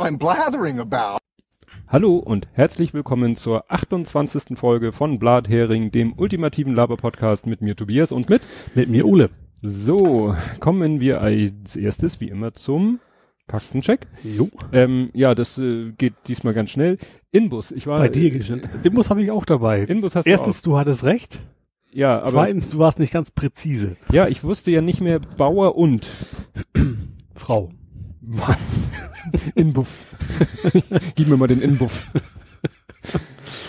what I'm blathering about. Hallo und herzlich willkommen zur 28. Folge von Blathering, dem ultimativen Laber-Podcast mit mir Tobias und mit Mit mir Ole. So, kommen wir als erstes wie immer zum Faktencheck. Jo. Ähm, ja, das äh, geht diesmal ganz schnell. Inbus, ich war Bei dir äh, geschnitten. Imbus habe ich auch dabei. Inbus hast Erstens, du hattest recht. du auch. Ja, aber Zweitens, du warst nicht ganz präzise. ja, ich wusste ja nicht mehr Bauer und Frau. Inbuff. Gib mir mal den Inbuff.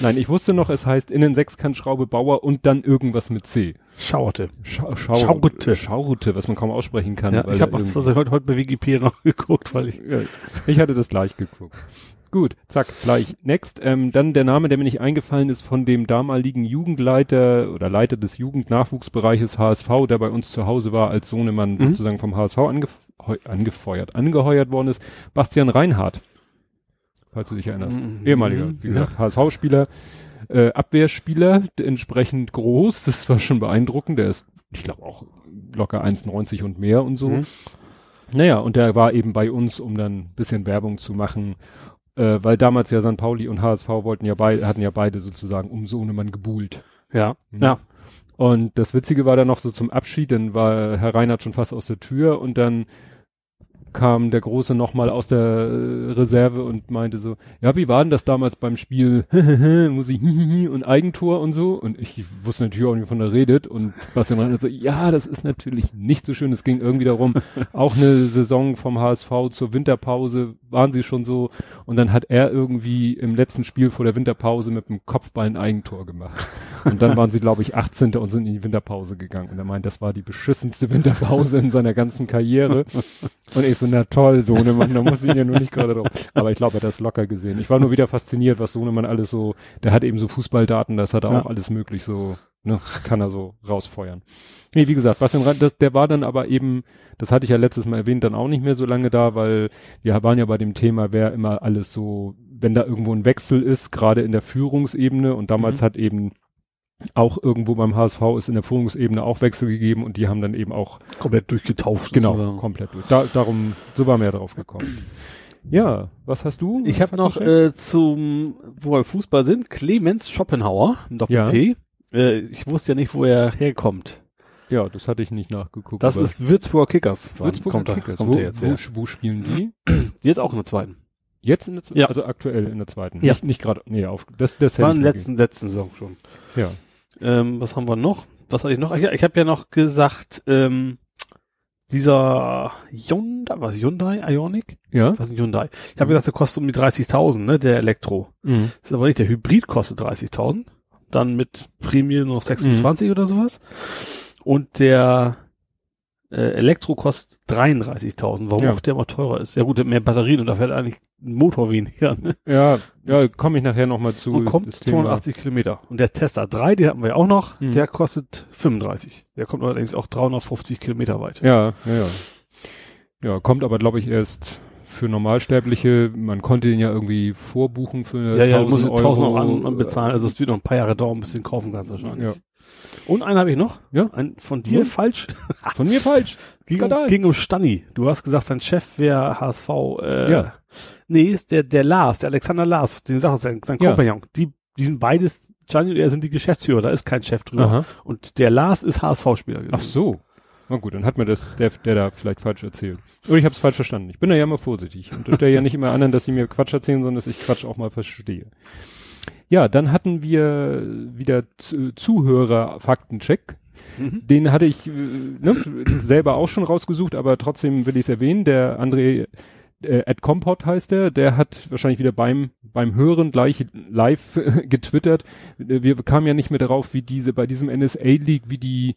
Nein, ich wusste noch, es heißt Innensechskantschraube Bauer und dann irgendwas mit C. Schauerte. Schau, schau, Schaurte. Schaurte, was man kaum aussprechen kann. Ja, ich habe irgendwie- also heute, heute bei Wikipedia noch geguckt, weil ich. Ja, ich hatte das gleich geguckt. Gut, zack, gleich. Next. Ähm, dann der Name, der mir nicht eingefallen ist, von dem damaligen Jugendleiter oder Leiter des Jugendnachwuchsbereiches HSV, der bei uns zu Hause war, als Sohnemann Mhm. sozusagen vom HSV angef angefeuert, angeheuert worden ist. Bastian Reinhardt. Falls du dich erinnerst. Mhm. Ehemaliger, wie Ja. gesagt, HSV-Spieler, äh, Abwehrspieler, entsprechend groß. Das war schon beeindruckend. Der ist, ich glaube, auch locker 1,90 und mehr und so. Mhm. Naja, und der war eben bei uns, um dann ein bisschen Werbung zu machen, äh, weil damals ja St. Pauli und HSV wollten ja beide, hatten ja beide sozusagen um Sohnemann gebuhlt. Ja. Mhm. Ja. Und das Witzige war dann noch so zum Abschied, dann war Herr Reinhardt schon fast aus der Tür und dann kam der Große nochmal aus der äh, Reserve und meinte so, ja, wie war denn das damals beim Spiel Musik und Eigentor und so? Und ich wusste natürlich auch nicht, wovon er redet. Und Bastian Reinhardt so, ja, das ist natürlich nicht so schön. Es ging irgendwie darum, auch eine Saison vom HSV zur Winterpause waren sie schon so. Und dann hat er irgendwie im letzten Spiel vor der Winterpause mit dem Kopfball ein Eigentor gemacht. Und dann waren sie, glaube ich, 18. und sind in die Winterpause gegangen. Und er meint, das war die beschissenste Winterpause in seiner ganzen Karriere. Und ich so, na toll, Sohnemann, da muss ich ihn ja nur nicht gerade drauf. Aber ich glaube, er hat das locker gesehen. Ich war nur wieder fasziniert, was Sohnemann alles so, der hat eben so Fußballdaten, das hat er Ja. auch alles möglich so, ne, kann er so rausfeuern. Nee, wie gesagt, Bastian Rand, das, der war dann aber eben, das hatte ich ja letztes Mal erwähnt, dann auch nicht mehr so lange da, weil wir waren ja bei dem Thema, wer immer alles so, wenn da irgendwo ein Wechsel ist, gerade in der Führungsebene und damals Mhm. hat eben auch irgendwo beim HSV ist in der Führungsebene auch Wechsel gegeben und die haben dann eben auch Komplett durchgetauscht. Genau, sozusagen. komplett durch. Da, darum, so war mehr drauf gekommen. Ja, was hast du? Ich habe noch Faktenchecks? äh, zum, wo wir Fußball sind, Clemens Schopenhauer, Doppel-P. Äh, ich wusste ja nicht, wo er herkommt. ja, das hatte ich nicht nachgeguckt. Das ist Würzburger Kickers. Würzburger kommt er- Kickers. Kommt wo, er jetzt wo, her. wo spielen die? Jetzt auch in der zweiten. Jetzt in der zweiten? Ja. Also aktuell in der zweiten. Ja. Nicht, nicht gerade, nee, auf, das, das war in der letzten, letzten Saison schon. Ja. Ähm, was haben wir noch? Was hatte ich noch? Ja, ich habe ja noch gesagt, ähm, dieser Hyundai, was Hyundai Ionic? Ja? Was ist ein Hyundai? Ich habe gesagt, der kostet um die 30.000, ne, der Elektro. Mhm. Das ist aber nicht, der Hybrid kostet 30.000. Dann mit Prämie noch 26 oder sowas. Und der äh, Elektro kostet 33.000. Warum Ja. auch der immer teurer ist? Ja gut, der hat mehr Batterien und da fährt eigentlich ein Motor weniger. Ne? Ja, ja, komme ich nachher nochmal zu. und kommt das Thema. 280 Kilometer. Und der Tesla 3, den hatten wir ja auch noch, Mhm. der kostet 35. Der kommt allerdings auch 350 Kilometer weit. Ja, ja, ja. Ja, kommt aber, glaube ich, erst für Normalsterbliche. Man konnte den ja irgendwie vorbuchen für Ja, ja, du 1000 musst 1000 Euro. Euro an, an bezahlen. Also es wird noch ein paar Jahre dauern, bis du den kaufen kannst wahrscheinlich. Ja. Und einen habe ich noch. Ja. Ein von dir Hm? falsch. Von mir falsch. Ging, um, ging um Stanni. Du hast gesagt, sein Chef wäre HSV. Äh, Ja. Nee, ist der, der Lars, der Alexander Lars, den sagst sein, sein Ja. Kompagnon. Die, die sind beides, Gianni und er sind die Geschäftsführer, da ist kein Chef drüber. Aha. Und der Lars ist HSV-Spieler gewesen. Ach so. Na gut, dann hat mir das der, der da vielleicht falsch erzählt. Oder ich habe es falsch verstanden. Ich bin da ja immer vorsichtig. Und stelle ja nicht immer anderen, dass sie mir Quatsch erzählen, sondern dass ich Quatsch auch mal verstehe. Ja, dann hatten wir wieder Zuhörer-Faktencheck. Mhm. Den hatte ich äh, ne, selber auch schon rausgesucht, aber trotzdem will ich es erwähnen. Der André äh, Ed Compot heißt der, der hat wahrscheinlich wieder beim beim Hören gleich live getwittert. Äh, Wir kamen ja nicht mehr darauf, wie diese bei diesem NSA League, wie die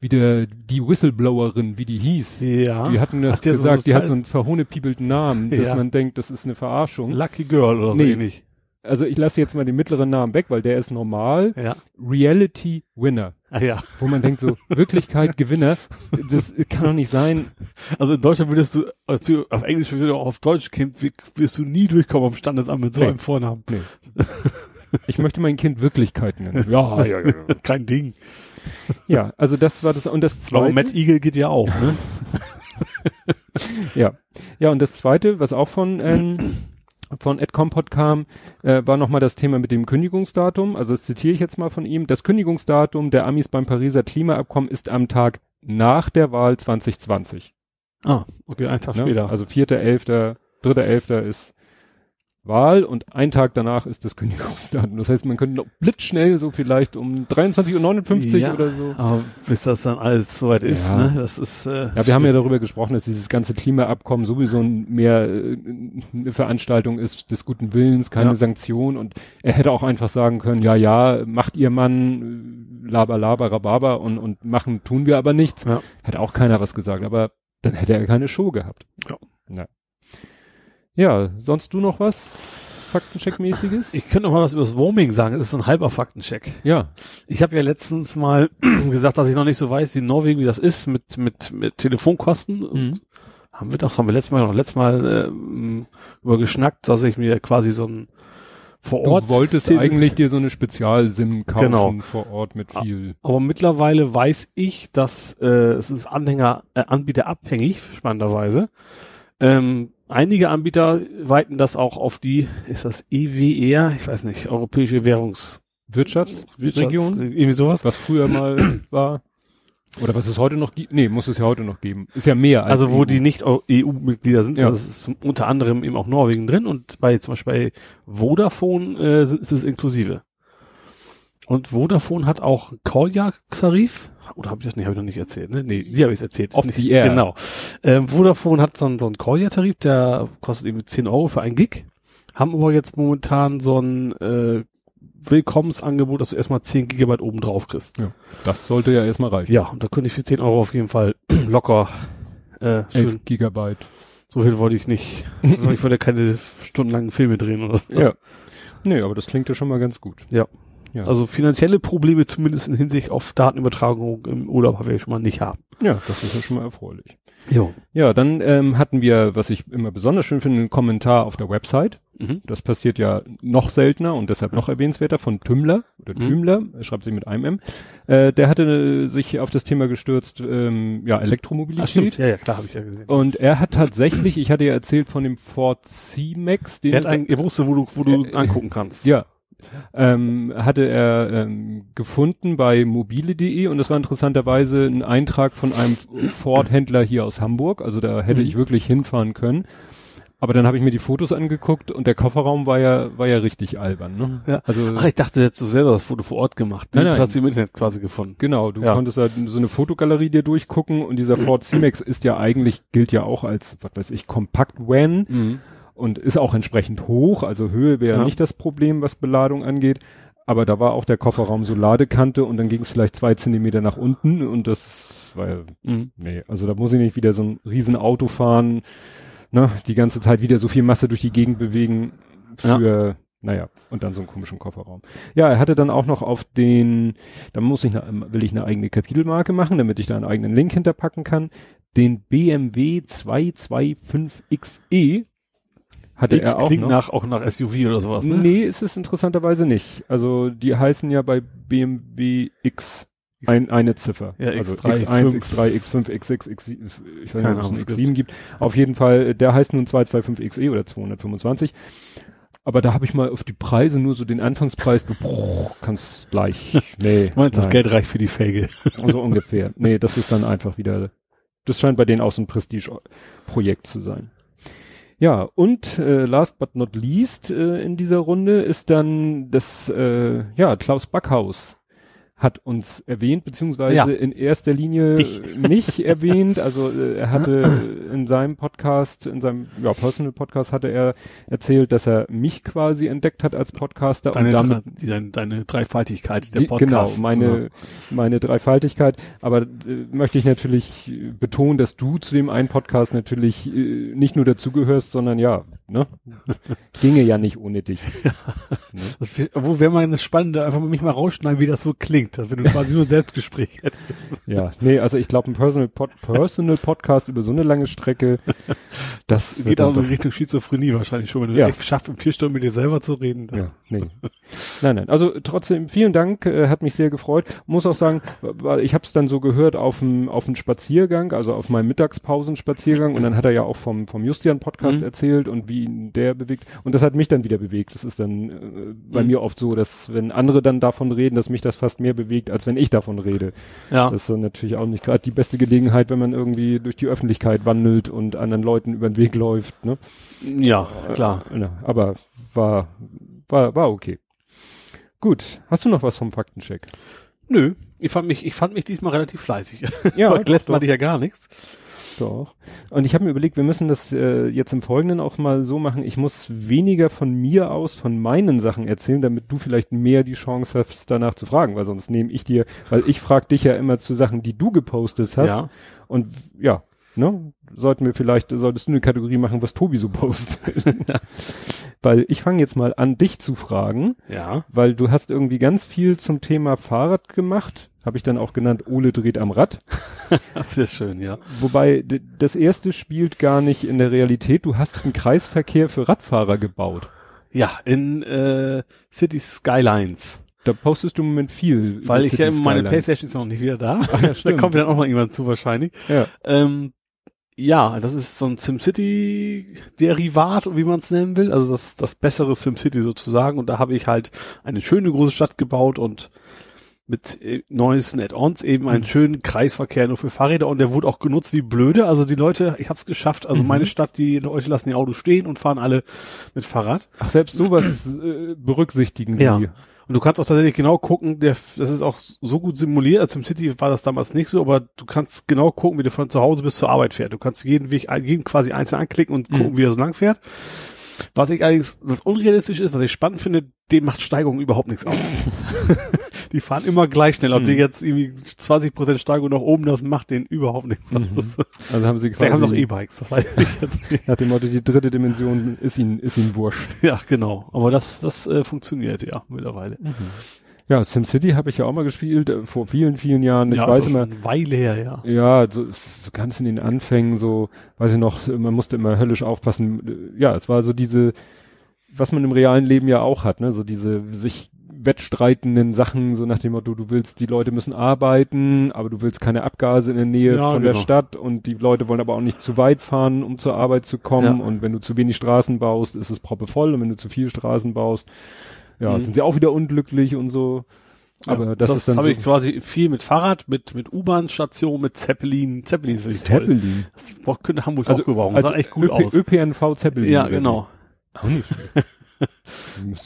wie der die Whistleblowerin, wie die hieß. Ja. Die hatten Hat die so gesagt, die hat so einen verhohnepiebelten Namen, dass Ja. man denkt, das ist eine Verarschung. Lucky Girl oder so Nee. ähnlich. Also ich lasse jetzt mal den mittleren Namen weg, weil der ist normal. Ja. Reality Winner. Ah, ja. Wo man denkt so, Wirklichkeit Gewinner, das kann doch nicht sein. Also in Deutschland würdest du, also auf Englisch würdest du auch auf Deutsch Kind, wirst du nie durchkommen am Standesamt mit so Nee. einem Vornamen. Nee. Ich möchte mein Kind Wirklichkeit nennen. Ja, ja, ja. Kein Ding. Ja, also das war das und das Aber zweite. Matt Eagle geht ja auch, ne? ja. Ja, und das zweite, was auch von, ähm, von Ed Compot kam, äh, war nochmal das Thema mit dem Kündigungsdatum. Also das zitiere ich jetzt mal von ihm. Das Kündigungsdatum der Amis beim Pariser Klimaabkommen ist am Tag nach der Wahl 2020. Ah, okay, ein Tag Ne? später. Also 4.11., 3.11. ist Wahl und ein Tag danach ist das Kündigungsdatum. Das heißt, man könnte noch blitzschnell so vielleicht um 23.59 Uhr Ja. oder so. Aber bis das dann alles soweit ist, Ja. ne? Das ist, äh, Ja, wir haben ja darüber gesprochen, dass dieses ganze Klimaabkommen sowieso mehr äh, eine Veranstaltung ist des guten Willens, keine Ja. Sanktion und er hätte auch einfach sagen können, ja, ja, macht ihr Mann, äh, laber, laber, rababa und, und machen tun wir aber nichts. Ja. Hätte auch keiner was gesagt, aber dann hätte er keine Show gehabt. Ja. Ja, ja sonst du noch was Faktencheck-mäßiges? Ich könnte noch mal was über das Roaming sagen. Das ist so ein halber Faktencheck. Ja, Ich habe ja letztens mal gesagt, dass ich noch nicht so weiß, wie Norwegen, wie das ist mit mit mit Telefonkosten. Mhm. Haben wir doch, haben wir letztes Mal noch letztes Mal ähm, über geschnackt, dass ich mir quasi so ein vor du Ort wolltest Tele- eigentlich dir so eine Spezial-SIM kaufen Genau. vor Ort mit viel. Aber mittlerweile weiß ich, dass äh, es ist Anhänger, äh, Anbieter abhängig, spannenderweise. Ähm, einige Anbieter weiten das auch auf die, ist das EWR, ich weiß nicht, Europäische Währungs Wirtschaftsregion, irgendwie sowas. was früher mal war. Oder was es heute noch gibt. Nee, muss es ja heute noch geben. Ist ja mehr als Also wo EU. die nicht EU-Mitglieder sind, Ja. das ist unter anderem eben auch Norwegen drin und bei zum Beispiel bei Vodafone äh, ist es inklusive. Und Vodafone hat auch Call-Tarif. Oder habe ich das nicht? Habe ich noch nicht erzählt? Ne? Nee, die habe ich erzählt. Off Nicht- the air. Genau. Ähm, Vodafone hat so einen, so einen Call-Tarif, der kostet eben 10 Euro für ein Gig. Haben aber jetzt momentan so ein äh, Willkommensangebot, dass du erstmal 10 Gigabyte oben drauf kriegst. Das sollte ja erstmal reichen. Ja, und da könnte ich für 10 Euro auf jeden Fall locker äh, schön 11 Gigabyte. so viel wollte ich nicht. Ich wollte keine stundenlangen Filme drehen oder so. Ja. Nee, aber das klingt ja schon mal ganz gut. Ja. Ja. Also finanzielle Probleme zumindest in Hinsicht auf Datenübertragung im Urlaub habe ich schon mal nicht haben. Ja, das ist ja schon mal erfreulich. Jo. Ja, dann ähm, hatten wir, was ich immer besonders schön finde, einen Kommentar auf der Website. Mhm. Das passiert ja noch seltener und deshalb noch erwähnenswerter von Tümmler oder Mhm. Tümler, er schreibt sich mit einem M. Äh, der hatte äh, sich auf das Thema gestürzt, ähm, ja, Elektromobilität. Ach. Ja, ja, klar, habe ich ja gesehen. Und er hat tatsächlich, ich hatte ja erzählt von dem Ford C-Max, den Er, hat es- ein, er wusste, wo du, wo du Äh, angucken kannst. ja, ähm, hatte er ähm, gefunden bei mobile.de und das war interessanterweise ein Eintrag von einem Ford-Händler hier aus Hamburg. Also da hätte Mhm. ich wirklich hinfahren können. Aber dann habe ich mir die Fotos angeguckt und der Kofferraum war ja war ja richtig albern. Ne? Ja. Also Ach, ich dachte, du hättest so selber das Foto vor Ort gemacht. Ne? Nein, nein. Du hast sie im Internet quasi gefunden. genau, du Ja. konntest halt so eine Fotogalerie dir durchgucken und dieser Ford C-Max ist ja eigentlich gilt ja auch als was weiß ich Kompakt-Van. Mhm. Und ist auch entsprechend hoch, also Höhe wäre Ja. nicht das Problem, was Beladung angeht. Aber da war auch der Kofferraum so Ladekante und dann ging es vielleicht zwei Zentimeter nach unten und das war ja, Mhm. nee, also da muss ich nicht wieder so ein riesen Auto fahren, ne, die ganze Zeit wieder so viel Masse durch die Gegend bewegen für, naja, und dann so einen komischen Kofferraum. Ja, er hatte dann auch noch auf den, da muss ich, eine, will ich eine eigene Kapitelmarke machen, damit ich da einen eigenen Link hinterpacken kann, den BMW 225XE hatte X er auch klingt noch. nach, auch nach SUV oder sowas, ne? Nee, ist es interessanterweise nicht. Also die heißen ja bei BMW X ein, eine Ziffer. Ja, also X3, X1, 5. X3, X5, X6, X7, ich weiß nicht, ob es es einen X7 gibt. Auf jeden Fall, der heißt nun 225XE oder 225. Aber da habe ich mal auf die Preise nur so den Anfangspreis, du boah, kannst gleich, nee. Ich meine, das nein. Geld reicht für die Felge. So ungefähr. Nee, das ist dann einfach wieder, das scheint bei denen auch so ein Prestige-Projekt zu sein. Ja, und äh, last but not least äh, in dieser Runde ist dann das, äh, ja, Klaus Backhaus hat uns erwähnt, beziehungsweise Ja. in erster Linie Dich. nicht erwähnt. Also äh, er hatte in seinem Podcast, in seinem ja, Personal Podcast hatte er erzählt, dass er mich quasi entdeckt hat als Podcaster Deine, und damit deine, deine Dreifaltigkeit der Podcast. Genau, meine, meine Dreifaltigkeit. Aber äh, möchte ich natürlich betonen, dass du zu dem einen Podcast natürlich äh, nicht nur dazugehörst, sondern ja, ne? Ginge ja nicht ohne dich. Ne? Das, wo wäre mal eine spannende, einfach mal mich mal rausschneiden, wie das so klingt. Geschenkt, wenn du quasi nur Selbstgespräch hättest. Ja, nee, also ich glaube, ein Personal, Pod Personal Podcast über so eine lange Strecke, das, geht auch in Richtung Schizophrenie wahrscheinlich schon, wenn du Ja. echt schaffst, in vier Stunden mit dir selber zu reden. Ja, nee. nein, nein. Also trotzdem vielen Dank, äh, hat mich sehr gefreut. Muss auch sagen, ich habe es dann so gehört auf dem auf dem Spaziergang, also auf meinem Mittagspausenspaziergang und dann hat er ja auch vom vom Justian Podcast Mhm. erzählt und wie ihn der bewegt und das hat mich dann wieder bewegt. Das ist dann äh, bei Mhm. mir oft so, dass wenn andere dann davon reden, dass mich das fast mehr bewegt, als wenn ich davon rede. Ja. Das ist dann natürlich auch nicht gerade die beste Gelegenheit, wenn man irgendwie durch die Öffentlichkeit wandelt und anderen Leuten über den Weg läuft, ne? ja, klar. Ja, aber war, war, war okay. Gut. Hast du noch was vom Faktencheck? Nö, ich fand mich, ich fand mich diesmal relativ fleißig. Ja, letztes Mal hatte ich ja gar nichts. Doch. Und ich habe mir überlegt, wir müssen das äh, jetzt im Folgenden auch mal so machen. Ich muss weniger von mir aus, von meinen Sachen erzählen, damit du vielleicht mehr die Chance hast, danach zu fragen, weil sonst nehme ich dir, weil ich frage dich ja immer zu Sachen, die du gepostet hast. Ja. Und ja, ne, sollten wir vielleicht, solltest du eine Kategorie machen, was Tobi so postet. Weil ich fange jetzt mal an, dich zu fragen, Ja. weil du hast irgendwie ganz viel zum Thema Fahrrad gemacht. Habe ich dann auch genannt, Ole dreht am Rad. Das ist schön, ja. Wobei das erste spielt gar nicht in der Realität. Du hast einen Kreisverkehr für Radfahrer gebaut. Ja, in äh, City Skylines. Da postest du im Moment viel. Weil ich ja meine Skylines. Playstation ist noch nicht wieder da. Ach ja, da kommt dann auch noch jemand zu wahrscheinlich. Ja. Ähm, ja, das ist so ein SimCity-Derivat, wie man es nennen will. Also das, das bessere SimCity sozusagen. Und da habe ich halt eine schöne große Stadt gebaut und mit äh, neuesten Add-ons eben einen schönen Kreisverkehr nur für Fahrräder und der wurde auch genutzt wie blöde. Also die Leute, ich habe es geschafft. Also Mhm. meine Stadt, die Leute lassen die Autos stehen und fahren alle mit Fahrrad. Ach, selbst sowas äh, berücksichtigen Ja. Und du kannst auch tatsächlich genau gucken, der, das ist auch so gut simuliert, als im City war das damals nicht so, aber du kannst genau gucken, wie der von zu Hause bis zur Arbeit fährt. Du kannst jeden Weg, jeden quasi einzeln anklicken und gucken, Mhm. wie er so lang fährt. Was ich allerdings, was unrealistisch ist, was ich spannend finde, dem macht Steigerung überhaupt nichts aus. die fahren immer gleich schnell. Ob Mhm. die jetzt irgendwie 20% Steigerung nach oben, das macht denen überhaupt nichts Mhm. aus. Also haben sie Vielleicht haben sie auch quasi E-Bikes, das weiß ich jetzt nicht. nach dem Motto, die dritte Dimension ist ihnen, ist ihnen wurscht. Ja, genau. Aber das, das äh, funktioniert ja mittlerweile. Ja, SimCity habe ich ja auch mal gespielt, äh, vor vielen, vielen Jahren. Ich ja, weiß immer, eine Weile her, ja. Ja, so, so ganz in den Anfängen, so, weiß ich noch, man musste immer höllisch aufpassen. Ja, es war so diese, was man im realen Leben ja auch hat, ne, so diese sich wettstreitenden Sachen, so nach dem Motto, du willst, die Leute müssen arbeiten, aber du willst keine Abgase in der Nähe Ja, von der genau. Stadt und die Leute wollen aber auch nicht zu weit fahren, um zur Arbeit zu kommen Ja. und wenn du zu wenig Straßen baust, ist es proppevoll und wenn du zu viel Straßen baust, ja, Mhm. sind sie auch wieder unglücklich und so. Aber Ja, das, ist dann habe so ich quasi viel mit Fahrrad, mit mit U-Bahn-Station, mit Zeppelin. Zeppelin ist wirklich toll. Zeppelin. Das boah, könnte Hamburg Also, auch gebrauchen. also sah echt gut ÖP, aus. ÖPNV Zeppelin. ja, genau. Auch nicht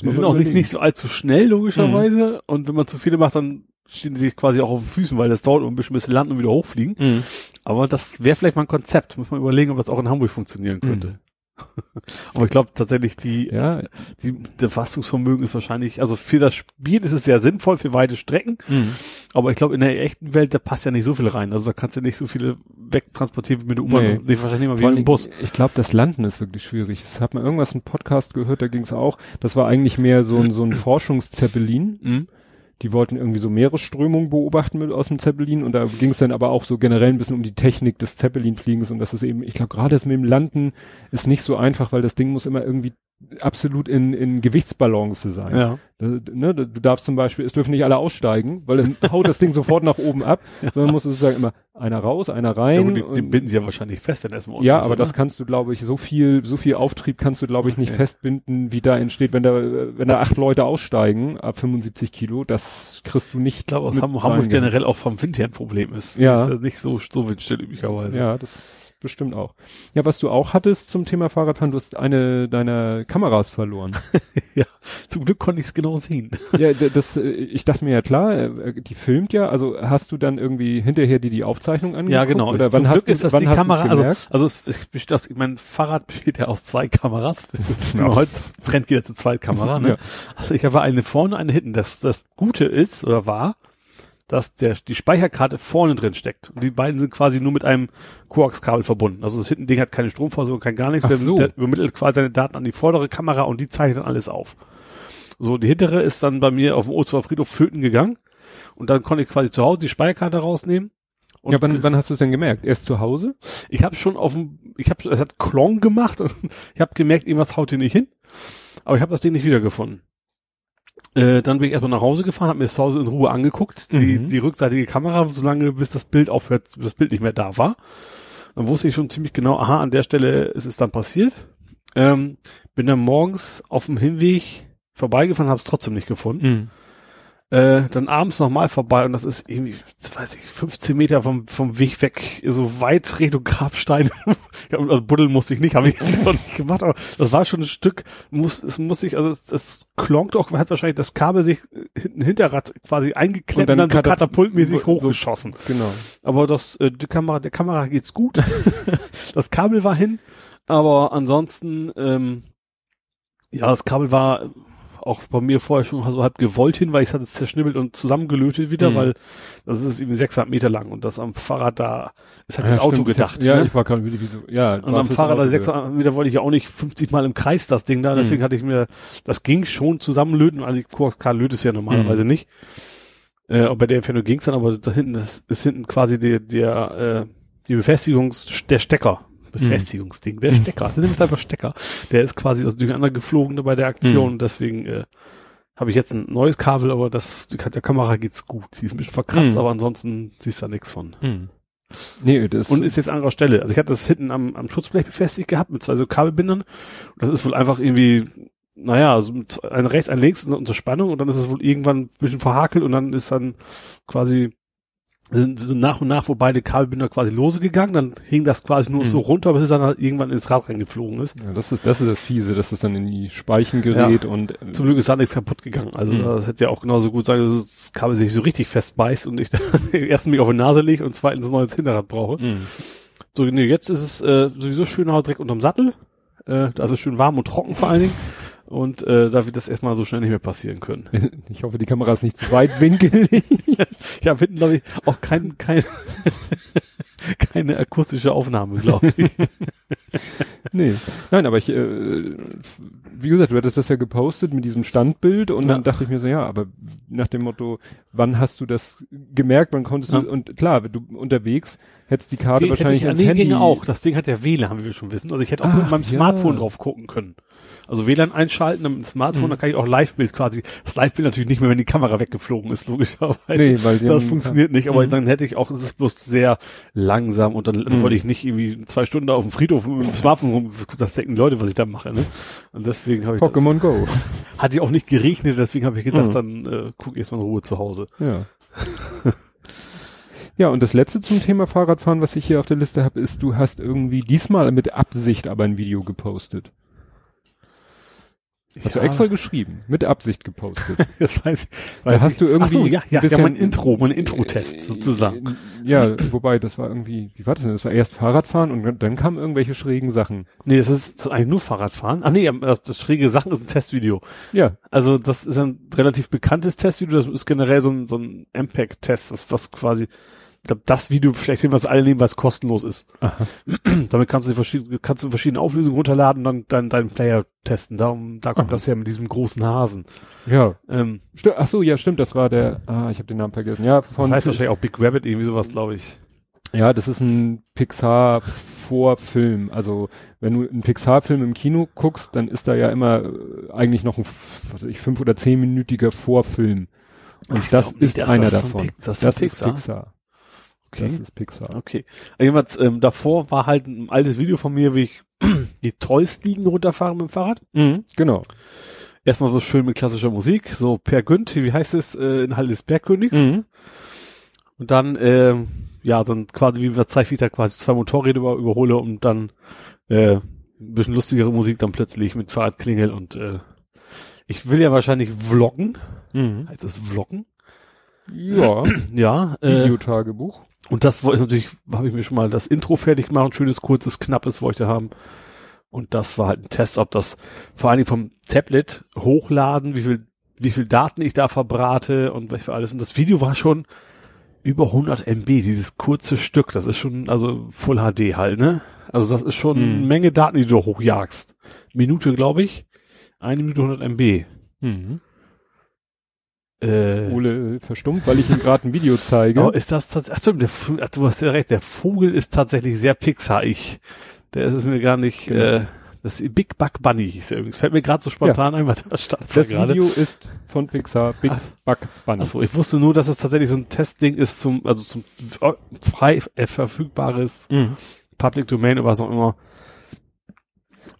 wir sind auch nicht, nicht so allzu schnell, logischerweise. Und wenn man zu viele macht, dann stehen sich quasi auch auf den Füßen, weil das dauert ein bisschen bis sie landen und wieder hochfliegen. Mhm. Aber das wäre vielleicht mal ein Konzept. Muss man überlegen, ob das auch in Hamburg funktionieren könnte. Mhm. Aber ich glaube tatsächlich, die, Ja. die, der Fassungsvermögen ist wahrscheinlich, also für das Spiel ist es sehr sinnvoll, für weite Strecken. Mhm. Aber ich glaube, in der echten Welt, da passt ja nicht so viel rein. Also da kannst du nicht so viele wegtransportieren wie mit der U-Bahn. Nee. Nee. wahrscheinlich mal wie mit dem Bus. Ich glaube, das Landen ist wirklich schwierig. Ich habe mal irgendwas einen Podcast gehört, da ging es auch. Das war eigentlich mehr so ein, so ein Forschungszeppelin. Mhm. Die wollten irgendwie so Meeresströmungen beobachten mit aus dem Zeppelin. Und da ging es dann aber auch so generell ein bisschen um die Technik des Zeppelinfliegens und das ist eben, ich glaube, gerade das mit dem Landen ist nicht so einfach, weil das Ding muss immer irgendwie absolut in, in Gewichtsbalance sein. Ja. Da, ne, du darfst zum Beispiel, es dürfen nicht alle aussteigen, weil dann haut das Ding sofort nach oben ab, sondern muss sozusagen immer einer raus, einer ja rein. gut, die, die und- binden sie ja wahrscheinlich fest, wenn erstmal ja, ist, aber oder? das kannst du, glaube ich, so viel, so viel Auftrieb kannst du, glaube ich, nicht Okay. festbinden, wie da entsteht, wenn da, wenn da acht Leute aussteigen ab 75 Kilo, das kriegst du nicht. Ich glaube, aus Hamburg, generell auch vom Wind her ein Problem ist. Ja. Ist ja nicht so, so windstill üblicherweise. Ja, das bestimmt auch. Ja, was du auch hattest zum Thema Fahrradfahren, du hast eine deiner Kameras verloren. Zum Glück konnte ich es genau sehen. ja, das, äh, ich dachte mir ja klar, äh, die filmt ja, also hast du dann irgendwie hinterher dir die Aufzeichnung angeguckt? Ja, genau. Oder Zum wann Glück hast du, ist das wann die Kamera, also, also besteht aus, mein Fahrrad besteht ja aus zwei Kameras. Ja. Heute Trend geht ja zur Zweitkamera, ne? Ja. Also ich habe eine vorne, eine hinten. Das, das Gute ist, oder war, dass der, die Speicherkarte vorne drin steckt. Und die beiden sind quasi nur mit einem Koax-Kabel verbunden. Also das hinten Ding hat keine Stromversorgung, kein gar nichts. Der, so. der übermittelt quasi seine Daten an die vordere Kamera und die zeichnet dann alles auf. So, die hintere ist dann bei mir auf dem Ozower Friedhof flöten gegangen. Und dann konnte ich quasi zu Hause die Speicherkarte rausnehmen. Und ja, wann, wann hast du es denn gemerkt? Erst zu Hause? ich habe schon auf dem, ich habe, es hat Klong gemacht und ich habe gemerkt, irgendwas haut hier nicht hin. Aber ich habe das Ding nicht wiedergefunden. Äh, dann bin ich erstmal nach Hause gefahren, habe mir das zu Hause in Ruhe angeguckt, die, Mhm. die rückseitige Kamera, solange bis das Bild aufhört, bis das Bild nicht mehr da war. Dann wusste ich schon ziemlich genau, aha, an der Stelle ist es dann passiert. Ähm, bin dann morgens auf dem Hinweg vorbeigefahren, habe es trotzdem nicht gefunden. Mhm. Äh, dann abends nochmal vorbei und das ist irgendwie, weiß ich, 15 Meter vom, vom Weg weg, so weit Richtung Grabstein. ja, also buddeln musste ich nicht, habe ich noch nicht gemacht, aber das war schon ein Stück, muss, es muss sich, also es, es klonkt auch, hat wahrscheinlich das Kabel sich hinten Hinterrad quasi eingeklemmt und Und dann dann, so katap- katapultmäßig so- hochgeschossen. Genau. Aber das, äh, die Kamera, der Kamera geht's gut. das Kabel war hin, aber ansonsten, ähm, ja, das Kabel war auch bei mir vorher schon so halb gewollt hin, weil ich es hatte zerschnibbelt und zusammengelötet wieder, Mhm. weil das ist irgendwie 600 Meter lang und das am Fahrrad da ist halt Ja, das Auto stimmt, gedacht. Ja, ne? ich war gerade wie, wie so, ja. Und am Fahrrad da Auto 600 Meter wollte ich ja auch nicht 50 Mal im Kreis das Ding da, deswegen Mhm. hatte ich mir, das ging schon zusammenlöten, also die QXK lötet es ja normalerweise nicht. Äh, und bei der Entfernung ging es dann, aber da hinten, das ist hinten quasi der, der, äh, die Befestigungs, der Stecker. Befestigungsding, der Mhm. Stecker. Das ist einfach Stecker. Der ist quasi aus durcheinander geflogen bei der Aktion Mhm. und deswegen äh, habe ich jetzt ein neues Kabel, aber das der Kamera geht's gut. Die ist ein bisschen verkratzt, Mhm. aber ansonsten siehst du da nichts von. Mhm. Nee, das Und ist jetzt an anderer Stelle. Also ich hatte das hinten am, am Schutzblech befestigt gehabt mit zwei so Kabelbindern. Und das ist wohl einfach irgendwie, naja, so ein rechts, ein links und zur Spannung und dann ist es wohl irgendwann ein bisschen verhakelt und dann ist dann quasi sind, sind nach und nach, wo beide Kabelbinder quasi lose gegangen, dann hing das quasi nur Mhm. so runter, bis es dann halt irgendwann ins Rad reingeflogen ist. ja, das ist, das ist das Fiese, dass es dann in die Speichen gerät und, äh, Zum Glück ist da nichts kaputt gegangen. Also Mhm. das hätte ja auch genauso gut sein, dass das Kabel sich so richtig festbeißt und ich dann erstens mich auf die Nase lege und zweitens ein neues Hinterrad brauche. Mhm. So, nee, jetzt ist es äh, sowieso schön halt direkt unterm Sattel. Äh, da ist es schön warm und trocken vor allen Dingen. Und äh, da wird das erstmal so schnell nicht mehr passieren können. Ich hoffe, die Kamera ist nicht zu weitwinkelig. Ich habe hinten, glaube ich, auch kein, kein, keine akustische Aufnahme, glaube ich. nee. Nein, aber ich, äh, wie gesagt, du hattest das ja gepostet mit diesem Standbild und Ja. dann dachte ich mir so, ja, aber nach dem Motto, wann hast du das gemerkt, wann konntest Ja. du, und klar, wenn du unterwegs hättest die Karte Die hätte wahrscheinlich ich, ans nee, Handy. ginge auch. Das Ding hat ja WLAN, wie wir schon wissen. Also ich hätte auch Ach, mit meinem ja. Smartphone drauf gucken können. Also WLAN einschalten, dem Smartphone, Mhm. dann kann ich auch Live-Bild quasi. Das Live-Bild natürlich nicht mehr, wenn die Kamera weggeflogen ist, logischerweise. Nee, weil das funktioniert nicht, aber Mhm. dann hätte ich auch, es ist bloß sehr langsam und dann, dann Mhm. wollte ich nicht irgendwie zwei Stunden auf dem Friedhof mit dem Smartphone rum, das denken Leute, was ich da mache, ne? Und deswegen habe ich Pokémon Go. hat ja auch nicht geregnet, deswegen habe ich gedacht, Mhm. dann äh, guck erst mal in Ruhe zu Hause. Ja. ja, und das letzte zum Thema Fahrradfahren, was ich hier auf der Liste habe, ist, du hast irgendwie diesmal mit Absicht aber ein Video gepostet. Hast du Ja, extra geschrieben, mit Absicht gepostet. Das weiß ich. Da Weiß hast ich. du irgendwie Ach so, ja, ein ja, ja, bisschen- mein Intro, mein Intro-Test Äh, sozusagen. Ja, wobei, das war irgendwie, wie war das denn? Das war erst Fahrradfahren und dann kamen irgendwelche schrägen Sachen. Nee, das ist, das ist eigentlich nur Fahrradfahren. Ah nee, das, das schräge Sachen ist ein Testvideo. Ja, Also das ist ein relativ bekanntes Testvideo, das ist generell so ein, so ein MPEG-Test, das was quasi, ich glaube, das Video schlechthin, was alle nehmen, weil es kostenlos ist. Aha. Damit kannst du die verschiedene, kannst du verschiedene Auflösungen runterladen und dann, dann deinen Player testen. Darum, da kommt Aha. das her mit diesem großen Hasen. ja. Ähm, Sti- Ach so, ja, stimmt, das war der, ah, ich habe den Namen vergessen. Ja, von heißt wahrscheinlich auch Big Rabbit, irgendwie sowas, glaube ich. ja, das ist ein Pixar-Vorfilm. Also, wenn du einen Pixar-Film im Kino guckst, dann ist da ja immer äh, eigentlich noch ein, was weiß ich, fünf- oder zehnminütiger Vorfilm. Und Ich das nicht, ist dass einer das von davon. Pix- das das ist Pixar? Pixar. Okay. Das ist Pixar. Okay. Jedenfalls, ähm, davor war halt ein altes Video von mir, wie ich die Trollstiegen runterfahre mit dem Fahrrad. Mhm, genau. Erstmal so schön mit klassischer Musik, so Per Günd, wie heißt es, äh, in Halle des Bergkönigs. Mhm. Und dann, ähm, ja, dann quasi, wie man zeigt, wie ich da quasi zwei Motorräder über, überhole und dann äh, ein bisschen lustigere Musik dann plötzlich mit Fahrradklingel und äh, ich will ja wahrscheinlich vloggen. Mhm. Heißt es vloggen? Ja, Ja. Äh, Videotagebuch. Und das war natürlich, habe ich mir schon mal das Intro fertig gemacht, ein schönes, kurzes, knappes wollte ich haben. Und das war halt ein Test, ob das vor allen Dingen vom Tablet hochladen, wie viel, wie viel Daten ich da verbrate und was für alles. Und das Video war schon über 100 MB, dieses kurze Stück. Das ist schon, also Full HD halt, ne? Also das ist schon Mhm. eine Menge Daten, die du hochjagst. Minute, glaube ich. Eine Minute 100 MB. Mhm. Äh, Ole verstummt, weil ich ihm gerade ein Video zeige. oh, ist das tatsächlich, ach, stimmt, der, du hast ja recht, der Vogel ist tatsächlich sehr Pixar-ich. Der ist es mir gar nicht, Genau. äh, das Big Bug Bunny hieß er übrigens. Fällt mir gerade so spontan ein, weil das stand da das gerade. Video ist von Pixar Big. Bug Bunny. Achso, ich wusste nur, dass es tatsächlich so ein Testding ist zum, also zum äh, frei äh, verfügbares Mhm. Public Domain oder was auch immer.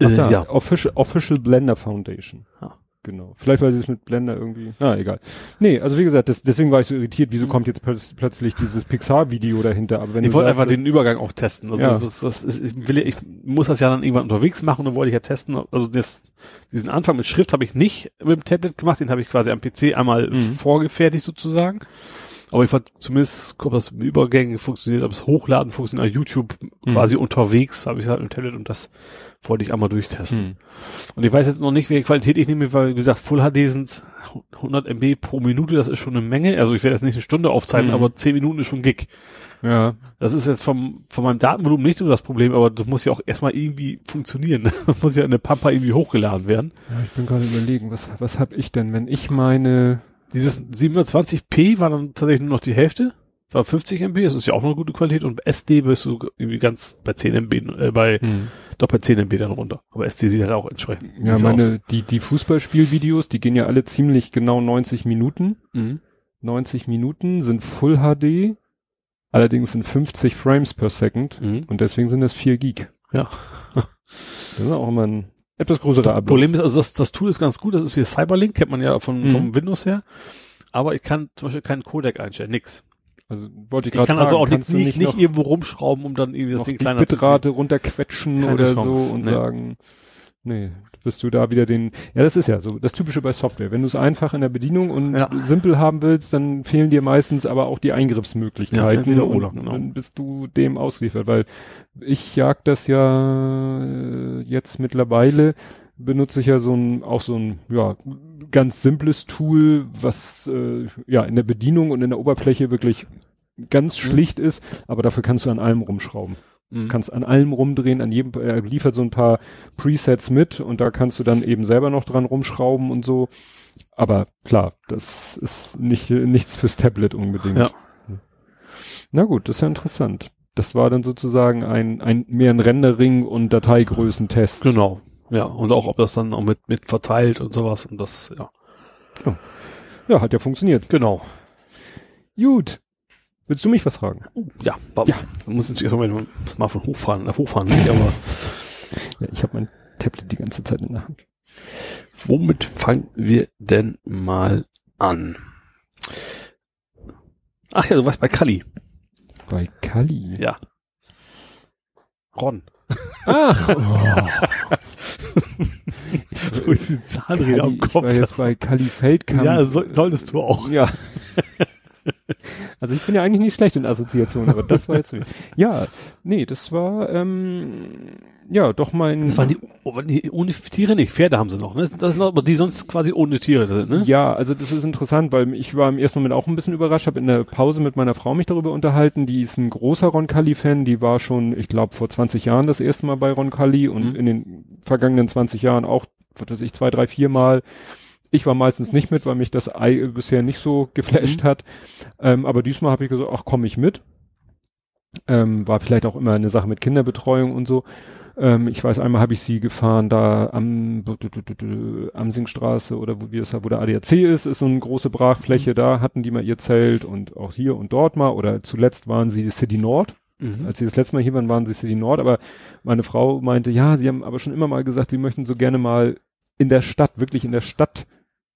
Ach Äh, da, ja. Official, Official Blender Foundation. Ja. Genau. Vielleicht, weil sie es mit Blender irgendwie. Na, egal. Nee, also wie gesagt, das, deswegen war ich so irritiert, Mhm. wieso kommt jetzt plötz plötzlich dieses Pixar-Video dahinter. Aber wenn Ich wollte einfach den Übergang auch testen. Also Ja. das, das ist, ich, will, ja- ich muss das ja dann irgendwann unterwegs machen und dann wollte ich ja testen. Also das, diesen Anfang mit Schrift habe ich nicht mit dem Tablet gemacht, den habe ich quasi am PC einmal Mhm. vorgefertigt sozusagen. Aber ich war zumindest, ob das mit Übergängen funktioniert, ob es Hochladen funktioniert, auf YouTube Mhm. quasi unterwegs habe ich halt im Tablet und das wollte ich einmal durchtesten. Hm. Und ich weiß jetzt noch nicht, welche Qualität ich nehme, weil, wie gesagt, Full HD sind 100 MB pro Minute, das ist schon eine Menge. Also ich werde jetzt nicht eine Stunde aufzeichnen, Mhm. aber 10 Minuten ist schon Gig. Ja, Das ist jetzt vom, von meinem Datenvolumen nicht so das Problem, aber das muss ja auch erstmal irgendwie funktionieren. Das muss ja in eine Pampa irgendwie hochgeladen werden. Ja, ich bin gerade überlegen, was, was hab ich denn, wenn ich meine, Dieses 720p war dann tatsächlich nur noch die Hälfte, war 50 MB, das ist ja auch noch eine gute Qualität und SD bist du irgendwie ganz bei 10 MB, äh, bei, doch bei 10 MB dann runter. Aber SD sieht halt auch entsprechend. ja, aus. meine, die, die Fußballspielvideos, die gehen ja alle ziemlich genau 90 Minuten. Mhm. 90 Minuten sind Full HD, allerdings sind 50 Frames per Second Mhm. und deswegen sind das 4 Gig. Ja. Das ist auch immer ein etwas größerer Das Upload. Problem ist, also das, das Tool ist ganz gut, das ist wie Cyberlink, kennt man ja von, Mhm. vom Windows her. Aber ich kann zum Beispiel keinen Codec einstellen, nix. Also wollte ich Ich gerade kann fragen, also auch nicht, nicht, nicht irgendwo rumschrauben, um dann irgendwie das Ding kleiner zu Bitrate runterquetschen Keine oder Chance, so und nee. sagen, nee, bist du da wieder den, ja, das ist ja so, das Typische bei Software. Wenn du es einfach in der Bedienung und Ja. simpel haben willst, dann fehlen dir meistens aber auch die Eingriffsmöglichkeiten. Ja, entweder und, oder, genau. Dann bist du dem ausgeliefert, weil ich jag das ja äh, jetzt mittlerweile, benutze ich ja so ein, auch so ein, ja, ganz simples Tool, was äh, ja in der Bedienung und in der Oberfläche wirklich ganz schlicht ist, aber dafür kannst du an allem rumschrauben. Mhm. Kannst an allem rumdrehen, an jedem, er liefert so ein paar Presets mit und da kannst du dann eben selber noch dran rumschrauben und so. Aber klar, das ist nicht, nichts fürs Tablet unbedingt. Ja. Na gut, das ist ja interessant. Das war dann sozusagen ein, ein mehr ein Rendering und Dateigrößentest. Genau. Ja, und auch ob das dann auch mit, mit verteilt und sowas und das, ja. Ja, hat ja funktioniert. Genau. Gut. Willst du mich was fragen? Ja, wa- Ja. Muss ich erstmal mal von hochfahren, äh, hochfahren nicht, aber Ja, ich habe mein Tablet die ganze Zeit in der Hand. womit fangen wir denn mal an? Ach ja, du warst bei Kali. Bei Kali. Ja. Ron. Ach. Oh. So ist die Zahnräder am Kali, Kopf. Ich war jetzt bei Kali Feldkamp. ja, so, solltest du auch. Ja. Also ich bin ja eigentlich nicht schlecht in Assoziationen, aber das war jetzt ja, nee, das war ähm, ja doch mein Das waren die, oh, die ohne Tiere nicht. Pferde haben sie noch, ne? Das sind aber die sonst quasi ohne Tiere sind, ne? Ja, also das ist interessant, weil ich war im ersten Moment auch ein bisschen überrascht, habe in der Pause mit meiner Frau mich darüber unterhalten, die ist ein großer Roncalli-Fan, die war schon, ich glaube, vor 20 Jahren das erste Mal bei Roncalli und Mhm. in den vergangenen 20 Jahren auch, was weiß ich, zwei, drei, vier Mal. Ich war meistens nicht mit, weil mich das Ei bisher nicht so geflasht Mhm. hat. Ähm, aber diesmal habe ich gesagt, ach, komm ich mit. Ähm, war vielleicht auch immer eine Sache mit Kinderbetreuung und so. Ähm, ich weiß, einmal habe ich sie gefahren, da am Amsingstraße oder wo wir es wo der ADAC ist, ist so eine große Brachfläche, da hatten die mal ihr Zelt und auch hier und dort mal oder zuletzt waren sie City Nord. Mhm. Als sie das letzte Mal hier waren, waren sie City Nord, aber meine Frau meinte, ja, sie haben aber schon immer mal gesagt, sie möchten so gerne mal in der Stadt, wirklich in der Stadt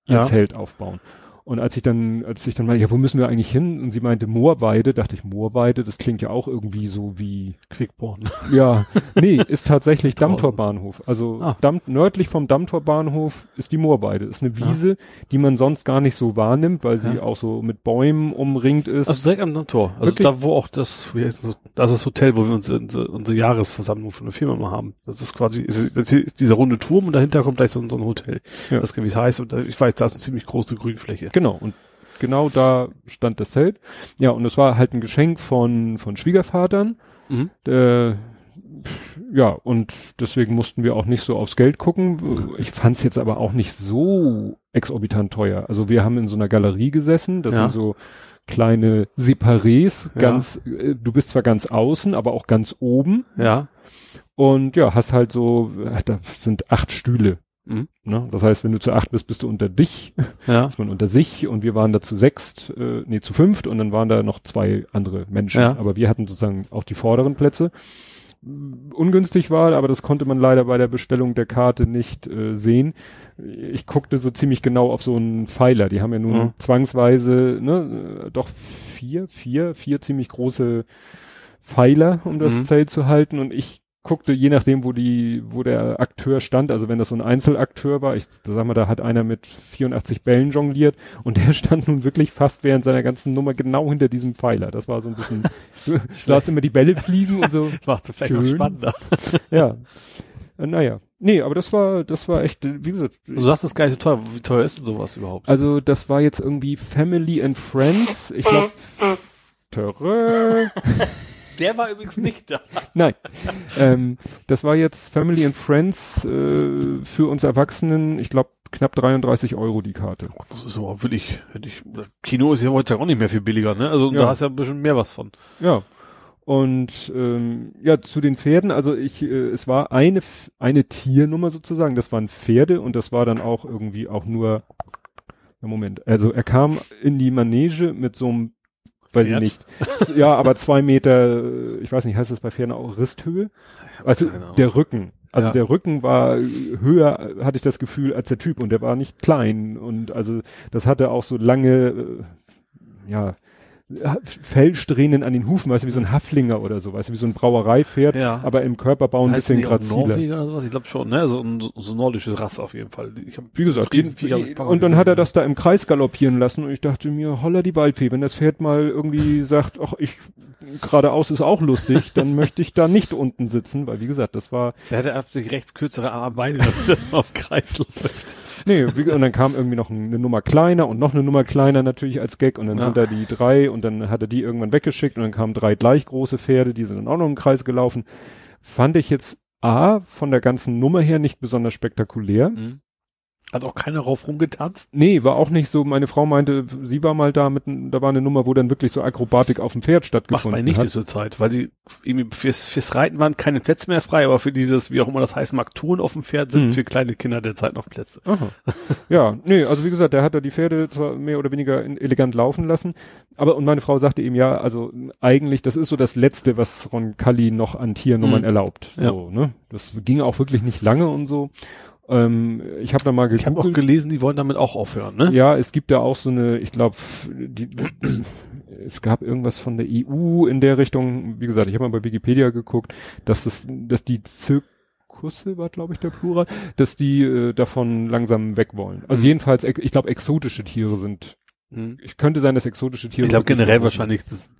ihr Ja. Zelt aufbauen. Und als ich dann, als ich dann mal, ja, wo müssen wir eigentlich hin? Und sie meinte Moorweide, dachte ich, Moorweide, das klingt ja auch irgendwie so wie, Quickborn. ja, nee, ist tatsächlich. Dammtorbahnhof. Also Ah. Damm, nördlich vom Dammtorbahnhof ist die Moorweide. Ist eine Ja. Wiese, die man sonst gar nicht so wahrnimmt, weil sie Ja. auch so mit Bäumen umringt ist. Also direkt am Tor. Also Wirklich? da, wo auch das, wie heißt das, das ist das Hotel, wo wir unsere, unsere, unsere Jahresversammlung von der Firma mal haben. Das ist quasi, ist, das ist dieser runde Turm und dahinter kommt gleich so, ein- so ein Hotel. Ja. Das wie es heißt und da, ich weiß, da ist eine ziemlich große Grünfläche. Genau, und genau da stand das Zelt. Ja, und es war halt ein Geschenk von, von Schwiegervatern. Mhm. Äh, ja, und deswegen mussten wir auch nicht so aufs Geld gucken. Ich fand es jetzt aber auch nicht so exorbitant teuer. Also wir haben in so einer Galerie gesessen, das Ja. sind so kleine Separés, Ja. ganz, äh, du bist zwar ganz außen, aber auch ganz oben. Ja. Und ja, hast halt so, äh, da sind acht Stühle. Mhm. Ne? Das heißt, wenn du zu acht bist, bist du unter dich, Ja. ist man unter sich und wir waren da zu sechst, äh, nee, zu fünft und dann waren da noch zwei andere Menschen. Ja. Aber wir hatten sozusagen auch die vorderen Plätze. Ungünstig war, aber das konnte man leider bei der Bestellung der Karte nicht äh, sehen. Ich guckte so ziemlich genau auf so einen Pfeiler. Die haben ja nun Mhm. zwangsweise, ne, äh, doch vier, vier, vier ziemlich große Pfeiler, um das Mhm. Zelt zu halten. Und ich guckte, je nachdem, wo die, wo der Akteur stand, also wenn das so ein Einzelakteur war, ich sag mal, da hat einer mit 84 Bällen jongliert und der stand nun wirklich fast während seiner ganzen Nummer genau hinter diesem Pfeiler. Das war so ein bisschen, du sahst immer die Bälle fliegen und so. Macht vielleicht noch Schön. spannender. Ja. Äh, Naja. Nee, aber das war, das war echt, äh, wie gesagt, Du sagst, das ist gar nicht so teuer. Wie teuer ist denn sowas überhaupt? also das war jetzt irgendwie Family and Friends. Ich glaube. Der war übrigens nicht da. Nein. ähm, das war jetzt Family and Friends äh, für uns Erwachsenen, ich glaube, knapp 33 Euro die Karte. Das ist aber wirklich, hätte ich, Kino ist ja heute auch nicht mehr viel billiger, ne? Also Ja. da hast du ja ein bisschen mehr was von. Ja. Und ähm, ja, zu den Pferden, also ich, äh, es war eine eine Tiernummer sozusagen, das waren Pferde und das war dann auch irgendwie auch nur, ja, Moment, also er kam in die Manege mit so einem, weiß Pferd? ich nicht, ja, aber zwei Meter, ich weiß nicht, heißt das bei Pferden auch Risthöhe? Also der Rücken. Also Ja. der Rücken war höher, hatte ich das Gefühl, als der Typ und der war nicht klein und also das hatte auch so lange, äh, ja, Fellsträhnen an den Hufen, weißt du, wie so ein Haflinger oder so, weißt du, wie so ein Brauereipferd, Ja. aber im Körperbau ein bisschen graziler. Norweger oder sowas? Ich glaube schon, ne? So ein so, nordisches Rasse auf jeden Fall. Ich hab Wie gesagt, jeden, ich und dann hat er das da im Kreis galoppieren lassen und ich dachte mir, holla die Waldfee, wenn das Pferd mal irgendwie sagt, ach, ich, geradeaus ist auch lustig, dann möchte ich da nicht unten sitzen, weil wie gesagt, das war, Der hatte rechts kürzere Arme Beine, dass der auf Kreis läuft. Nee, wie, und dann kam irgendwie noch eine Nummer kleiner und noch eine Nummer kleiner natürlich als Gag und dann Ja. sind da die drei und dann hat er die irgendwann weggeschickt und dann kamen drei gleich große Pferde, die sind dann auch noch im Kreis gelaufen. Fand ich jetzt A, von der ganzen Nummer her nicht besonders spektakulär. Mhm. Hat auch keiner rauf rumgetanzt. Nee, war auch nicht so. Meine Frau meinte, sie war mal da mit, da war eine Nummer, wo dann wirklich so Akrobatik auf dem Pferd Macht stattgefunden man nicht hat. zur Zeit, weil die irgendwie fürs, fürs Reiten waren keine Plätze mehr frei, aber für dieses, wie auch immer das heißt, mag, Touren auf dem Pferd sind Mhm. für kleine Kinder derzeit noch Plätze. Aha. Ja, nee, also wie gesagt, der hat da die Pferde zwar mehr oder weniger in, elegant laufen lassen, aber und meine Frau sagte ihm ja, also eigentlich, das ist so das Letzte, was Ron Kalli noch an Tiernummern Mhm. erlaubt. Ja. So, ne? Das ging auch wirklich nicht lange und so. Ähm, ich habe da mal Ich habe auch gegoogelt. gelesen, die wollen damit auch aufhören, ne? Ja, es gibt da auch so eine, ich glaube, die, es gab irgendwas von der EU in der Richtung, wie gesagt, ich habe mal bei Wikipedia geguckt, dass das, dass die Zirkusse war, glaube ich, der Plural, dass die äh, davon langsam weg wollen. Also Mhm. jedenfalls, ich glaube, exotische Tiere sind. Mhm. Ich könnte sein, dass exotische Tiere. Ich glaube generell wahrscheinlich, das.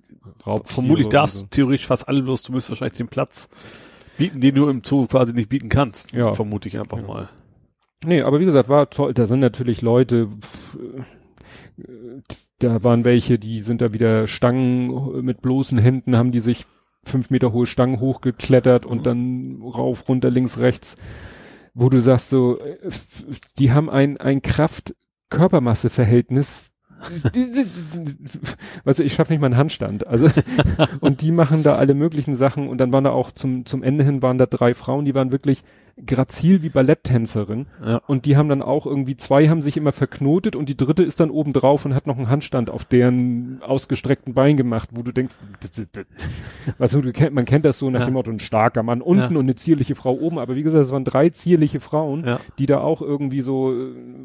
Raubtiere vermutlich darfst so. theoretisch fast alle bloß, du müsst wahrscheinlich den Platz bieten, den du im Zoo quasi nicht bieten kannst. Ja. Vermute ich einfach Ja. mal. Nee, aber wie gesagt, war toll. Da sind natürlich Leute, pff, äh, da waren welche, die sind da wieder Stangen mit bloßen Händen, haben die sich fünf Meter hohe Stangen hochgeklettert und Mhm. dann rauf, runter, links, rechts, wo du sagst so, äh, die haben ein, ein Kraft-Körpermasse-Verhältnis. du, ich schaffe nicht mal einen Handstand. Also, und die machen da alle möglichen Sachen und dann waren da auch zum, zum Ende hin waren da drei Frauen, die waren wirklich grazil wie Balletttänzerin. Ja. Und die haben dann auch irgendwie, zwei haben sich immer verknotet und die dritte ist dann oben drauf und hat noch einen Handstand auf deren ausgestreckten Bein gemacht, wo du denkst, weißt du, du kennt, man kennt das so nach Ja. dem Motto, ein starker Mann unten Ja. und eine zierliche Frau oben, aber wie gesagt, es waren drei zierliche Frauen, die da auch irgendwie so,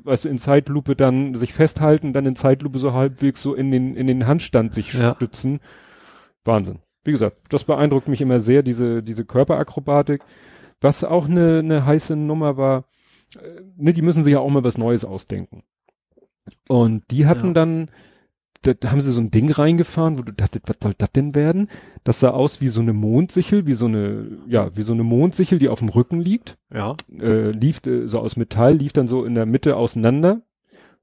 weißt du, in Zeitlupe dann sich festhalten, dann in Zeitlupe so halbwegs so in den, in den Handstand sich stützen. Wahnsinn. Wie gesagt, das beeindruckt mich immer sehr, diese, diese Körperakrobatik. Was auch eine, eine heiße Nummer war, äh, ne, die müssen sich ja auch mal was Neues ausdenken. Und die hatten Ja. dann, da, da haben sie so ein Ding reingefahren, wo du dachtest, was soll das denn werden? Das sah aus wie so eine Mondsichel, wie so eine, ja, wie so eine Mondsichel, die auf dem Rücken liegt, Ja. äh, lief äh, so aus Metall, lief dann so in der Mitte auseinander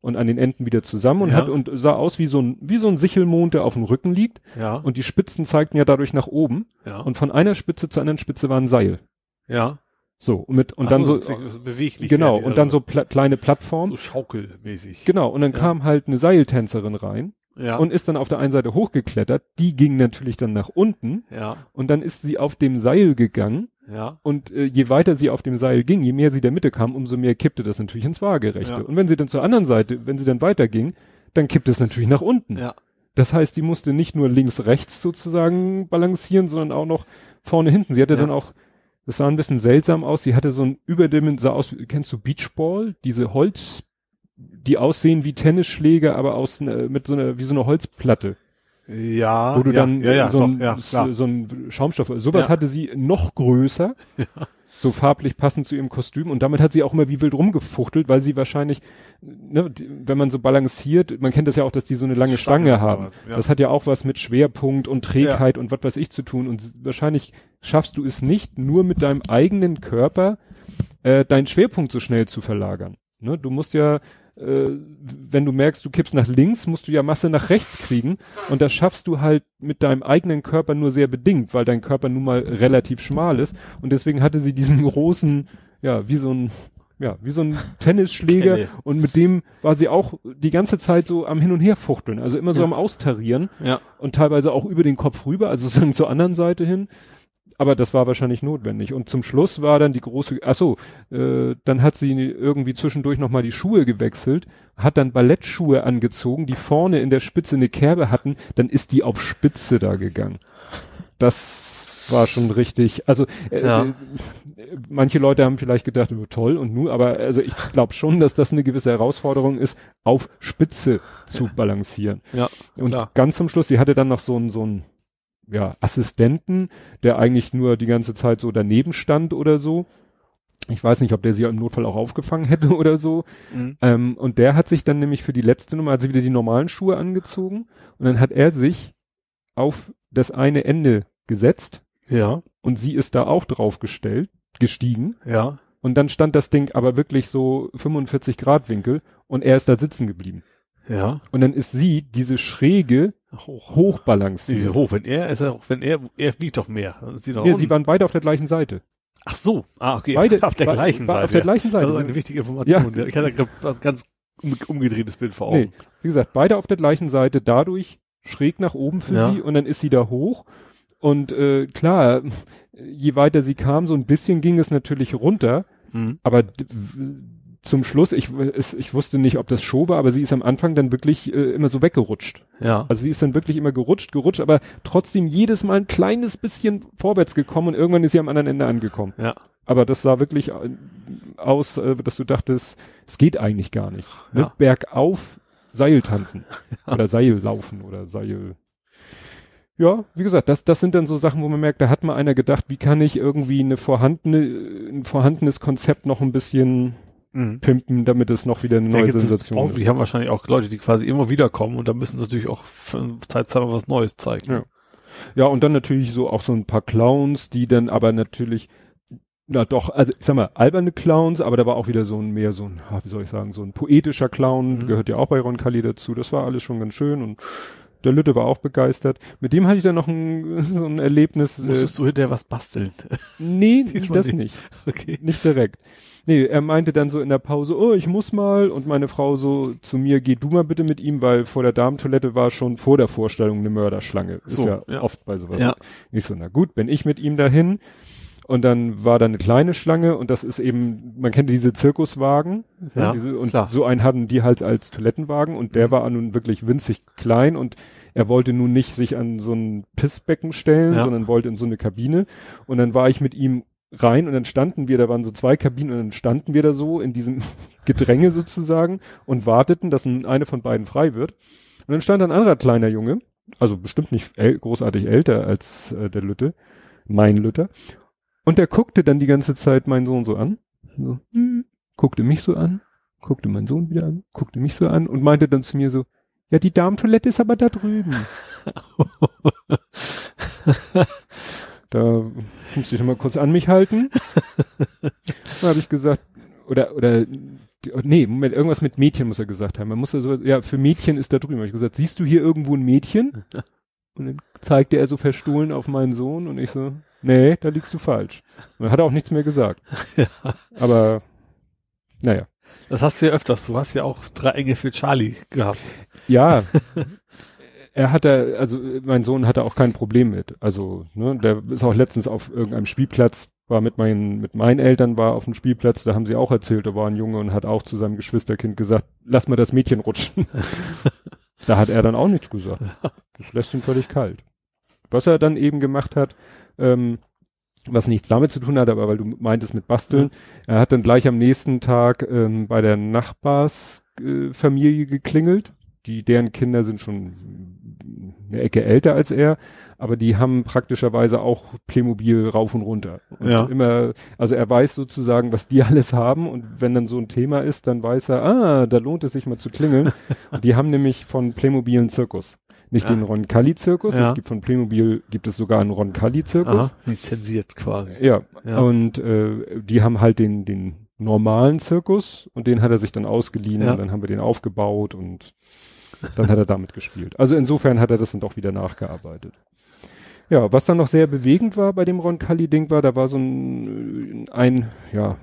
und an den Enden wieder zusammen und Ja. hat und sah aus wie so ein, wie so ein Sichelmond, der auf dem Rücken liegt. Ja. Und die Spitzen zeigten ja dadurch nach oben. ja. Und von einer Spitze zur anderen Spitze war ein Seil. Ja. So, und mit, und Ach dann so, so, beweglich. genau, die und dann so pla kleine Plattformen. so schaukelmäßig. Genau, und dann Ja. kam halt eine Seiltänzerin rein Ja. und ist dann auf der einen Seite hochgeklettert. Die ging natürlich dann nach unten ja. und dann ist sie auf dem Seil gegangen Ja. und äh, je weiter sie auf dem Seil ging, je mehr sie der Mitte kam, umso mehr kippte das natürlich ins Waagerechte. Ja. Und wenn sie dann zur anderen Seite, wenn sie dann weiterging, dann kippte es natürlich nach unten. Ja. Das heißt, die musste nicht nur links, rechts sozusagen balancieren, sondern auch noch vorne, hinten. Sie hatte Ja. dann auch, das sah ein bisschen seltsam aus, sie hatte so ein Überdimension, sah aus, kennst du Beachball? Diese Holz, die aussehen wie Tennisschläge, aber aus ne, mit so einer, wie so eine Holzplatte, Ja. wo du ja, dann ja, ja, so, doch, ein, klar. so, so ein Schaumstoff, sowas hatte sie noch größer. So farblich passend zu ihrem Kostüm und damit hat sie auch immer wie wild rumgefuchtelt, weil sie wahrscheinlich, ne, wenn man so balanciert, man kennt das ja auch, dass die so eine lange Stange Stange, haben. Das hat ja auch was mit Schwerpunkt und Trägheit und was weiß ich zu tun. Und wahrscheinlich schaffst du es nicht, nur mit deinem eigenen Körper äh, deinen Schwerpunkt so schnell zu verlagern. Ne? Du musst ja, äh, wenn du merkst, du kippst nach links, musst du ja Masse nach rechts kriegen. Und das schaffst du halt mit deinem eigenen Körper nur sehr bedingt, weil dein Körper nun mal relativ schmal ist. Und deswegen hatte sie diesen großen, ja, wie so ein ja, wie so ein Tennisschläger und mit dem war sie auch die ganze Zeit so am Hin und Her fuchteln, also immer so Ja. am Austarieren Ja. und teilweise auch über den Kopf rüber, also sozusagen zur anderen Seite hin. Aber das war wahrscheinlich notwendig. Und zum Schluss war dann die große, ach so, äh, dann hat sie irgendwie zwischendurch nochmal die Schuhe gewechselt, hat dann Ballettschuhe angezogen, die vorne in der Spitze eine Kerbe hatten, dann ist die auf Spitze da gegangen. Das war schon richtig, also äh, Ja. äh, manche Leute haben vielleicht gedacht, oh, toll und nu, aber also ich glaube schon, dass das eine gewisse Herausforderung ist, auf Spitze zu balancieren. Ja. Und Klar. ganz zum Schluss, sie hatte dann noch so einen, so einen, ja, Assistenten, der eigentlich nur die ganze Zeit so daneben stand oder so. Ich weiß nicht, ob der sie im Notfall auch aufgefangen hätte oder so. Mhm. Ähm, und der hat sich dann nämlich für die letzte Nummer, sie wieder die normalen Schuhe angezogen und dann hat er sich auf das eine Ende gesetzt Ja. und sie ist da auch drauf gestellt, gestiegen Ja. und dann stand das Ding aber wirklich so 45 Grad Winkel und er ist da sitzen geblieben. Ja. Und dann ist sie diese schräge Hoch. hochbalanciert. Hoch, wenn er, ist er wenn er, er wiegt doch mehr. Sie Ja, sie waren beide auf der gleichen Seite. Ach so. Ah, okay. Beide auf der gleichen Seite. Auf der gleichen Seite. Das ist eine wichtige Information. Ja. Ich hatte ein ganz um, umgedrehtes Bild vor Augen. Nee, wie gesagt, beide auf der gleichen Seite, dadurch schräg nach oben für Ja. sie und dann ist sie da hoch. Und äh, klar, je weiter sie kam, so ein bisschen ging es natürlich runter, Mhm. aber zum Schluss, ich, es, ich wusste nicht, ob das Show war, aber sie ist am Anfang dann wirklich äh, immer so weggerutscht. Ja. Also sie ist dann wirklich immer gerutscht, gerutscht, aber trotzdem jedes Mal ein kleines bisschen vorwärts gekommen und irgendwann ist sie am anderen Ende angekommen. Ja. Aber das sah wirklich äh, aus, äh, dass du dachtest, es geht eigentlich gar nicht. Ne? Ja. Bergauf Seil tanzen oder Seil laufen oder Seil. Ja, wie gesagt, das, das sind dann so Sachen, wo man merkt, da hat mal einer gedacht, wie kann ich irgendwie eine vorhandene, ein vorhandenes Konzept noch ein bisschen Mhm. pimpen, damit es noch wieder eine Ich neue Sensation ist. die haben wahrscheinlich auch Leute, die quasi immer wieder kommen und da müssen sie natürlich auch für Zeit mal was Neues zeigen. Ja. Ja, und dann natürlich so auch so ein paar Clowns, die dann aber natürlich, na doch, also ich sag mal, alberne Clowns, aber da war auch wieder so ein mehr so ein, wie soll ich sagen, so ein poetischer Clown, Mhm. gehört ja auch bei Ron Kalli dazu. Das war alles schon ganz schön und der Lütte war auch begeistert. Mit dem hatte ich dann noch ein, so ein Erlebnis. Äh, Musstest du hinterher was basteln? nee, das nicht. nicht. okay. Nicht direkt. Nee, er meinte dann so in der Pause, oh, ich muss mal. Und meine Frau so zu mir, geh du mal bitte mit ihm, weil vor der Damentoilette war schon vor der Vorstellung eine Mörderschlange. Ist So, ja, ja. oft bei sowas. Ja. Ich so, na gut, bin ich mit ihm dahin. Und dann war da eine kleine Schlange und das ist eben, man kennt diese Zirkuswagen. ne, Ja, diese, und klar. so einen hatten die halt als Toilettenwagen und der Mhm. war nun wirklich winzig klein und er wollte nun nicht sich an so ein Pissbecken stellen, Ja. sondern wollte in so eine Kabine. Und dann war ich mit ihm rein und dann standen wir, da waren so zwei Kabinen und dann standen wir da so in diesem Gedränge sozusagen und warteten, dass ein, eine von beiden frei wird. Und dann stand ein anderer kleiner Junge, also bestimmt nicht großartig älter als äh, der Lütte, mein Lütter. Und der guckte dann die ganze Zeit meinen Sohn so an, so, hm, guckte mich so an, guckte meinen Sohn wieder an, guckte mich so an und meinte dann zu mir so, ja, die Damentoilette ist aber da drüben. Da musste ich noch mal kurz an mich halten. Dann habe ich gesagt, oder, oder, nee, Moment, irgendwas mit Mädchen muss er gesagt haben. Man muss ja so, ja, für Mädchen ist da drüben. Hab ich gesagt, siehst du hier irgendwo ein Mädchen? Und dann zeigte er so verstohlen auf meinen Sohn und ich so, nee, da liegst du falsch. Und dann hat er auch nichts mehr gesagt. Ja. Aber, naja. Das hast du ja öfters. Du hast ja auch drei Engel für Charlie gehabt. Ja. Er hatte, also mein Sohn hatte auch kein Problem mit. Also, ne, der ist auch letztens auf irgendeinem Spielplatz, war mit meinen, mit meinen Eltern war auf dem Spielplatz, da haben sie auch erzählt, da war ein Junge und hat auch zu seinem Geschwisterkind gesagt, lass mal das Mädchen rutschen. da hat er dann auch nichts gesagt. Das lässt ihn völlig kalt. Was er dann eben gemacht hat, ähm, was nichts damit zu tun hat, aber weil du meintest mit Basteln, er hat dann gleich am nächsten Tag ähm, bei der Nachbarsfamilie äh, geklingelt. Die, deren Kinder sind schon eine Ecke älter als er, aber die haben praktischerweise auch Playmobil rauf und runter. Und Ja. immer, also er weiß sozusagen, was die alles haben und wenn dann so ein Thema ist, dann weiß er, ah, da lohnt es sich mal zu klingeln. und die haben nämlich von Playmobil einen Zirkus. Nicht Ja. den Roncalli-Zirkus, Ja. es gibt von Playmobil, gibt es sogar einen Roncalli-Zirkus. Aha, lizenziert quasi. Ja, Ja. und äh, die haben halt den, den normalen Zirkus und den hat er sich dann ausgeliehen und dann haben wir den aufgebaut und dann hat er damit gespielt. Also insofern hat er das dann doch wieder nachgearbeitet. Ja, was dann noch sehr bewegend war bei dem Roncalli-Ding war, da war so ein, ein ja,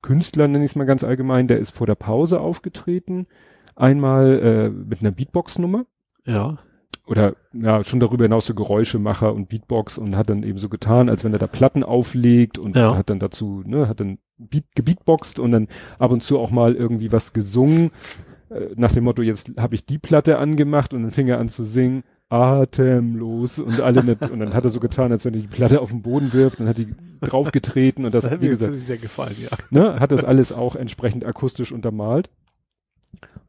Künstler, nenne ich es mal ganz allgemein, der ist vor der Pause aufgetreten. Einmal äh, mit einer Beatbox-Nummer Ja. oder ja, schon darüber hinaus so Geräuschemacher und Beatbox und hat dann eben so getan, als wenn er da Platten auflegt und Ja. hat dann dazu, ne, hat dann Beat, gebeatboxt und dann ab und zu auch mal irgendwie was gesungen, äh, nach dem Motto, jetzt habe ich die Platte angemacht und dann fing er an zu singen, atemlos und alle nicht, und dann hat er so getan, als wenn er die Platte auf den Boden wirft und hat die draufgetreten und das, Das hat wie mir gesagt, sehr gefallen, ja. ne, hat das alles auch entsprechend akustisch untermalt.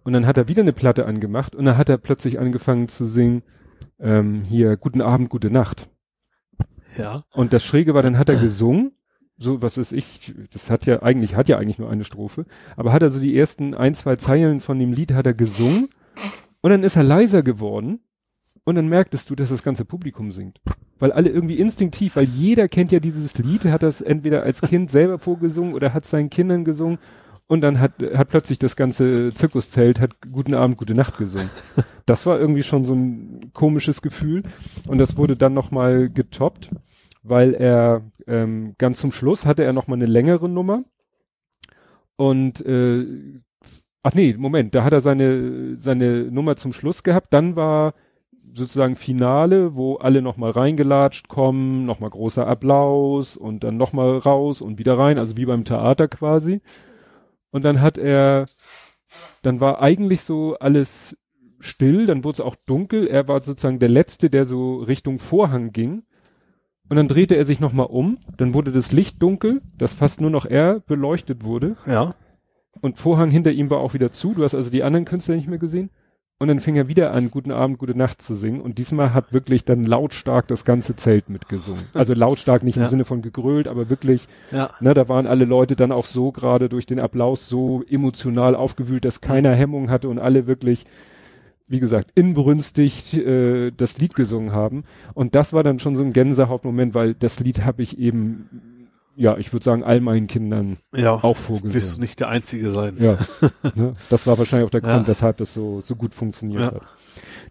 Und dann hat er wieder eine Platte angemacht und dann hat er plötzlich angefangen zu singen, ähm, hier, guten Abend, gute Nacht. Ja. Und das Schräge war, dann hat er gesungen, so was ist ich, das hat ja eigentlich, hat ja eigentlich nur eine Strophe, aber hat er so die ersten ein, zwei Zeilen von dem Lied hat er gesungen und dann ist er leiser geworden und dann merktest du, dass das ganze Publikum singt. Weil alle irgendwie instinktiv, weil jeder kennt ja dieses Lied, hat das entweder als Kind selber vorgesungen oder hat seinen Kindern gesungen und dann hat, hat plötzlich das ganze Zirkuszelt hat Guten Abend, Gute Nacht gesungen. Das war irgendwie schon so ein komisches Gefühl und das wurde dann nochmal getoppt, weil er ähm, ganz zum Schluss hatte er nochmal eine längere Nummer und äh, ach nee, Moment, da hat er seine, seine Nummer zum Schluss gehabt, dann war sozusagen Finale, wo alle nochmal reingelatscht kommen, nochmal großer Applaus und dann nochmal raus und wieder rein, also wie beim Theater quasi. Und dann hat er, dann war eigentlich so alles still, dann wurde es auch dunkel. Er war sozusagen der Letzte, der so Richtung Vorhang ging. Und dann drehte er sich nochmal um, dann wurde das Licht dunkel, dass fast nur noch er beleuchtet wurde. Ja. Und Vorhang hinter ihm war auch wieder zu. Du hast also die anderen Künstler nicht mehr gesehen. Und dann fing er wieder an, Guten Abend, Gute Nacht zu singen. Und diesmal hat wirklich dann lautstark das ganze Zelt mitgesungen. Also lautstark nicht Ja. im Sinne von gegrölt, aber wirklich, Ja. ne, da waren alle Leute dann auch so gerade durch den Applaus so emotional aufgewühlt, dass keiner Hemmung hatte und alle wirklich, wie gesagt, inbrünstig äh, das Lied gesungen haben. Und das war dann schon so ein Gänsehautmoment, weil das Lied habe ich eben, ja, ich würde sagen, all meinen Kindern Ja. auch vorgesungen. Wirst du nicht der Einzige sein. Ja, ne? das war wahrscheinlich auch der Ja. Grund, weshalb das so, so gut funktioniert Ja. hat.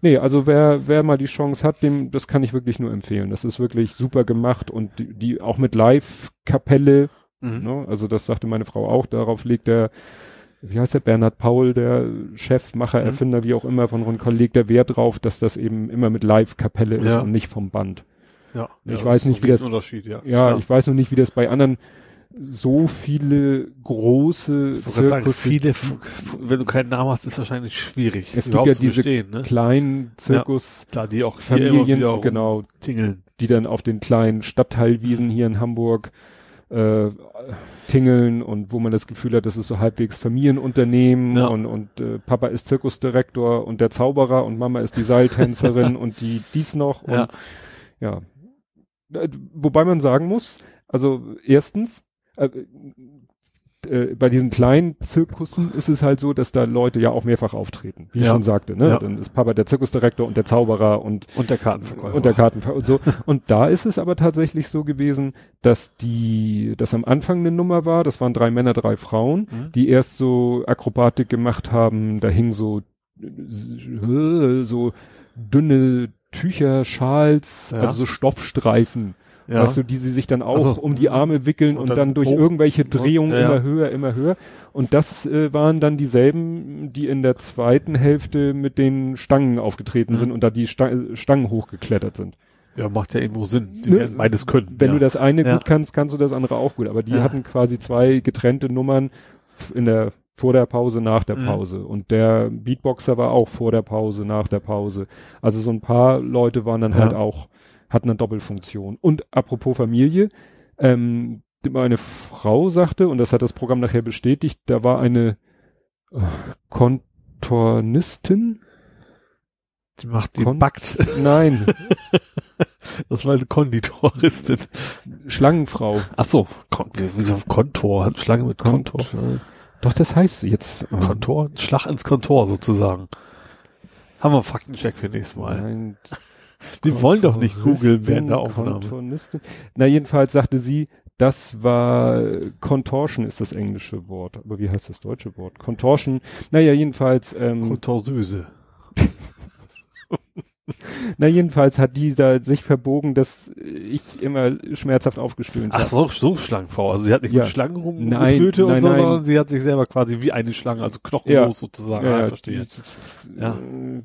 Nee, also wer, wer mal die Chance hat, dem, das kann ich wirklich nur empfehlen. Das ist wirklich super gemacht und die, die auch mit Live-Kapelle, Mhm. ne? also das sagte meine Frau auch, darauf legt der, wie heißt der, Bernhard Paul, der Chef, Macher, Mhm. Erfinder, wie auch immer von Ron legt der Wert drauf, dass das eben immer mit Live-Kapelle ist Ja. und nicht vom Band. Ja. Ich ja, weiß nicht, ein wie das- Riesenunterschied, ja. Ja, Klar. ich weiß noch nicht, wie das bei anderen so viele große Ich gerade sagen, Zirkus- viele, wenn du keinen Namen hast, ist wahrscheinlich schwierig. Es gibt ja diese bestehen, ne? kleinen Zirkus Da die auch Familien, genau, tingeln. die dann auf den kleinen Stadtteilwiesen hier in Hamburg äh, tingeln und wo man das Gefühl hat, das ist so halbwegs Familienunternehmen Ja. und, und äh, Papa ist Zirkusdirektor und der Zauberer und Mama ist die Seiltänzerin und die dies noch und Ja. ja. Äh, Wobei man sagen muss, also erstens, äh, äh, bei diesen kleinen Zirkussen ist es halt so, dass da Leute ja auch mehrfach auftreten, wie ich Ja. schon sagte, ne? Ja. Dann ist Papa der Zirkusdirektor und der Zauberer und Und der Kartenverkäufer. und der Kartenver und so. Und da ist es aber tatsächlich so gewesen, dass die, dass am Anfang eine Nummer war, das waren drei Männer, drei Frauen, Mhm. die erst so Akrobatik gemacht haben, da hingen so, äh, so dünne Tücher, Schals, Ja. also so Stoffstreifen Ja. Weißt du, die sie sich dann auch Also, um die Arme wickeln und und, dann dann, durch hoch- irgendwelche Drehungen ja, ja. immer höher, immer höher. Und das äh, waren dann dieselben, die in der zweiten Hälfte mit den Stangen aufgetreten Mhm. sind und da die Sta Stangen hochgeklettert sind. Ja, macht ja irgendwo Sinn. Die Ne? werden beides können. Wenn ja. du das eine gut kannst, kannst du das andere auch gut. Aber die hatten quasi zwei getrennte Nummern in der vor der Pause, nach der Mhm. Pause. Und der Beatboxer war auch vor der Pause, nach der Pause. Also so ein paar Leute waren dann Ja. halt auch, hatten eine Doppelfunktion. Und apropos Familie, ähm, meine Frau sagte, und das hat das Programm nachher bestätigt, da war eine äh, Kontornistin? Die macht die Kon- backt. Nein, Das war eine Konditoristin. Schlangenfrau. Ach so, Kon wieso Kontor? Schlange mit Kontor. Kont- Doch, das heißt jetzt. ähm, Kontor? Schlag ins Kontor sozusagen. Haben wir einen Faktencheck für nächstes Mal. Nein, Wir wollen doch nicht googeln während der Aufnahme. Kontornistin. Na, jedenfalls sagte sie, das war Contortion ist das englische Wort. Aber wie heißt das deutsche Wort? Contortion. Naja, jedenfalls, ähm, Kontorseuse. na, jedenfalls hat dieser sich verbogen, dass ich immer schmerzhaft aufgestöhnt Ach habe. so, so Schlangenfrau. Also sie hat nicht Ja. mit Schlangen rumgeflöte und so, nein. sondern sie hat sich selber quasi wie eine Schlange, also knochenlos Ja. sozusagen. Ja, ah, ja, verstehe. die- Ja.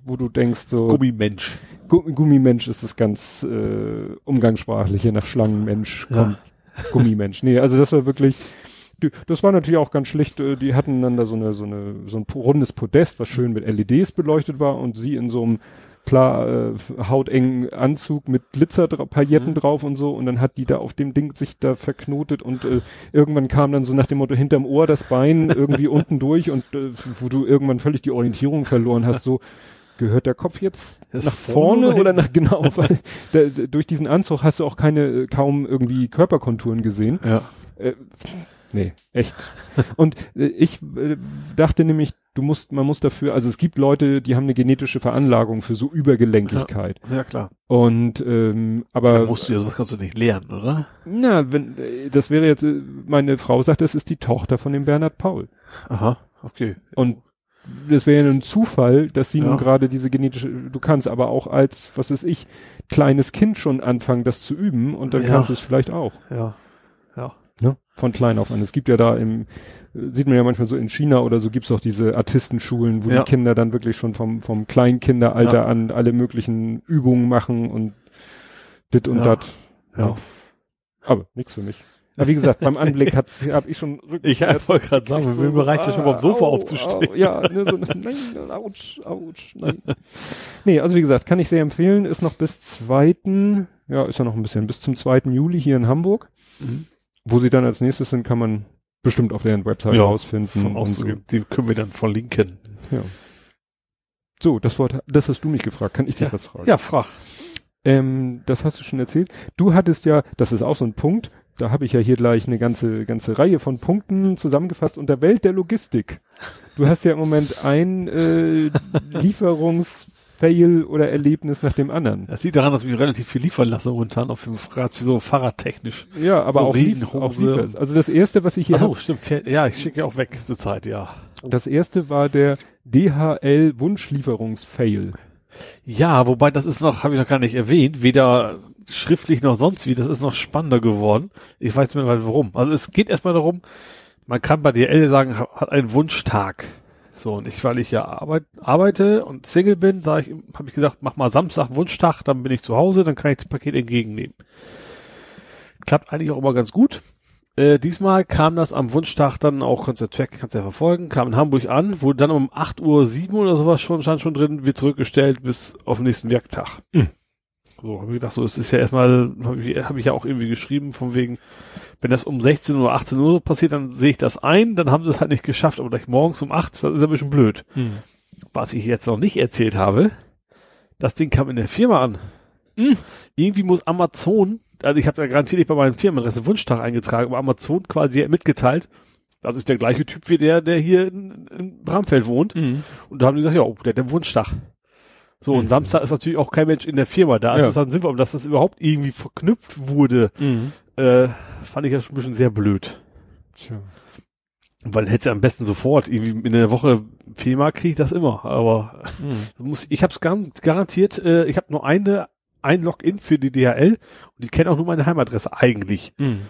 Wo du denkst, so Gummimensch. Gu- Gummimensch ist es ganz äh, umgangssprachlich, hier nach Schlangenmensch Ja. kommt Gummimensch. Nee, also das war wirklich, die, das war natürlich auch ganz schlicht, äh, die hatten dann da so eine, so eine, so ein rundes Podest, was schön mit LEDs beleuchtet war und sie in so einem klar äh, hautengen Anzug mit Glitzerpailletten Mhm. drauf und so und dann hat die da auf dem Ding sich da verknotet und äh, irgendwann kam dann so nach dem Motto hinterm Ohr das Bein irgendwie unten durch und äh, wo du irgendwann völlig die Orientierung verloren hast, so gehört der Kopf jetzt Ist nach vorne vorne oder nach genau, weil der, durch diesen Anzug hast du auch keine äh, kaum irgendwie Körperkonturen gesehen. Ja. Äh, nee, echt. Und äh, ich äh, dachte nämlich, du musst, man muss dafür, also es gibt Leute, die haben eine genetische Veranlagung für so Übergelenkigkeit. Ja, klar. Und ähm, aber musst du ja, sowas kannst du nicht lernen, oder? na, wenn äh, das wäre jetzt, äh, meine Frau sagt, das ist die Tochter von dem Bernhard Paul. Aha, okay. Und das wäre ja ein Zufall, dass sie Ja. nun gerade diese genetische, du kannst aber auch als, was weiß ich, kleines Kind schon anfangen, das zu üben und dann Ja. kannst du es vielleicht auch. Ja. Ja. Ne? Von klein auf an. Es gibt ja da im, sieht man ja manchmal so in China oder so gibt's auch diese Artistenschulen, wo Ja. die Kinder dann wirklich schon vom, vom Kleinkinderalter Ja. an alle möglichen Übungen machen und dit und Ja. dat. Ja. Aber nichts für mich. Aber wie gesagt, beim Anblick hat, hab ich schon Rücken. Ich wollte gerade sagen, du mir reicht es schon vom Sofa au, aufzustehen. Au, ja, ne, so, nein, ouch, ouch, nein. Nee, also wie gesagt, kann ich sehr empfehlen, ist noch bis zweiten, ja, ist ja noch ein bisschen, bis zum 2. Juli hier in Hamburg. Mhm. Wo sie dann als nächstes sind, kann man bestimmt auf deren Website Ja, rausfinden. So. Die können wir dann verlinken. Ja. So, das Wort, das hast du mich gefragt. Kann ich dich was fragen? Ja, frag. Ähm, das hast du schon erzählt. Du hattest ja, das ist auch so ein Punkt, da habe ich ja hier gleich eine ganze, ganze Reihe von Punkten zusammengefasst unter Welt der Logistik. Du hast ja im Moment ein äh, Lieferungsfail oder Erlebnis nach dem anderen. Das liegt daran, dass wir relativ viel liefern lassen momentan auf dem Rad, so fahrradtechnisch. Ja, aber So auch, lief, auch liefers. Also das erste, was ich hier Ach so, hab, stimmt. Ja, ich schicke ja auch weg zur Zeit, ja. das erste war der DHL Wunschlieferungsfail. Ja, wobei das ist noch, habe ich noch gar nicht erwähnt, weder schriftlich noch sonst wie, das ist noch spannender geworden. Ich weiß nicht mehr warum. Also es geht erstmal darum, man kann bei DL sagen, ha- hat einen Wunschtag. So, und ich, weil ich ja arbeit, arbeite und Single bin, da ich, habe ich gesagt, mach mal Samstag Wunschtag, dann bin ich zu Hause, dann kann ich das Paket entgegennehmen. Klappt eigentlich auch immer ganz gut. Äh, diesmal kam das am Wunschtag dann auch, kannst du ja tracken, kannst du ja verfolgen, kam in Hamburg an, wurde dann um 8.07 Uhr oder sowas schon, stand schon drin, wird zurückgestellt bis auf den nächsten Werktag. Mhm. So, habe ich gedacht, so, es ist ja erstmal, habe ich, hab ich ja auch irgendwie geschrieben, von wegen, wenn das um 16 oder 18 Uhr passiert, dann sehe ich das ein, dann haben sie es halt nicht geschafft, aber gleich morgens um 8, das ist ein bisschen blöd. Was ich jetzt noch nicht erzählt habe, das Ding kam in der Firma an. Mhm. Irgendwie muss Amazon, also ich habe da garantiert nicht bei meinen Firmenadresse Wunschtag eingetragen, aber Amazon quasi mitgeteilt, das ist der gleiche Typ wie der, der hier in, in Bramfeld wohnt. Mhm. Und da haben die gesagt, ja, oh, der hat den Wunschtag. So, und Mhm. Samstag ist natürlich auch kein Mensch in der Firma. Da ist Ja. es dann sinnvoll, aber dass das überhaupt irgendwie verknüpft wurde, Mhm. äh, fand ich ja schon ein bisschen sehr blöd. Tja. Weil hätte ja am besten sofort, irgendwie in der Woche Firma kriege ich das immer. Aber Mhm. muss, ich habe es ganz garantiert, äh, ich habe nur eine ein Login für die DHL und die kennen auch nur meine Heimadresse eigentlich. Mhm.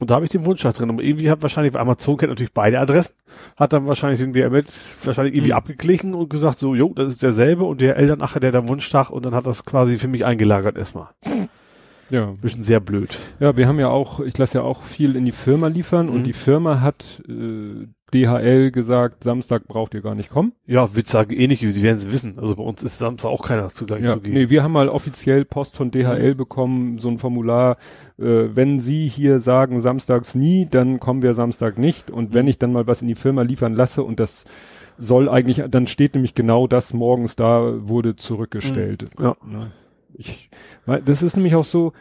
Und da habe ich den Wunsch drin. Und irgendwie hat wahrscheinlich, Amazon kennt natürlich beide Adressen, hat dann wahrscheinlich den DHL wahrscheinlich irgendwie Mhm. abgeglichen und gesagt, so, jo, das ist derselbe und DHL dann, ach, der einen Wunschtag und dann hat das quasi für mich eingelagert erstmal. Ja. Bisschen sehr blöd. Ja, wir haben ja auch, ich lasse ja auch viel in die Firma liefern Mhm. und die Firma hat äh, DHL gesagt, Samstag braucht ihr gar nicht kommen. Ja, würde sagen, ähnlich, sie werden es wissen. Also bei uns ist Samstag auch keiner Zugang Ja, zu geben. nee, wir haben mal offiziell Post von DHL bekommen, so ein Formular, äh, wenn Sie hier sagen samstags nie, dann kommen wir Samstag nicht und wenn ich dann mal was in die Firma liefern lasse und das soll eigentlich, dann steht nämlich genau das morgens da, wurde zurückgestellt. Ja. Ne? Ich, das ist nämlich auch so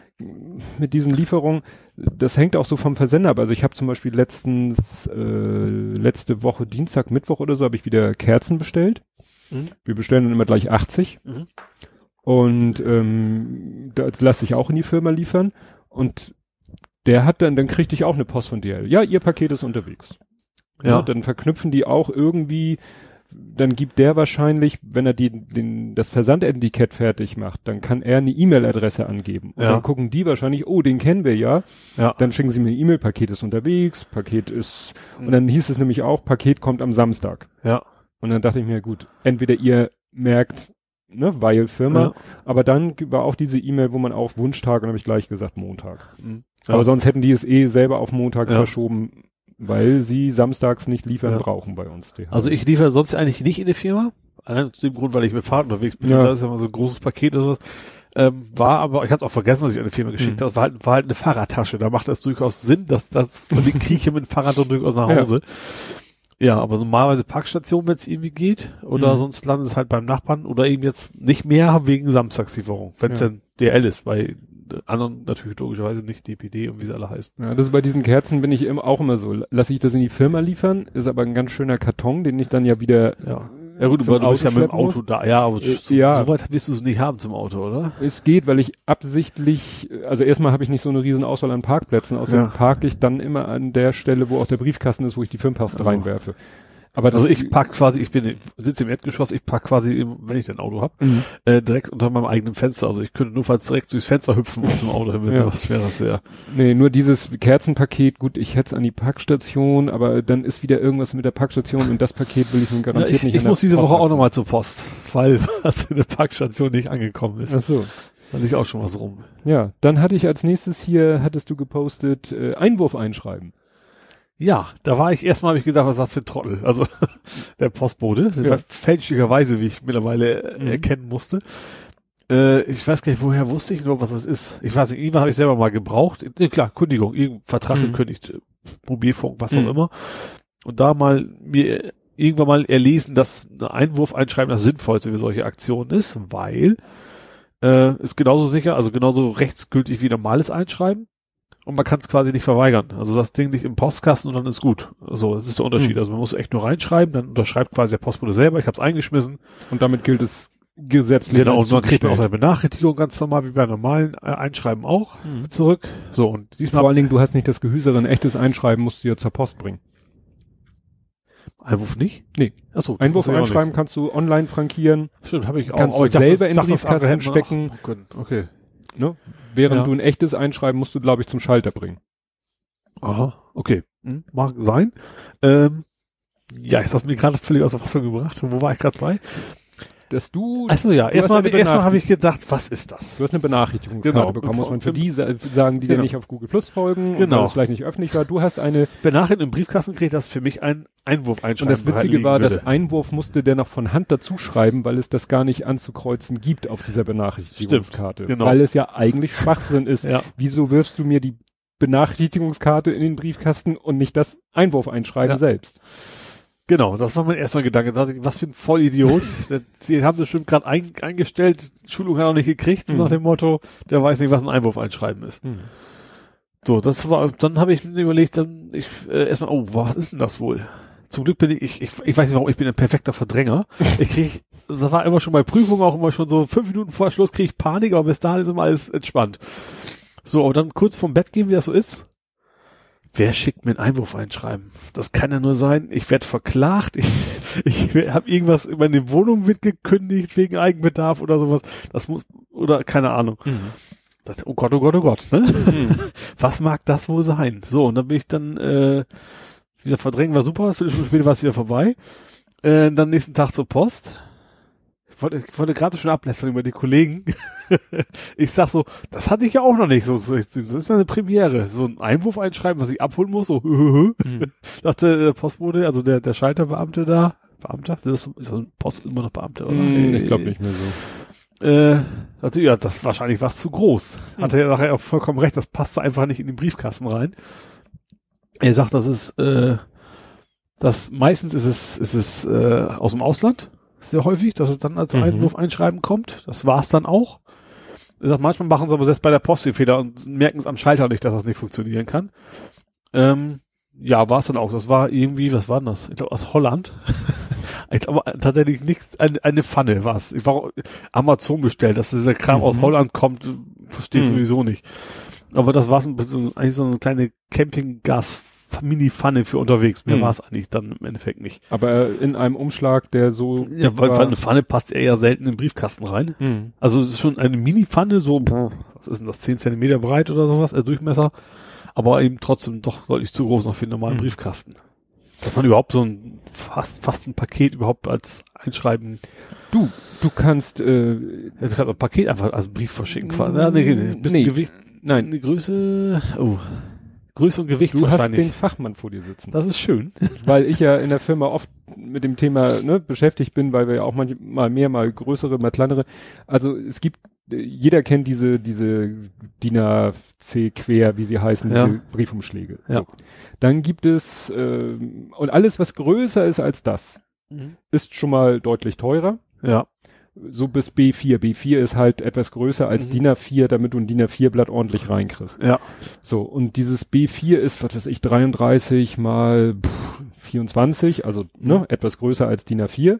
mit diesen Lieferungen, das hängt auch so vom Versender ab. Also ich habe zum Beispiel letztens, äh, letzte Woche Dienstag, Mittwoch oder so, habe ich wieder Kerzen bestellt. Mhm. Wir bestellen dann immer gleich 80. Mhm. Und ähm, das lasse ich auch in die Firma liefern. Und der hat dann, dann kriegte ich auch eine Post von DL. Ja, ihr Paket ist unterwegs. Ja. dann verknüpfen die auch irgendwie, dann gibt der wahrscheinlich, wenn er die, den, das Versandetikett fertig macht, dann kann er eine E-Mail-Adresse angeben. Und Ja. dann gucken die wahrscheinlich, oh, den kennen wir ja. Ja. Dann schicken sie mir eine E-Mail, Paket ist unterwegs, Paket ist, und dann hieß es nämlich auch, Paket kommt am Samstag. Ja. Und dann dachte ich mir, gut, entweder ihr merkt, ne, weil Firma, Ja. aber dann war auch diese E-Mail, wo man auch Wunschtag, und habe ich gleich gesagt Montag. Mhm. Aber sonst hätten die es eh selber auf Montag verschoben, weil sie samstags nicht liefern Ja. brauchen bei uns. Die Also ich liefere sonst eigentlich nicht in die Firma. Allein aus dem Grund, weil ich mit Fahrrad unterwegs bin. Ja. Und Das ist ja mal so ein großes Paket oder sowas. Ähm, war aber, ich hatte es auch vergessen, dass ich die Firma geschickt Mhm. habe. War halt, war halt eine Fahrradtasche. Da macht das durchaus Sinn, dass das von den krieche mit dem Fahrrad dann durchaus nach Ja. Hause. Ja, aber normalerweise Parkstation, wenn es irgendwie geht. Oder Mhm. sonst landet es halt beim Nachbarn. Oder eben jetzt nicht mehr wegen Samstagslieferung. Wenn es Ja. dann DL ist. Bei anderen natürlich logischerweise nicht DPD und wie sie alle heißen. Ja, das ist bei diesen Kerzen bin ich auch immer so. Lasse ich das in die Firma liefern, ist aber ein ganz schöner Karton, den ich dann ja wieder Ja. Ja gut, aber du bist ja mit dem schleppen muss. Auto da. Ja, aber Äh, so, ja. so weit wirst du es nicht haben zum Auto, oder? Es geht, weil ich absichtlich, also erstmal habe ich nicht so eine riesen Auswahl an Parkplätzen, außerdem Ja. parke ich dann immer an der Stelle, wo auch der Briefkasten ist, wo ich die Firmenpost Also. reinwerfe. Aber das, Also ich park quasi, ich bin, sitze im Erdgeschoss, ich park quasi, im, wenn ich ein Auto habe, Mhm. äh, direkt unter meinem eigenen Fenster. Also ich könnte nur falls direkt durchs Fenster hüpfen und zum Auto hin, Ja. was wäre, das wäre. Nee, nur dieses Kerzenpaket, gut, ich hätte es an die Packstation, aber dann ist wieder irgendwas mit der Packstation und das Paket will ich nun Ja, garantiert ich nicht ich muss diese Post Woche auch nochmal zur Post, weil was in der Parkstation nicht angekommen ist. Ach so. Da liegt auch schon was rum. Ja, dann hatte ich als nächstes hier, hattest du gepostet, äh, Einwurf einschreiben. Ja, da war ich erstmal, habe ich gedacht, was ist das für ein Trottel? Also der Postbote, Ja. fälschlicherweise, wie ich mittlerweile äh, Mhm. erkennen musste. Äh, ich weiß gar nicht, woher wusste ich nur, was das ist. Ich weiß nicht, irgendwann habe ich selber mal gebraucht. Nee, klar, Kündigung, irgendein Vertrag Mhm. gekündigt, äh, Mobilfunk, was Mhm. auch immer. Und da mal mir irgendwann mal erlesen, dass ein Einwurf einschreiben das Sinnvollste für solche Aktionen ist, weil äh, ist genauso sicher, also genauso rechtsgültig wie normales Einschreiben. Und man kann es quasi nicht verweigern. Also das Ding liegt im Postkasten und dann ist gut. So, das ist der Unterschied. Mhm. Also man muss echt nur reinschreiben, dann unterschreibt quasi der Postbote selber, ich habe es eingeschmissen. Und damit gilt es gesetzlich. Genau, und dann kriegt man auch eine Benachrichtigung ganz normal, wie bei normalen äh, Einschreiben auch, Mhm. zurück. So, und diesmal Vor allen Dingen, du hast nicht das Gehüse, ein echtes Einschreiben musst du ja zur Post bringen. Einwurf nicht? Nee. Achso. Einwurf einschreiben kannst du online frankieren, Stimmt, habe ich auch. Kannst aber du dachte, selber das- in den dachte, das Briefkasten man stecken. Okay. Ne? Während Ja. du ein echtes Einschreiben musst du, glaube ich, zum Schalter bringen. Aha, okay. Hm, mag sein. Ähm, ja, hast du mich gerade völlig aus der Fassung gebracht. Wo war ich gerade bei? Dass du, Achso, ja, erstmal erstmal habe ich gedacht, was ist das? du hast eine Benachrichtigungskarte Genau. bekommen, muss man für die sa- sagen, die dir Genau. nicht auf Google Plus folgen und Genau. weil es vielleicht nicht öffentlich war. Du hast eine, Benachrichtigung im Briefkasten kriegt das für mich ein Einwurf und einschreiben. das Witzige war, würde. das Einwurf musste der noch von Hand dazu schreiben, weil es das gar nicht anzukreuzen gibt auf dieser Benachrichtigungskarte. Stimmt, genau. Weil es ja eigentlich Schwachsinn ist. Ja. Wieso wirfst du mir die Benachrichtigungskarte in den Briefkasten und nicht das Einwurf einschreiben Ja. selbst? Genau, das war mein erster Gedanke. Da dachte ich, was für ein Vollidiot. Den haben sie bestimmt gerade ein, eingestellt, Schulung hat er noch nicht gekriegt, so Mhm. nach dem Motto, der weiß nicht, was ein Einwurf einschreiben ist. Hm. So, das war, dann habe ich mir überlegt, dann ich äh, erstmal, oh, was ist denn das wohl? Zum Glück bin ich, ich, ich, ich weiß nicht warum, ich bin ein perfekter Verdränger. Ich krieg, das war immer schon bei Prüfungen auch immer schon so fünf Minuten vor Schluss kriege ich Panik, aber bis dahin ist immer alles entspannt. So, aber dann kurz vorm Bett gehen, wie das so ist. Wer schickt mir einen Einwurf einschreiben? Das kann ja nur sein, ich werde verklagt, ich, ich habe irgendwas, meine Wohnung wird gekündigt wegen Eigenbedarf oder sowas. Das muss, oder keine Ahnung. Mhm. Das, oh Gott, oh Gott, oh Gott. Ne? Mhm. Was mag das wohl sein? So, und dann bin ich dann, äh, wieder verdrängen war super, eine Stunde später war es wieder vorbei. Äh, dann nächsten Tag zur Post. Ich wollte, ich wollte gerade schon ablästern über die Kollegen. ich sag so, das hatte ich ja auch noch nicht. So, so das ist eine Premiere. So ein Einwurf einschreiben, was ich abholen muss. So, Mhm. dachte der Postbote, also der, der Schalterbeamte da. Beamter? Das ist, ist so Post immer noch Beamter, oder? Mhm, Ich glaube nicht mehr so. Äh, also ja, das wahrscheinlich war zu groß. Hatte er nachher auch vollkommen recht, das passte einfach nicht in den Briefkasten rein. Er sagt, das ist, äh, das meistens ist es, ist es äh, aus dem Ausland, sehr häufig, dass es dann als Mhm. Einwurf einschreiben kommt. Das war's dann auch. Er sagt, manchmal machen sie aber selbst bei der Post den Fehler und merken es am Schalter nicht, dass das nicht funktionieren kann. Ähm, ja, war es dann auch. Das war irgendwie, was war denn das? Ich glaube aus Holland. ich glaube tatsächlich nichts, eine, eine Pfanne war es. Ich war Amazon bestellt, dass dieser Kram Mhm. aus Holland kommt, verstehe ich Mhm. sowieso nicht. Aber das war so, eigentlich so eine kleine Campinggas-Mini-Pfanne für unterwegs. Mehr Mhm. war es eigentlich dann im Endeffekt nicht. Aber in einem Umschlag, der so. Ja, weil, eine Pfanne passt ja eher selten in den Briefkasten rein. Mhm. Also es ist schon eine Mini-Pfanne, so, was ist denn das, 10 Zentimeter breit oder sowas, äh, Durchmesser. Aber eben trotzdem doch deutlich zu groß noch für den normalen Mhm. Briefkasten. Dass man überhaupt so ein, fast, fast ein Paket überhaupt als Einschreiben, Du, du kannst, äh, also gerade ein Paket einfach als Brief verschicken. quasi. Ja, nee, nee, Nee. Gewicht, nein, eine Größe, oh, Größe und Gewicht du hast den Fachmann vor dir sitzen. das ist schön. weil ich ja in der Firma oft mit dem Thema ne, beschäftigt bin, weil wir ja auch manchmal mehr, mal größere, mal kleinere. Also es gibt, äh, jeder kennt diese, diese DIN A-C quer, wie sie heißen, Ja. diese Briefumschläge. Ja. So. Dann gibt es, ähm, und alles, was größer ist als das, ist schon mal deutlich teurer. Ja, So bis B4. B4 ist halt etwas größer als Mhm. DIN A4, damit du ein DIN A4-Blatt ordentlich reinkriegst. ja, So, und dieses B4 ist, was weiß ich, 33 mal pff, 24, also ne, Mhm. etwas größer als DIN A4.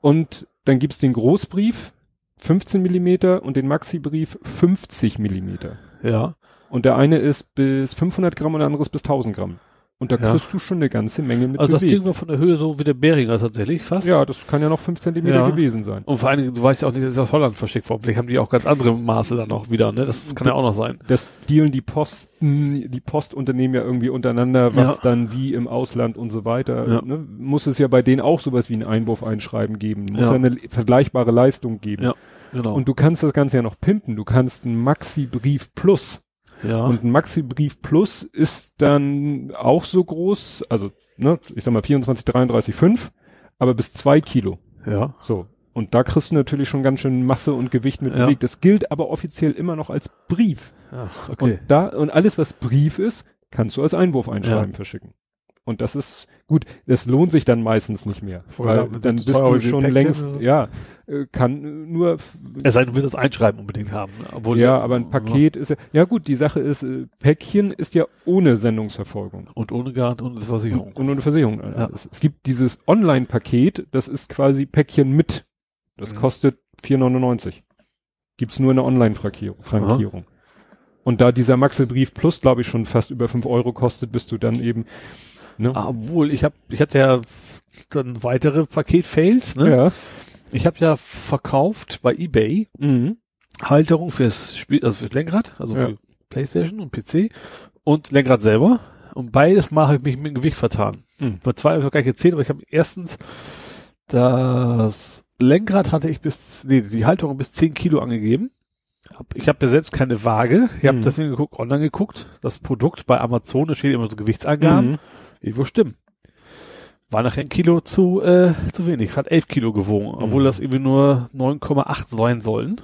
Und dann gibt's den Großbrief, 15 Millimeter, und den Maxi-Brief, 50 Millimeter. ja. Und der eine ist bis 500 Gramm und der andere ist bis 1000 Gramm. Und da Ja. kriegst du schon eine ganze Menge mit Also das bewegt. Ding war von der Höhe so wie der Beringer tatsächlich fast. Ja, das kann ja noch 5 Zentimeter Ja. gewesen sein. Und vor allen Dingen, du weißt ja auch nicht, dass es aus Holland verschickt worden. Vielleicht haben die auch ganz andere Maße dann auch wieder, ne? Das kann ja auch noch sein. Das dealen die Posten, die Postunternehmen ja irgendwie untereinander, was Ja. dann wie im Ausland und so weiter. Ja. Ne? Muss es ja bei denen auch sowas wie ein Einwurf einschreiben geben. Muss Ja. ja, eine vergleichbare Leistung geben. Ja. Genau. Und du kannst das Ganze ja noch pimpen. Du kannst einen Maxi-Brief Plus. Ja. Und ein Maxi-Brief Plus ist dann auch so groß, also, ne, ich sag mal 24, 33, 5, aber bis zwei Kilo. ja. So. Und da kriegst du natürlich schon ganz schön Masse und Gewicht mit Ja. bewegt. Das gilt aber offiziell immer noch als Brief. Ja, Und okay. da, und alles, was Brief ist, kannst du als Einwurf einschreiben verschicken. Und das ist gut, das lohnt sich dann meistens nicht mehr. Weil dann bist du schon Päckchen, längst, ja, äh, kann nur, Es sei denn, du willst das Einschreiben unbedingt haben. Obwohl ja, aber ein Paket ist ja, ja gut, die Sache ist, äh, Päckchen ist ja ohne Sendungsverfolgung. Und ohne Garant und Versicherung. Und ohne Versicherung. Ja. Es, es gibt dieses Online-Paket, das ist quasi Päckchen mit. Das Mhm. kostet 4,99. Gibt's nur in der Online-Frankierung. Frankierung. Und da dieser Maxelbrief Plus, glaube ich, schon fast über 5 Euro kostet, bist du dann eben, ne? Ah, Obwohl, ich habe, ich hatte ja dann weitere Paket-Fails, ne? Ja. Ich habe ja verkauft bei eBay Mhm. Halterung fürs Spiel, also fürs Lenkrad, also Ja. für Playstation und PC und Lenkrad selber. Und beides Mal habe ich mich mit dem Gewicht vertan. Mhm. Bei zwei habe ich noch gar nicht gezählt, aber ich habe erstens das Lenkrad hatte ich bis, nee, die Halterung bis 10 Kilo angegeben. Ich habe ja selbst keine Waage. Ich habe Mhm. deswegen geguckt, online geguckt. Das Produkt bei Amazon, da steht immer so Gewichtsangaben. Mhm. Irgendwo stimmen. War nachher ein Kilo zu, äh, zu wenig. Hat 11 Kilo gewogen, obwohl Mhm. das irgendwie nur 9,8 sein sollen.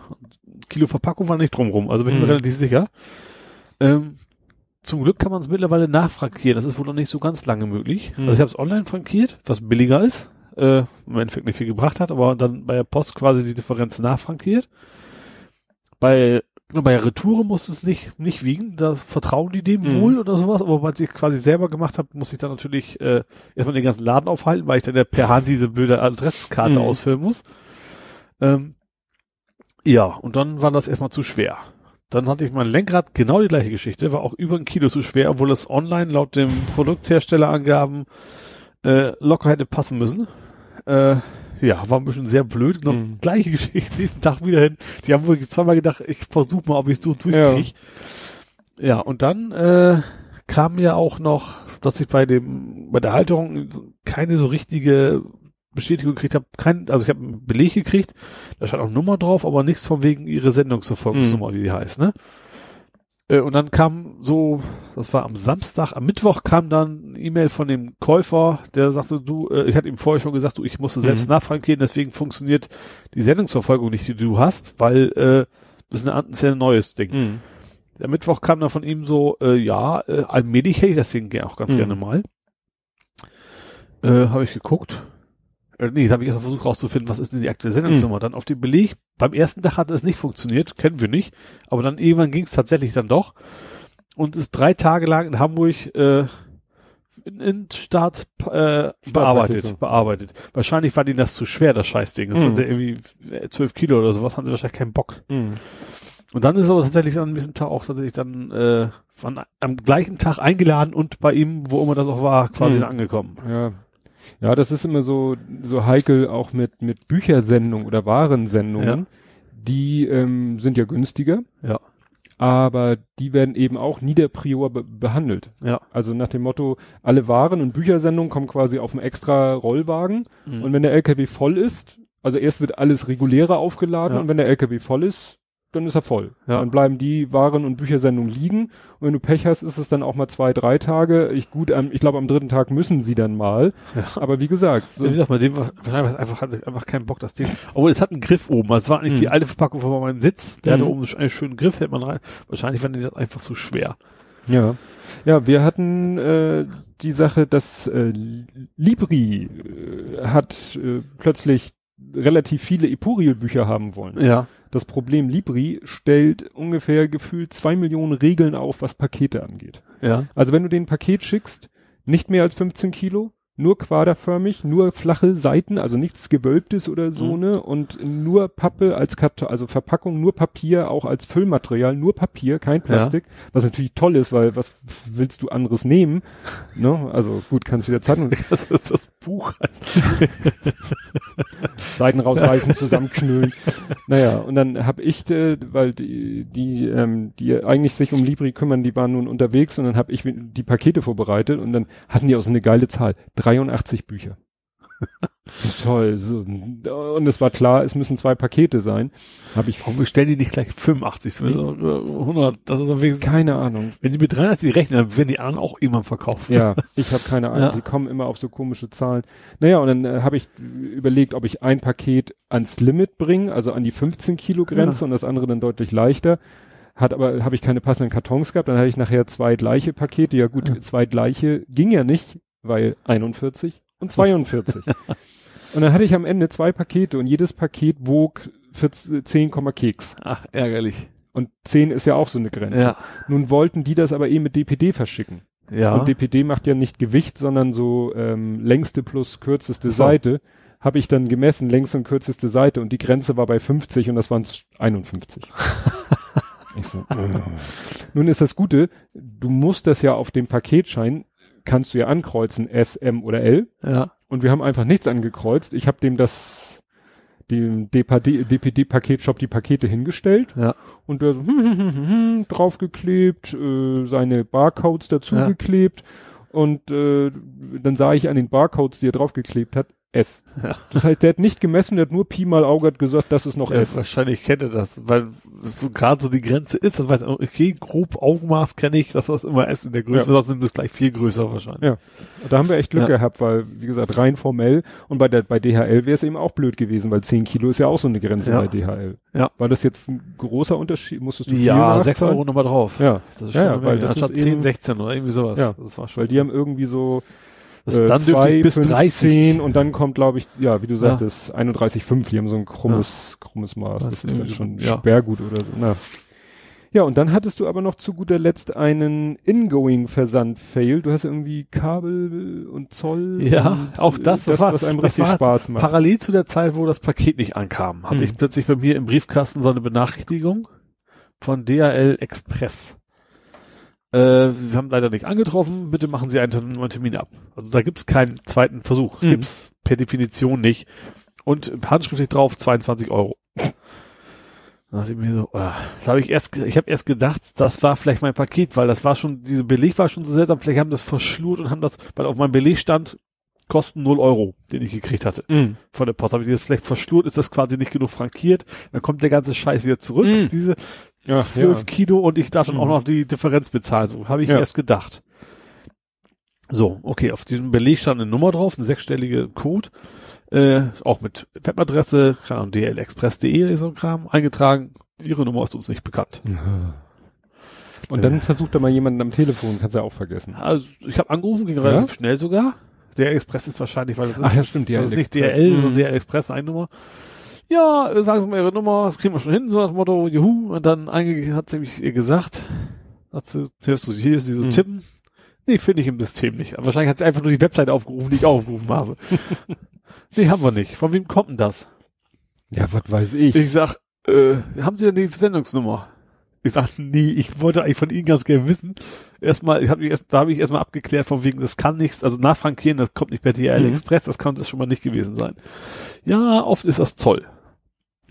Ein Kilo Verpackung war nicht drumrum, also bin ich mir Mhm. relativ sicher. Ähm, zum Glück kann man es mittlerweile nachfrankieren. Das ist wohl noch nicht so ganz lange möglich. Mhm. Also ich habe es online frankiert, was billiger ist, äh, im Endeffekt nicht viel gebracht hat, aber dann bei der Post quasi die Differenz nachfrankiert. Bei bei der Retoure muss es nicht, nicht wiegen, da vertrauen die dem Mhm. wohl oder sowas, aber weil ich quasi selber gemacht habe, muss ich dann natürlich äh, erstmal den ganzen Laden aufhalten, weil ich dann ja per Hand diese blöde Adresskarte Mhm. ausfüllen muss. Ähm, ja, und dann war das erstmal zu schwer. Dann hatte ich mein Lenkrad genau die gleiche Geschichte, war auch über ein Kilo zu schwer, obwohl es online laut dem Produktherstellerangaben äh, locker hätte passen müssen. Äh, ja, war ein bisschen sehr blöd. Noch Mhm. gleiche Geschichte, nächsten Tag wieder hin. Die haben wirklich zweimal gedacht, ich versuche mal, ob ich es so durchkriege. Ja. und dann äh, kam ja auch noch, dass ich bei dem bei der Halterung keine so richtige Bestätigung gekriegt habe. Kein, also ich habe einen Beleg gekriegt, da stand auch Nummer drauf, aber nichts von wegen ihre Sendungsverfolgungsnummer, wie die heißt, ne? Äh, Und dann kam so, das war am Samstag, am Mittwoch kam dann eine E-Mail von dem Käufer, der sagte, du, äh, ich hatte ihm vorher schon gesagt, du, ich musste selbst Mhm. nachfragen gehen, deswegen funktioniert die Sendungsverfolgung nicht, die du hast, weil äh, das ist, eine, das ist ja ein neues Ding. Mhm. Der Mittwoch kam dann von ihm so, äh, ja, äh, allmählich hätte ich das Ding auch ganz Mhm. gerne mal. Äh, habe ich geguckt. Äh, nee, da habe ich erst versucht rauszufinden, was ist denn die aktuelle Sendungsnummer. Dann auf dem Beleg, beim ersten Tag hat es nicht funktioniert, kennen wir nicht. Aber dann irgendwann ging es tatsächlich dann doch. Und ist drei Tage lang in Hamburg äh, in, in Start äh, bearbeitet, bearbeitet. Wahrscheinlich war denen das zu schwer, das Scheißding. Das Mhm. sind ja irgendwie äh, 12 Kilo oder sowas, haben sie wahrscheinlich keinen Bock. Mhm. Und dann ist er aber tatsächlich an diesem Tag auch tatsächlich dann äh, von, am gleichen Tag eingeladen und bei ihm, wo immer das auch war, quasi Hm. dann angekommen. Ja. Ja, das ist immer so, so heikel auch mit, mit Büchersendungen oder Warensendungen. Die ähm, sind ja günstiger, Ja. aber die werden eben auch nieder prior be behandelt. Ja. Also nach dem Motto, alle Waren- und Büchersendungen kommen quasi auf einen extra Rollwagen und wenn der LKW voll ist, also erst wird alles regulärer aufgeladen Ja. und wenn der LKW voll ist, dann ist er voll. Ja. Dann bleiben die Waren- und Büchersendungen liegen und wenn du Pech hast, ist es dann auch mal zwei, drei Tage. Ich gut, am, ich glaube am dritten Tag müssen sie dann mal. ja. Aber wie gesagt, so, Wie gesagt, bei dem war wahrscheinlich einfach, hatte einfach keinen Bock, das Ding. Obwohl, es hat einen Griff oben. Also Es war eigentlich Mhm. die alte Verpackung von meinem Sitz. Der Mhm. hatte oben einen schönen Griff, hält man rein. Wahrscheinlich war das einfach so schwer. Ja. Ja, wir hatten äh, die Sache, dass äh, Libri äh, hat äh, plötzlich relativ viele Epuriel-Bücher haben wollen. Ja. Das Problem Libri stellt ungefähr gefühlt zwei Millionen Regeln auf, was Pakete angeht. Ja. Also wenn du den Paket schickst, nicht mehr als 15 Kilo, nur quaderförmig, nur flache Seiten, also nichts Gewölbtes oder so, Mhm. ne? Und nur Pappe als Karton, also Verpackung, nur Papier, auch als Füllmaterial, nur Papier, kein Plastik. Was natürlich toll ist, weil was willst du anderes nehmen? Ne? Also gut, kannst du wieder Zeitung, Das ist das Buch. Seiten rausreißen, zusammenknüllen. Naja, und dann habe ich, äh, weil die, die, ähm, die eigentlich sich um Libri kümmern, die waren nun unterwegs und dann habe ich die Pakete vorbereitet und dann hatten die auch so eine geile Zahl. 83 Bücher. toll. So. Und es war klar, es müssen zwei Pakete sein. Habe ich Warum bestellen die nicht gleich 85? Oder 100? Das ist am wenigsten. keine Ahnung. Wenn die mit 83 rechnen, dann werden die anderen auch irgendwann verkauft. Ja, ich habe keine Ahnung. Ja. Sie kommen immer auf so komische Zahlen. Naja, und dann äh, habe ich überlegt, ob ich ein Paket ans Limit bringe, also an die 15 Kilo Grenze Ja. und das andere dann deutlich leichter. Hat aber, habe ich keine passenden Kartons gehabt, dann hatte ich nachher zwei gleiche Pakete. Ja gut, Ja. zwei gleiche ging ja nicht, weil 41 und 42. und dann hatte ich am Ende zwei Pakete und jedes Paket wog 14, 10, Komma Keks. Ach, ärgerlich. Und 10 ist ja auch so eine Grenze. Ja. Nun wollten die das aber eh mit DPD verschicken. Ja. Und DPD macht ja nicht Gewicht, sondern so ähm, längste plus kürzeste so. Seite. Habe ich dann gemessen, längste und kürzeste Seite und die Grenze war bei 50 und das waren 51. ich so, äh. Nun ist das Gute, du musst das ja auf dem Paketschein, kannst du ja ankreuzen, S, M oder L. ja. Und wir haben einfach nichts angekreuzt. Ich habe dem das, dem DPD, DPD-Paketshop die Pakete hingestellt Ja. und der so draufgeklebt, äh, seine Barcodes dazugeklebt und äh, dann sah ich an den Barcodes, die er draufgeklebt hat, S. Ja. Das heißt, der hat nicht gemessen, der hat nur Pi mal Auge hat gesagt, das ist noch Ja, S. wahrscheinlich kennt er das, weil es so gerade so die Grenze ist. Dann weiß er, okay, grob Augenmaß kenne ich, dass das immer S in der Größe, Ja. sonst sind das gleich viel größer wahrscheinlich. Ja. Da haben wir echt Glück Ja. gehabt, weil, wie gesagt, rein formell und bei der bei DHL wäre es eben auch blöd gewesen, weil 10 Kilo ist ja auch so eine Grenze bei DHL. Ja. War das jetzt ein großer Unterschied? Musstest du viel Ja, nachzahlen? 6 Euro nochmal drauf. Ja, Das ist schon ja, weil das ist Anstatt eben- 10, 16 oder irgendwie sowas. Ja. Das war schon. weil die haben irgendwie so das, äh, dann dürfte ich bis fünf, 30. zehn und dann kommt, glaube ich, ja, wie du Ja. sagtest, 31,5. Die haben so ein krummes, krummes Maß. Das Das, ist dann schon ja. Sperrgut oder so. Na. Ja, und dann hattest du aber noch zu guter Letzt einen Ingoing-Versand-Fail. Du hast irgendwie Kabel und Zoll. Ja, und auch das, das war- was einem richtig war Spaß macht. Parallel zu der Zeit, wo das Paket nicht ankam, hatte Hm. ich plötzlich bei mir im Briefkasten so eine Benachrichtigung von DHL Express. Äh, wir haben leider nicht angetroffen, bitte machen Sie einen neuen Termin ab. Also da gibt's keinen zweiten Versuch, Hm. gibt's per Definition nicht. Und handschriftlich drauf 22 Euro. Da dachte ich mir so, ah, da habe ich erst, ich habe erst gedacht, das war vielleicht mein Paket, weil das war schon, diese Beleg war schon so seltsam, vielleicht haben das verschlurt und haben das, weil auf meinem Beleg stand, kosten 0 Euro, den ich gekriegt hatte Mhm. von der Post. Habe ich das vielleicht verschlurt, ist das quasi nicht genug frankiert, dann kommt der ganze Scheiß wieder zurück, Mhm. diese Ja, 12 ja. Kilo und ich darf dann Mhm. auch noch die Differenz bezahlen. So habe ich Ja. erst gedacht. So, okay, auf diesem Beleg stand eine Nummer drauf, ein sechsstellige Code, äh, auch mit Webadresse, keine Ahnung, dlexpress.de so ein Kram eingetragen. Ihre Nummer ist uns nicht bekannt. Und dann versucht da mal jemanden am Telefon, kannst du ja auch vergessen. Also ich habe angerufen, ging Ja? relativ schnell sogar. Der Express ist wahrscheinlich, weil das ist, Ach ja, stimmt, das ist nicht. DRL, Mhm. sondern DRL Express, eine Nummer. Ja, äh, sagen Sie mal Ihre Nummer, das kriegen wir schon hin, so das Motto, juhu. Und dann hat sie mich ihr gesagt, hat sie, hörst du, hier ist sie so Mhm. tippen. Nee, finde ich im System nicht. Aber Wahrscheinlich hat sie einfach nur die Webseite aufgerufen, die ich aufgerufen habe. nee, haben wir nicht. Von wem kommt denn das? Ja, was weiß ich. Ich sag, äh, haben Sie denn die Sendungsnummer? Ich sag, nee, ich wollte eigentlich von Ihnen ganz gerne wissen. Erstmal, ich hab mich erst, da habe ich erstmal abgeklärt, von wegen, das kann nichts, also nachfrankieren, das kommt nicht per DHL Mhm. Express, das kann das schon mal nicht gewesen sein. Ja, oft ist das Zoll.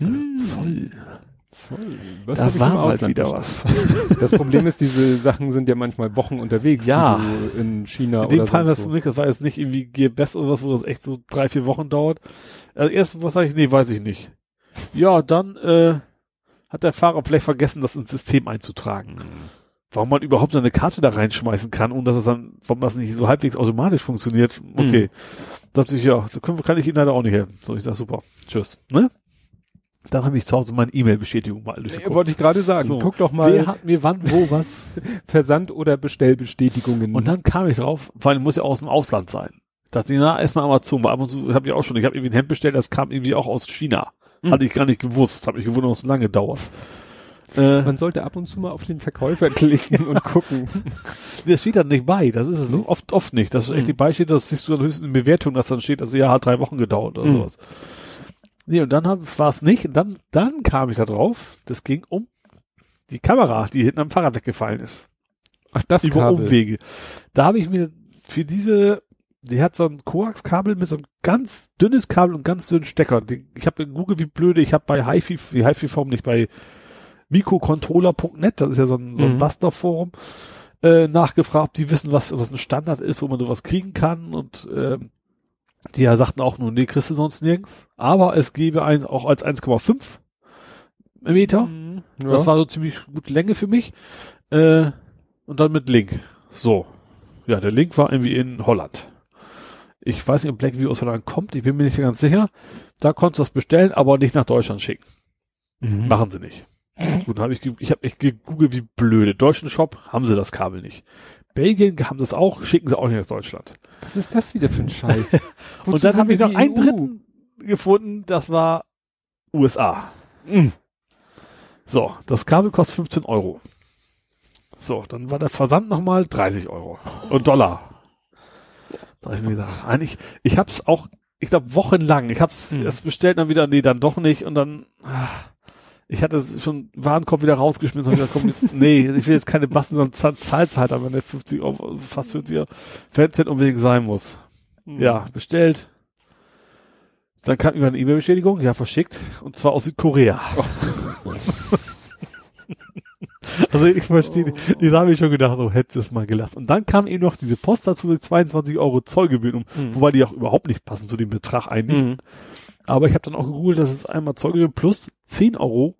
Also Hm. Zoll. Zoll. Was Da war mal wieder bestellt? Das Problem ist, diese Sachen sind ja manchmal Wochen unterwegs, Ja. die du in China In dem oder Fall sonst was wo. nicht, das war jetzt nicht irgendwie GBS oder was, wo das echt so drei, vier Wochen dauert. Also erst, was sage ich, nee, weiß ich nicht. Ja, dann äh, hat der Fahrer vielleicht vergessen, das ins System einzutragen. Warum man überhaupt so eine Karte da reinschmeißen kann, und dass es dann, warum das nicht so halbwegs automatisch funktioniert, okay. Dachte ich, ja, da können, kann ich Ihnen leider auch nicht helfen. So, ich sag, super, tschüss. Ne? Dann habe ich zu Hause meine E-Mail-Bestätigung mal Nee, wollte ich gerade sagen. So. Guck doch mal Wer hat mir wann, wo, was? Versand- oder Bestellbestätigungen. Und dann kam ich drauf, weil muss ja aus dem Ausland sein. Dachte ich, na, erstmal Amazon, weil ab und zu habe ich auch schon, ich habe irgendwie ein Hemd bestellt, das kam irgendwie auch aus China. Hm. Hatte ich gar nicht gewusst, habe ich gewundert, so lange dauert. Äh, Man sollte ab und zu mal auf den Verkäufer klicken und gucken. das steht dann nicht bei, das ist es Hm. oft, oft nicht. Das ist echt Hm. die Beispiele, das siehst du dann höchstens in Bewertung, dass dann steht, also ja, hat drei Wochen gedauert oder Hm. sowas. Nee, und dann war es nicht, und dann, dann kam ich da drauf, das ging um die Kamera, die hinten am Fahrrad weggefallen ist. Ach, das über Kabel. Umwege. Da habe ich mir für diese, die hat so ein Koax-Kabel mit so einem ganz dünnes Kabel und ganz dünnen Stecker. Die, ich habe gegoogelt, wie blöde, ich habe bei HiFi, die HiFi-Form nicht bei mikrocontroller.net, das ist ja so ein, so ein Mhm. Bastler-Forum, äh, nachgefragt, die wissen, was, was ein Standard ist, wo man sowas kriegen kann und ähm, die ja sagten auch nur, nee, kriegst du sonst nirgends. Aber es gäbe ein, auch als 1,5 Meter. Mhm. Ja. Das war so ziemlich gute Länge für mich. Äh, und dann mit Link. So. Ja, der Link war irgendwie in Holland. Ich weiß nicht, ob Blackview aus Holland kommt. Ich bin mir nicht ganz sicher. Da konntest du das bestellen, aber nicht nach Deutschland schicken. Mhm. Machen sie nicht. Gut, dann habe ich, ich habe echt gegoogelt, wie blöde. Deutschen Shop haben sie das Kabel nicht. Belgien haben es auch, schicken sie auch nicht nach Deutschland. Was ist das wieder für ein Scheiß? Und dann habe ich noch einen EU? dritten gefunden, das war USA. Mhm. So, das Kabel kostet 15 Euro. So, dann war der Versand nochmal 30 Euro. Und Dollar. Da hab ich mir gedacht, eigentlich, ich hab's auch, ich glaube, wochenlang, ich hab's Hm. erst bestellt, dann wieder, nee, dann doch nicht. Und dann, ah, ich hatte es schon Warenkorb wieder rausgeschmissen und gesagt, komm jetzt, nee, ich will jetzt keine Basten, zahl- zahlt's halt, aber eine 50 Euro, fast 50 Euro, wenn es denn unbedingt sein muss. Mhm. Ja, bestellt. Dann kam über eine E-Mail-Bestätigung, ja, verschickt, und zwar aus Südkorea. also ich verstehe, die habe ich schon gedacht, so hättest du es mal gelassen. Und dann kam eben noch diese Post dazu, 22 Euro Zollgebühren, um, Mhm. wobei die auch überhaupt nicht passen zu dem Betrag eigentlich. Mhm. Aber ich habe dann auch gegoogelt, dass es einmal Zollgebühren plus 10 Euro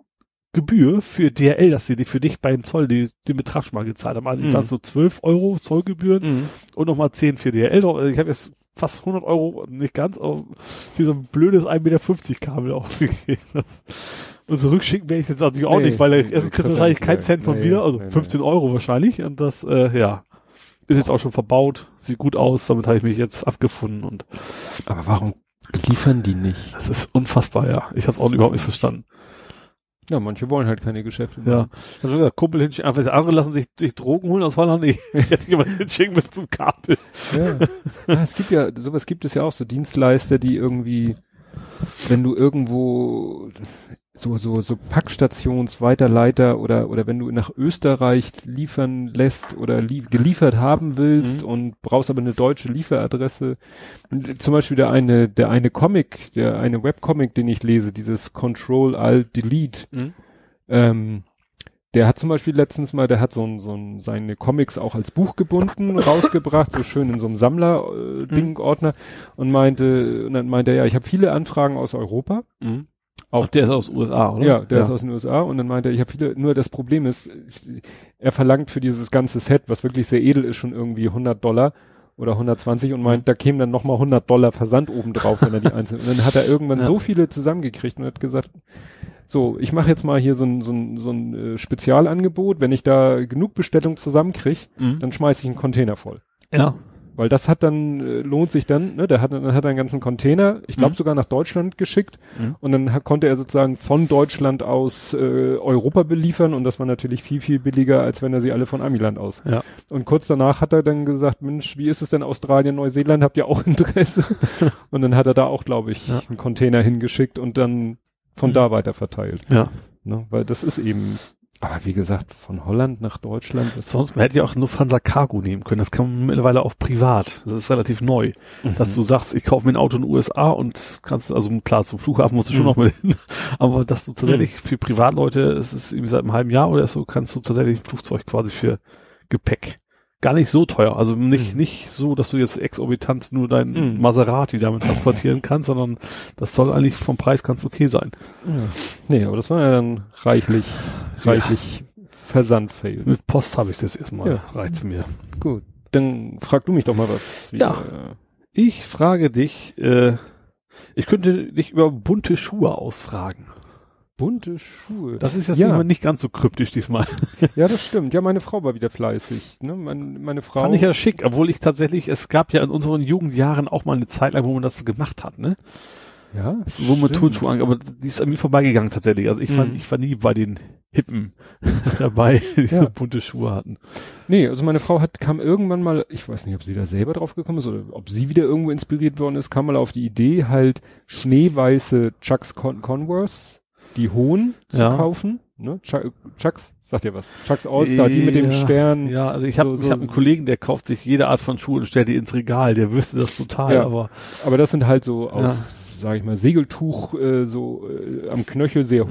Gebühr für DRL, dass sie die für dich beim Zoll die, den Betrag schon mal gezahlt haben. Also Mhm. waren es nur 12 Euro Zollgebühren Mhm. und nochmal 10 für DRL. Also ich habe jetzt fast 100 Euro, nicht ganz, aber für so ein blödes 1,50 Meter Kabel ausgegeben. Das- Und zurückschicken werde ich jetzt natürlich auch Nee, nicht, weil nee, erstens kriegst du wahrscheinlich keinen. Cent von Nee, wieder, also nee, nee. 15 Euro wahrscheinlich. Und das, äh, ja, ist jetzt auch schon verbaut, sieht gut aus, damit habe ich mich jetzt abgefunden und Aber warum liefern die nicht? das ist unfassbar, ja. Ich habe es auch überhaupt nicht verstanden. Ja, manche wollen halt keine Geschäfte. Ja. schon gesagt, Kumpel hinschicken, einfach das andere lassen sich, sich Drogen holen aus Holland. Ich hätte jemand hinschicken bis zum Kabel. Ja. ja. Es gibt ja, sowas gibt es ja auch, so Dienstleister, die irgendwie, wenn du irgendwo so, so, so Packstationsweiterleiter oder, oder wenn du nach Österreich liefern lässt oder lie geliefert haben willst Mhm. und brauchst aber eine deutsche Lieferadresse. Zum Beispiel der eine, der eine Comic, der eine Webcomic, den ich lese, dieses Control Alt Delete, Mhm. ähm, der hat zum Beispiel letztens mal, der hat so ein, so ein, seine Comics auch als Buch gebunden, rausgebracht, so schön in so einem Sammler-Ding-Ordner und meinte, und dann meinte er, ja, ich habe viele Anfragen aus Europa. Mhm. Auch- der ist aus USA, oder? Ja, der ist aus den USA und dann meinte er, ich habe viele, nur das Problem ist, er verlangt für dieses ganze Set, was wirklich sehr edel ist, schon irgendwie 100 Dollar oder 120 und meint, da kämen dann nochmal 100 Dollar Versand oben drauf, wenn er die einzelnen, und dann hat er irgendwann Ja. so viele zusammengekriegt und hat gesagt, so, ich mache jetzt mal hier so ein, so ein, so ein äh, Spezialangebot, wenn ich da genug Bestellung zusammenkriege, Mhm. dann schmeiße ich einen Container voll. Ja. Weil das hat dann, äh, lohnt sich dann, ne, der hat, dann hat er einen ganzen Container, ich glaube Mhm. sogar nach Deutschland geschickt Mhm. und dann konnte er sozusagen von Deutschland aus äh, Europa beliefern und das war natürlich viel, viel billiger, als wenn er sie alle von Amiland aus. Ja. Und kurz danach hat er dann gesagt, Mensch, wie ist es denn Australien, Neuseeland, habt ihr auch Interesse? und dann hat er da auch, glaube ich, Ja. einen Container hingeschickt und dann von Mhm. da weiter verteilt. Ja. Ne? Weil das ist eben, aber wie gesagt, von Holland nach Deutschland. Das Sonst, man hätte ja auch nur Lufthansa Cargo nehmen können. Das kann man mittlerweile auch privat. Das ist relativ neu. Mhm. Dass du sagst, ich kaufe mir ein Auto in den USA und kannst, also klar, zum Flughafen musst du schon Mhm. noch mal hin. Aber dass du tatsächlich für Privatleute, es ist irgendwie seit einem halben Jahr oder so, kannst du tatsächlich ein Flugzeug quasi für Gepäck. Gar nicht so teuer. Also nicht, Mhm. nicht so, dass du jetzt exorbitant nur dein Mhm. Maserati damit transportieren kannst, sondern das soll eigentlich vom Preis ganz okay sein. Ja. Nee, aber das war ja dann reichlich, Ja. reichlich Versandfails. Mit Post habe ich es jetzt erstmal. Ja. Reicht's mir. Gut. Dann frag du mich doch mal was. Ja. Ich frage dich, äh, ich könnte dich über bunte Schuhe ausfragen. Bunte Schuhe. Das ist jetzt Ja. immer nicht ganz so kryptisch diesmal. ja, das stimmt. Ja, meine Frau war wieder fleißig. Ne? Mein, meine Frau. Fand ich ja schick, obwohl ich tatsächlich, es gab ja in unseren Jugendjahren auch mal eine Zeit lang, wo man das so gemacht hat, ne? ja, Wo man. Turnschuhe an, aber die ist an mir vorbeigegangen tatsächlich. Also ich war, Mhm. ich war nie bei den Hippen dabei, die Ja. so bunte Schuhe hatten. Nee, also meine Frau hat, kam irgendwann mal, ich weiß nicht, ob sie da selber drauf gekommen ist oder ob sie wieder irgendwo inspiriert worden ist, kam mal auf die Idee, halt schneeweiße Chucks Con Converse, die hohen zu Ja. kaufen. Ne? Chuck, Chucks, sagt ihr was? Chucks All-Star, die mit dem. Stern. Ja, also ich habe So- ich so- hab einen Kollegen, der kauft sich jede Art von Schuhe und stellt die ins Regal. Der wüsste das total, Ja. aber Aber das sind halt so aus, Ja. sage ich mal, Segeltuch, äh, so äh, am Knöchel sehr Mhm.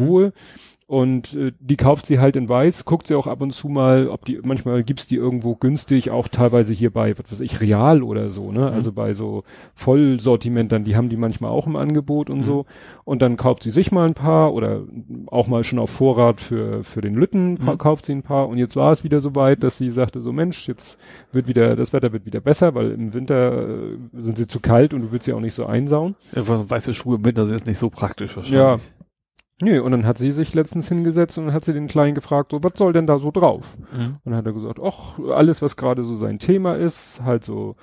Und äh, die kauft sie halt in weiß, guckt sie auch ab und zu mal, ob die, manchmal gibt's die irgendwo günstig, auch teilweise hier bei, was weiß ich, Real oder so, ne? Mhm. Also bei so Vollsortimentern, die haben die manchmal auch im Angebot und Mhm. so. Und dann kauft sie sich mal ein paar oder auch mal schon auf Vorrat für, für den Lütten Mhm. kauft sie ein paar. Und jetzt war es wieder so weit, dass sie sagte, so Mensch, jetzt wird wieder, das Wetter wird wieder besser, weil im Winter äh, sind sie zu kalt und du willst sie auch nicht so einsauen. einfach weiße Schuhe im Winter sind jetzt nicht so praktisch Ja. Nö, und dann hat sie sich letztens hingesetzt und dann hat sie den Kleinen gefragt, so, was soll denn da so drauf? Mhm. Und dann hat er gesagt, ach, alles, was gerade so sein Thema ist, halt so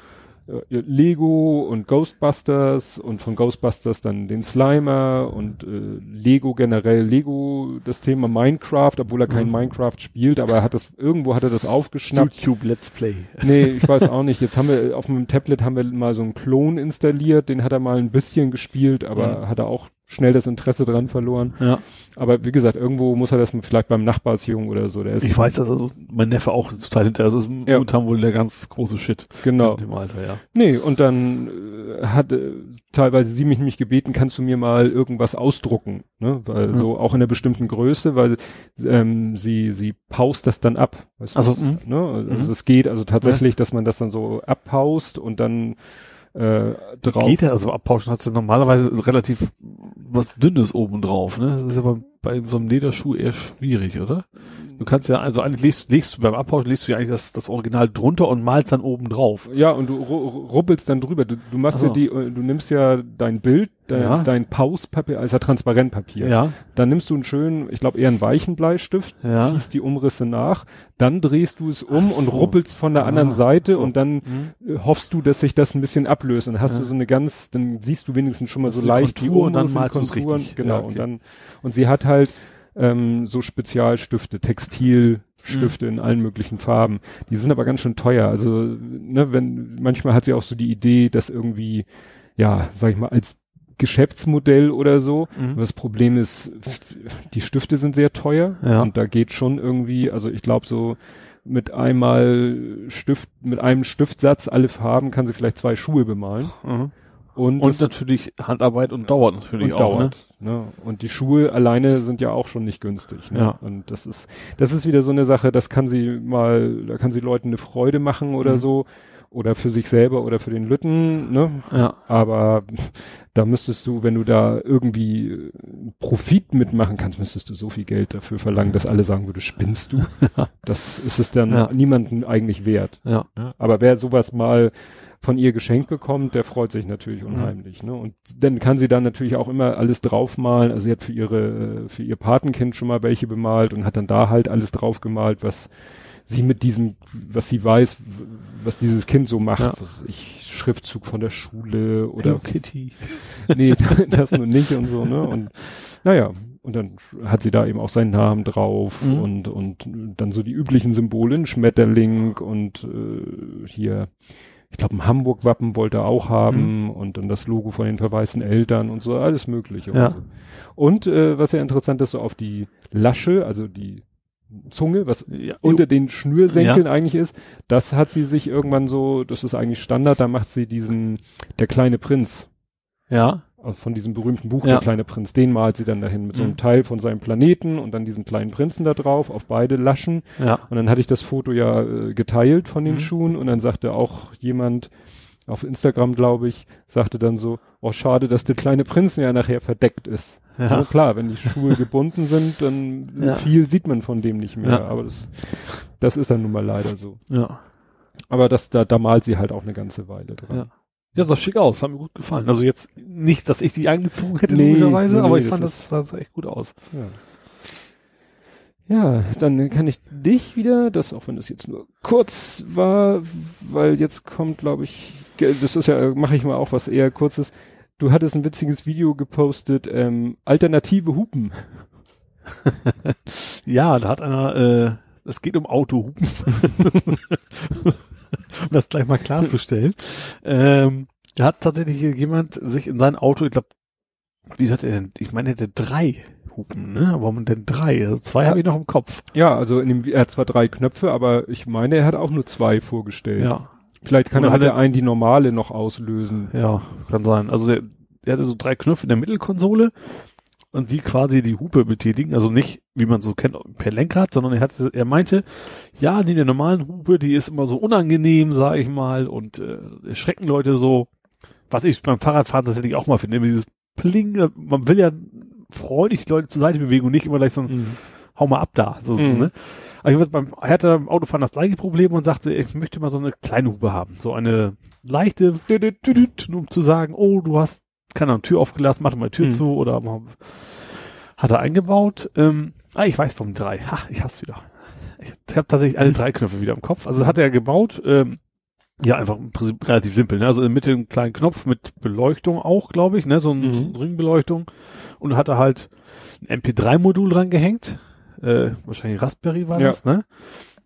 äh, Lego und Ghostbusters und von Ghostbusters dann den Slimer und äh, Lego generell, Lego das Thema Minecraft, obwohl er kein Mhm. Minecraft spielt, aber er hat das, irgendwo hat er das aufgeschnappt. YouTube Let's Play. Nee, ich weiß auch nicht. Jetzt haben wir auf dem Tablet haben wir mal so einen Klon installiert, den hat er mal ein bisschen gespielt, aber Mhm. hat er auch schnell das Interesse dran verloren. Ja. Aber wie gesagt, irgendwo muss er das vielleicht beim Nachbarsjungen oder so. Der ist Ich weiß, dass also mein Neffe auch total hinter. Das ist Ja. momentan wohl der ganz große Shit. genau. Dem Alter, ja. Nee, und dann äh, hat äh, teilweise sie mich nämlich gebeten, kannst du mir mal irgendwas ausdrucken, ne? Weil Mhm. so auch in einer bestimmten Größe, weil ähm, sie sie paust das dann ab. Weißt du, Also, was, mhm. ne? Also Mhm. es geht also tatsächlich, dass man das dann so abpaust und dann äh, drauf. Geht ja, also abpauschen hat sie normalerweise relativ was Dünnes oben drauf, ne? Das ist aber bei so einem Lederschuh eher schwierig, oder? Du kannst ja, also eigentlich legst, legst du beim Abpauschen, legst du ja eigentlich das, das Original drunter und malst dann oben drauf. Ja, und du ru ruppelst dann drüber. Du, du machst Ach so. ja die, du nimmst ja dein Bild, dein, Ja. dein Pauspapier, also Transparentpapier. Ja. Dann nimmst du einen schönen, ich glaube eher einen weichen Bleistift, Ja. ziehst die Umrisse nach, dann drehst du es um Ach und so. ruppelst von der Ah, anderen Seite so. und dann äh, hoffst du, dass sich das ein bisschen ablöst und dann hast Ja. du so eine ganz, dann siehst du wenigstens schon mal Das so die leicht Kontur und dann Umrisse, die malst du's Konturen, richtig. genau okay. und dann und sie hat halt ähm, so Spezialstifte, Textilstifte Mhm. in allen möglichen Farben. Die sind aber ganz schön teuer. Also ne, wenn manchmal hat sie auch so die Idee, dass irgendwie ja, sag ich mal als Geschäftsmodell oder so. Mhm. Das Problem ist, die Stifte sind sehr teuer Ja. und da geht schon irgendwie, also ich glaube so mit einmal Stift, mit einem Stiftsatz alle Farben kann sie vielleicht zwei Schuhe bemalen. Mhm. Und, Und natürlich Handarbeit und dauert natürlich und auch, dauert. Ne? Und die Schuhe alleine sind ja auch schon nicht günstig. Ne? Ja. Und das ist, das ist wieder so eine Sache, das kann sie mal, da kann sie Leuten eine Freude machen oder Mhm. so. Oder für sich selber oder für den Lütten, ne? Ja. Aber da müsstest du, wenn du da irgendwie äh, Profit mitmachen kannst, müsstest du so viel Geld dafür verlangen, dass alle sagen würde, spinnst du? Das ist es dann Ja. niemandem eigentlich wert. Ja. Ne? Aber wer sowas mal von ihr geschenkt bekommt, der freut sich natürlich Mhm. unheimlich. Ne? Und dann kann sie dann natürlich auch immer alles draufmalen. Also sie hat für ihre, äh, für ihr Patenkind schon mal welche bemalt und hat dann da halt alles draufgemalt, was sie mit diesem, was sie weiß, was dieses Kind so macht. Ja. Was ich, Schriftzug von der Schule oder Hello Kitty. nee, das nur nicht und so, ne? Und naja, und dann hat sie da eben auch seinen Namen drauf Mhm. und, und dann so die üblichen Symbole, ein Schmetterling und äh, hier, ich glaube, ein Hamburg-Wappen wollte er auch haben und dann das Logo von den verwaisten Eltern und so, alles mögliche. Ja. Und, so. und äh, was ja interessant ist, so auf die Lasche, also die Zunge, was Ja. unter den Schnürsenkeln eigentlich ist, das hat sie sich irgendwann so, das ist eigentlich Standard, da macht sie diesen, der kleine Prinz, Ja. also von diesem berühmten Buch, Ja. der kleine Prinz, den malt sie dann dahin mit so einem Mhm. Teil von seinem Planeten und dann diesen kleinen Prinzen da drauf auf beide Laschen. Ja. Und dann hatte ich das Foto ja äh, geteilt von den Mhm. Schuhen und dann sagte auch jemand auf Instagram, glaube ich, sagte dann so, oh schade, dass der kleine Prinz ja nachher verdeckt ist. Ja. Ja. klar, wenn die Schuhe gebunden sind, dann Ja. viel sieht man von dem nicht mehr. Ja. Aber das, das ist dann nun mal leider so. Ja. Aber das, da, da malt sie halt auch eine ganze Weile dran. Ja. Ja, sah schick aus, hat mir gut gefallen. Also jetzt nicht, dass ich die angezogen hätte, Nee, logischerweise, nee, aber ich das fand, das sah echt gut aus. Ja. ja, dann kann ich dich wieder, das auch wenn das jetzt nur kurz war, weil jetzt kommt, glaube ich, das ist ja, mache ich mal auch was eher kurzes. Du hattest ein witziges Video gepostet, ähm, alternative Hupen. Ja, da hat einer, äh, es geht um Autohupen. um das gleich mal klarzustellen. ähm, da hat tatsächlich jemand sich in sein Auto, ich glaube, wie hat er denn, ich meine, er hätte drei Hupen, ne? Aber warum denn drei? Also zwei habe ich noch im Kopf. Ja, also in dem, er hat zwar drei Knöpfe, aber ich meine, er hat auch nur zwei vorgestellt. Ja. Vielleicht kann Oder er hat halt er- einen die normale noch auslösen. Ja, kann sein. Also der, der hatte so drei Knöpfe in der Mittelkonsole und die quasi die Hupe betätigen. Also nicht, wie man so kennt, per Lenkrad, sondern er hatte, er meinte, ja, nee, der normalen Hupe, die ist immer so unangenehm, sag ich mal, und äh, erschrecken Leute so. Was ich beim Fahrradfahren tatsächlich auch mal finde, dieses Pling, man will ja freudig die Leute zur Seite bewegen und nicht immer gleich so ein Mhm. hau mal ab da. So, Mhm. ne? Aber ich beim, er hatte beim Autofahren das gleiche Problem und sagte, ich möchte mal so eine kleine Hupe haben. So eine leichte, um zu sagen, oh, du hast, keine Ahnung, Tür aufgelassen, mach mal die Tür Mhm. zu oder mal, hat er eingebaut. Ähm, ah, ich weiß vom drei. Ha, ich hab's wieder. Ich, ich habe tatsächlich alle drei Knöpfe wieder im Kopf. Also hat er gebaut, ähm, ja, einfach im Prinzip relativ simpel. Ne? Also Mitte einen kleinen Knopf mit Beleuchtung auch, glaube ich, ne? so, ein, Mhm. Ringbeleuchtung. Und hat er halt ein MP3-Modul dran gehängt. Äh, wahrscheinlich Raspberry war Ja. das, ne?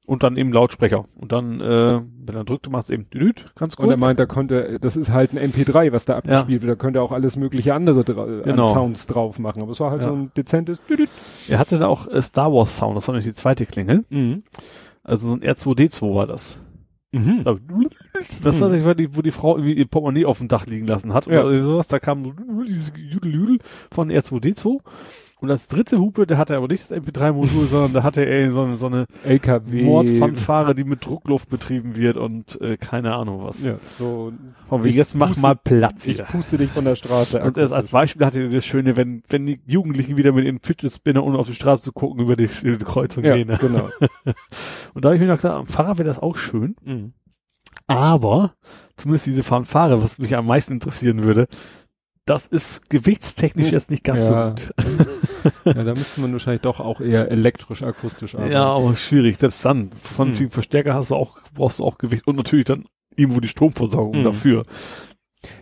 Und dann eben Lautsprecher. Und dann, äh, wenn er drückt, macht es eben düdüt, ganz kurz. Und er meint, da konnte, das ist halt ein MP3, was da abgespielt wird. Da könnte er auch alles mögliche andere Genau. Sounds drauf machen. Aber es war halt Ja. so ein dezentes. Düdüt. er hatte da auch äh, Star Wars Sound, das war nämlich die zweite Klingel. Mhm. Also so ein R2D2 war das. Mhm. Das war, das war die, wo die Frau irgendwie ihr Portemonnaie auf dem Dach liegen lassen hat Ja. oder sowas. Da kam so dieses Judel-Judel von R2D2. Und als dritte Hupe, da hatte er aber nicht das MP3-Modul, sondern da hatte er so eine, so eine LKW. Mordsfanfare, die mit Druckluft betrieben wird und äh, keine Ahnung was. Ja, so. Von wegen, Ich jetzt mach puste- mal Platz Ich hier. puste dich von der Straße. Und als, als Beispiel hatte er das Schöne, wenn, wenn die Jugendlichen wieder mit ihren Fidget Spinner, ohne auf die Straße zu gucken, über die, über die Kreuzung ja, gehen. Ne? genau. Und da habe ich mir noch gedacht, am Fahrrad wäre das auch schön. Mhm. Aber zumindest diese Fanfare, was mich am meisten interessieren würde, das ist gewichtstechnisch jetzt nicht ganz Ja. so gut. Ja, da müsste man wahrscheinlich doch auch eher elektrisch-akustisch arbeiten. Ja, aber schwierig. Selbst dann, von Hm. Verstärker hast du auch, brauchst du auch Gewicht und natürlich dann irgendwo die Stromversorgung Hm. dafür.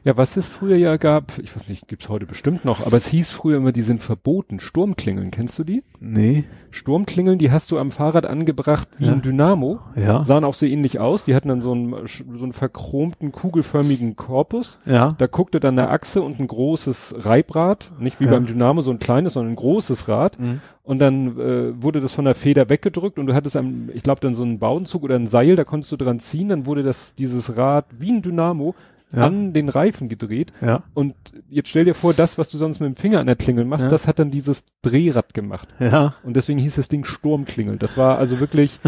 Ja, was es früher ja gab, ich weiß nicht, gibt's heute bestimmt noch, aber es hieß früher immer, die sind verboten. Sturmklingeln, kennst du die? Nee. Sturmklingeln, die hast du am Fahrrad angebracht wie Ja. ein Dynamo. Ja. Sahen auch so ähnlich aus. Die hatten dann so einen, so einen verchromten, kugelförmigen Korpus. Ja. Da guckte dann eine Achse und ein großes Reibrad. Nicht wie Ja. beim Dynamo so ein kleines, sondern ein großes Rad. Mhm. Und dann äh, wurde das von der Feder weggedrückt und du hattest am, ich glaube, dann so einen Bauenzug oder ein Seil, da konntest du dran ziehen, dann wurde das, dieses Rad wie ein Dynamo Ja. an den Reifen gedreht. Ja. Und jetzt stell dir vor, das, was du sonst mit dem Finger an der Klingel machst, Ja. das hat dann dieses Drehrad gemacht. Ja. Und deswegen hieß das Ding Sturmklingel. Das war also wirklich,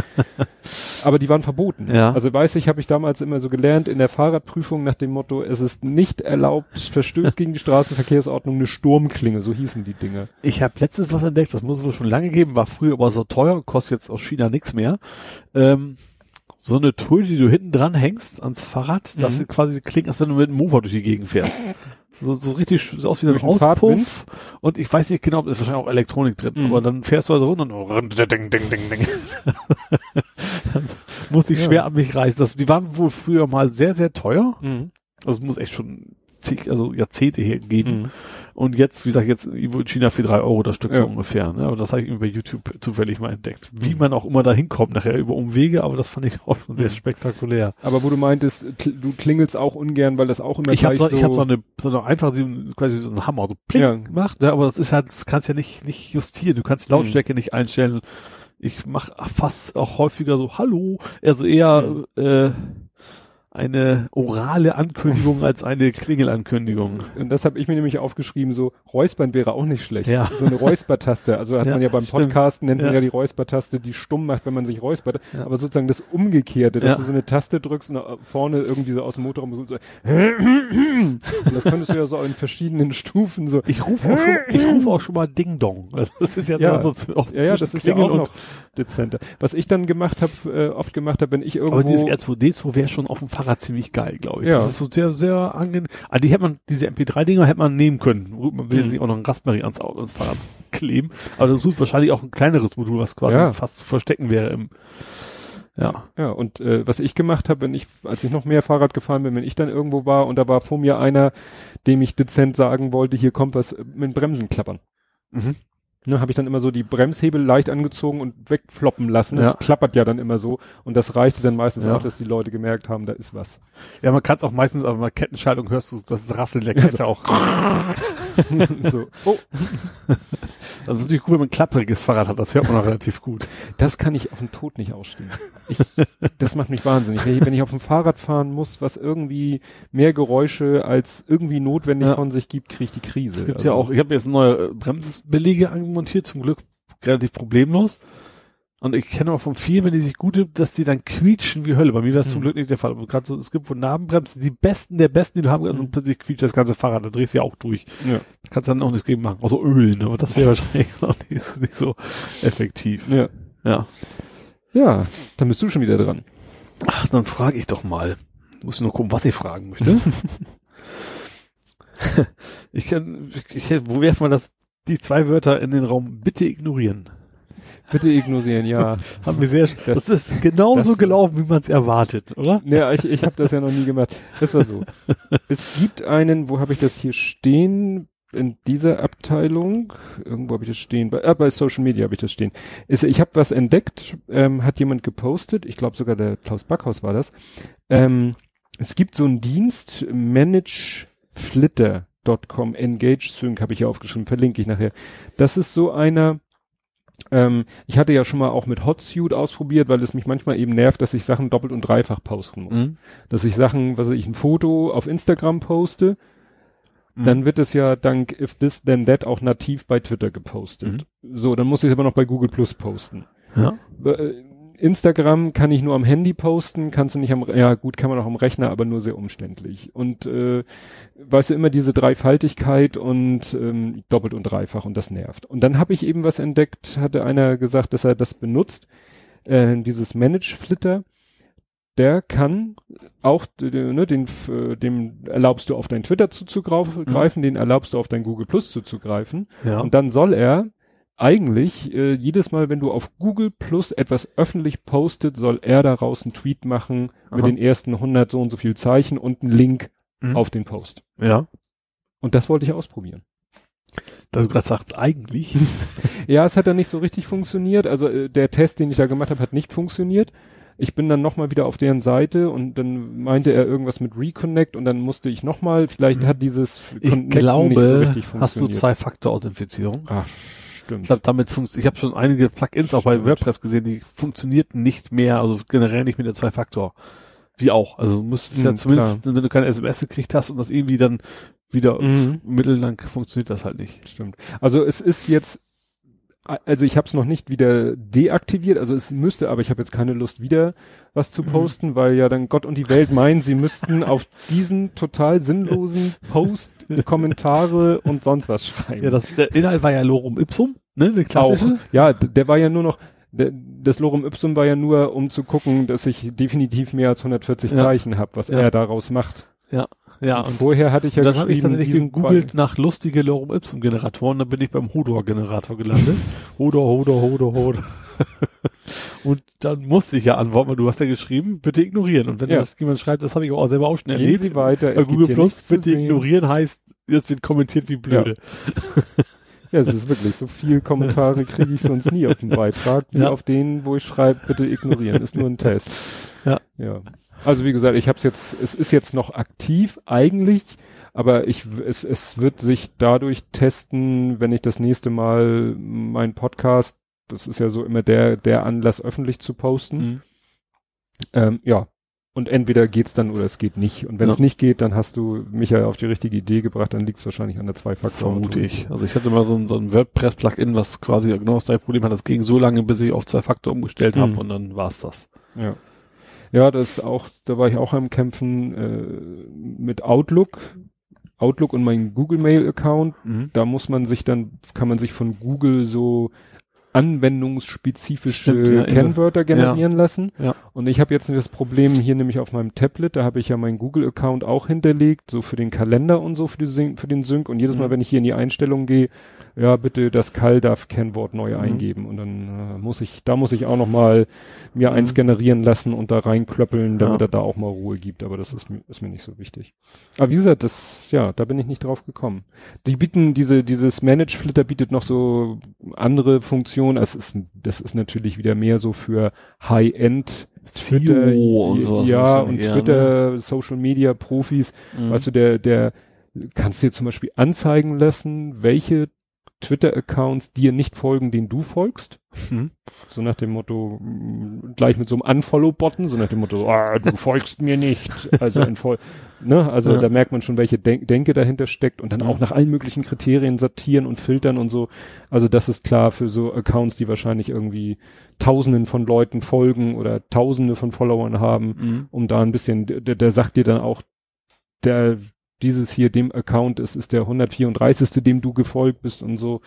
aber die waren verboten. Ja. Also weiß ich, habe ich damals immer so gelernt in der Fahrradprüfung nach dem Motto, es ist nicht erlaubt, verstößt gegen die Straßenverkehrsordnung eine Sturmklinge, so hießen die Dinge. Ich habe letztens was entdeckt, das muss es wohl schon lange geben, war früher aber so teuer, kostet jetzt aus China nichts mehr. Ähm, so eine Tröte, die du hinten dran hängst ans Fahrrad, Mhm. sie quasi klingt, als wenn du mit dem Mofa durch die Gegend fährst. So, so richtig so aus wie ein? Auspuff. Und ich weiß nicht genau, da ist wahrscheinlich auch Elektronik drin, Mhm. aber dann fährst du da runter und ding, ding, ding, ding. dann musste ich Ja. schwer an mich reißen. Das, die waren wohl früher mal sehr, sehr teuer. Also es muss echt schon also Jahrzehnte her geben. Mhm. Und jetzt, wie gesagt, jetzt in China für drei Euro das Stück Ja. so ungefähr. Ne? Aber das habe ich bei YouTube zufällig mal entdeckt. Wie man auch immer da hinkommt, nachher über Umwege, aber das fand ich auch schon sehr Mhm. spektakulär. Aber wo du meintest, du klingelst auch ungern, weil das auch immer Ich habe gleich so, ich hab so eine, so eine einfach so, ein- quasi so einen Hammer, so pling Ja. gemacht, ne? aber das ist halt, das kannst ja nicht, nicht justieren. Du kannst die Mhm. Lautstärke nicht einstellen. Ich mache fast auch häufiger so Hallo, also eher Mhm. äh, eine orale Ankündigung als eine Klingelankündigung. Und das habe ich mir nämlich aufgeschrieben, so Räuspern wäre auch nicht schlecht. Ja. So eine Räuspertaste. Also hat Ja, man ja beim stimmt. Podcasten, nennt man Ja. ja die Räuspertaste, die stumm macht, wenn man sich räuspert. Ja. Aber sozusagen das Umgekehrte, dass du so eine Taste drückst und vorne irgendwie so aus dem Motorraum so, und das könntest du ja so in verschiedenen Stufen so. Ich rufe auch schon, ich rufe auch schon mal Ding Dong. Also das ist ja, Ja. so zu- Ja, ja, das ist ja auch noch dezenter. Was ich dann gemacht habe, äh, oft gemacht habe, wenn ich irgendwo Aber dieses R2D2 wäre schon auf dem Fahrrad ziemlich geil, glaube ich. Ja. Das ist so sehr, sehr angenehm. Ah, die hätte man, diese MP3-Dinger hätte man nehmen können. Man will Mhm. sich auch noch ein Raspberry ans, Auto, ans Fahrrad kleben. Aber du suchst wahrscheinlich auch ein kleineres Modul, was quasi Ja. fast zu verstecken wäre im, ja. Ja, und äh, was ich gemacht habe, wenn ich, als ich noch mehr Fahrrad gefahren bin, wenn ich dann irgendwo war und da war vor mir einer, dem ich dezent sagen wollte, hier kommt was mit Bremsen klappern. Mhm. Ne, habe ich dann immer so die Bremshebel leicht angezogen und wegfloppen lassen. Das Ja. klappert ja dann immer so. Und das reichte dann meistens Ja. auch, dass die Leute gemerkt haben, da ist was. Ja, man kann es auch meistens, aber bei Kettenschaltung hörst du das Rasseln der Kette auch. so. Oh, Also natürlich gut, wenn man ein klappriges Fahrrad hat, das hört man auch relativ gut. das kann ich auf den Tod nicht ausstehen. Ich, das macht mich wahnsinnig. Wenn ich, auf dem Fahrrad fahren muss, was irgendwie mehr Geräusche als irgendwie notwendig Ja. von sich gibt, kriege ich die Krise. Es gibt Also, ja auch, ich habe jetzt neue äh, Bremsbelege anmontiert, zum Glück relativ problemlos. Und ich kenne auch von vielen, wenn die sich gut, dass die dann quietschen wie Hölle. Bei mir war es zum Mhm. Glück nicht der Fall. Aber gerade so, es gibt von Nabenbremsen, die besten der besten, die du haben kannst, Mhm. und plötzlich quietscht das ganze Fahrrad, da drehst du ja auch durch. Ja. Da kannst du dann auch nichts gegen machen. Außer ölen, aber das wäre wahrscheinlich auch nicht, nicht so effektiv. Ja. Ja. Ja, dann bist du schon wieder dran. Ach, dann frage ich doch mal. Ich muss nur gucken, was ich fragen möchte. ich kann, ich, wo werfen wir das, die zwei Wörter in den Raum? Bitte ignorieren. Bitte ignorieren, ja. Haben wir sehr, das, ist genauso das- gelaufen, wie man es erwartet, oder? Ja, ich, ich habe das ja noch nie gemacht. Das war so. Es gibt einen, wo habe ich das hier stehen? In dieser Abteilung, irgendwo habe ich das stehen, bei, äh, bei Social Media habe ich das stehen. Ist, ich habe was entdeckt, ähm, hat jemand gepostet, ich glaube sogar der Klaus Backhaus war das. Ähm, es gibt so einen Dienst, manageflitter.com, Engage Sync habe ich hier aufgeschrieben, verlinke ich nachher. Das ist so einer, ähm, ich hatte ja schon mal auch mit Hotsuite ausprobiert, weil es mich manchmal eben nervt, dass ich Sachen doppelt und dreifach posten muss. Mhm. Dass ich Sachen, was weiß ich, ein Foto auf Instagram poste, Mhm. dann wird es ja dank If This Then That auch nativ bei Twitter gepostet. So, dann muss ich es aber noch bei Google Plus posten. ja. Äh, Instagram kann ich nur am Handy posten, kannst du nicht am, ja gut, kann man auch am Rechner, aber nur sehr umständlich. Und äh, weißt du, immer diese Dreifaltigkeit und ähm, doppelt und dreifach und das nervt. Und dann habe ich eben was entdeckt, hatte einer gesagt, dass er das benutzt, äh, dieses Manage-Flitter, der kann auch, ne, den, äh, dem erlaubst du auf dein Twitter zuzugreifen, den erlaubst du auf dein Google Plus zuzugreifen. ja. Und dann soll er eigentlich äh, jedes Mal, wenn du auf Google Plus etwas öffentlich postet, soll er daraus einen Tweet machen mit Aha. den ersten 100 so und so viel Zeichen und einen Link Mhm. auf den Post. Ja. Und das wollte ich ausprobieren. Da du gerade sagst, eigentlich. Ja, es hat dann nicht so richtig funktioniert. Also äh, der Test, den ich da gemacht habe, hat nicht funktioniert. Ich bin dann nochmal wieder auf deren Seite und dann meinte er irgendwas mit Reconnect und dann musste ich nochmal, vielleicht Mhm. hat dieses Ich Connecten glaube, nicht so richtig hast du. Zwei-Faktor-Authentifizierung. Ach, Ich stimmt. glaube, damit funktioniert, ich habe schon einige Plugins auch bei. WordPress gesehen, die funktionierten nicht mehr, also generell nicht mit der Zwei-Faktor. Wie auch. Also du musstest ja Hm, zumindest, wenn du keine SMS gekriegt hast und das irgendwie dann wieder Mhm. mittellang funktioniert das halt nicht. Stimmt. Also es ist jetzt, also ich habe es noch nicht wieder deaktiviert, also es müsste, aber ich habe jetzt keine Lust wieder was zu Mhm. posten, weil ja dann Gott und die Welt meinen, sie müssten auf diesen total sinnlosen Post Kommentare und sonst was schreiben. Ja, das, der Inhalt war ja Lorem Ipsum, ne, der auch. klassische. Ja, d- der war ja nur noch, der, das Lorem Ipsum war ja nur, um zu gucken, dass ich definitiv mehr als 140 Ja. Zeichen habe, was Ja. er daraus macht. Ja, und und vorher hatte ich ja dann habe ich tatsächlich gegoogelt nach lustige Lorem Ipsum Generatoren, dann bin ich beim Hodor Generator gelandet. Hodor, Hodor, Hodor, Hodor. und dann musste ich ja antworten, weil du hast ja geschrieben, bitte ignorieren. Und wenn Ja. das jemand schreibt, das habe ich auch selber auch schon Gehen erlebt. Sie weiter, Bei Google Plus, bitte ignorieren heißt, jetzt wird kommentiert wie blöde. Ja, es ist wirklich, so viel Kommentare kriege ich sonst nie auf dem Beitrag, wie Ja. auf denen, wo ich schreibe, bitte ignorieren, ist nur ein Test. Ja. Ja. Also wie gesagt, ich habe es jetzt, es ist jetzt noch aktiv eigentlich, aber ich, es, es wird sich dadurch testen, wenn ich das nächste Mal mein Podcast, das ist ja so immer der, der Anlass öffentlich zu posten, Mhm. ähm, ja. Und entweder geht's dann oder es geht nicht. Und wenn es Ja. nicht geht, dann hast du mich ja auf die richtige Idee gebracht, dann liegt es wahrscheinlich an der Zwei-Faktor. Vermute ich. Also ich hatte mal so ein, so ein WordPress-Plugin, was quasi genau das gleiche Problem hat. Das ging so lange, bis ich auf zwei Faktor umgestellt habe Mhm. und dann war's das. Ja. Ja, das auch, da war ich auch am Kämpfen äh, mit Outlook. Outlook und mein Google Mail Account. Mhm. Da muss man sich dann, kann man sich von Google so anwendungsspezifische Stimmt, ja, Kennwörter generieren lassen. Ja. Und ich habe jetzt das Problem hier nämlich auf meinem Tablet, da habe ich ja meinen Google-Account auch hinterlegt, so für den Kalender und so für, die für den Sync. Und jedes Mal, Mhm. wenn ich hier in die Einstellung gehe, ja, bitte das CalDAV-Kennwort neu Mhm. eingeben. Und dann äh, muss ich, da muss ich auch noch mal mir Mhm. eins generieren lassen und da reinklöppeln, damit Ja. er da auch mal Ruhe gibt. Aber das ist mir, ist mir nicht so wichtig. Aber wie gesagt, das, ja, da bin ich nicht drauf gekommen. Die bieten, diese, dieses Manage-Flitter bietet noch so andere Funktionen. Es ist, das ist natürlich wieder mehr so für High-End Twitter, und sowas ja, und eher, Twitter, Social Media Profis. Mhm. Weißt du, der, der, kannst dir zum Beispiel anzeigen lassen, welche Twitter-Accounts dir nicht folgen, den du folgst. Mhm. So nach dem Motto, mh, gleich mit so einem Unfollow-Button, so nach dem Motto, ah, du folgst mir nicht. Also ein Voll, ne, also Ja. da merkt man schon, welche Denk Denke dahinter steckt und dann Ja. auch nach allen möglichen Kriterien sortieren und filtern und so. Also das ist klar für so Accounts, die wahrscheinlich irgendwie Tausenden von Leuten folgen oder Tausende von Followern haben, Mhm. um da ein bisschen, der, der sagt dir dann auch, der, dieses hier, dem Account ist, ist der 134. dem du gefolgt bist und so,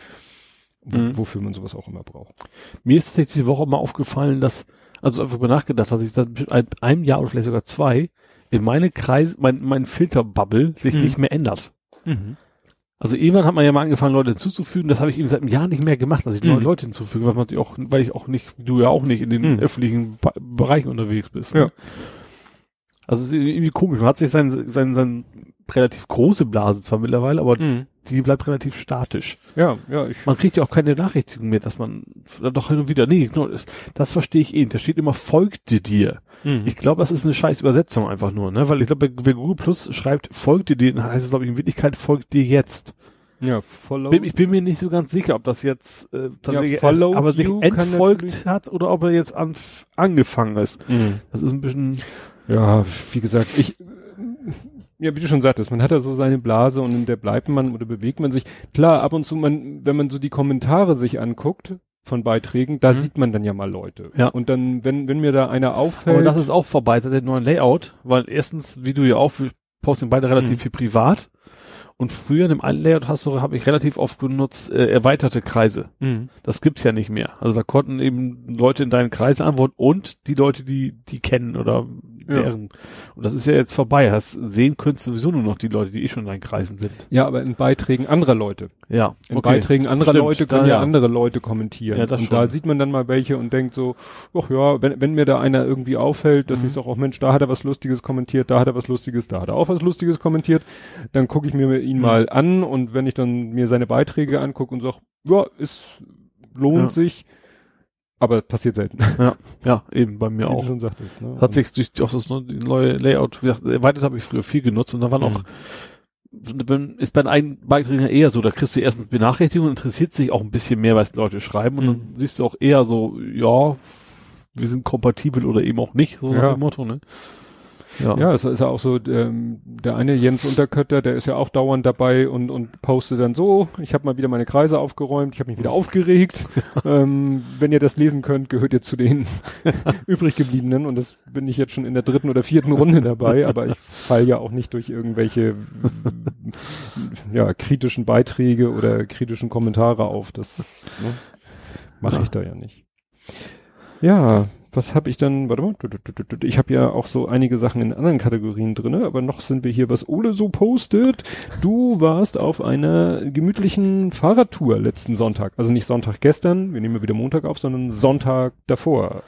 Mhm. wofür man sowas auch immer braucht. Mir ist tatsächlich diese Woche mal aufgefallen, dass, also einfach mal nachgedacht, dass ich seit einem Jahr oder vielleicht sogar zwei in meine Kreis, mein, mein Filterbubble sich Mhm. nicht mehr ändert. Also irgendwann hat man ja mal angefangen, Leute hinzuzufügen. Das habe ich eben seit einem Jahr nicht mehr gemacht, dass ich neue Mhm. Leute hinzufüge, weil, man natürlich auch, weil ich auch nicht, du ja auch nicht in den Mhm. öffentlichen Ba- Bereichen unterwegs bist. Ja. Ne? Also es ist irgendwie komisch. Man hat sich sein, sein, sein relativ große Blase zwar mittlerweile, aber Mhm. die bleibt relativ statisch. Ja, ja, ich. Man kriegt ja auch keine Benachrichtigung mehr, dass man doch hin und wieder, nee, genau, das, verstehe ich eh. nicht. Da steht immer folgte dir. Mhm. Ich glaube, das ist eine scheiß Übersetzung einfach nur, ne? Weil ich glaube, wer Google Plus schreibt, folgte dir, dann heißt es, glaube ich, in Wirklichkeit folgt dir jetzt. ja, follow. Bin, ich bin mir nicht so ganz sicher, ob das jetzt äh, tatsächlich followed aber sich entfolgt hat oder ob er jetzt an, angefangen ist. Mhm. Das ist ein bisschen, Ja, wie gesagt, ich, ja, wie du schon sagtest, man hat da so seine Blase und in der bleibt man oder bewegt man sich. Klar, ab und zu, man, wenn man so die Kommentare sich anguckt von Beiträgen, da Mhm. sieht man dann ja mal Leute. Ja. Und dann, wenn, wenn mir da einer auffällt. aber das ist auch vorbei, seit dem neuen Layout, weil erstens, wie du ja auch, wir posten beide relativ Mhm. viel privat. Und früher in dem alten Layout hast du, habe ich relativ oft genutzt, äh, erweiterte Kreise. Mhm. Das gibt's ja nicht mehr. Also da konnten eben Leute in deinen Kreis antworten und die Leute, die die kennen oder ja. deren. Und das ist ja jetzt vorbei. Hast sehen können sowieso nur noch die Leute, die eh schon in deinen Kreisen sind. Ja, aber in Beiträgen anderer Leute. Ja. In okay. Beiträgen anderer Stimmt, Leute können ja, ja, andere Leute kommentieren. Ja, das und schon. da sieht man dann mal welche und denkt so, ach ja, wenn, wenn mir da einer irgendwie auffällt, dass mhm. ich sage, auch Mensch, da hat er was Lustiges kommentiert, da hat er was Lustiges, da hat er auch was Lustiges kommentiert, dann gucke ich mir ihn mhm. mal an und wenn ich dann mir seine Beiträge angucke und sage, ja, ist lohnt ja. sich, aber passiert selten. Ja, ja, eben bei mir Wie auch. schon sagtest, ne? Hat sich durch auch das neue Layout, wie gesagt, erweitert habe ich früher viel genutzt und da waren mhm. auch ist bei einem Beiträgen eher so, da kriegst du erstens Benachrichtigungen, interessiert sich auch ein bisschen mehr, was Leute schreiben und mhm. dann siehst du auch eher so, ja, wir sind kompatibel oder eben auch nicht, so ja. nach dem Motto, ne? Ja, ja es ist ja auch so, ähm, der eine Jens Unterkötter, der ist ja auch dauernd dabei und, und postet dann so, ich habe mal wieder meine Kreise aufgeräumt, ich habe mich wieder aufgeregt. ähm, wenn ihr das lesen könnt, gehört ihr zu den übrig gebliebenen und das bin ich jetzt schon in der dritten oder vierten Runde dabei, aber ich fall ja auch nicht durch irgendwelche ja, kritischen Beiträge oder kritischen Kommentare auf. Das ne, mache ich da ja nicht. Ja, was habe ich dann, warte mal, ich habe ja auch so einige Sachen in anderen Kategorien drinne, aber noch sind wir hier, was Ole so postet. Du warst auf einer gemütlichen Fahrradtour letzten Sonntag. Also nicht Sonntag gestern, wir nehmen wieder Montag auf, sondern Sonntag davor.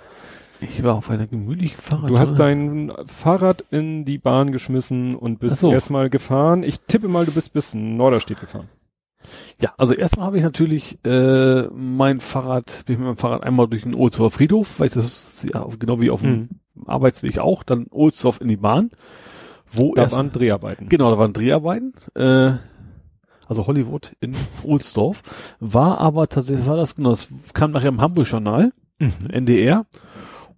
Ich war auf einer gemütlichen Fahrradtour. Du hast dein Fahrrad in die Bahn geschmissen und bist so. erstmal gefahren. Ich tippe mal, du bist bis Norderstedt gefahren. Ja, also erstmal habe ich natürlich äh, mein Fahrrad, bin ich mit meinem Fahrrad einmal durch den Ohlsdorfer Friedhof, weil das ist ja genau wie auf dem mhm. Arbeitsweg auch, dann Ohlsdorf in die Bahn. Wo da erst, waren Dreharbeiten. Genau, da waren Dreharbeiten. Äh, also Hollywood in Ohlsdorf. War aber tatsächlich, war das genau, das kam nachher im Hamburg-Journal, mhm. NDR.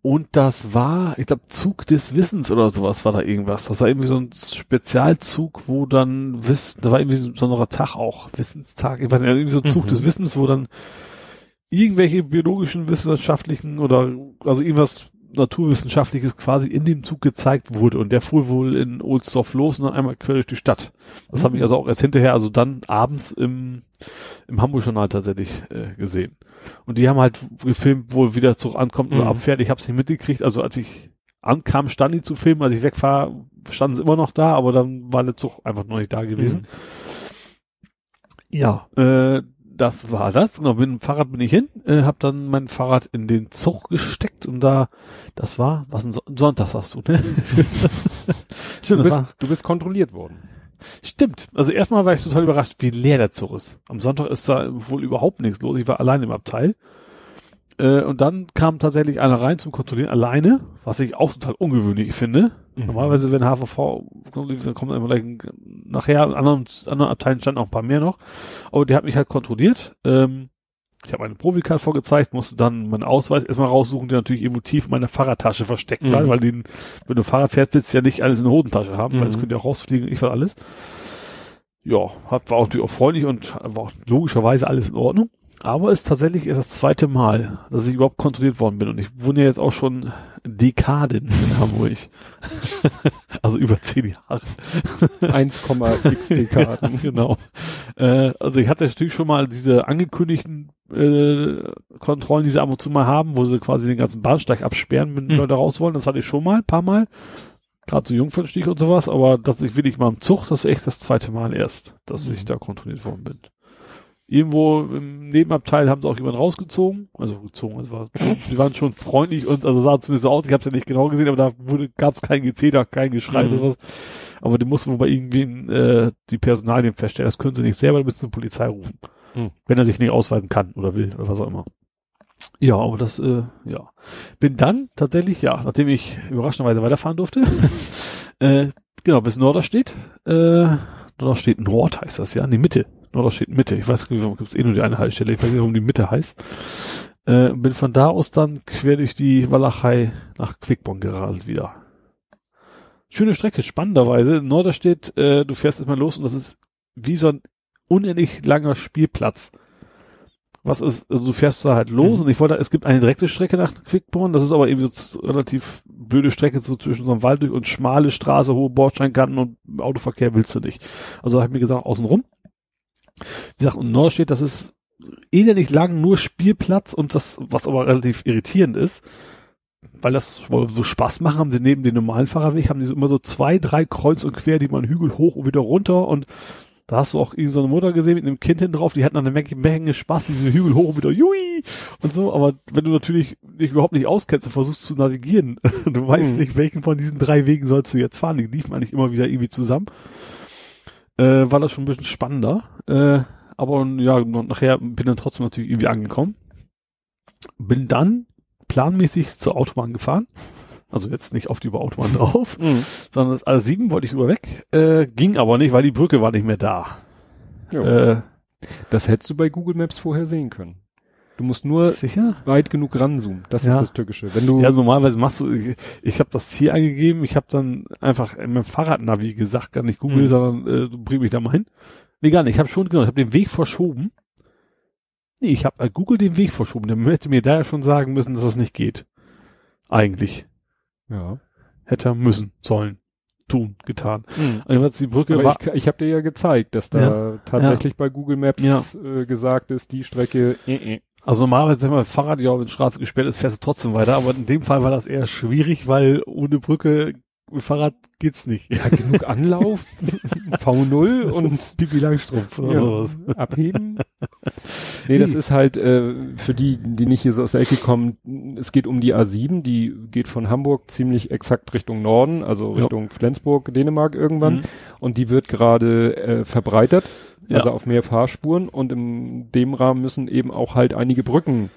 Und das war, ich glaube, Zug des Wissens oder sowas war da irgendwas. Das war irgendwie so ein Spezialzug, wo dann Wissen, da war irgendwie so ein besonderer Tag auch, Wissenstag, ich weiß nicht, irgendwie so ein Zug mhm. des Wissens, wo dann irgendwelche biologischen, wissenschaftlichen oder also irgendwas Naturwissenschaftliches quasi in dem Zug gezeigt wurde und der fuhr wohl in Ohlsdorf los und dann einmal quer durch die Stadt. Das mhm. habe ich also auch erst hinterher, also dann abends im, im Hamburg-Journal tatsächlich äh, gesehen. Und die haben halt gefilmt, wo wieder Zug ankommt mhm. oder abfährt. Ich habe es nicht mitgekriegt, also als ich ankam, stand die zu filmen, als ich wegfahre, standen sie immer noch da, aber dann war der Zug einfach noch nicht da gewesen. Mhm. Ja, äh, das war das. Genau, mit dem Fahrrad bin ich hin, äh, habe dann mein Fahrrad in den Zug gesteckt und da, das war, was ein so Sonntag sagst du, ne? Stimmt, du, bist, war, du bist kontrolliert worden. Stimmt. Also erstmal war ich total überrascht, wie leer der Zug ist. Am Sonntag ist da wohl überhaupt nichts los. Ich war allein im Abteil. Äh, und dann kam tatsächlich einer rein zum Kontrollieren alleine, was ich auch total ungewöhnlich finde. Mhm. Normalerweise, wenn HVV kontrolliert, dann kommen immer gleich nachher an anderen, anderen Abteilen standen auch ein paar mehr noch. Aber der hat mich halt kontrolliert. Ähm, ich habe meine Profikarte vorgezeigt, musste dann meinen Ausweis erstmal raussuchen, der natürlich irgendwo tief in meiner Fahrradtasche versteckt mhm. war, weil den, wenn du Fahrrad fährst, willst du ja nicht alles in der Hosentasche haben, mhm. weil es könnte ja auch rausfliegen, ich war alles. Ja, war auch natürlich auch freundlich und war auch logischerweise alles in Ordnung. Aber es ist tatsächlich erst das zweite Mal, dass ich überhaupt kontrolliert worden bin. Und ich wohne ja jetzt auch schon Dekaden in Hamburg. also über zehn Jahre. 1,x Dekaden. genau. Äh, also ich hatte natürlich schon mal diese angekündigten äh, Kontrollen, die sie ab und zu mal haben, wo sie quasi den ganzen Bahnsteig absperren, wenn mhm. Leute raus wollen. Das hatte ich schon mal, ein paar Mal. Gerade so Jungfernstich und sowas. Aber dass ich wirklich mal im Zug, das ist echt das zweite Mal erst, dass mhm. ich da kontrolliert worden bin. Irgendwo im Nebenabteil haben sie auch jemanden rausgezogen, also gezogen, also war, die waren schon freundlich und also sah zumindest so aus, ich habe es ja nicht genau gesehen, aber da wurde gab es kein Gezeter, kein Geschrei mhm. oder was. Aber die mussten wohl bei irgendwen äh, die Personalien feststellen, das können sie nicht selber, damit sie Polizei rufen. Mhm. Wenn er sich nicht ausweisen kann oder will oder was auch immer. Ja, aber das, äh, ja. Bin dann tatsächlich, ja, nachdem ich überraschenderweise weiterfahren durfte, äh, genau, bis Norderstedt, äh, Norderstedt Nord heißt das ja, in die Mitte oder steht Mitte. Ich weiß nicht, gibt es eh nur die eine Haltestelle. Ich weiß nicht, warum die Mitte heißt. Äh, bin von da aus dann quer durch die Walachei nach Quickborn geradelt wieder. Schöne Strecke, spannenderweise. Norderstedt, äh, du fährst erstmal los und das ist wie so ein unendlich langer Spielplatz. Was ist, also du fährst da halt los mhm. und ich wollte, es gibt eine direkte Strecke nach Quickborn, das ist aber eben so relativ blöde Strecke so zwischen so einem Wald durch und schmale Straße, hohe Bordsteinkanten und Autoverkehr willst du nicht. Also habe ich mir gesagt, außen rum. Wie gesagt, und Norderstedt, das ist elendig lang nur Spielplatz und das, was aber relativ irritierend ist, weil das wohl so Spaß machen, haben sie neben den normalen Fahrradweg, haben die so immer so zwei, drei kreuz und quer, die man Hügel hoch und wieder runter und da hast du auch irgendwie so eine Mutter gesehen mit einem Kind hinten drauf, die hatten dann eine Menge, Menge Spaß, diese Hügel hoch und wieder, jui, und so, aber wenn du natürlich dich überhaupt nicht auskennst und versuchst zu navigieren, du weißt Mhm. nicht, welchen von diesen drei Wegen sollst du jetzt fahren, die liefen eigentlich immer wieder irgendwie zusammen, äh, war das schon ein bisschen spannender, äh, aber ja, nachher bin dann trotzdem natürlich irgendwie angekommen, bin dann planmäßig zur Autobahn gefahren, also jetzt nicht auf die Autobahn drauf, Mhm. sondern das A7 wollte ich über weg, äh, ging aber nicht, weil die Brücke war nicht mehr da. Äh, das hättest du bei Google Maps vorher sehen können. Du musst nur sicher? weit genug ranzoomen. Das Ja. ist das Tückische. Wenn du Ja, normalerweise machst du, ich, ich habe das Ziel eingegeben, ich habe dann einfach in meinem Fahrradnavi gesagt, gar nicht Google, Mhm. sondern äh, du bring mich da mal hin. Nee, gar nicht, ich habe schon, genau, ich habe den Weg verschoben. Nee, ich habe bei Google den Weg verschoben. Der hätte mir da ja schon sagen müssen, dass das nicht geht. Eigentlich. ja. Hätte er müssen, sollen, tun, getan. Mhm. Jedenfalls die Brücke Aber war, ich, ich habe dir ja gezeigt, dass da tatsächlich bei Google Maps Ja. äh, gesagt ist, die Strecke äh, äh. Also normalerweise sagen wir Fahrrad, ja, wenn Straße gesperrt ist, fährst du trotzdem weiter, aber in dem Fall war das eher schwierig, weil ohne Brücke Fahrrad geht's nicht. Ja, genug Anlauf, V0 und Pipi Langstrumpf oder ja, sowas. abheben. Nee, das ist halt äh, für die, die nicht hier so aus der Ecke kommen, es geht um die A7, die geht von Hamburg ziemlich exakt Richtung Norden, also Ja. Richtung Flensburg, Dänemark irgendwann. Mhm. Und die wird gerade äh, verbreitert, Ja. also auf mehr Fahrspuren. Und in dem Rahmen müssen eben auch halt einige Brücken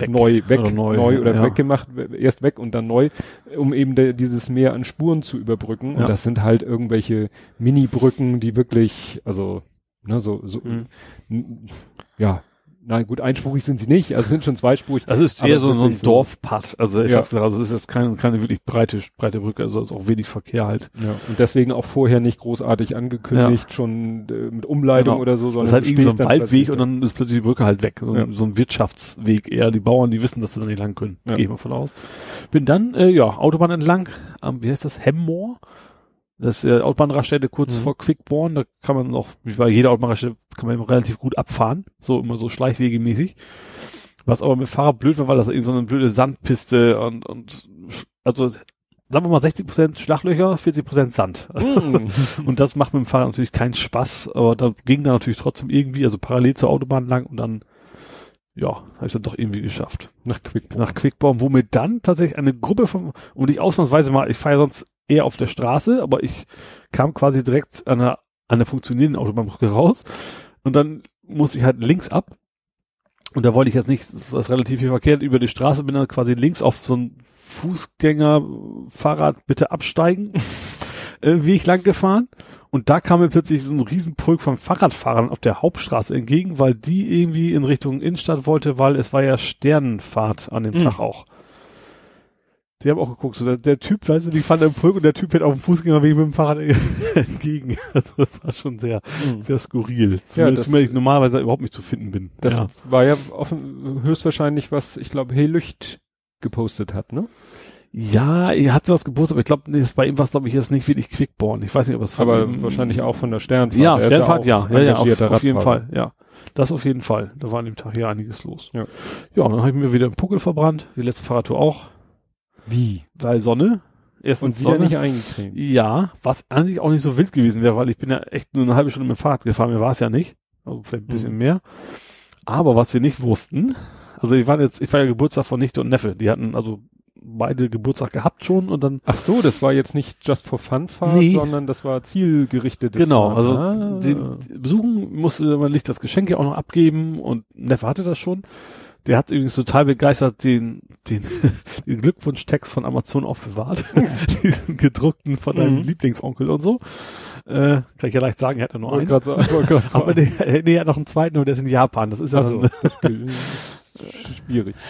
Weg. neu weg, Oder neu, neu, oder ja. weggemacht, erst weg und dann neu, um eben de, dieses Meer an Spuren zu überbrücken. Ja. Und das sind halt irgendwelche Mini-Brücken, die wirklich, also, ne, so, so, Mhm. ja, nein, gut, einspurig sind sie nicht, also sind schon zweispurig. Das ist eher es so, ist so ein Dorfpass. Also ich Ja. hab's gesagt, also es ist jetzt keine, keine wirklich breite, breite Brücke, also ist auch wenig Verkehr halt. Ja, und deswegen auch vorher nicht großartig angekündigt, schon äh, mit Umleitung Genau. oder so, Das sondern ist halt irgendwie so ein Waldweg und dann ist plötzlich die Brücke halt weg. So, Ja. ein, so ein Wirtschaftsweg eher. Die Bauern, die wissen, dass sie da nicht lang können. Ja. Gehe ich mal von aus. Bin dann, äh, ja, Autobahn entlang, am, wie heißt das, Hemmoor. Das ist äh, Autobahnraststätte kurz Mhm. vor Quickborn. Da kann man auch, wie bei jeder Autobahnraststätte, kann man immer relativ gut abfahren. So immer so schleichwegemäßig. Was aber mit Fahrrad blöd war, weil das eben so eine blöde Sandpiste und, und also sagen wir mal 60% Schlaglöcher, 40% Sand. Mhm. Und das macht mit dem Fahrrad natürlich keinen Spaß, aber da ging da natürlich trotzdem irgendwie, also parallel zur Autobahn lang und dann, ja, habe ich dann doch irgendwie geschafft. Nach Quickborn. Nach Quickborn, wo mir dann tatsächlich eine Gruppe von, und ich ausnahmsweise mal, ich fahre sonst eher auf der Straße, aber ich kam quasi direkt an einer, an der funktionierenden Autobahnbrücke raus und dann musste ich halt links ab und da wollte ich jetzt nicht, das ist relativ viel Verkehr, über die Straße bin dann quasi links auf so ein Fußgänger, Fahrrad bitte absteigen, äh, Weg lang gefahren. Und da kam mir plötzlich so ein Riesenpulk von Fahrradfahrern auf der Hauptstraße entgegen, weil die irgendwie in Richtung Innenstadt wollte, weil es war ja Sternenfahrt an dem Mhm. Tag auch. Die haben auch geguckt, so der, der Typ, weißt du, die fahren im Pulk und der Typ fährt auf dem Fußgängerweg mit dem Fahrrad entgegen. Also das war schon sehr, Mhm. sehr skurril. Ja, Zumal, das- zumal ich normalerweise überhaupt nicht zu finden bin. Das ja. war ja offen, höchstwahrscheinlich, was ich glaube Helücht gepostet hat, ne? Ja, er hat sowas gepostet, aber ich glaube, nee, bei ihm war es, glaube ich, jetzt nicht wirklich Quickborn. Ich weiß nicht, ob es Aber ihm- wahrscheinlich auch von der Sternfahrt. Ja, Er Sternfahrt, ja, ja, ja, auf, auf jeden. Fall, ja. Das auf jeden Fall. Da war an dem Tag hier einiges los. Ja. Ja, und dann habe ich mir wieder einen Puckel verbrannt, wie letzte Fahrradtour auch, Wie? weil Sonne. Erstens Und wieder Sonne. nicht eingecremt. Ja, was eigentlich auch nicht so wild gewesen wäre, weil ich bin ja echt nur eine halbe Stunde mit dem Fahrrad gefahren, mir war es ja nicht. Also vielleicht ein bisschen Mhm. mehr. Aber was wir nicht wussten, also ich war jetzt, ich war ja Geburtstag von Nichte und Neffe. Die hatten also beide Geburtstag gehabt schon und dann Ach so, das war jetzt nicht just for fun Fahrt, Nee. sondern das war zielgerichtetes Genau, Fahren. also Ah. den besuchen musste man nicht das Geschenk ja auch noch abgeben und Neffe hatte das schon. Der hat übrigens total begeistert den, den, den Glückwunschtext von Amazon aufbewahrt. Diesen gedruckten von deinem Mhm. Lieblingsonkel und so. Äh, kann ich ja leicht sagen, er hat ja nur einen. sagen, Aber fragen. nee, nee, er hat noch einen zweiten und der ist in Japan. Das ist ja also, so. schwierig.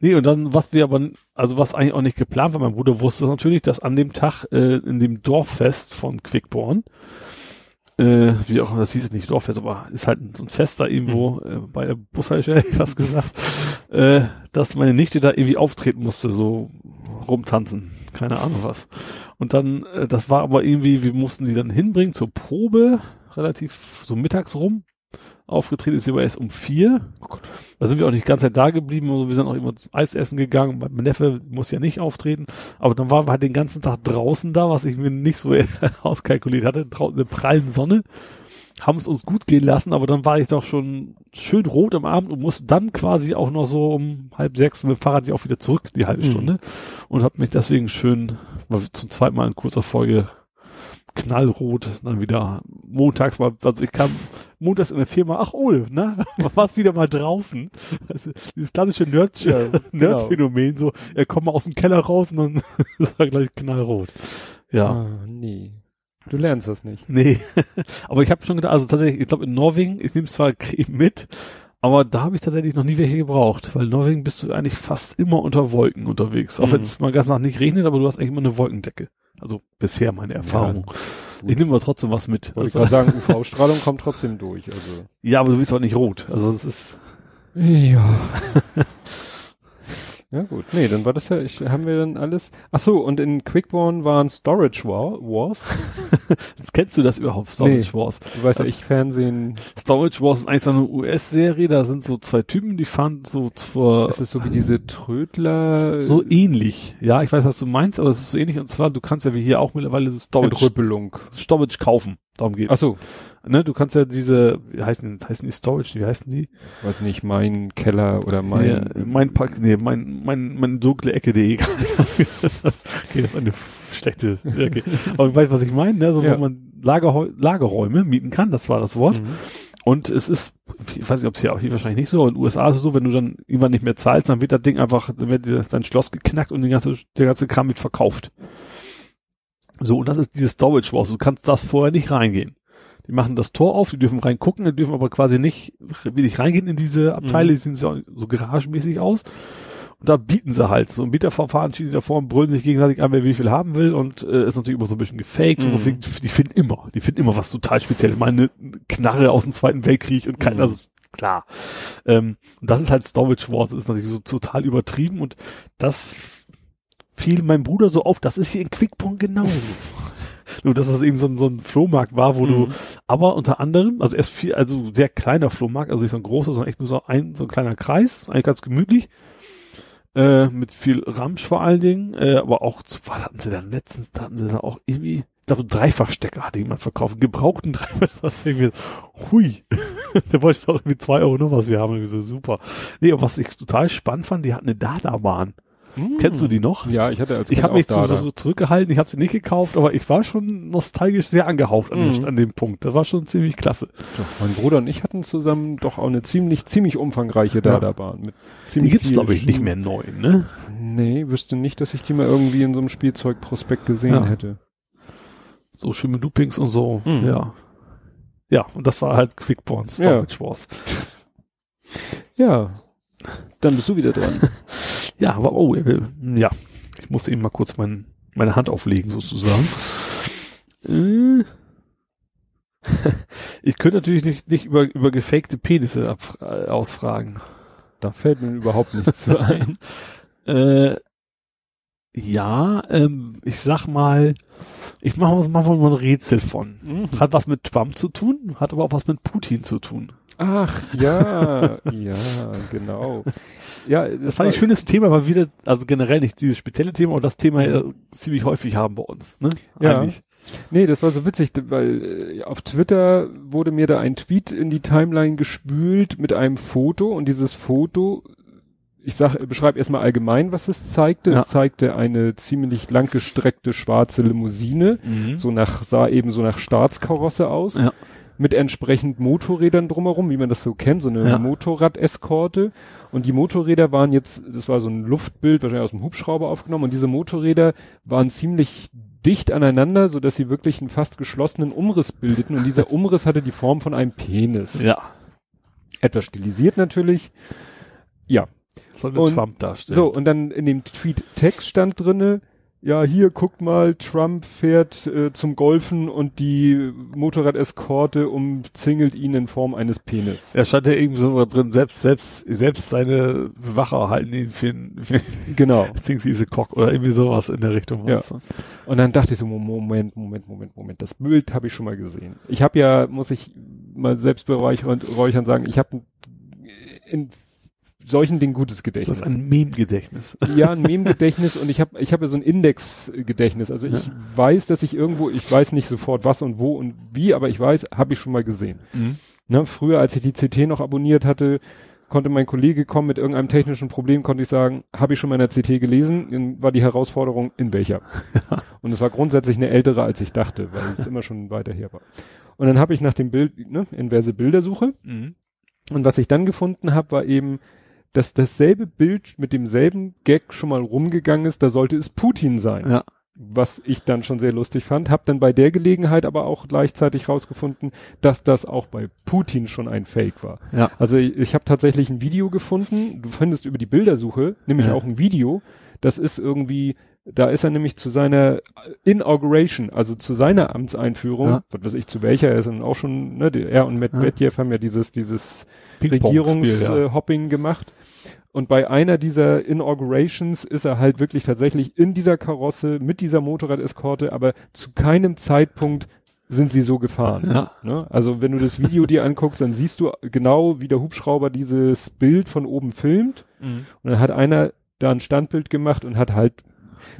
Nee, und dann, was wir aber, also was eigentlich auch nicht geplant war, mein Bruder wusste natürlich, dass an dem Tag äh, in dem Dorffest von Quickborn, äh, wie auch, das hieß es nicht Dorffest, aber ist halt so ein Fest da irgendwo äh, bei der Bushaltestelle, fast gesagt, äh, dass meine Nichte da irgendwie auftreten musste, so rumtanzen, keine Ahnung was. Und dann, äh, das war aber irgendwie, wir mussten sie dann hinbringen zur Probe, relativ so mittags rum. Aufgetreten ist, aber erst um vier. Da sind wir auch nicht ganz Zeit da geblieben, also wir sind auch immer zum Eis essen gegangen. Mein Neffe muss ja nicht auftreten, aber dann waren wir halt den ganzen Tag draußen da, was ich mir nicht so auskalkuliert hatte, draußen eine prallen Sonne haben es uns gut gehen lassen, aber dann war ich doch schon schön rot am Abend und musste dann quasi auch noch so um halb sechs mit dem Fahrrad auch wieder zurück, die halbe mhm. Stunde. Und habe mich deswegen schön zum zweiten Mal in kurzer Folge knallrot, dann wieder montags mal, also ich kam montags in der Firma, ach oh, ne, warst wieder mal draußen. Also dieses klassische Nerd, ja, genau. Nerd-Phänomen, so, er kommt mal aus dem Keller raus und dann ist er gleich knallrot. Ja. Ah, nee. Du lernst das nicht. Nee. aber ich habe schon gedacht, also tatsächlich, ich glaube in Norwegen, ich nehme zwar Creme mit, aber da habe ich tatsächlich noch nie welche gebraucht, weil in Norwegen bist du eigentlich fast immer unter Wolken unterwegs. Auch mhm. wenn es mal ganz nach nicht regnet, aber du hast eigentlich immer eine Wolkendecke. Also bisher meine Erfahrung. Ja, ich nehme aber trotzdem was mit. Wollte also, ich sagen, UV-Strahlung kommt trotzdem durch. Also. Ja, aber du bist auch nicht rot. Also es ist. Ja. Ja gut, nee, dann war das ja, ich, haben wir dann alles. Ach so, und in Quickborn waren Storage War, Wars. Jetzt kennst du das überhaupt, Storage nee, Wars? Du weißt ja, ich Fernsehen. Storage Wars ist eigentlich so eine US-Serie, da sind so zwei Typen, die fahren so zur... Ist es so wie diese Trödler? So ähnlich. Ja, ich weiß, was du meinst, aber es ist so ähnlich. Und zwar, du kannst ja wie hier auch mittlerweile Storage... Entrüppelung. Storage kaufen. Darum geht's. Ach so ne, du kannst ja diese, wie heißen, heißen die Storage, wie heißen die? Weiß nicht, mein Keller oder mein. Ja, mein Pack, nee, mein, mein, mein dunkle Ecke.de. okay, das ist eine schlechte, okay. Aber du weißt, was ich meine, ne, so, ja. wo man Lager, Lagerräume mieten kann, das war das Wort. Mhm. Und es ist, ich weiß nicht, ob es ja auch hier wahrscheinlich nicht so, in den USA ist es so, wenn du dann irgendwann nicht mehr zahlst, dann wird das Ding einfach, dann wird dein Schloss geknackt und die ganze, der ganze Kram wird verkauft. So, und das ist dieses Storage Wars. Du kannst das vorher nicht reingehen. Die machen das Tor auf, die dürfen reingucken, die dürfen aber quasi nicht wenig reingehen in diese Abteile, mhm. die sehen so, so garagenmäßig aus. Und da bieten sie halt so ein Bieterverfahren, stehen die davor und brüllen sich gegenseitig an, wer wie viel haben will und äh, ist natürlich immer so ein bisschen gefaked. Mhm. So, die finden immer, die finden immer was total Spezielles. Meine Knarre aus dem Zweiten Weltkrieg und kein, mhm. also klar. Ähm, und das ist halt Storage Wars, das ist natürlich so total übertrieben und das fiel meinem Bruder so auf, das ist hier in Quickpunkt genauso. Nur, dass das eben so ein, so ein Flohmarkt war, wo mhm. du, aber unter anderem, also erst viel, also sehr kleiner Flohmarkt, also nicht so ein großer, sondern echt nur so ein, so ein kleiner Kreis, eigentlich ganz gemütlich, äh, mit viel Ramsch vor allen Dingen, äh, aber auch, zu, was hatten sie dann letztens, da hatten sie dann auch irgendwie, ich glaube, Dreifachstecker hatte jemand verkauft, gebrauchten Dreifachstecker, irgendwie, hui, da wollte ich doch irgendwie zwei Euro noch was hier haben, irgendwie so super. Nee, aber was ich total spannend fand, die hatten eine Dada-Bahn. Hm. Kennst du die noch? Ja, ich hatte als Ich habe mich so, so, zurückgehalten, ich habe sie nicht gekauft, aber ich war schon nostalgisch sehr angehaucht an, mhm. an dem Punkt. Das war schon ziemlich klasse. Doch, mein Bruder und ich hatten zusammen doch auch eine ziemlich, ziemlich umfangreiche Dada-Bahn. Ziemlich die gibt's, glaube ich, nicht mehr neu, ne? Nee, wüsste nicht, dass ich die mal irgendwie in so einem Spielzeugprospekt gesehen ja. hätte. So schöne Loopings und so, mhm. ja. Ja, und das war halt Quickborn Storage ja. Wars. Ja, dann bist du wieder dran. ja, aber oh, will, ja, ich musste eben mal kurz mein, meine Hand auflegen sozusagen. Äh. ich könnte natürlich nicht, nicht über, über gefakte Penisse ab, äh, ausfragen. Da fällt mir überhaupt nichts zu ein. äh, ja, ähm, ich sag mal, ich mache mach mal ein Rätsel von. Mhm. Hat was mit Trump zu tun, hat aber auch was mit Putin zu tun. Ach, ja, ja, genau. Ja, das, das fand ich ein schönes Thema, weil wieder, also generell nicht dieses spezielle Thema, aber das Thema ja ziemlich häufig haben bei uns, ne? Ja. Eigentlich. Nee, das war so witzig, weil äh, auf Twitter wurde mir da ein Tweet in die Timeline gespült mit einem Foto und dieses Foto, ich sag, beschreibe erstmal allgemein, was es zeigte. Ja. Es zeigte eine ziemlich langgestreckte schwarze Limousine, mhm. so nach, sah eben so nach Staatskarosse aus. Ja mit entsprechend Motorrädern drumherum, wie man das so kennt, so eine ja. Motorrad-Eskorte. Und die Motorräder waren jetzt, das war so ein Luftbild, wahrscheinlich aus dem Hubschrauber aufgenommen, und diese Motorräder waren ziemlich dicht aneinander, so dass sie wirklich einen fast geschlossenen Umriss bildeten. Und dieser Umriss hatte die Form von einem Penis. Ja. Etwas stilisiert natürlich. Ja. Soll und, Trump darstellen. So, und dann in dem Tweet-Text stand drinne, ja, hier guckt mal, Trump fährt äh, zum Golfen und die Motorrad-Eskorte umzingelt ihn in Form eines Penis. Er stand ja irgendwie so drin, selbst, selbst, selbst seine Bewacher halten ihn für, für genau. diese Cock oder irgendwie sowas in der Richtung. Ja. Und dann dachte ich so, Moment, Moment, Moment, Moment, das Bild habe ich schon mal gesehen. Ich habe ja, muss ich mal selbstberäuchern sagen, ich habe in solchen Dingen gutes Gedächtnis. Das ist ein Meme-Gedächtnis. Ja, ein Meme-Gedächtnis und ich habe ich hab ja so ein Index-Gedächtnis. Also ich Ja. weiß, dass ich irgendwo, ich weiß nicht sofort was und wo und wie, aber ich weiß, habe ich schon mal gesehen. Mhm. Ne, früher, als ich die CT noch abonniert hatte, konnte mein Kollege kommen mit irgendeinem technischen Problem, konnte ich sagen, habe ich schon mal in der CT gelesen, dann war die Herausforderung, in welcher. und es war grundsätzlich eine ältere, als ich dachte, weil es immer schon weiter her war. Und dann habe ich nach dem Bild, ne, inverse Bildersuche, Mhm. und was ich dann gefunden habe, war eben, dass dasselbe Bild mit demselben Gag schon mal rumgegangen ist, da sollte es Putin sein Ja. was ich dann schon sehr lustig fand. Hab dann bei der Gelegenheit aber auch gleichzeitig rausgefunden, dass das auch bei Putin schon ein Fake war. Ja. Also ich, ich habe tatsächlich ein Video gefunden. Du findest über die Bildersuche nämlich Ja. auch ein Video. Das ist irgendwie, da ist er nämlich zu seiner Inauguration, also zu seiner Amtseinführung, Ja. was weiß ich, zu welcher er ist dann auch schon, ne, er und Medvedev haben ja dieses, dieses Regierungshopping ja. Hopping gemacht. Und bei einer dieser Inaugurations ist er halt wirklich tatsächlich in dieser Karosse mit dieser Motorradeskorte, aber zu keinem Zeitpunkt sind sie so gefahren. Ja. Ne? Also wenn du das Video dir anguckst, dann siehst du genau, wie der Hubschrauber dieses Bild von oben filmt. Mhm. Und dann hat einer da ein Standbild gemacht und hat halt,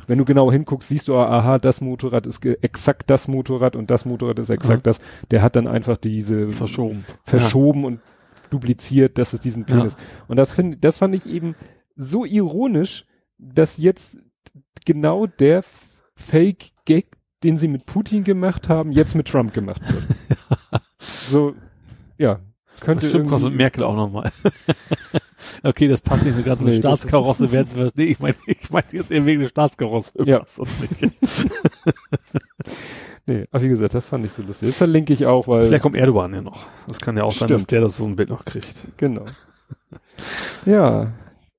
wenn du genau hinguckst, siehst du, aha, das Motorrad ist exakt das Motorrad und das Motorrad ist exakt das. Der hat dann einfach diese Verschoben. verschoben und dupliziert, dass es diesen Pin Ja. ist. Und das finde, das fand ich eben so ironisch, dass jetzt genau der Fake-Gag, den sie mit Putin gemacht haben, jetzt mit Trump gemacht wird. so, ja, könnte Das stimmt, irgendwie- Merkel auch nochmal. Okay, das passt nicht so ganz. Nee, Eine Staatskarosse werden sie, nee, ich meine, ich meine jetzt eher wegen der Staatskarosse. Ja. Passt das nicht. Nee, aber wie gesagt, das fand ich so lustig. Das verlinke ich auch, weil, Vielleicht kommt Erdogan ja noch. Das kann ja auch sein, dass Stimmt. der das so ein Bild noch kriegt. genau. ja,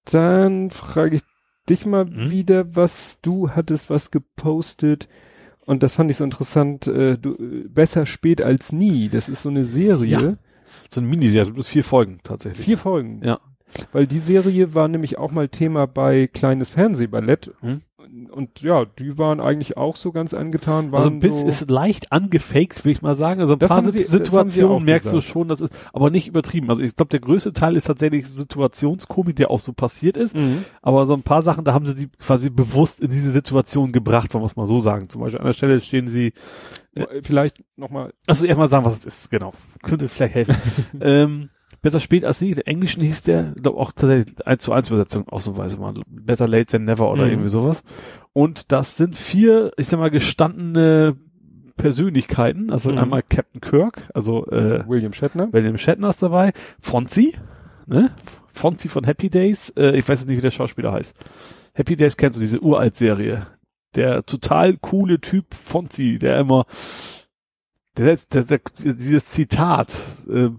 dann frage ich dich mal Mhm. wieder, was du hattest, was gepostet. Und das fand ich so interessant, äh, du, äh, besser spät als nie. Das ist so eine Serie. Ja. So eine Miniserie, also bloß vier Folgen tatsächlich. Vier Folgen. Ja. Weil die Serie war nämlich auch mal Thema bei kleines Fernsehballett. Hm. Und, und ja, die waren eigentlich auch so ganz angetan. Also ein bisschen so, ist leicht angefaked, will ich mal sagen. Also ein paar sie- Situationen merkst du gesagt. schon, das ist aber nicht übertrieben. Also ich glaube, der größte Teil ist tatsächlich Situationskomik, der auch so passiert ist. Mhm. Aber so ein paar Sachen, da haben sie die quasi bewusst in diese Situation gebracht, wollen wir es mal so sagen. Zum Beispiel an der Stelle stehen sie, Äh, Vielleicht nochmal. also erstmal sagen, was es ist, genau. Könnte vielleicht helfen. ähm, besser spät als nie. Der Englischen hieß der, glaube auch tatsächlich 1 zu 1 Übersetzung ausnahmsweise mal. Better late than never oder Mhm. irgendwie sowas. Und das sind vier, ich sag mal, gestandene Persönlichkeiten. Also Mhm. einmal Captain Kirk, also äh, William Shatner. William Shatner ist dabei, Fonzie, ne? Fonzie von Happy Days, äh, ich weiß jetzt nicht, wie der Schauspieler heißt. Happy Days kennst du, diese Uralt-Serie. Der total coole Typ Fonzie, der immer, der, der, der, dieses Zitat, äh,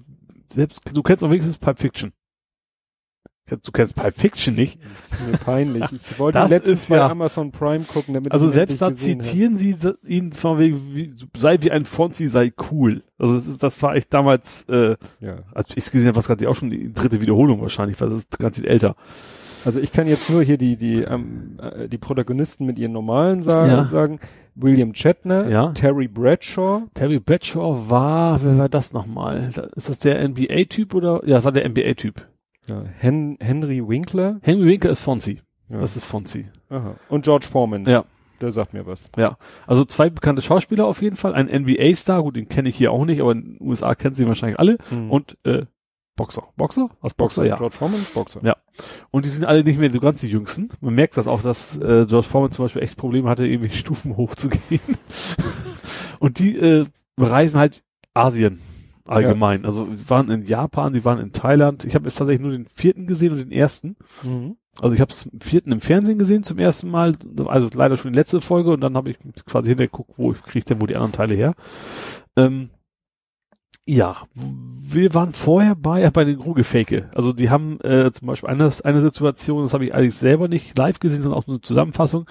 selbst, du kennst auch wenigstens Pulp Fiction. Du kennst Pulp Fiction nicht. Das ist mir peinlich. Ich wollte Das letztens bei ja- Amazon Prime gucken, damit Also selbst da zitieren sie se- ihn von wegen, wie, sei wie ein Fonzie, sei cool. Also das, ist, das war ich damals, äh. Ja. als ich es gesehen habe, was gerade auch schon die dritte Wiederholung wahrscheinlich, weil das ist ganz älter. Also ich kann jetzt nur hier die die ähm, äh, die Protagonisten mit ihren normalen sa Ja. sagen. William Shatner, Ja. Terry Bradshaw, Terry Bradshaw war, wer war das nochmal? Ist das der NBA-Typ oder? Ja, das war der NBA-Typ. ja, Hen Henry Winkler Henry Winker ist Fonzie. ja. Das ist Fonzie. Aha. und George Foreman. Ja. Der sagt mir was. Ja. Also zwei bekannte Schauspieler auf jeden Fall. Ein NBA-Star, gut, den kenne ich hier auch nicht, aber in den USA kennen sie wahrscheinlich alle. Mhm. Und äh, Boxer. Boxer? Was Boxer, ja. George Foreman ist Boxer. Ja. Und die sind alle nicht mehr so ganz die Jüngsten. Man merkt das auch, dass äh, George Foreman zum Beispiel echt Probleme hatte, irgendwie Stufen hochzugehen. und die äh, bereisen halt Asien allgemein. Also wir waren in Japan, die waren in Thailand. Ich habe jetzt tatsächlich nur den vierten gesehen und den ersten. Mhm. Also ich habe es im vierten im Fernsehen gesehen zum ersten Mal. Also leider schon die letzte Folge und dann habe ich quasi hintergeguckt, wo ich kriege denn wo die anderen Teile her. Ähm, ja, wir waren vorher bei, bei den Krugefake. Also die haben äh, zum Beispiel eine, eine Situation, das habe ich eigentlich selber nicht live gesehen, sondern auch nur eine Zusammenfassung.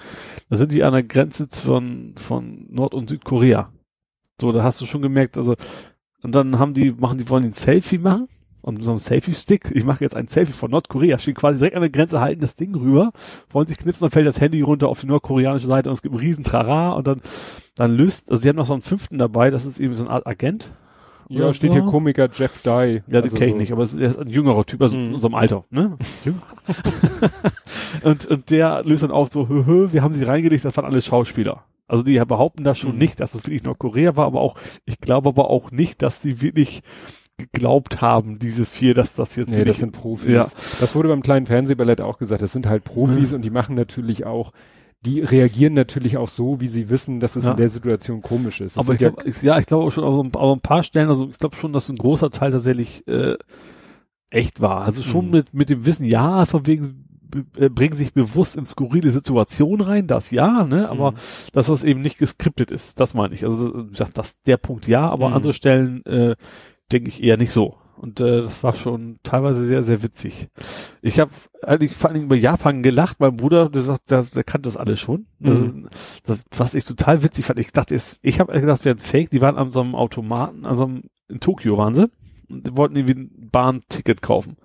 Da sind die an der Grenze von, von Nord- und Südkorea. So, da hast du schon gemerkt, also und dann haben die, machen die, wollen die ein Selfie machen und so ein Selfie-Stick. Ich mache jetzt ein Selfie von Nordkorea, stehen quasi direkt an der Grenze, halten das Ding rüber, wollen sich knipsen, dann fällt das Handy runter auf die nordkoreanische Seite und es gibt einen riesen Trara und dann, dann löst, also sie haben noch so einen fünften dabei, das ist eben so eine Art Agent Ja, steht so. hier Komiker Jeff Dye. Ja, den Also kenn ich so- nicht, aber es ist er ist ein jüngerer Typ, also in Mhm. unserem Alter, ne? und, und der löst dann auf so, hö, hö, wir haben sie reingelegt, das waren alle Schauspieler. Also die behaupten das schon Mhm. nicht, dass es wirklich Nordkorea war, aber auch, ich glaube aber auch nicht, dass die wirklich geglaubt haben, diese vier, dass das jetzt Nee, wirklich, das sind Profis. Ja. Das wurde beim kleinen Fernsehballett auch gesagt. Das sind halt Profis Mhm. und die machen natürlich auch, die reagieren natürlich auch so, wie sie wissen, dass es Ja. in der Situation komisch ist. Das aber ich glaube, ich, ja, ich glaube auch schon, also ein, aber ein paar Stellen, also ich glaube schon, dass ein großer Teil tatsächlich äh, echt war. Also schon Mhm. mit mit dem Wissen, ja, von wegen äh, bringen sich bewusst in skurrile Situationen rein, das ja, ne, aber Mhm. dass das eben nicht geskriptet ist, das meine ich. Also gesagt, das der Punkt ja, aber Mhm. andere Stellen äh, denke ich eher nicht so. Und äh, das war schon teilweise sehr, sehr witzig. Ich habe eigentlich vor allen Dingen über Japan gelacht. Mein Bruder, der sagt, der, der kannte das alles schon. Das, Mhm. das, was ich total witzig fand. Ich dachte, es, ich habe gedacht, es wäre ein Fake. Die waren an so einem Automaten, also in Tokio waren sie. Und die wollten irgendwie ein Bahnticket kaufen.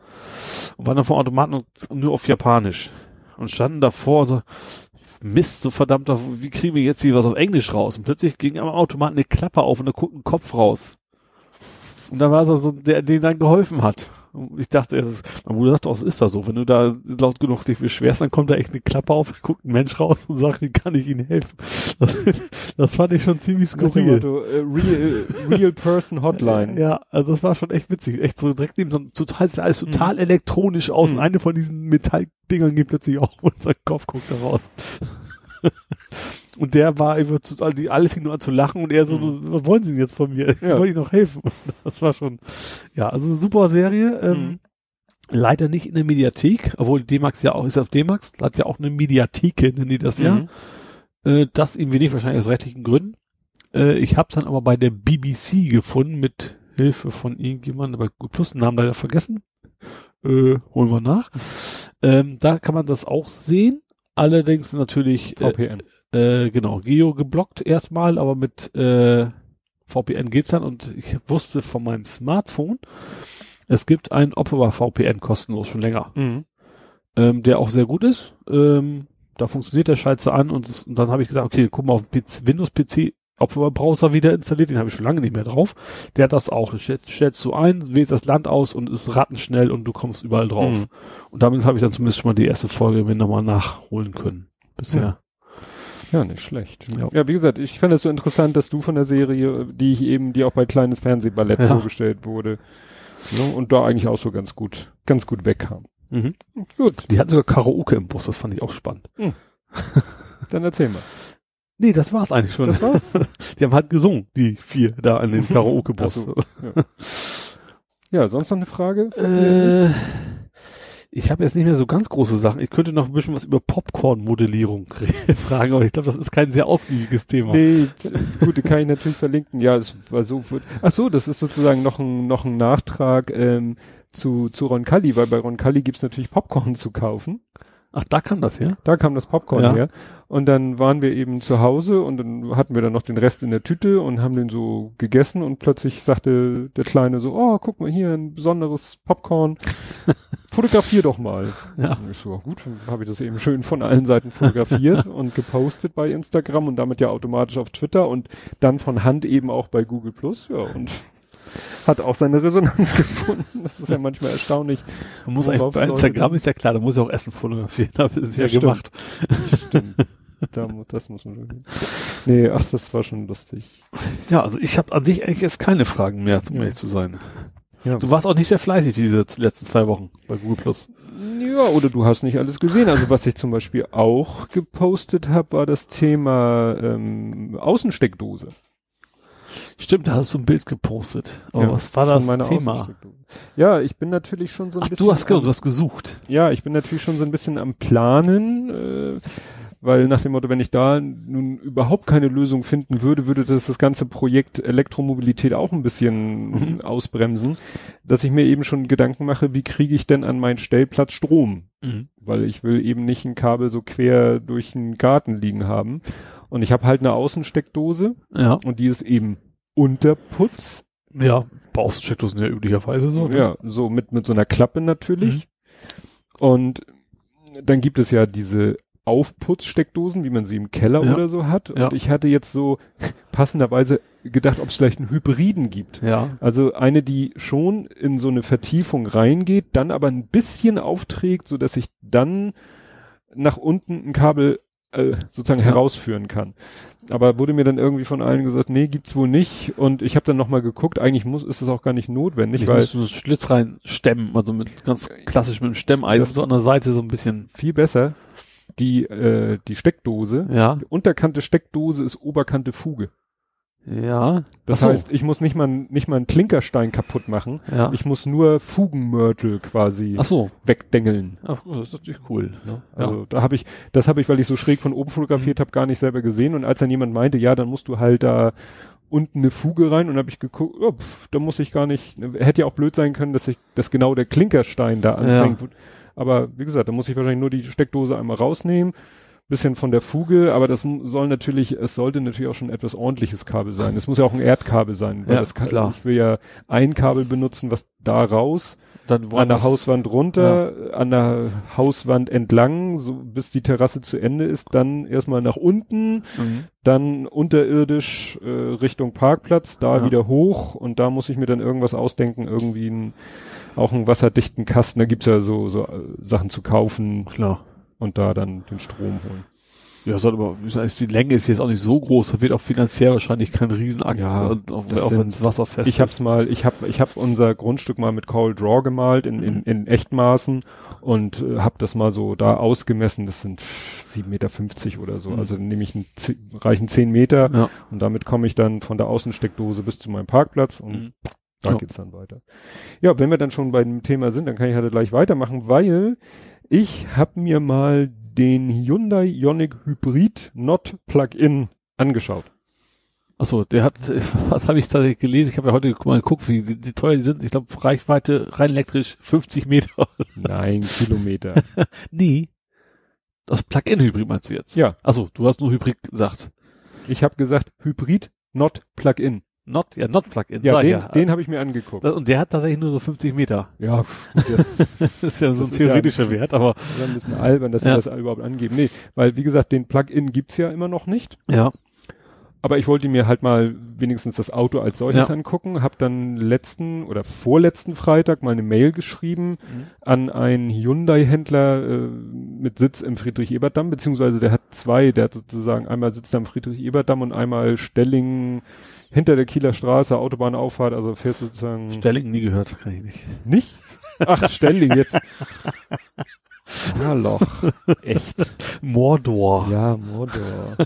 Und waren dann vor Automaten und, und nur auf Japanisch. Und standen davor und so, Mist, so verdammt, wie kriegen wir jetzt hier was auf Englisch raus? Und plötzlich ging am Automaten eine Klappe auf und da guckt ein Kopf raus. Und da war es so, der, der dann geholfen hat. Und ich dachte, es ist, mein Bruder sagt, doch, es ist da so. Wenn du da laut genug dich beschwerst, dann kommt da echt eine Klappe auf, guckt ein Mensch raus und sagt, wie kann ich Ihnen helfen? Das, das fand ich schon ziemlich skurril. Motto, äh, real, real Person Hotline. Ja, also das war schon echt witzig. Echt so direkt neben so ein total, alles total elektronisch aus Mhm. und eine von diesen Metalldingern geht plötzlich auf und sein Kopf guckt da raus. Und der war einfach zu, also die alle fingen nur an zu lachen und er so, Mhm. was wollen Sie denn jetzt von mir? Ich Ja. wollte Ihnen noch helfen. Das war schon, ja, also eine super Serie. Ähm, Mhm. Leider nicht in der Mediathek, obwohl D-Max ja auch ist auf D-Max, hat ja auch eine Mediatheke, nennen die das ja. Mhm. Äh, das irgendwie nicht, wahrscheinlich aus rechtlichen Gründen. Äh, ich habe es dann aber bei der BBC gefunden mit Hilfe von irgendjemandem, aber plus den Namen leider vergessen. Äh, holen wir nach. Ähm, da kann man das auch sehen. Allerdings natürlich VPN. äh, genau, Geo geblockt erstmal, aber mit äh, VPN geht's dann und ich wusste von meinem Smartphone, es gibt ein Opera VPN kostenlos schon länger Mhm. ähm, der auch sehr gut ist. Ähm, da funktioniert der Scheiße an und, und dann habe ich gesagt, okay, guck mal auf den PC, Windows-PC, Opera-Browser wieder installiert, den habe ich schon lange nicht mehr drauf. Der hat das auch. Das stellst, stellst du ein, wählst das Land aus und ist rattenschnell und du kommst überall drauf. Mhm. Und damit habe ich dann zumindest schon mal die erste Folge mir nochmal nachholen können. Bisher. Ja, nicht schlecht. Ja. Ja, wie gesagt, ich fand es so interessant, dass du von der Serie, die ich eben, die auch bei kleines Fernsehballett Ja. vorgestellt wurde, ne, und da eigentlich auch so ganz gut, ganz gut wegkam. Mhm. Gut, Die hatten sogar Karaoke im Bus, das fand ich auch spannend. dann erzähl mal. Nee, das war's eigentlich schon. Das war's? Die haben halt gesungen, die vier da an dem Karaoke-Bus. So. Ja, sonst noch eine Frage? Äh, ich habe jetzt nicht mehr so ganz große Sachen. Ich könnte noch ein bisschen was über Popcorn-Modellierung fragen, aber ich glaube, das ist kein sehr ausgiebiges Thema. Nee, gut, kann ich natürlich verlinken. Ja, es war so. Ach so, das ist sozusagen noch ein noch ein Nachtrag ähm, zu zu Roncalli, weil bei Roncalli gibt's natürlich Popcorn zu kaufen. Ach, da kam das her? Da kam das Popcorn Ja. her. Und dann waren wir eben zu Hause und dann hatten wir dann noch den Rest in der Tüte und haben den so gegessen und plötzlich sagte der Kleine so, oh, guck mal hier, ein besonderes Popcorn. Fotografier doch mal. Ja. Und ich so, gut, dann habe ich das eben schön von allen Seiten fotografiert und gepostet bei Instagram und damit ja automatisch auf Twitter und dann von Hand eben auch bei Google Plus. Ja, und hat auch seine Resonanz gefunden. Das ist ja manchmal erstaunlich. Man muss eigentlich, bei Instagram ist ja klar, da muss ja auch Essen fotografieren, da ist es ja, Ja, gemacht. Stimmt. Da, das muss man wirklich. Nee, ach, das war schon lustig. Ja, also ich habe an sich eigentlich jetzt keine Fragen mehr, um Ja. ehrlich zu sein. Ja. Du warst auch nicht sehr fleißig diese letzten zwei Wochen bei Google Plus. Ja, oder du hast nicht alles gesehen. Also was ich zum Beispiel auch gepostet habe, war das Thema ähm, Außensteckdose. Stimmt, da hast du ein Bild gepostet. Aber Ja, was war das Thema? Ja, ich bin natürlich schon so ein Ach, bisschen. du hast, am, du hast gesucht. Ja, ich bin natürlich schon so ein bisschen am Planen, äh, weil nach dem Motto, wenn ich da nun überhaupt keine Lösung finden würde, würde das das ganze Projekt Elektromobilität auch ein bisschen Mhm. ausbremsen, dass ich mir eben schon Gedanken mache, wie kriege ich denn an meinen Stellplatz Strom? Weil ich will eben nicht ein Kabel so quer durch den Garten liegen haben. Und ich habe halt eine Außensteckdose Ja. und die ist eben unter Putz. Ja, bei Außensteckdosen ja üblicherweise so. ne? Ja, so mit, mit so einer Klappe natürlich. Und dann gibt es ja diese Aufputzsteckdosen, wie man sie im Keller Ja. oder so hat. Ja. Und ich hatte jetzt so passenderweise gedacht, ob es vielleicht einen Hybriden gibt. Ja. Also eine, die schon in so eine Vertiefung reingeht, dann aber ein bisschen aufträgt, so dass ich dann nach unten ein Kabel äh, sozusagen Ja. herausführen kann. Aber wurde mir dann irgendwie von allen gesagt, nee, gibt's wohl nicht. Und ich habe dann nochmal geguckt, eigentlich muss, ist es auch gar nicht notwendig, Ich weil musst du so einen Schlitz rein stemmen, also mit ganz klassisch mit dem Stemmeisen Das- so an der Seite so ein bisschen. viel besser die, äh, die Steckdose. Ja. Die Unterkante Steckdose ist Oberkante Fuge. Ja. Das so. heißt, ich muss nicht mal, nicht mal einen Klinkerstein kaputt machen. Ja. Ich muss nur Fugenmörtel quasi Ach so. wegdengeln. Ach, das ist natürlich cool. Ne? Also da habe ich, das habe ich, weil ich so schräg von oben fotografiert habe, gar nicht selber gesehen. Und als dann jemand meinte, ja, dann musst du halt da unten eine Fuge rein und habe ich geguckt, oh, pf, da muss ich gar nicht, hätte ja auch blöd sein können, dass ich, dass genau der Klinkerstein da anfängt. Aber wie gesagt, da muss ich wahrscheinlich nur die Steckdose einmal rausnehmen, bisschen von der Fuge, aber das soll natürlich, es sollte natürlich auch schon etwas ordentliches Kabel sein. Es muss ja auch ein Erdkabel sein, weil Ja, das kann, klar. ich will ja ein Kabel benutzen, was da raus Dann an der Hauswand runter, an der Hauswand entlang, so bis die Terrasse zu Ende ist, dann erstmal nach unten, Mhm. dann unterirdisch äh, Richtung Parkplatz, da Ja. wieder hoch und da muss ich mir dann irgendwas ausdenken, irgendwie ein, auch einen wasserdichten Kasten, da gibt's ja so, so äh, Sachen zu kaufen Klar. Und da dann den Strom holen. Ja, soll aber, ist die Länge ist jetzt auch nicht so groß, das wird auch finanziell wahrscheinlich kein Riesenakt, Ja, und auch, das auch wenn es wasserfest Ich hab's mal, ich hab, ich hab unser Grundstück mal mit Cold Draw gemalt in, in, in Echtmaßen und äh, hab das mal so da ausgemessen. Das sind 7,50 Meter oder so. Mhm. Also nehme ich einen, reichen 10 Meter Ja. und damit komme ich dann von der Außensteckdose bis zu meinem Parkplatz und Mhm. da Ja. geht's dann weiter. Ja, wenn wir dann schon bei dem Thema sind, dann kann ich halt gleich weitermachen, weil ich hab mir mal den Hyundai Ioniq Hybrid Not Plug-in angeschaut. Achso, der hat, was habe ich tatsächlich gelesen? Ich habe ja heute mal geguckt, wie, wie teuer die sind. Ich glaube, Reichweite rein elektrisch 50 Meter. Nein, Kilometer. nee. Das Plug-in-Hybrid meinst du jetzt? Ja. Achso, du hast nur Hybrid gesagt. Ich habe gesagt Hybrid, not Plug-in. Not, ja, not Plug-in. Ja, den, ja. den habe ich mir angeguckt. Das- Und der hat tatsächlich nur so 50 Meter. ja, gut, das Das ist ja so ein Das ist ja- theoretischer Wert, aber. ist ja ein bisschen albern, dass sie Ja. das überhaupt angeben. Nee, weil wie gesagt, den Plug-in gibt's ja immer noch nicht. Ja. Aber ich wollte mir halt mal wenigstens das Auto als solches Ja. angucken, habe dann letzten oder vorletzten Freitag mal eine Mail geschrieben Mhm. an einen Hyundai-Händler äh, mit Sitz im Friedrich-Ebert-Damm, beziehungsweise der hat zwei, der hat sozusagen einmal sitzt am Friedrich-Ebert-Damm und einmal Stellingen hinter der Kieler Straße, Autobahnauffahrt, also fährst du sozusagen Stelling nie gehört, kann ich nicht. nicht? Ach, Stelling jetzt. Ah, Loch. Echt. Mordor. Ja, Mordor.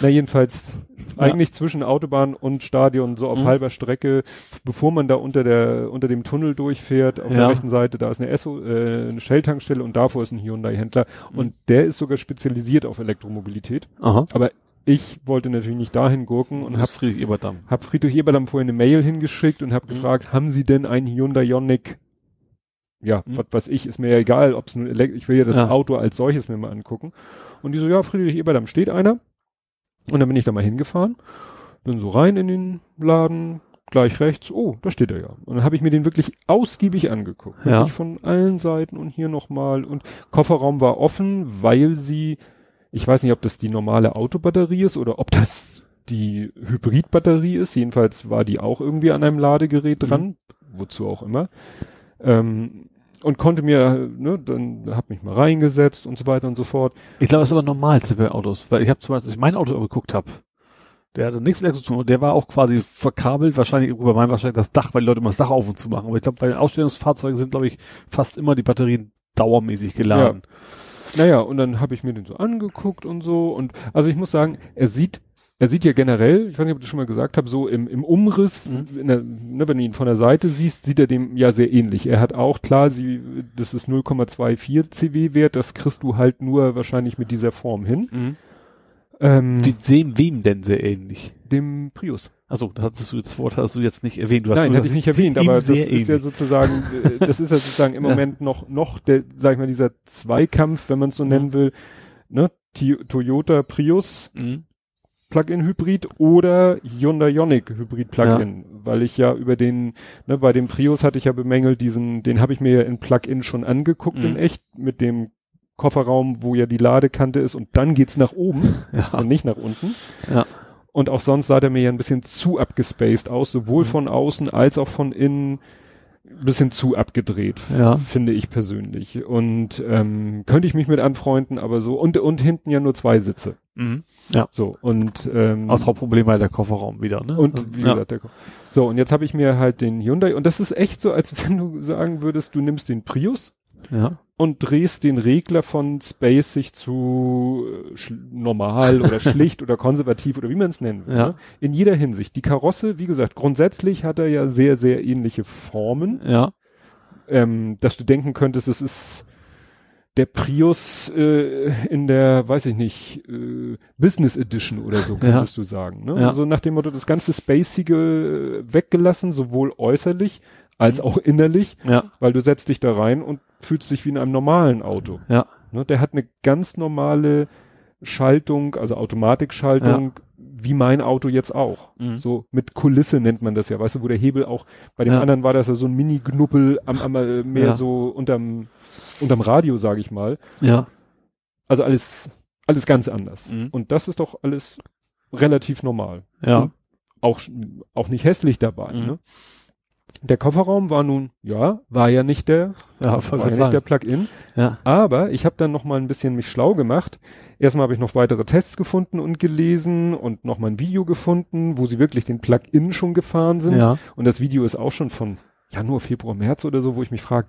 Na, jedenfalls, eigentlich zwischen Autobahn und Stadion, so auf Mhm. halber Strecke, bevor man da unter der, unter dem Tunnel durchfährt, auf Ja. der rechten Seite, da ist eine Esso, äh, eine Shell-Tankstelle und davor ist ein Hyundai-Händler. Mhm. Und der ist sogar spezialisiert auf Elektromobilität. Aha. Aber ich wollte natürlich nicht dahin gurken und Und hab, hab Friedrich Eberdamm. hab Friedrich Eberdamm vorher eine Mail hingeschickt und hab Mhm. gefragt, haben Sie denn einen Hyundai Ioniq? Ja, Mhm. was weiß ich, ist mir ja egal, ob es nun Elek ich will ja das Ja. Auto als solches mir mal angucken. Und die so, ja, Friedrich Eberdamm steht einer. Und dann bin ich da mal hingefahren, bin so rein in den Laden, gleich rechts, oh, da steht er ja. Und dann habe ich mir den wirklich ausgiebig angeguckt. Ja. Wirklich von allen Seiten und hier nochmal. Und Kofferraum war offen, weil sie, ich weiß nicht, ob das die normale Autobatterie ist oder ob das die Hybridbatterie ist. Jedenfalls war die auch irgendwie an einem Ladegerät Mhm. dran, wozu auch immer. Ähm, und konnte mir, ne, dann hab mich mal reingesetzt und so weiter und so fort. Ich glaube, das ist aber normal bei Autos, weil ich habe zum Beispiel, als ich mein Auto geguckt habe, der hatte nichts mit zu tun, und der war auch quasi verkabelt, wahrscheinlich über mein wahrscheinlich das Dach, weil die Leute immer das Dach auf und zu machen. Aber ich glaube, bei den Ausstellungsfahrzeugen sind, glaube ich, fast immer die Batterien dauermäßig geladen. Naja, und dann habe ich mir den so angeguckt und so. Und also ich muss sagen, er sieht, er sieht ja generell, ich weiß nicht, ob ich das schon mal gesagt habe, so im, im Umriss, Mhm. in der, ne, wenn du ihn von der Seite siehst, sieht er dem ja sehr ähnlich. Er hat auch, klar, sie, das ist 0,24 CW-Wert, das kriegst du halt nur wahrscheinlich mit dieser Form hin. Mhm. Ähm, Die sehen wem denn sehr ähnlich? dem Prius. Also, das hattest du das Wort hast du jetzt nicht erwähnt. Du hast Nein, nur hatte ich nicht erwähnt, aber das sehr ist ja ähnlich. sozusagen, äh, das ist ja sozusagen im Ja. Moment noch, noch der, sag ich mal, dieser Zweikampf, wenn man es so Mhm. nennen will, ne, Toyota Prius Mhm. Plug-in-Hybrid oder Hyundai Ioniq Hybrid Plug-in, weil ich ja über den, ne, bei dem Prius hatte ich ja bemängelt, diesen, den habe ich mir ja in Plug-in schon angeguckt Mhm. in echt mit dem Kofferraum, wo ja die Ladekante ist und dann geht's nach oben Ja. und nicht nach unten. Ja. Und auch sonst sah der mir ja ein bisschen zu abgespaced aus, sowohl Mhm. von außen als auch von innen ein bisschen zu abgedreht, Ja. finde ich persönlich. Und ähm, könnte ich mich mit anfreunden, aber so, und, und hinten ja nur zwei Sitze. Mhm. Ja. So, und ähm, Das Hauptproblem war der Kofferraum wieder, ne? und wie ja. gesagt, der, so, und jetzt habe ich mir halt den Hyundai, und das ist echt so, als wenn du sagen würdest, du nimmst den Prius Ja. und drehst den Regler von spacig zu äh, normal oder schlicht oder konservativ oder wie man es nennen will. Ja. Ne? In jeder Hinsicht. Die Karosse, wie gesagt, grundsätzlich hat er ja sehr, sehr ähnliche Formen, Ja. ähm, dass du denken könntest, es ist der Prius äh, in der, weiß ich nicht, äh, Business Edition oder so, könntest du sagen. Ne? Ja. Also nach dem Motto, das ganze Spacige äh, weggelassen, sowohl äußerlich als auch innerlich, Ja. weil du setzt dich da rein und fühlst dich wie in einem normalen Auto. Ja. Ne? Der hat eine ganz normale Schaltung, also Automatikschaltung, wie mein Auto jetzt auch. Mhm. So mit Kulisse nennt man das ja, weißt du, wo der Hebel auch, bei dem Ja. anderen war das ja so ein Mini-Knuppel am, am äh, mehr Ja. so unterm, unterm Radio, sage ich mal. Ja. Also alles, alles ganz anders. Mhm. Und das ist doch alles relativ normal. Ja. Und auch, sch- auch nicht hässlich dabei. Mhm. Ne? Der Kofferraum war nun, ja, war ja nicht der, Ja, war ja nicht der Plug-in. Ja. Aber ich habe dann noch mal ein bisschen mich schlau gemacht. Erstmal habe ich noch weitere Tests gefunden und gelesen und noch mal ein Video gefunden, wo sie wirklich den Plug-in schon gefahren sind. Ja. Und das Video ist auch schon von Januar, Februar, März oder so, wo ich mich frage,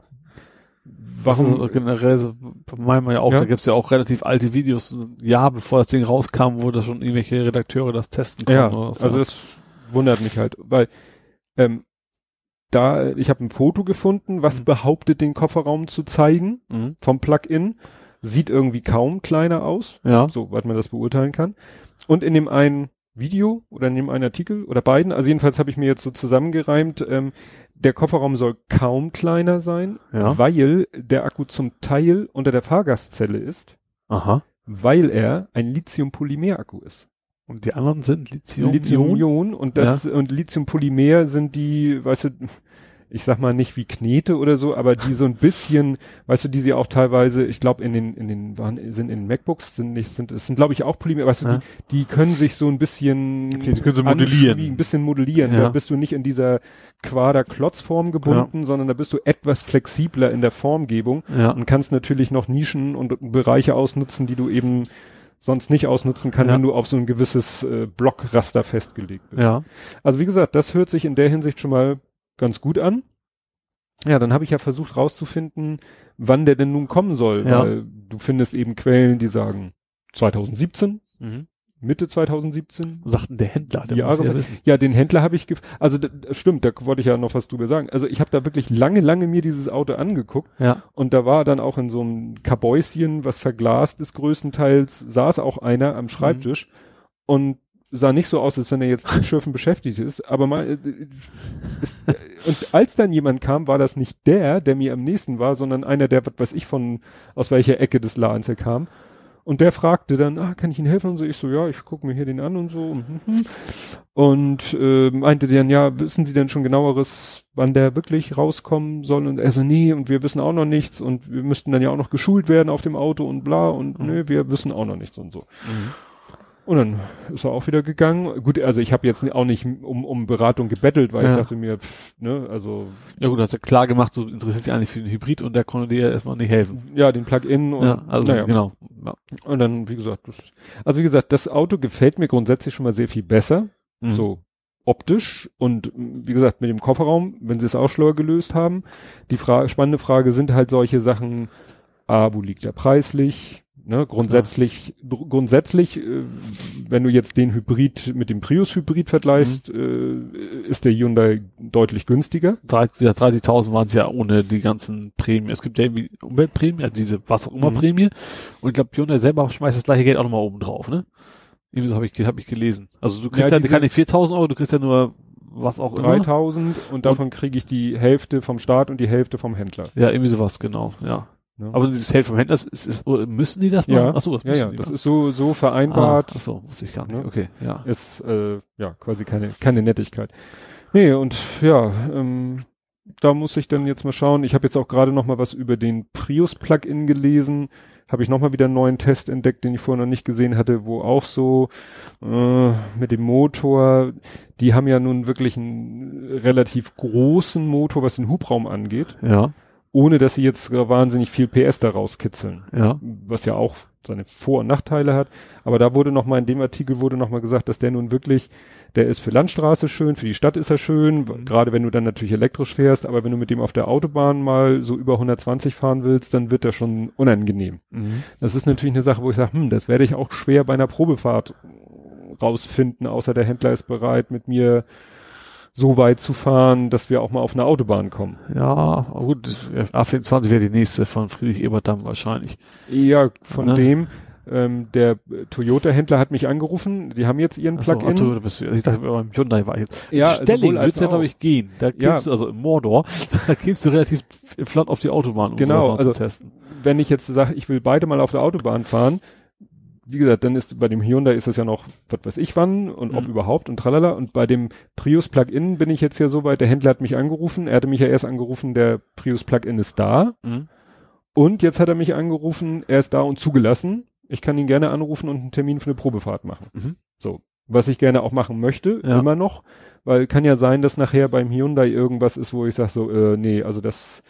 Warum? Also generell, meinen wir ja auch, Ja. da gibt's ja auch relativ alte Videos, ein Jahr bevor das Ding rauskam, wo da schon irgendwelche Redakteure das testen konnten. ja, so. also das wundert mich halt, weil ähm, da ich habe ein Foto gefunden, was Mhm. behauptet, den Kofferraum zu zeigen mhm. vom Plug-in, sieht irgendwie kaum kleiner aus. Ja. so weit man das beurteilen kann. Und in dem einen Video oder in dem einen Artikel oder beiden, also jedenfalls habe ich mir jetzt so zusammengereimt, ähm, der Kofferraum soll kaum kleiner sein, Ja. weil der Akku zum Teil unter der Fahrgastzelle ist, Aha. weil er ein Lithium-Polymer-Akku ist. Und die anderen sind Lithium. Lithium-Ion und das und Lithium-Polymer sind die, weißt du, ich sag mal nicht wie Knete oder so, aber die so ein bisschen, weißt du, die sie auch teilweise, ich glaube in den in den waren sind in den MacBooks sind nicht sind es sind glaube ich auch Polymer, weißt du, Ja. die, die können sich so ein bisschen Okay, die können sie modellieren. ein bisschen modellieren. Ja. Da bist du nicht in dieser Quader-Klotzform gebunden, sondern da bist du etwas flexibler in der Formgebung Ja. und kannst natürlich noch Nischen und Bereiche ausnutzen, die du eben sonst nicht ausnutzen kannst, Ja. wenn du auf so ein gewisses äh, Blockraster festgelegt bist. Ja. Also wie gesagt, das hört sich in der Hinsicht schon mal ganz gut an. Ja, dann habe ich ja versucht rauszufinden, wann der denn nun kommen soll, Ja. weil du findest eben Quellen, die sagen 2017, Mhm. Mitte 2017. Sagten der Händler, der Jahres- ja. Ja, den Händler habe ich, also stimmt, da wollte ich ja noch was drüber sagen. Also ich habe da wirklich lange, lange mir dieses Auto angeguckt Ja. und da war dann auch in so einem Kabäuschen, was verglast ist größtenteils, saß auch einer am Schreibtisch und sah nicht so aus, als wenn er jetzt tiefschürfend beschäftigt ist, aber mal, äh, ist, äh, und als dann jemand kam, war das nicht der, der mir am nächsten war, sondern einer, der, was weiß ich von, aus welcher Ecke des Ladens er kam. Und der fragte dann, ah, kann ich Ihnen helfen? Und so, ich so, ja, ich gucke mir hier den an und so. mhm. Und äh, meinte dann, ja, wissen Sie denn schon genaueres, wann der wirklich rauskommen soll? Und er so, nee, und wir wissen auch noch nichts und wir müssten dann ja auch noch geschult werden auf dem Auto und bla und Mhm. nö, wir wissen auch noch nichts und so. Und dann ist er auch wieder gegangen. Gut, also ich habe jetzt auch nicht um, um Beratung gebettelt, weil Ja. ich dachte mir, pff, ne, also Ja gut, hast du klar gemacht, so interessiert sich eigentlich für den Hybrid und der konnte dir erstmal nicht helfen. ja, den Plug-in und Ja, also naja. genau. Ja. Und dann, wie gesagt, das, also wie gesagt, das Auto gefällt mir grundsätzlich schon mal sehr viel besser, Mhm. so optisch und wie gesagt, mit dem Kofferraum, wenn sie es auch schlauer gelöst haben. Die Frage, spannende Frage sind halt solche Sachen, ah, wo liegt er preislich? Ne, grundsätzlich, grundsätzlich, äh, wenn du jetzt den Hybrid mit dem Prius-Hybrid vergleichst, Mhm. äh, ist der Hyundai deutlich günstiger. Drei- ja, 30.000 waren es ja ohne die ganzen Prämien. Es gibt ja irgendwie Umweltprämie, also diese was auch immer Mhm. Prämie. Und ich glaube, Hyundai selber schmeißt das gleiche Geld auch nochmal oben drauf, ne? Irgendwie so habe ich, hab ich gelesen. Also du kriegst Ja, ja, keine 4.000 Euro, du kriegst ja nur was auch immer. 3000 und davon kriege ich die Hälfte vom Staat und die Hälfte vom Händler. Ja, irgendwie sowas, genau, ja. Ne? Aber dieses Geld vom Händler, ist, ist, oder müssen die das machen? Ja, Ach so, das ja, ja, das ist so, so ah, vereinbart. ach so, wusste ich gar nicht. Ne? Okay, ja. ist äh, ja quasi keine keine Nettigkeit. Nee, und ja, ähm, da muss ich dann jetzt mal schauen. Ich habe jetzt auch gerade noch mal was über den Prius Plugin gelesen. habe ich nochmal wieder einen neuen Test entdeckt, den ich vorher noch nicht gesehen hatte, wo auch so äh, mit dem Motor, die haben ja nun wirklich einen relativ großen Motor, was den Hubraum angeht. Ja. Ohne dass sie jetzt wahnsinnig viel PS daraus kitzeln. Ja. Was ja auch seine Vor- und Nachteile hat. Aber da wurde nochmal in dem Artikel wurde nochmal gesagt, dass der nun wirklich, der ist für Landstraße schön, für die Stadt ist er schön, mhm. gerade wenn du dann natürlich elektrisch fährst, aber wenn du mit dem auf der Autobahn mal so über 120 fahren willst, dann wird der schon unangenehm. Mhm. Das ist natürlich eine Sache, wo ich sage, hm, das werde ich auch schwer bei einer Probefahrt rausfinden, außer der Händler ist bereit, mit mir so weit zu fahren, dass wir auch mal auf eine Autobahn kommen. Ja, gut, A24 wäre die nächste von Friedrich Eberdamm wahrscheinlich. Ja, von ne? dem. Ähm, der Toyota-Händler hat mich angerufen, die haben jetzt ihren Plug-in. So, bist du, ich dachte, beim Hyundai war ich jetzt. Ja, Stelling wird's ja, glaube ich, gehen. Da ja. du, also im Mordor, da gehst du relativ flott auf die Autobahn, um genau, also, zu testen. Wenn ich jetzt sage, ich will beide mal auf der Autobahn fahren, wie gesagt, dann ist bei dem Hyundai ist es ja noch, was weiß ich wann und mhm. ob überhaupt und tralala. Und bei dem Prius Plug-in bin ich jetzt ja so weit, der Händler hat mich angerufen, er hatte mich ja erst angerufen, der Prius Plug-in ist da. Mhm. Und jetzt hat er mich angerufen, er ist da und zugelassen. Ich kann ihn gerne anrufen und einen Termin für eine Probefahrt machen. Mhm. So. Was ich gerne auch machen möchte, ja. immer noch, weil kann ja sein, dass nachher beim Hyundai irgendwas ist, wo ich sage so, äh, nee, also das,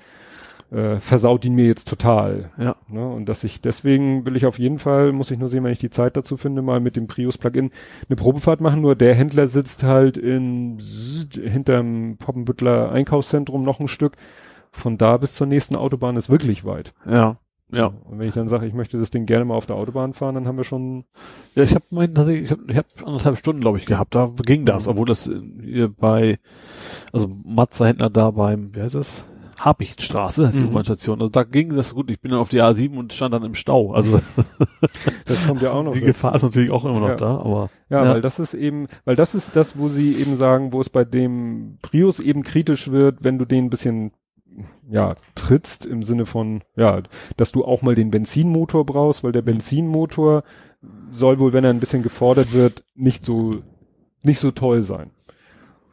äh, versaut ihn mir jetzt total. Ja. Ne? Und dass ich, deswegen will ich auf jeden Fall, muss ich nur sehen, wenn ich die Zeit dazu finde, mal mit dem Prius Plugin eine Probefahrt machen. Nur der Händler sitzt halt in, hinterm Poppenbüttler Einkaufszentrum noch ein Stück. Von da bis zur nächsten Autobahn ist wirklich weit. Ja. Ja. Und wenn ich dann sage, ich möchte das Ding gerne mal auf der Autobahn fahren, dann haben wir schon. Ja, ich habe mein, ich habe ich hab anderthalb Stunden, glaube ich, gehabt. Da ging das, mhm. obwohl das hier bei, also Matze Händler da beim, wie heißt das? Habichtstraße, heißt die mhm. U-Bahn-Station. Also da ging das gut. Ich bin dann auf die A7 und stand dann im Stau. Also das kommt ja auch noch. Die Gefahr ist natürlich auch immer noch ja. da, aber. Ja, ja, weil das ist eben, weil das ist das, wo sie eben sagen, wo es bei dem Prius eben kritisch wird, wenn du den ein bisschen ja, trittst im Sinne von, ja, dass du auch mal den Benzinmotor brauchst, weil der mhm. Benzinmotor soll wohl, wenn er ein bisschen gefordert wird, nicht so, nicht so toll sein.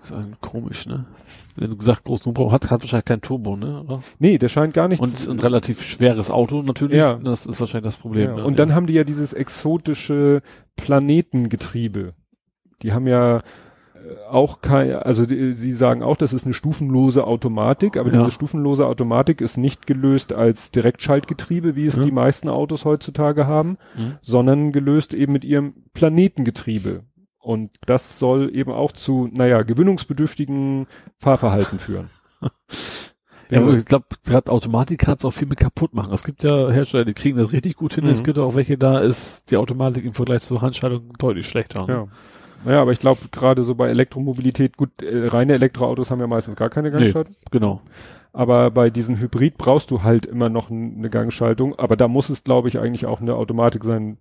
Das ist ein komisch, ne? Wenn du gesagt großen Hubraum hat, hat wahrscheinlich kein Turbo, ne? Oder? Nee, der scheint gar nicht. Und ein relativ schweres Auto natürlich. Ja. Das ist wahrscheinlich das Problem. Ja. Ne? Und dann ja. haben die ja dieses exotische Planetengetriebe. Die haben ja äh, auch kein, also die, sie sagen auch, das ist eine stufenlose Automatik, aber ja. diese stufenlose Automatik ist nicht gelöst als Direktschaltgetriebe, wie es die meisten Autos heutzutage haben, mhm. sondern gelöst eben mit ihrem Planetengetriebe. Und das soll eben auch zu, naja, gewinnungsbedürftigen Fahrverhalten führen. Ja, also ich glaube, gerade Automatik kann es auch viel mit kaputt machen. Es gibt ja Hersteller, die kriegen das richtig gut hin. Mhm. Es gibt auch welche, da ist die Automatik im Vergleich zur Handschaltung deutlich schlechter. Ja. Naja, aber ich glaube, gerade so bei Elektromobilität, gut, äh, reine Elektroautos haben ja meistens gar keine Gangschaltung. Nee, genau. Aber bei diesen Hybrid brauchst du halt immer noch eine Gangschaltung. Aber da muss es, glaube ich, eigentlich auch eine Automatik sein,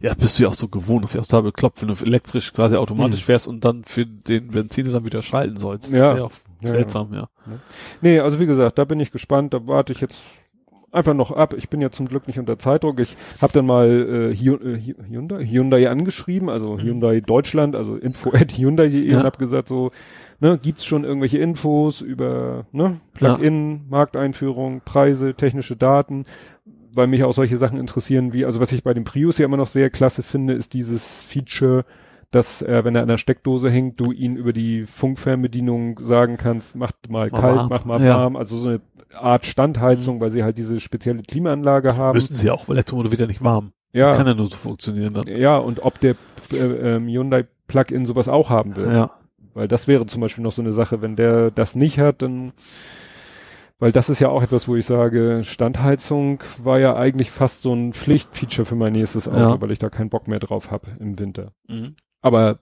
ja, bist du ja auch so gewohnt, auf die auch da bekloppt, wenn du elektrisch quasi automatisch mhm. fährst und dann für den Benziner dann wieder schalten sollst. Ja. ja auch ja, seltsam, ja. ja. Nee, also wie gesagt, da bin ich gespannt, da warte ich jetzt einfach noch ab. Ich bin ja zum Glück nicht unter Zeitdruck. Ich habe dann mal äh, äh Hyundai, Hyundai angeschrieben, also mhm. Hyundai Deutschland, also info at Hyundai.de ja. und hab gesagt so, ne, gibt's schon irgendwelche Infos über ne, Plug-in, ja. Markteinführung, Preise, technische Daten weil mich auch solche Sachen interessieren, wie, also was ich bei dem Prius ja immer noch sehr klasse finde, ist dieses Feature, dass äh, wenn er an der Steckdose hängt, du ihn über die Funkfernbedienung sagen kannst, mach mal mach kalt, warm. mach mal ja. warm, also so eine Art Standheizung, mhm. weil sie halt diese spezielle Klimaanlage haben. Müssen sie auch, weil wird ja nicht warm. Ja. Kann ja nur so funktionieren dann. Ja, und ob der äh, äh, Hyundai Plug-in sowas auch haben will. Ja. Weil das wäre zum Beispiel noch so eine Sache, wenn der das nicht hat, dann weil das ist ja auch etwas, wo ich sage, Standheizung war ja eigentlich fast so ein Pflichtfeature für mein nächstes Auto, ja. weil ich da keinen Bock mehr drauf habe im Winter. Mhm. Aber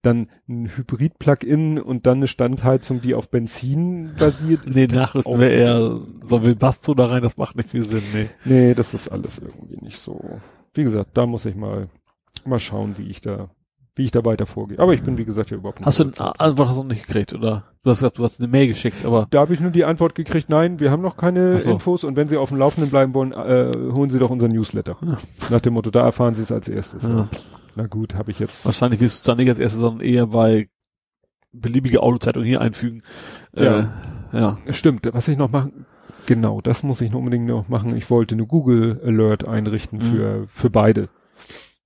dann ein Hybrid-Plug-in und dann eine Standheizung, die auf Benzin basiert. nee, nachrüsten wäre eher, so will Basto da rein, das macht nicht viel Sinn, nee. Nee, das ist alles irgendwie nicht so. Wie gesagt, da muss ich mal, mal schauen, wie ich da wie ich da weiter vorgehe. Aber ich bin, wie gesagt, ja überhaupt nicht. Hast du eine Antwort hast du noch nicht gekriegt, oder? Du hast gesagt, du hast eine Mail geschickt, aber. Da habe ich nur die Antwort gekriegt, nein, wir haben noch keine so. Infos und wenn Sie auf dem Laufenden bleiben wollen, äh, holen Sie doch unseren Newsletter. Ja. Nach dem Motto, da erfahren Sie es als erstes. Ja. Na gut, habe ich jetzt. Wahrscheinlich wirst du es dann nicht als erstes, sondern eher bei beliebige Autozeitung hier einfügen. Ja. Äh, ja. Stimmt. Was ich noch machen, Genau, das muss ich noch unbedingt noch machen. Ich wollte eine Google Alert einrichten Mhm. für, für beide.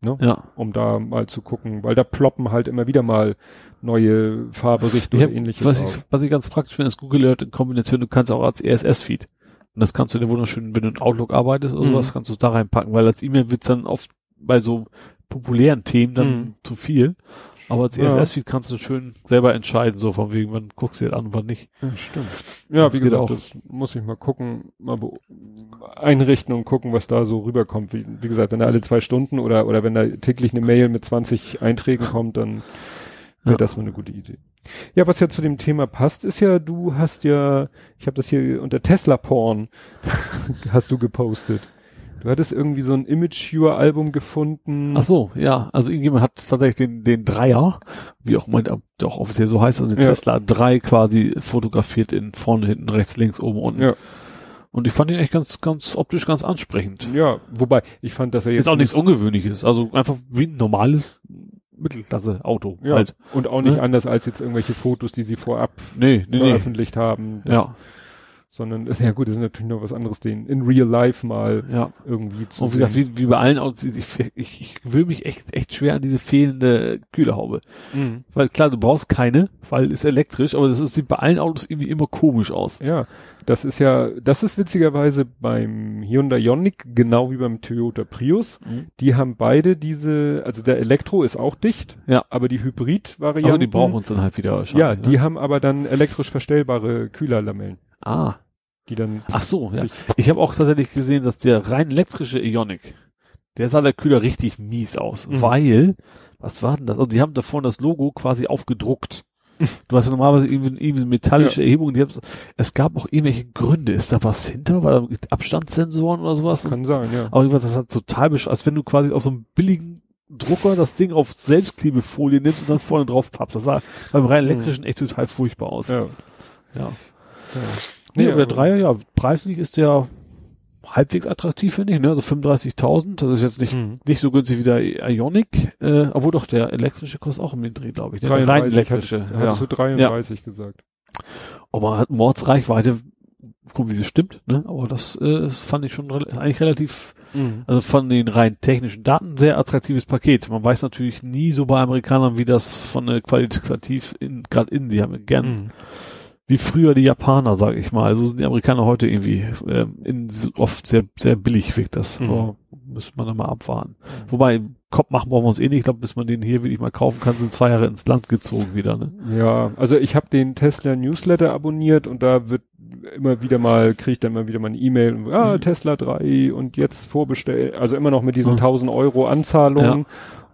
Ne? Ja. Um da mal zu gucken, weil da ploppen halt immer wieder mal neue Fahrberichte Ich oder ähnliches was, ich, was ich ganz praktisch finde, ist Google Alert in Kombination, du kannst auch als RSS-Feed. Und das kannst du dir wunderschön, wenn du in Outlook arbeitest oder Mhm. sowas, kannst du es da reinpacken, weil als E-Mail wird's dann oft bei so populären Themen dann Mhm. zu viel. Aber als Ja. RSS-Feed kannst du schön selber entscheiden, so von wegen, wann guckst du dir das an und wann nicht. Ja, stimmt. Ja, Das wie gesagt, auch. das muss ich mal gucken, mal einrichten und gucken, was da so rüberkommt. Wie, wie gesagt, wenn da alle zwei Stunden oder, oder wenn da täglich eine Mail mit 20 Einträgen kommt, dann wäre Ja. das mal eine gute Idee. Ja, was ja zu dem Thema passt, ist ja, du hast ja, ich habe das hier unter Tesla Porn, hast du gepostet. Du hattest irgendwie so ein Image-Album gefunden. Ach so, ja, also irgendjemand hat tatsächlich den, den Dreier, wie auch mein, auch offiziell so heißt, also den Ja. Tesla 3 quasi fotografiert in vorne, hinten, rechts, links, oben, unten. Ja. Und ich fand ihn echt ganz, ganz optisch ganz ansprechend. Ja, wobei, ich fand, dass er jetzt Ist auch nichts Ungewöhnliches. Also einfach wie ein normales Mittelklasse-Auto ja, halt. und auch nicht Ne? anders als jetzt irgendwelche Fotos, die sie vorab Nee, nee, nee. veröffentlicht haben. Das- Ja, Sondern, ja gut, das ist natürlich noch was anderes, den in real life mal ja. irgendwie zu Und wie gesagt, sehen. wie, wie bei allen Autos, ich, ich, ich will mich echt, echt schwer an diese fehlende Kühlerhaube. Mhm. Weil klar, du brauchst keine, weil ist elektrisch, aber das ist, sieht bei allen Autos irgendwie immer komisch aus. Ja, das ist ja, das ist witzigerweise beim Hyundai Ioniq genau wie beim Toyota Prius. Mhm. Die haben beide diese, also der Elektro ist auch dicht, Ja. aber die Hybrid-Variante. Aber die brauchen uns dann halt wieder Ja, wahrscheinlich. die ne? haben aber dann elektrisch verstellbare Kühlerlamellen, Ah. Die dann Ach so, ja. Ich habe auch tatsächlich gesehen, dass der rein elektrische Ionic, der sah der Kühler richtig mies aus, Mhm. weil, was war denn das? Also die haben da vorne das Logo quasi aufgedruckt. Du hast ja normalerweise irgendwie, irgendwie eine metallische Erhebung, die haben's, es gab auch irgendwelche Gründe. Ist da was hinter? War da Abstandssensoren oder sowas? kann sein, ja. Aber irgendwas, das hat total besch als wenn du quasi auf so einem billigen Drucker das Ding auf Selbstklebefolie nimmst und dann vorne drauf pappst. Das sah beim rein Mhm. elektrischen echt total furchtbar aus. Ja. ja. ja. Nee, aber der Dreier, ja, preislich ist der halbwegs attraktiv, finde ich, ne? Also 35.000, das ist jetzt nicht, Mhm. nicht so günstig wie der Ionic, äh, obwohl doch der elektrische kostet auch um den Dreh, glaube ich. ne? Der rein 33, elektrische, hattest, ja. du 33 gesagt. Aber hat Mordsreichweite, guck, wie sie stimmt, ne? Aber das äh, fand ich schon rel eigentlich relativ, also von den rein technischen Daten sehr attraktives Paket. Man weiß natürlich nie so bei Amerikanern, wie das von äh, qualitativ in, gerade in, die haben gern Mhm. Wie früher die Japaner, sag ich mal. So sind die Amerikaner heute irgendwie ähm, in, oft sehr, sehr billig wirkt das. Mhm. Aber müsste man dann mal abwarten. Wobei, Kopf machen brauchen wir uns eh nicht. Ich glaube, bis man den hier wirklich mal kaufen kann, sind zwei Jahre ins Land gezogen wieder. Ne? Ja, also ich habe den Tesla Newsletter abonniert und da wird immer wieder mal, kriege ich dann immer wieder mal eine E-Mail, ah, Mhm. Tesla 3 und jetzt vorbestellt, also immer noch mit diesen Mhm. 1000 Euro Anzahlungen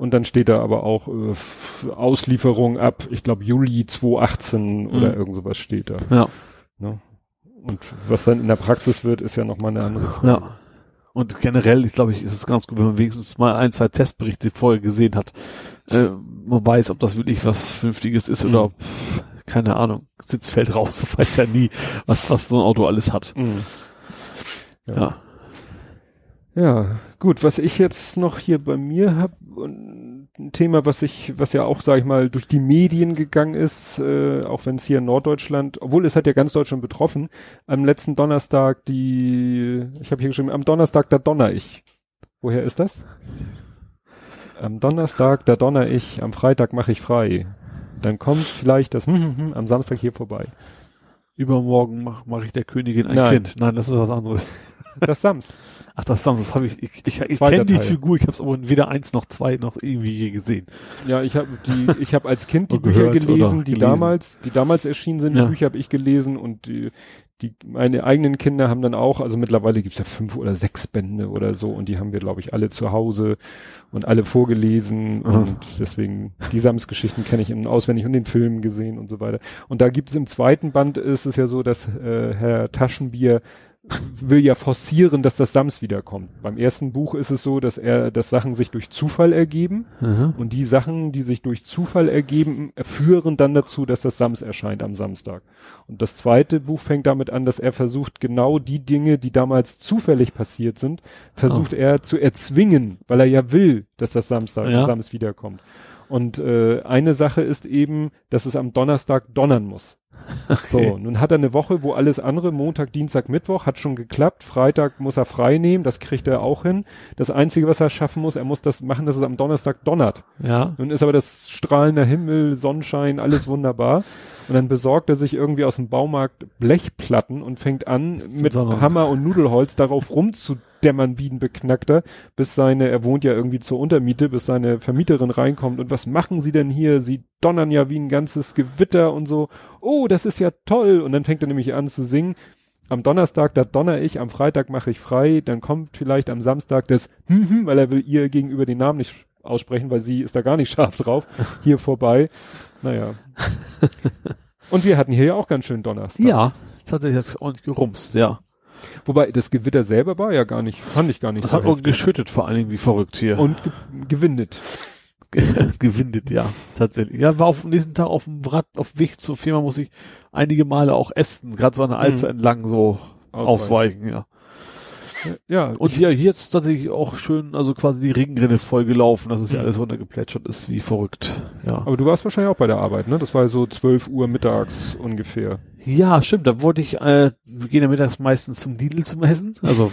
und dann steht da aber auch äh, Auslieferung ab, ich glaube Juli 2018 oder Mhm. irgend sowas steht da. Ja, Ne? Und was dann in der Praxis wird, ist ja nochmal eine andere Frage. ja. Und generell, ich glaube, ich, ist es ganz gut, wenn man wenigstens mal ein, zwei Testberichte vorher gesehen hat. Äh, man weiß, ob das wirklich was Vernünftiges ist Mhm. oder ob, keine Ahnung, Sitzfeld raus, du weißt ja nie, was, was so ein Auto alles hat. Mhm. Ja. Ja, gut, was ich jetzt noch hier bei mir habe, ein Thema, was ich, was ja auch, sag ich mal, durch die Medien gegangen ist, äh, auch wenn es hier in Norddeutschland, obwohl es hat ja ganz Deutschland betroffen, am letzten Donnerstag die, ich habe hier geschrieben, am Donnerstag da donner ich. Woher ist das? Am Donnerstag da donner ich, am Freitag mache ich frei. Dann kommt vielleicht das am Samstag hier vorbei. Übermorgen mache mach ich der Königin ein Nein. Kind. Nein, das ist was anderes. Das Sams. Ach, das, das habe ich, ich, ich, ich kenne die. Figur, ich habe es aber weder eins noch zwei noch irgendwie je gesehen. Ja, ich habe die, ich habe als Kind die Bücher gelesen, die gelesen. damals, die damals erschienen sind. Ja. Die Bücher habe ich gelesen und die, die, meine eigenen Kinder haben dann auch, also mittlerweile gibt's ja fünf oder sechs Bände oder so und die haben wir, glaube ich, alle zu Hause und alle vorgelesen Mhm. und deswegen die Sams-Geschichten kenne ich in auswendig und den Film gesehen und so weiter. Und da gibt's im zweiten Band ist es ja so, dass äh, Herr Taschenbier will ja forcieren, dass das Sams wiederkommt. Beim ersten Buch ist es so, dass er, dass Sachen sich durch Zufall ergeben und die Sachen, die sich durch Zufall ergeben, führen dann dazu, dass das Sams erscheint am Samstag. Und das zweite Buch fängt damit an, dass er versucht, genau die Dinge, die damals zufällig passiert sind, versucht er zu erzwingen, weil er ja will, dass das Samstag, Ja. Sams wiederkommt. Und äh, eine Sache ist eben, dass es am Donnerstag donnern muss. Okay. So, nun hat er eine Woche, wo alles andere, Montag, Dienstag, Mittwoch, hat schon geklappt. Freitag muss er frei nehmen, das kriegt er auch hin. Das Einzige, was er schaffen muss, er muss das machen, dass es am Donnerstag donnert. Ja. Nun ist aber das strahlender Himmel, Sonnenschein, alles wunderbar. Und dann besorgt er sich irgendwie aus dem Baumarkt Blechplatten und fängt an, mit. Hammer und Nudelholz darauf rumzudämmern wie ein Beknackter, bis seine, er wohnt ja irgendwie zur Untermiete, bis seine Vermieterin reinkommt. Und was machen sie denn hier? Sie donnern ja wie ein ganzes Gewitter und so. Oh, das ist ja toll. Und dann fängt er nämlich an zu singen. Am Donnerstag, da donner ich, am Freitag mache ich frei, dann kommt vielleicht am Samstag das hm, hm, weil er will ihr gegenüber den Namen nicht aussprechen, weil sie ist da gar nicht scharf drauf, hier vorbei. Naja. Und wir hatten hier ja auch ganz schön Donnerstag. Ja. Tatsächlich hat es ordentlich gerumst, ja. Wobei das Gewitter selber war ja gar nicht, fand ich gar nicht Es so hat auch geschüttet vor allen Dingen wie verrückt hier. Und ge gewindet. gewindet, ja, tatsächlich. Ja, war auf dem nächsten Tag auf dem Rad, auf dem Weg zur Firma muss ich einige Male auch essen, gerade so an der Alster Mhm. entlang so ausweichen, ja. Ja, Und hier, hier ist tatsächlich auch schön, also quasi die Regenrinne voll gelaufen, dass es ja Mhm. alles runtergeplätschert ist, wie verrückt, ja. aber du warst wahrscheinlich auch bei der Arbeit, ne? Das war so 12 Uhr mittags ungefähr. Ja, stimmt, da wollte ich, äh, wir gehen ja mittags meistens zum Lidl zum Essen, also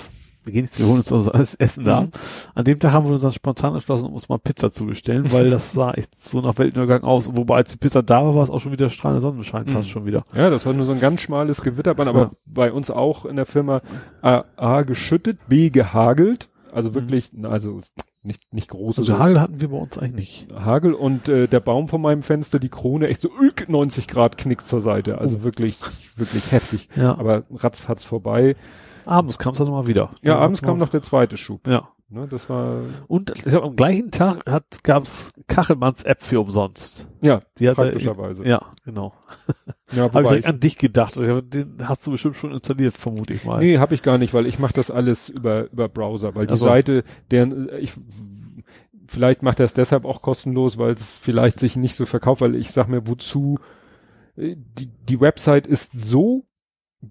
wir gehen jetzt, wir holen uns also alles Essen da. Mhm. An dem Tag haben wir uns dann spontan entschlossen, uns mal Pizza zu bestellen, weil das sah echt so nach Weltuntergang aus. Wobei als die Pizza da war, war es auch schon wieder strahlender Sonnenschein, Mhm. fast schon wieder. Ja, das war nur so ein ganz schmales Gewitterband, aber Ja. bei uns auch in der Firma A, A geschüttet, B gehagelt. Also Mhm. wirklich, na, also nicht, nicht große Also Hagel hatten wir bei uns eigentlich nicht. Hagel und äh, der Baum von meinem Fenster, die Krone, echt so ülk, 90 Grad knickt zur Seite. Also wirklich, wirklich heftig. Ja. Aber ratzfatz vorbei. Abends kam es dann mal wieder. Ja, Dann abends kam noch der zweite Schub. Ja. Ne, das war, Und ich glaub, am gleichen Tag hat, gab's Kachelmanns App für umsonst. ja, Die hat er- praktischerweise. Ja, genau. ja Habe ich direkt ich, an dich gedacht. Den hast du bestimmt schon installiert, vermute ich mal. nee, habe ich gar nicht, weil ich mache das alles über, über Browser, weil die. Seite, deren, ich, vielleicht macht er es deshalb auch kostenlos, weil es vielleicht sich nicht so verkauft, weil ich sag mir, wozu, äh, die, die Website ist so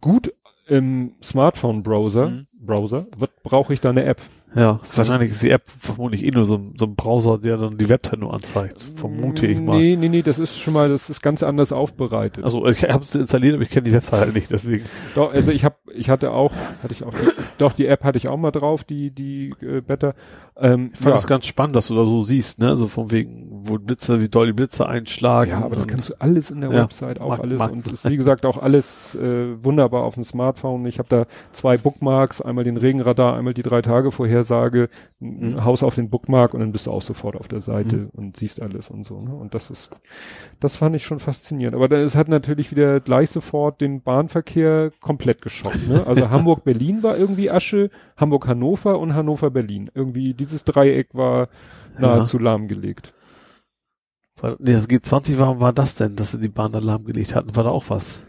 gut im Smartphone-Browser, Mhm. Browser, was brauche ich da eine App? Ja, wahrscheinlich ist die App vermutlich eh nur so, ein- so ein Browser, der dann die Website nur anzeigt. Vermute ich mal. Nee, nee, nee, das ist schon mal, das ist ganz anders aufbereitet. Also ich habe es installiert, aber ich kenne die Website halt nicht, deswegen. Doch, also ich habe, ich hatte auch, hatte ich auch, die, doch die App hatte ich auch mal drauf, die die äh, Better. Ähm, Ich fand ja. das ganz spannend, dass du da so siehst, ne? So von wegen, wo Blitze, wie doll die Blitze einschlagen. ja, aber das kannst du alles in der Ja, Website auch mag- alles mag- und ist wie gesagt auch alles äh, wunderbar auf dem Smartphone. Ich habe da zwei Bookmarks, einmal den Regenradar, einmal die drei Tage Vorhersage, ein Mhm. Haus auf den Bookmark und dann bist du auch sofort auf der Seite Mhm. und siehst alles und so. Ne? Und das ist, das fand ich schon faszinierend. Aber da- es hat natürlich wieder gleich sofort den Bahnverkehr komplett geschockt. Ne? Also Hamburg-Berlin war irgendwie Asche, Hamburg-Hannover und Hannover-Berlin. Irgendwie dieses Dreieck war nahezu lahmgelegt. War, nee, das G20 war, war das denn, dass sie die Bahn Alarm gelegt hatten? War da auch was?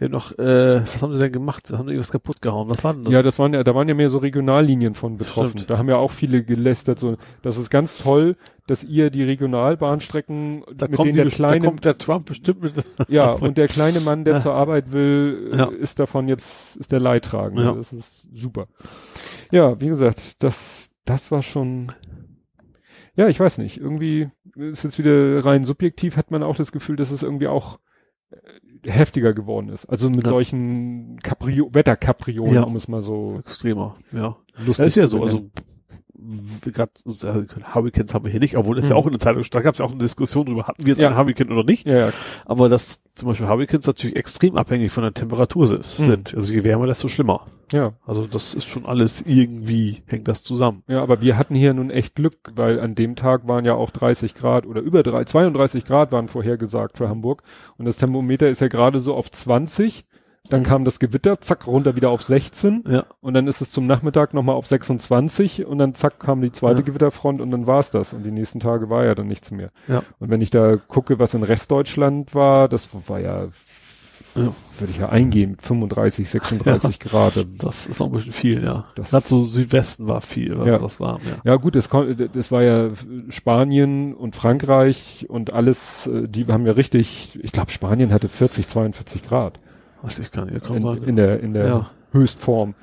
Die haben noch, äh, was haben sie denn gemacht? Haben die irgendwas kaputt gehauen? Was war denn das? Ja, das waren ja, da waren ja mehr so Regionallinien von betroffen. Stimmt. Da haben ja auch viele gelästert. So, das ist ganz toll, dass ihr die Regionalbahnstrecken da mit denen die, der da kleine, kommt der Trump bestimmt mit. ja, und der kleine Mann, der Ja. zur Arbeit will, äh, Ja. ist davon jetzt, ist der Leidtragende. Ja. Das ist super. Ja, wie gesagt, das, das war schon, ja, ich weiß nicht, irgendwie ist jetzt wieder rein subjektiv, hat man auch das Gefühl, dass es irgendwie auch heftiger geworden ist. Also mit Ja. solchen Caprio, Wetterkapriolen, Ja. um es mal so Extremer, ja. lustig Das ist ja so, also. Gerade äh, Hurricanes haben wir hier nicht, obwohl ja Mhm. auch in der Zeitung, da gab es ja auch eine Diskussion darüber, hatten wir jetzt Ja. einen Hurricane oder nicht, Ja, ja, aber dass zum Beispiel Hurricanes natürlich extrem abhängig von der Temperatur Mhm. sind. Also je wärmer, desto schlimmer. ja, Also das ist schon alles irgendwie, hängt das zusammen. ja, aber wir hatten hier nun echt Glück, weil an dem Tag waren ja auch 30 Grad oder über drei, 32 Grad waren vorhergesagt für Hamburg und das Thermometer ist ja gerade so auf 20. Dann kam das Gewitter, zack, runter wieder auf 16 Ja. und dann ist es zum Nachmittag nochmal auf 26 und dann zack kam die zweite Ja. Gewitterfront und dann war's das und die nächsten Tage war ja dann nichts mehr. Ja. Und wenn ich da gucke, was in Restdeutschland war, das war ja, Ja. würde ich ja eingehen, mit 35, 36 Grad. Das ist noch ein bisschen viel, ja. Das- Gerade so Südwesten war viel, war Ja. das warm, ja. Ja gut, das, das war ja Spanien und Frankreich und alles, äh, die haben ja richtig, ich glaube Spanien hatte 40, 42 Grad Weiß ich gar nicht, kann in, sein. in der, in der Ja. Höchstform.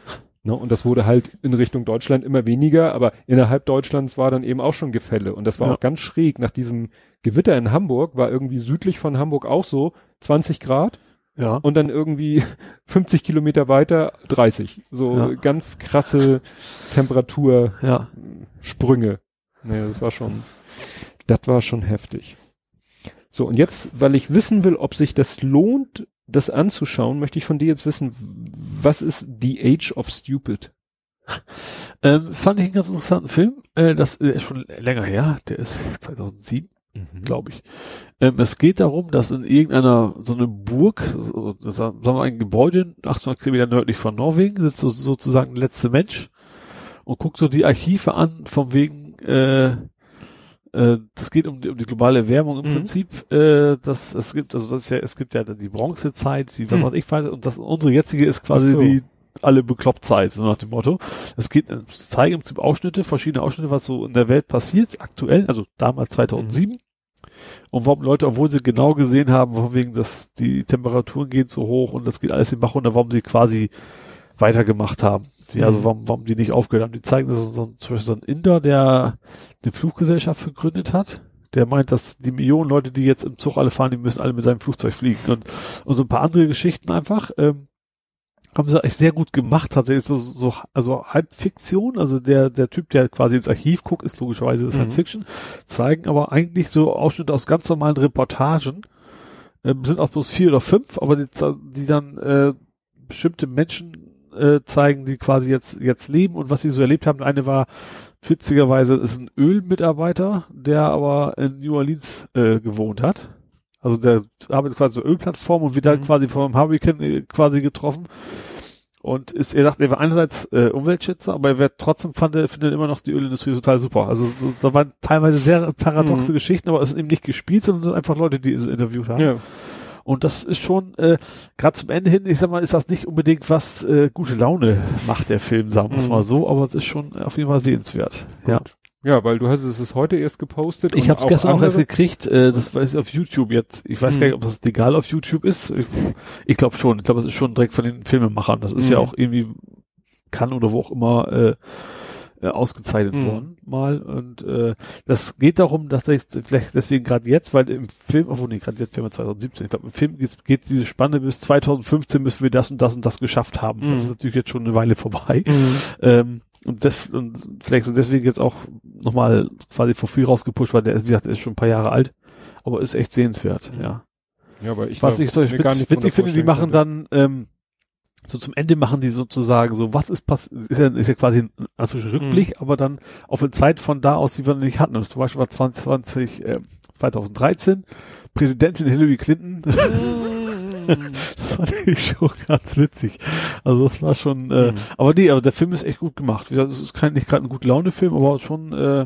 Ne? Und das wurde halt in Richtung Deutschland immer weniger, aber innerhalb Deutschlands war dann eben auch schon Gefälle. Und das war Ja. auch ganz schräg. Nach diesem Gewitter in Hamburg war irgendwie südlich von Hamburg auch so 20 Grad Ja. und dann irgendwie 50 Kilometer weiter 30. So Ja. ganz krasse Temperatursprünge. Ja. Naja, das war schon, das war schon heftig. So, und jetzt, weil ich wissen will, ob sich das lohnt, das anzuschauen, möchte ich von dir jetzt wissen, was ist The Age of Stupid? Ähm, fand ich einen ganz interessanten Film. Äh, das ist schon länger her. Der ist 2007, glaube ich. Ähm, es geht darum, dass in irgendeiner, so eine Burg, so, sagen wir ein Gebäude, 800 Kilometer nördlich von Norwegen, sitzt so, sozusagen der letzte Mensch und guckt so die Archive an, vom wegen, äh, äh, das geht um die, um die globale Erwärmung im Mhm. Prinzip. Äh, das, es gibt, also das ist ja, es gibt ja die Bronzezeit, die, was Mhm. weiß ich weiß, und das, unsere jetzige ist quasi so. die alle bekloppt Zeit, so nach dem Motto. Es geht, es zeigen im Prinzip Ausschnitte, verschiedene Ausschnitte, was so in der Welt passiert, aktuell, also damals 2007. Und warum Leute, obwohl sie genau gesehen haben, von wegen, dass die Temperaturen gehen zu hoch und das geht alles in Bach runter, warum sie quasi weitergemacht haben. Die. Also warum, warum die nicht aufgehört haben. Die zeigen, das ist so, zum Beispiel so ein Inder, der eine Fluggesellschaft gegründet hat. Der meint, dass die Millionen Leute, die jetzt im Zug alle fahren, die müssen alle mit seinem Flugzeug fliegen. Und, und so ein paar andere Geschichten einfach. Ähm, haben sie echt sehr gut gemacht, tatsächlich so, so also Halbfiktion, also der der Typ, der quasi ins Archiv guckt, ist logischerweise Science Mhm. Fiction, zeigen aber eigentlich so Ausschnitte aus ganz normalen Reportagen, ähm, sind auch bloß vier oder fünf, aber die, die dann äh, bestimmte Menschen äh, zeigen, die quasi jetzt jetzt leben und was sie so erlebt haben. Eine war witzigerweise ist ein Ölmitarbeiter, der aber in New Orleans äh, gewohnt hat. Also der arbeitet quasi so Ölplattform und wird dann Mhm. quasi vom Hurricane äh, quasi getroffen. Und ist, er dachte, er war einerseits äh, Umweltschützer, aber er wird trotzdem fand er, findet immer noch die Ölindustrie total super. Also so, da waren teilweise sehr paradoxe Mhm. Geschichten, aber es sind eben nicht gespielt, sondern einfach Leute, die interviewt haben. Ja. Und das ist schon, äh, gerade zum Ende hin, ich sag mal, ist das nicht unbedingt was äh, gute Laune macht der Film, sagen wir es Mhm. mal so, aber es ist schon auf jeden Fall sehenswert. Ja. Gut. Ja, weil du hast es ist heute erst gepostet. Ich habe es gestern auch erst gekriegt, äh, das weiß ich auf YouTube jetzt. Ich weiß Mhm. gar nicht, ob das legal auf YouTube ist. Ich, ich glaube schon. Ich glaube, es ist schon direkt von den Filmemachern. Das ist Mhm. ja auch irgendwie kann oder wo auch immer äh, äh, ausgezeichnet Mhm. worden mal. Und äh, das geht darum, dass ich vielleicht deswegen gerade jetzt, weil im Film, obwohl nee, gerade jetzt Film 2017, ich glaube, im Film geht, geht diese Spanne bis 2015, bis wir das und das und das geschafft haben. Mhm. Das ist natürlich jetzt schon eine Weile vorbei. Mhm. Ähm, und, das, und vielleicht sind deswegen jetzt auch nochmal quasi vor free rausgepusht, weil der, wie gesagt, der ist schon ein paar Jahre alt, aber ist echt sehenswert, Mhm. ja. Ja, aber ich Was glaub, ich so witzig drunter finde, die machen vorstellen dann, ähm, so zum Ende machen die sozusagen so, was ist passiert, ist ja, ist ja quasi ein Anführungsstrichen Rückblick, Mhm. aber dann auf eine Zeit von da aus, die wir noch nicht hatten. Das zum Beispiel war 2020, äh, 2013, Präsidentin Hillary Clinton. könnte. Das fand ich schon ganz witzig. Also das war schon, äh, Mhm. aber nee, aber der Film ist echt gut gemacht. Wie gesagt, es ist kein, nicht gerade ein gut Laune-Film, aber schon, äh,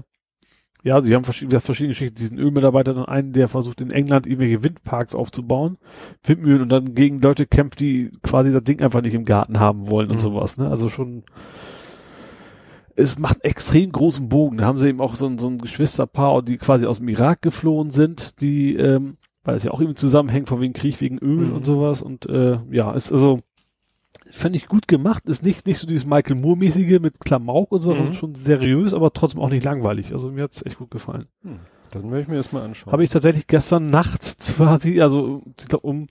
ja, sie haben verschiedene, verschiedene Geschichten. Diesen Ölmitarbeiter, dann einen, der versucht in England irgendwelche Windparks aufzubauen, Windmühlen und dann gegen Leute kämpft, die quasi das Ding einfach nicht im Garten haben wollen und Mhm. sowas, ne? Also schon, es macht extrem großen Bogen. Da haben sie eben auch so ein, so ein Geschwisterpaar, die quasi aus dem Irak geflohen sind, die, ähm, weil es ja auch irgendwie zusammenhängt von wegen Krieg, wegen Öl Mhm. und sowas und äh, ja, ist also fand ich gut gemacht, ist nicht nicht so dieses Michael Moore mäßige mit Klamauk und sowas, Mhm. sondern schon seriös, aber trotzdem auch nicht langweilig. Also mir hat's echt gut gefallen. Hm, Dann werde ich mir das mal anschauen. Habe ich tatsächlich gestern Nacht quasi, also ich glaub, um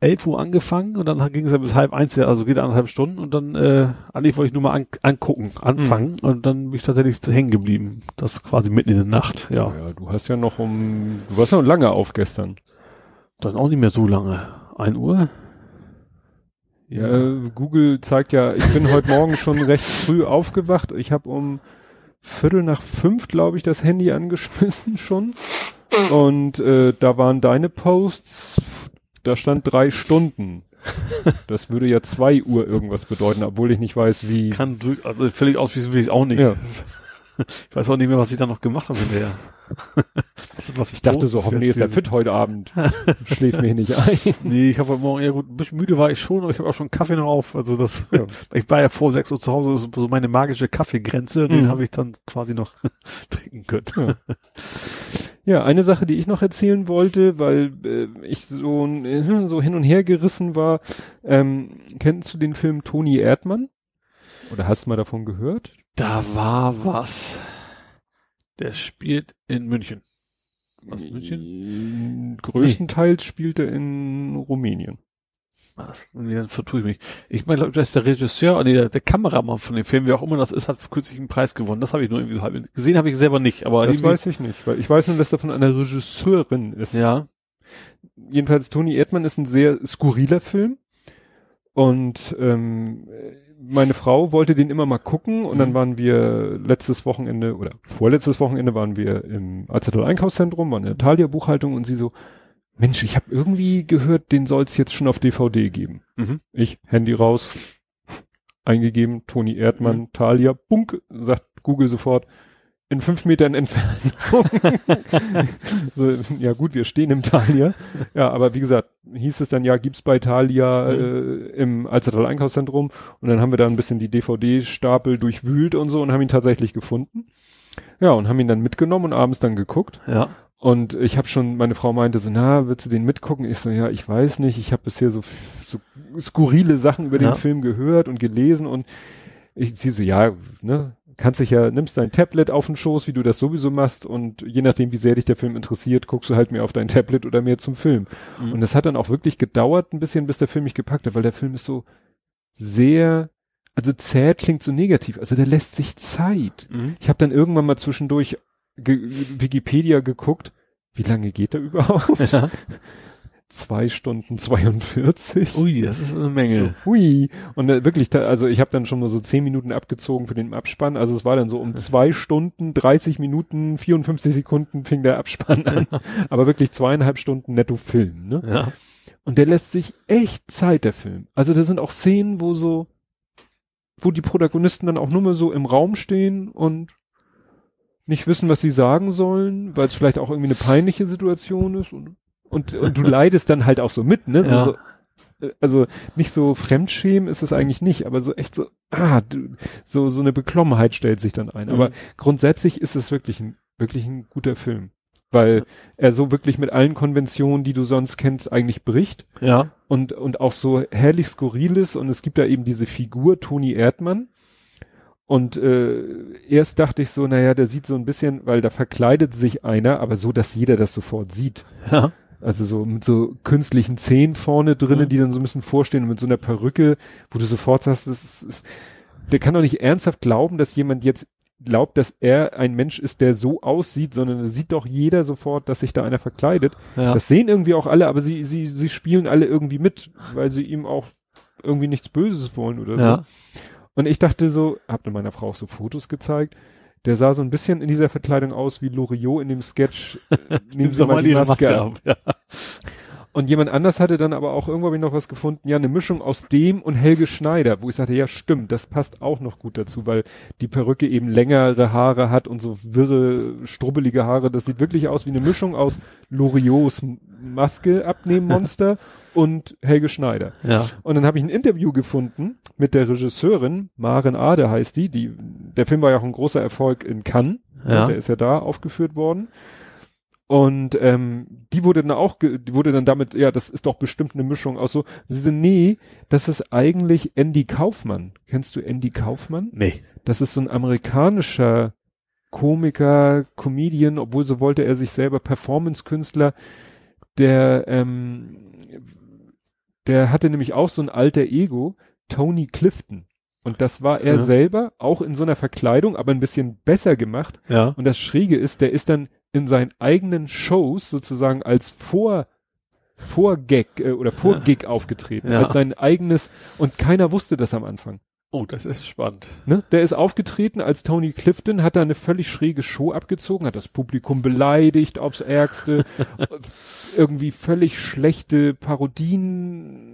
11 Uhr angefangen und dann ging es ja bis halb eins, also geht anderthalb Stunden und dann äh, eigentlich wollte ich nur mal an, angucken, anfangen und dann bin ich tatsächlich hängen geblieben. Das quasi mitten in der Nacht, ja. ja, du hast ja noch um, du warst ja noch lange auf gestern. Dann auch nicht mehr so lange. Ein Uhr? Ja, äh, Google zeigt ja, ich bin heute Morgen schon recht früh aufgewacht. Ich habe um Viertel nach fünf, glaube ich, das Handy angeschmissen schon. Und äh, da waren deine Posts, da stand drei Stunden. Das würde ja zwei Uhr irgendwas bedeuten, obwohl ich nicht weiß, wie. Kann durch, also völlig ausschließen will ich es auch nicht. Ja. Ich weiß auch nicht mehr, was ich da noch gemacht habe hinterher. was, was Ich dachte so, hoffentlich ist er fit heute Abend. Schläft mich nicht ein. Nee, ich habe heute Morgen, ja gut, ein bisschen müde war ich schon, aber ich habe auch schon Kaffee noch auf. Also das, Ja. ich war ja vor 6 Uhr zu Hause, das ist so meine magische Kaffeegrenze, den Mhm. habe ich dann quasi noch trinken können. Ja. Ja, eine Sache, die ich noch erzählen wollte, weil äh, ich so, äh, so hin und her gerissen war, ähm, kennst du den Film Toni Erdmann? Oder hast du mal davon gehört? Da war was. Der spielt in München. Was, München? Größtenteils nee. spielt er in Rumänien. Was? Dann vertue ich mich. Ich meine, das ist der Regisseur, nee, der, der Kameramann von dem Film, wie auch immer das ist, hat kürzlich einen Preis gewonnen. Das habe ich nur irgendwie so halb gesehen, habe ich selber nicht. Aber das weiß ich nicht, weil ich weiß nur, dass er von einer Regisseurin ist. Ja. Jedenfalls Toni Erdmann ist ein sehr skurriler Film und ähm, meine Frau wollte den immer mal gucken und mhm. dann waren wir letztes Wochenende oder vorletztes Wochenende waren wir im Alstertal Einkaufszentrum, waren in der Thalia Buchhaltung und sie so, Mensch, ich habe irgendwie gehört, den soll es jetzt schon auf DVD geben. Mhm. Ich, Handy raus, eingegeben, Toni Erdmann, mhm. Thalia, bunk, sagt Google sofort, in fünf Metern Entfernung. so, ja gut, wir stehen im Thalia. Ja, aber wie gesagt, hieß es dann, ja, gibt's bei Thalia mhm. äh, im Alstertal Einkaufszentrum und dann haben wir da ein bisschen die DVD-Stapel durchwühlt und so und haben ihn tatsächlich gefunden. Ja, und haben ihn dann mitgenommen und abends dann geguckt. Ja. Und ich habe schon, meine Frau meinte so, na, willst du den mitgucken? Ich so, ja, ich weiß nicht. Ich habe bisher so, so skurrile Sachen über ja. den Film gehört und gelesen und ich sie so, ja, ne, kannst dich ja, nimmst dein Tablet auf den Schoß, wie du das sowieso machst und je nachdem, wie sehr dich der Film interessiert, guckst du halt mehr auf dein Tablet oder mehr zum Film. Mhm. Und es hat dann auch wirklich gedauert ein bisschen, bis der Film mich gepackt hat, weil der Film ist so sehr, also zäh klingt so negativ, also der lässt sich Zeit. Mhm. Ich habe dann irgendwann mal zwischendurch ge Wikipedia geguckt, wie lange geht der überhaupt? Ja. zwei Stunden 42. Ui, das ist eine Menge. So, hui. Und äh, wirklich, da, also ich habe dann schon mal so zehn Minuten abgezogen für den Abspann. Also es war dann so um zwei Stunden, 30 Minuten, 54 Sekunden fing der Abspann an. Aber wirklich zweieinhalb Stunden netto Film. Ne? Ja. Und der lässt sich echt Zeit, der Film. Also da sind auch Szenen, wo so, wo die Protagonisten dann auch nur mal so im Raum stehen und nicht wissen, was sie sagen sollen, weil es vielleicht auch irgendwie eine peinliche Situation ist. Und und, und du leidest dann halt auch so mit, ne? So, ja. so, äh, also nicht so Fremdschämen ist es eigentlich nicht, aber so echt so, ah, du, so, so eine Beklommenheit stellt sich dann ein. Mhm. Aber grundsätzlich ist es wirklich ein, wirklich ein guter Film. Weil er so wirklich mit allen Konventionen, die du sonst kennst, eigentlich bricht. Ja. Und, und auch so herrlich skurril ist. Und es gibt da eben diese Figur, Toni Erdmann. Und äh, erst dachte ich so, naja, der sieht so ein bisschen, weil da verkleidet sich einer, aber so, dass jeder das sofort sieht. Ja. Also so mit so künstlichen Zähnen vorne drinnen, mhm. die dann so ein bisschen vorstehen und mit so einer Perücke, wo du sofort sagst, das ist, ist, der kann doch nicht ernsthaft glauben, dass jemand jetzt glaubt, dass er ein Mensch ist, der so aussieht, sondern da sieht doch jeder sofort, dass sich da einer verkleidet. Ja. Das sehen irgendwie auch alle, aber sie, sie, sie spielen alle irgendwie mit, weil sie ihm auch irgendwie nichts Böses wollen oder ja. so. Und ich dachte so, hab meiner Frau auch so Fotos gezeigt, der sah so ein bisschen in dieser Verkleidung aus wie Loriot in dem Sketch. Äh, nehmen Sie mal die Maske, Maske ab. Ja. Und jemand anders hatte dann aber auch irgendwo ich noch was gefunden, ja, eine Mischung aus dem und Helge Schneider, wo ich sagte, ja, stimmt, das passt auch noch gut dazu, weil die Perücke eben längere Haare hat und so wirre, strubbelige Haare. Das sieht wirklich aus wie eine Mischung aus Loriots Maske abnehmen Monster und Helge Schneider. Ja. Und dann habe ich ein Interview gefunden mit der Regisseurin, Maren Ade heißt die, die, der Film war ja auch ein großer Erfolg in Cannes. Ja. Der ist ja da aufgeführt worden. Und ähm, die wurde dann auch, die wurde dann damit, ja, das ist doch bestimmt eine Mischung aus so. Sie so, nee, das ist eigentlich Andy Kaufmann. Kennst du Andy Kaufmann? Nee. Das ist so ein amerikanischer Komiker, Comedian, obwohl so wollte er sich selber Performance-Künstler, der, ähm, der hatte nämlich auch so ein alter Ego, Tony Clifton. Und das war er ja. selber, auch in so einer Verkleidung, aber ein bisschen besser gemacht. Ja. Und das Schräge ist, der ist dann in seinen eigenen Shows sozusagen als Vor Vorgag äh, oder Vorgig ja. aufgetreten, ja. als sein eigenes und keiner wusste das am Anfang. Oh, das ist spannend. Ne? Der ist aufgetreten als Tony Clifton, hat da eine völlig schräge Show abgezogen, hat das Publikum beleidigt aufs Ärgste, irgendwie völlig schlechte Parodien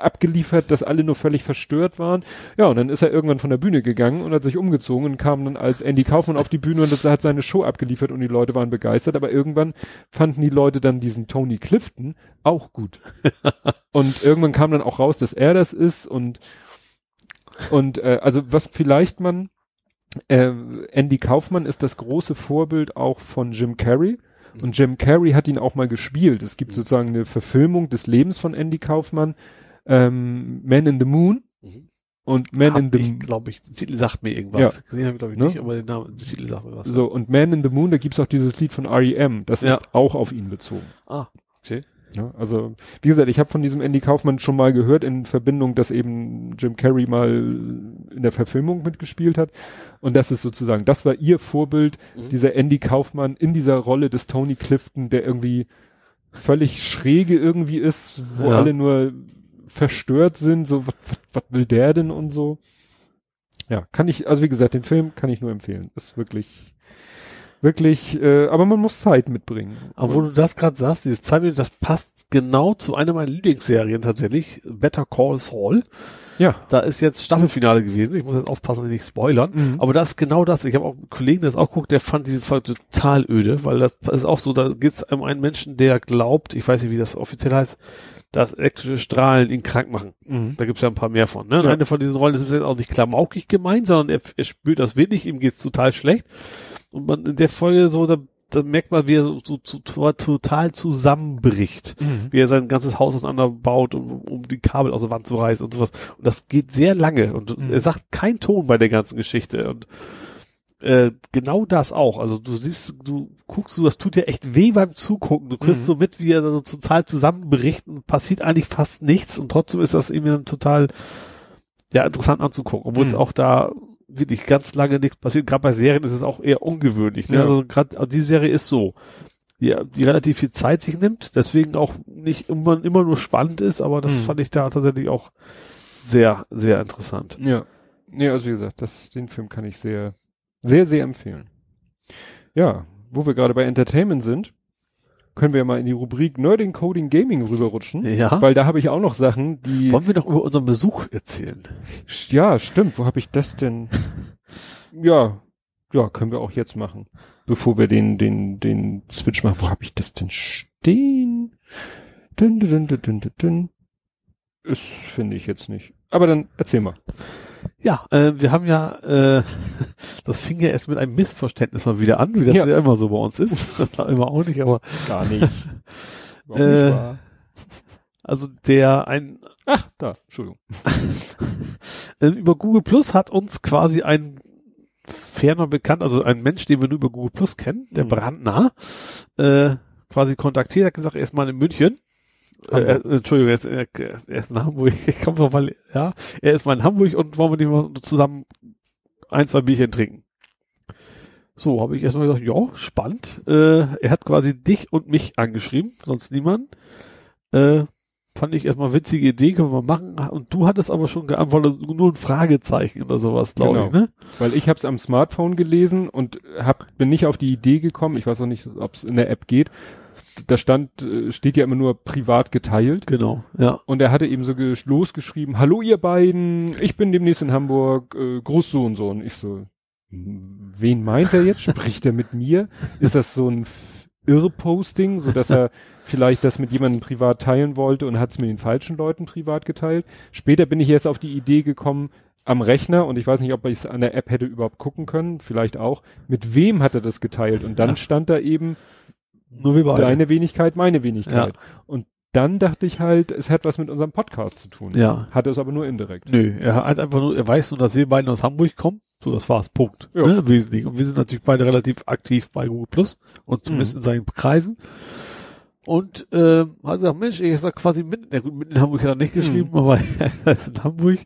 abgeliefert, dass alle nur völlig verstört waren. Ja, und dann ist er irgendwann von der Bühne gegangen und hat sich umgezogen und kam dann als Andy Kaufmann auf die Bühne und hat seine Show abgeliefert und die Leute waren begeistert, aber irgendwann fanden die Leute dann diesen Tony Clifton auch gut. und irgendwann kam dann auch raus, dass er das ist und und äh, also was vielleicht man, äh, Andy Kaufmann ist das große Vorbild auch von Jim Carrey. Und Jim Carrey hat ihn auch mal gespielt. Es gibt mhm. sozusagen eine Verfilmung des Lebens von Andy Kaufmann, ähm, Man in the Moon. Mhm. Und Man Hab in the ich, glaube ich, der Titel sagt mir irgendwas. Ja. Gesehen habe ich, glaube ich, Ne? nicht, aber der Name, der Titel sagt mir was. so und Man in the Moon, da gibt's auch dieses Lied von R.E.M. Das Ja. ist auch auf ihn bezogen. Ah, okay. Ja, also wie gesagt, ich habe von diesem Andy Kaufmann schon mal gehört in Verbindung, dass eben Jim Carrey mal in der Verfilmung mitgespielt hat und das ist sozusagen, das war ihr Vorbild, Mhm. dieser Andy Kaufmann in dieser Rolle des Tony Clifton, der irgendwie völlig schräge irgendwie ist, wo Ja. alle nur verstört sind, so was, was, was will der denn und so. Ja, kann ich, also wie gesagt, den Film kann ich nur empfehlen. Ist wirklich, wirklich, äh, aber man muss Zeit mitbringen. Aber wo du das gerade sagst, dieses Zeitbild, das passt genau zu einer meiner Lieblingsserien tatsächlich, Better Call Saul. ja. Da ist jetzt Staffelfinale gewesen. Ich muss jetzt aufpassen, dass ich nicht spoilern. Mhm. Aber das ist genau das. Ich habe auch einen Kollegen, der das auch guckt, der fand diesen Fall total öde, weil das ist auch so, da geht es um einen Menschen, der glaubt, ich weiß nicht, wie das offiziell heißt, dass elektrische Strahlen ihn krank machen. Mhm. Da gibt's ja ein paar mehr von. Ne? Ja. eine von diesen Rollen das ist jetzt auch nicht klamaukig gemeint, sondern er, er spürt das wirklich, ihm geht's total schlecht. Und man in der Folge so, da, da merkt man, wie er so, so, so total zusammenbricht. Mhm. Wie er sein ganzes Haus auseinanderbaut, um, um die Kabel aus der Wand zu reißen und sowas. Und das geht sehr lange. Und Mhm. er sagt kein Ton bei der ganzen Geschichte. Und äh, genau das auch. Also du siehst, du guckst, du, das tut dir echt weh beim Zugucken. Du kriegst Mhm. so mit, wie er so total zusammenbricht und passiert eigentlich fast nichts und trotzdem ist das irgendwie dann total ja interessant anzugucken, obwohl es Mhm. auch da wirklich ganz lange nichts passiert. Gerade bei Serien ist es auch eher ungewöhnlich. Ne? Ja. Also gerade die Serie ist so, die, die relativ viel Zeit sich nimmt, deswegen auch nicht immer, immer nur spannend ist, aber das Mhm. fand ich da tatsächlich auch sehr, sehr interessant. Ja. Nee, also wie gesagt, das, den Film kann ich sehr, sehr, sehr empfehlen. Ja, wo wir gerade bei Entertainment sind, können wir ja mal in die Rubrik Nerding, Coding, Gaming rüberrutschen. Ja. Weil da habe ich auch noch Sachen, die. Wollen wir noch über unseren Besuch erzählen? Ja, stimmt. Wo habe ich das denn? Ja, ja, können wir auch jetzt machen. Bevor wir den, den, den Switch machen. Wo habe ich das denn stehen? Dün, dün, dün, dün, dün, dün. Das finde ich jetzt nicht. Aber dann erzähl mal. Ja, äh, wir haben ja, äh, das fing ja erst mit einem Missverständnis mal wieder an, wie das Ja. ja, immer so bei uns ist. immer auch nicht, aber Gar nicht. Äh, nicht also der ein Ach, da, Entschuldigung. äh, über Google Plus hat uns quasi ein ferner bekannt, also ein Mensch, den wir nur über Google Plus kennen, der Mhm. Brandner, äh, quasi kontaktiert, hat gesagt, er ist mal in München. Äh, er, Entschuldigung, er ist, er, er ist in Hamburg. Ich komme noch mal, ja, er ist mal in Hamburg und wollen wir nicht mal zusammen ein, zwei Bierchen trinken. So, habe ich erstmal gesagt, ja, spannend. Äh, er hat quasi dich und mich angeschrieben, sonst niemand. Äh, fand ich erstmal witzige Idee, können wir mal machen. Und du hattest aber schon geantwortet, nur ein Fragezeichen oder sowas, glaube ich, Genau. ne? Weil ich habe es am Smartphone gelesen und hab, bin nicht auf die Idee gekommen, ich weiß auch nicht, ob es in der App geht. Da stand, äh, steht ja immer nur privat geteilt. Genau, ja. Und er hatte eben so ge- losgeschrieben, hallo ihr beiden, ich bin demnächst in Hamburg, äh, Gruß so und so. Und ich so, "Hm, wen meint er jetzt? Spricht er mit mir? Ist das so ein Irrposting, so dass er vielleicht das mit jemandem privat teilen wollte und hat es mit den falschen Leuten privat geteilt? Später bin ich erst auf die Idee gekommen, am Rechner, und ich weiß nicht, ob ich es an der App hätte überhaupt gucken können, vielleicht auch, mit wem hat er das geteilt? Und dann Ja. stand da eben, Nur wir beide. deine Wenigkeit, meine Wenigkeit. Und dann dachte ich halt, es hat was mit unserem Podcast zu tun. Ja. Hat es aber nur indirekt. Nö, er hat einfach nur, er weiß nur, dass wir beide aus Hamburg kommen. So, das war's. Punkt. Ja. Ne, wesentlich. Und wir sind natürlich beide relativ aktiv bei Google Plus und zumindest Mhm. in seinen Kreisen. Und äh, hat gesagt, Mensch, ich sag quasi mitten, ja gut, mitten in Hamburg hat er nicht geschrieben, Mhm. aber er ist in Hamburg.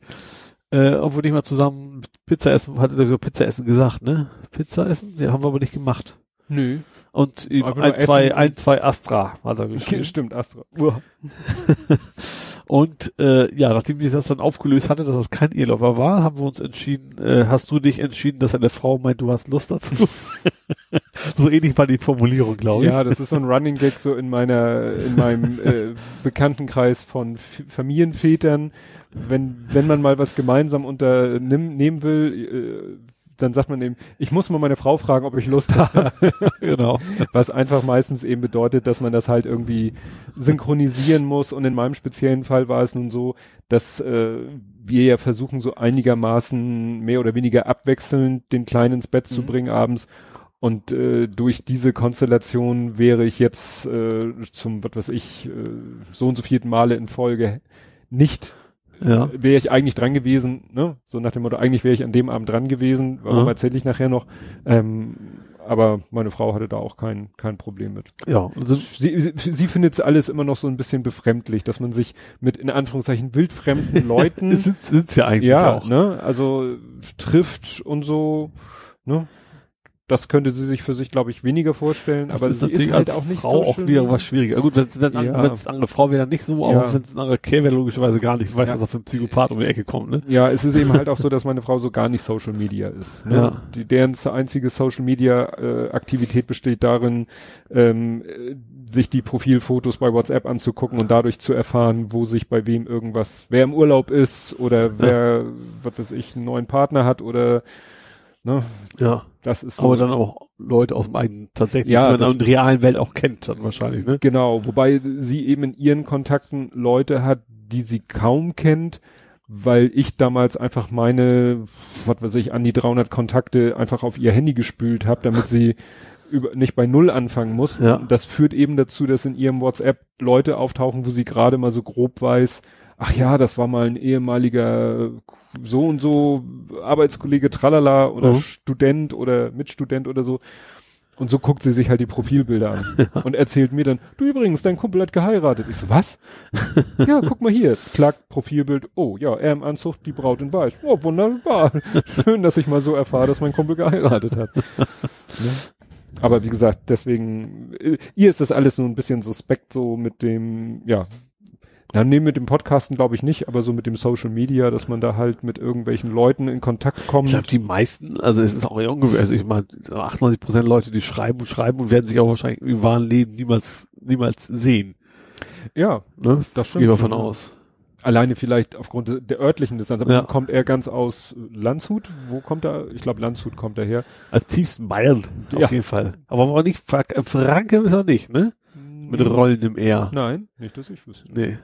Äh, ob wir nicht mal zusammen Pizza essen, hat er so Pizza essen gesagt, ne? Pizza essen? Ja, haben wir aber nicht gemacht. Nö. Und ihm ein, zwei, ein, zwei Astra hat er geschrieben. Stimmt, Astra. Und äh, ja, nachdem ich das dann aufgelöst hatte, dass das kein Irrläufer war, haben wir uns entschieden, äh, hast du dich entschieden, dass eine Frau meint, du hast Lust dazu? so ähnlich war die Formulierung, glaube ich. Ja, das ist so ein Running Gag so in meiner, in meinem äh, Bekanntenkreis von F Familienvätern. Wenn, wenn man mal was gemeinsam unternehmen nehmen will, äh, dann sagt man eben, ich muss mal meine Frau fragen, ob ich Lust habe. genau. Was einfach meistens eben bedeutet, dass man das halt irgendwie synchronisieren muss. Und in meinem speziellen Fall war es nun so, dass äh, wir ja versuchen, so einigermaßen mehr oder weniger abwechselnd den Kleinen ins Bett zu Mhm. bringen abends. Und äh, durch diese Konstellation wäre ich jetzt äh, zum, was weiß ich, äh, so und so vierten Male in Folge nicht Ja. wäre ich eigentlich dran gewesen, ne? So nach dem Motto, eigentlich wäre ich an dem Abend dran gewesen, warum Ja. erzähle ich nachher noch. Ähm, aber meine Frau hatte da auch kein, kein Problem mit. Ja. Also, Sie, sie, sie findet es alles immer noch so ein bisschen befremdlich, dass man sich mit in Anführungszeichen wildfremden Leuten sind, sind's ja eigentlich ja, auch. ne, also trifft und so, ne? Das könnte sie sich für sich, glaube ich, weniger vorstellen, Das aber ist sie natürlich ist halt als auch nicht Frau so auch wieder was schwieriger. Gut, wenn es Ja. eine andere Frau wäre, dann nicht so, aber Ja. wenn es ein anderer Kerl wäre, logischerweise gar nicht. Ich weiß, Ja. dass er für ein Psychopath um die Ecke kommt, ne? Ja, es ist eben halt auch so, dass meine Frau so gar nicht Social Media ist. Ne? Ja. Die, deren einzige Social Media äh, Aktivität besteht darin, ähm, äh, sich die Profilfotos bei WhatsApp anzugucken und dadurch zu erfahren, wo sich bei wem irgendwas, wer im Urlaub ist oder wer, was weiß ich, einen neuen Partner hat oder ne, Ja. Das ist so. Aber dann auch Leute aus dem eigenen, tatsächlich, Ja, die man das- in der realen Welt auch kennt, dann wahrscheinlich, ne? Genau, wobei sie eben in ihren Kontakten Leute hat, die sie kaum kennt, weil ich damals einfach meine, was weiß ich, an die 300 Kontakte einfach auf ihr Handy gespült habe, damit sie über, nicht bei Null anfangen muss. Ja. Das führt eben dazu, dass in ihrem WhatsApp Leute auftauchen, wo sie gerade mal so grob weiß, ach ja, das war mal ein ehemaliger so und so Arbeitskollege Tralala oder Mhm. Student oder Mitstudent oder so. Und so guckt sie sich halt die Profilbilder an und erzählt mir dann, du übrigens, dein Kumpel hat geheiratet. Ich so, was? ja, guck mal hier. Klack, Profilbild. Oh, ja, er im Anzug, die Braut in weiß. Oh, wunderbar. Schön, dass ich mal so erfahre, dass mein Kumpel geheiratet hat. ne? Aber wie gesagt, deswegen, äh, ihr ist das alles so ein bisschen suspekt, so mit dem, ja, dann nehmen mit dem Podcasten glaube ich nicht, aber so mit dem Social Media, dass man da halt mit irgendwelchen Leuten in Kontakt kommt. Ich glaube, die meisten, also es ist auch eher ungewöhnlich, also ich meine, 98 Prozent Leute, die schreiben und schreiben und werden sich auch wahrscheinlich im wahren Leben niemals, niemals sehen. ja, Ne? das stimmt. Gehen wir schon, von ja. aus. Alleine vielleicht aufgrund de- der örtlichen Distanz. Aber Ja. kommt er ganz aus Landshut. Wo kommt er? Ich glaube, Landshut kommt er her. Als tiefsten Bayern, auf Ja. jeden Fall. Aber war nicht, äh, Franke ist er nicht, ne? Mit Rollen im R. Nein, nicht, dass ich wüsste. Nee.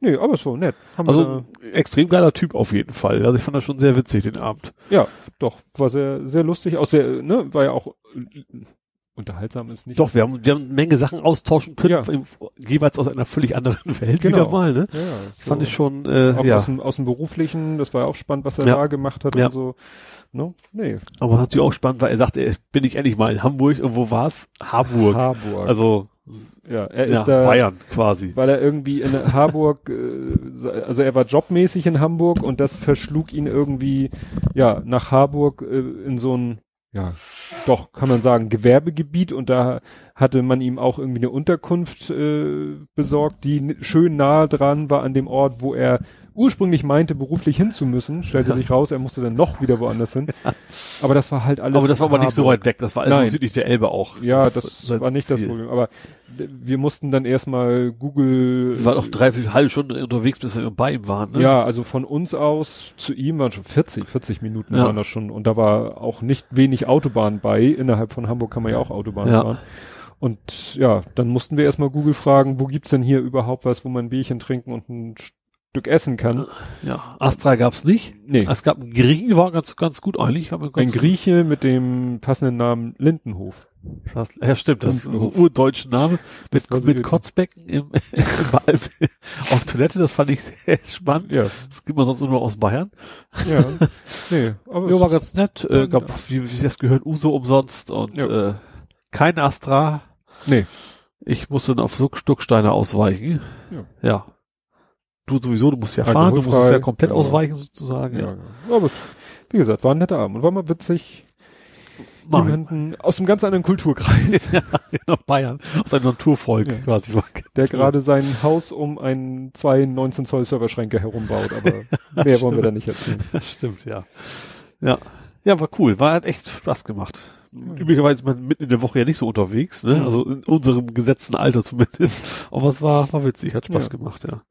Nee, aber so nett. Haben Also, extrem geiler Typ auf jeden Fall. Also ich fand das schon sehr witzig, den Abend. ja, doch, war sehr, sehr lustig. Auch sehr, ne, war ja auch äh, unterhaltsam ist nicht. Doch, wir haben, wir haben eine Menge Sachen austauschen können, Ja. im- jeweils aus einer völlig anderen Welt Genau. wieder mal, ne? Ja, ja, so. Fand ich schon, äh, auch ja. aus, dem, aus dem Beruflichen, das war ja auch spannend, was er Ja. da gemacht hat und so. Ne? Nee. Aber natürlich auch spannend, weil er sagte, er- bin ich endlich mal in Hamburg. Und wo war's? Hamburg. Harburg. Also, ja, er ist da, Bayern quasi. weil er irgendwie in Harburg, äh, also er war jobmäßig in Hamburg und das verschlug ihn irgendwie, ja, nach Harburg äh, in so ein, ja, doch, kann man sagen, Gewerbegebiet und da hatte man ihm auch irgendwie eine Unterkunft äh, besorgt, die schön nahe dran war an dem Ort, wo er ursprünglich meinte, beruflich hinzumüssen, stellte sich raus, er musste dann noch wieder woanders hin. Aber das war halt alles. Aber das war aber nicht so weit weg. Das war also Nein. südlich der Elbe auch. Ja, das, sein war nicht das Ziel. Problem. Aber wir mussten dann erstmal Google. Wir waren auch drei, vier, halbe Stunde unterwegs, bis wir bei ihm waren. Ne? Ja, also von uns aus zu ihm waren schon 40, 40 Minuten Ja. waren das schon. Und da war auch nicht wenig Autobahn bei. Innerhalb von Hamburg kann man ja auch Autobahn Ja. fahren. Und ja, dann mussten wir erstmal Google fragen, wo gibt's denn hier überhaupt was, wo man ein Bierchen trinken und ein Stück essen kann. ja. Astra gab's nicht. Nee, Es gab einen Griechen, die war ganz, ganz gut eigentlich. Aber ein ganz, Grieche mit dem passenden Namen Lindenhof. Fast, ja, stimmt, das ist ein urdeutscher Name. Das Mit, mit Kotzbecken im, im, auf Toilette, das fand ich sehr spannend. Ja, Das gibt man sonst nur noch aus Bayern. ja. nee, aber Ja, war ganz nett. Äh, gab, wie, wie das gehört, Uso umsonst und Ja. äh, kein Astra. nee. Ich musste dann auf Stuck- Stucksteine ausweichen. Ja. ja. Du sowieso, du musst ja fahren, du musst es ja komplett genau. ausweichen sozusagen. Ja, ja. aber wie gesagt, war ein netter Abend und war mal witzig. Mann. Jemanden aus einem ganz anderen Kulturkreis, Nach Bayern, aus einem Naturvolk Ja. quasi. der gerade sein Haus um ein, zwei 19 Zoll Serverschränke herumbaut, aber mehr wollen wir da nicht erzählen. Das stimmt, ja. Ja. Ja, war cool. War hat echt Spaß gemacht. Üblicherweise ist man mitten in der Woche ja nicht so unterwegs, ne? Mhm. Also in unserem gesetzten Alter zumindest. Aber es war, war witzig, hat Spaß Ja. gemacht, ja.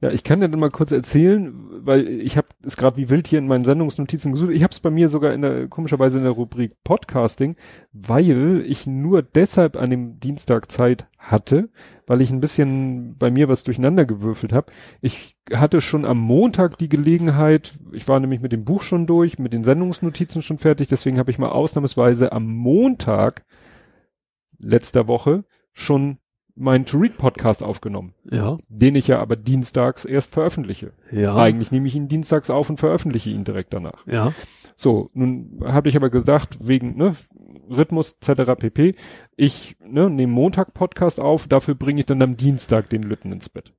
Ja, ich kann dir dann mal kurz erzählen, weil ich habe es gerade wie wild hier in meinen Sendungsnotizen gesucht. Ich habe es bei mir sogar in der komischerweise in der Rubrik Podcasting, weil ich nur deshalb an dem Dienstag Zeit hatte, weil ich ein bisschen bei mir was durcheinander gewürfelt habe. Ich hatte schon am Montag die Gelegenheit, ich war nämlich mit dem Buch schon durch, mit den Sendungsnotizen schon fertig, deswegen habe ich mal ausnahmsweise am Montag letzter Woche schon meinen To-Read-Podcast aufgenommen, Ja. den ich ja aber dienstags erst veröffentliche. Ja. Eigentlich nehme ich ihn dienstags auf und veröffentliche ihn direkt danach. Ja. So, nun habe ich aber gesagt, wegen ne, Rhythmus etc. pp. Ich ne, nehme Montag Podcast auf, dafür bringe ich dann am Dienstag den Lütten ins Bett.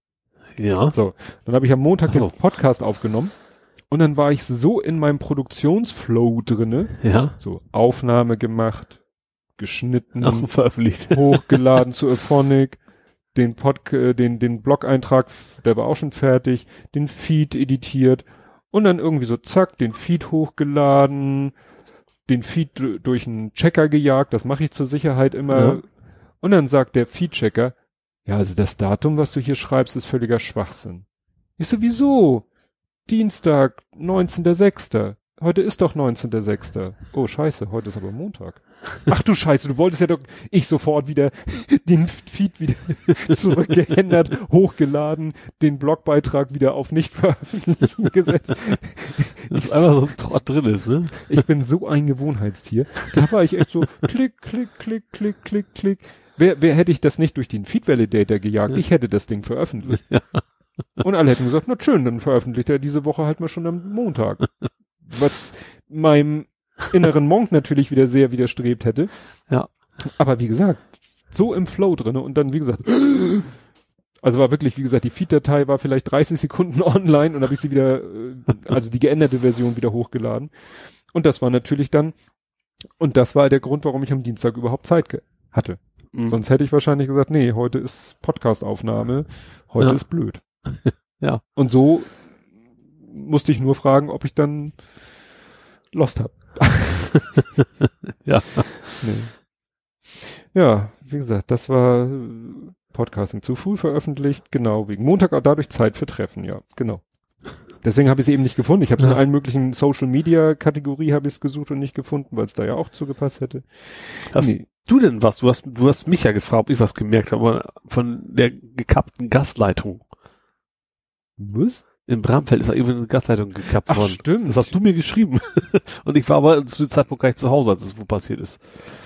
Ja. So, dann habe ich am Montag Ach so. den Podcast aufgenommen und dann war ich so in meinem Produktionsflow drinne, Ja. so Aufnahme gemacht, geschnitten, Ach, veröffentlicht. hochgeladen zu Euphonic, den Pod, äh, den, den Blog-Eintrag, der war auch schon fertig, den Feed editiert und dann irgendwie so zack, den Feed hochgeladen, den Feed durch einen Checker gejagt, das mache ich zur Sicherheit immer. Ja. Und dann sagt der Feed-Checker, ja, also das Datum, was du hier schreibst, ist völliger Schwachsinn. Ich so, wieso? Dienstag, 19.06. Heute ist doch 19.06. Oh, scheiße, heute ist aber Montag. Ach du Scheiße, du wolltest ja doch, ich sofort wieder den Feed wieder zurückgeändert, hochgeladen, den Blogbeitrag wieder auf nicht veröffentlichen gesetzt. Das ist einfach so ein Trott drin ist, ne? Ich bin so ein Gewohnheitstier. Da war ich echt so, klick, klick, klick, klick, klick, klick. Wer, wer hätte ich das nicht durch den Feed Validator gejagt? Ich hätte das Ding veröffentlicht. Und alle hätten gesagt, na schön, dann veröffentlicht er diese Woche halt mal schon am Montag. Was meinem inneren Monk natürlich wieder sehr widerstrebt hätte. Ja. Aber wie gesagt, so im Flow drinne und dann, wie gesagt, also war wirklich, wie gesagt, die Feed-Datei war vielleicht 30 Sekunden online und habe ich sie wieder, äh, also die geänderte Version wieder hochgeladen. Und das war natürlich dann, und das war der Grund, warum ich am Dienstag überhaupt Zeit hatte. Mhm. Sonst hätte ich wahrscheinlich gesagt, nee, heute ist Podcast-Aufnahme, heute Ja. ist blöd. Ja. Und so musste ich nur fragen, ob ich dann Lost habe. Ja. Nee. Ja, wie gesagt, das war äh, Podcasting zu früh veröffentlicht, genau, wegen Montag auch dadurch Zeit für Treffen, ja, genau. Deswegen habe ich es eben nicht gefunden. Ich habe es Ja. in allen möglichen Social Media Kategorie habe ich es gesucht und nicht gefunden, weil es da ja auch zugepasst hätte. Hast Nee. du denn was? Du hast, du hast mich ja gefragt, ob ich was gemerkt habe von der gekappten Gasleitung. Was? In Bramfeld ist da irgendwie eine Gasleitung gekappt Ach, worden. stimmt. Das hast du mir geschrieben. Und ich war aber zu dem Zeitpunkt gar nicht zu Hause, als es wo passiert ist.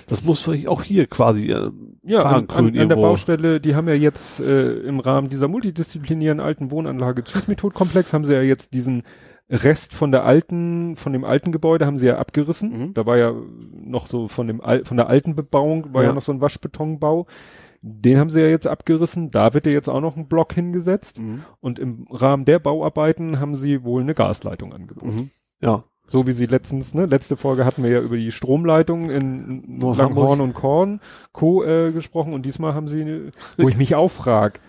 Das muss vielleicht auch hier quasi äh, Ja, an, fahren an, an der irgendwo. Baustelle, die haben ja jetzt äh, im Rahmen dieser multidisziplinären alten Wohnanlage Tschüssmethodkomplex haben sie ja jetzt diesen Rest von der alten, von dem alten Gebäude haben sie ja abgerissen. Mhm. Da war ja noch so von dem Al von der alten Bebauung war ja. Ja. noch so ein Waschbetonbau. Den haben sie ja jetzt abgerissen. Da wird ja jetzt auch noch ein Block hingesetzt. Mhm. Und im Rahmen der Bauarbeiten haben sie wohl eine Gasleitung angeboten. Mhm. Ja. So wie sie letztens, ne, letzte Folge hatten wir ja über die Stromleitung in Langhorn und Korn, Co. Äh, gesprochen und diesmal haben sie, wo ich mich auch frag,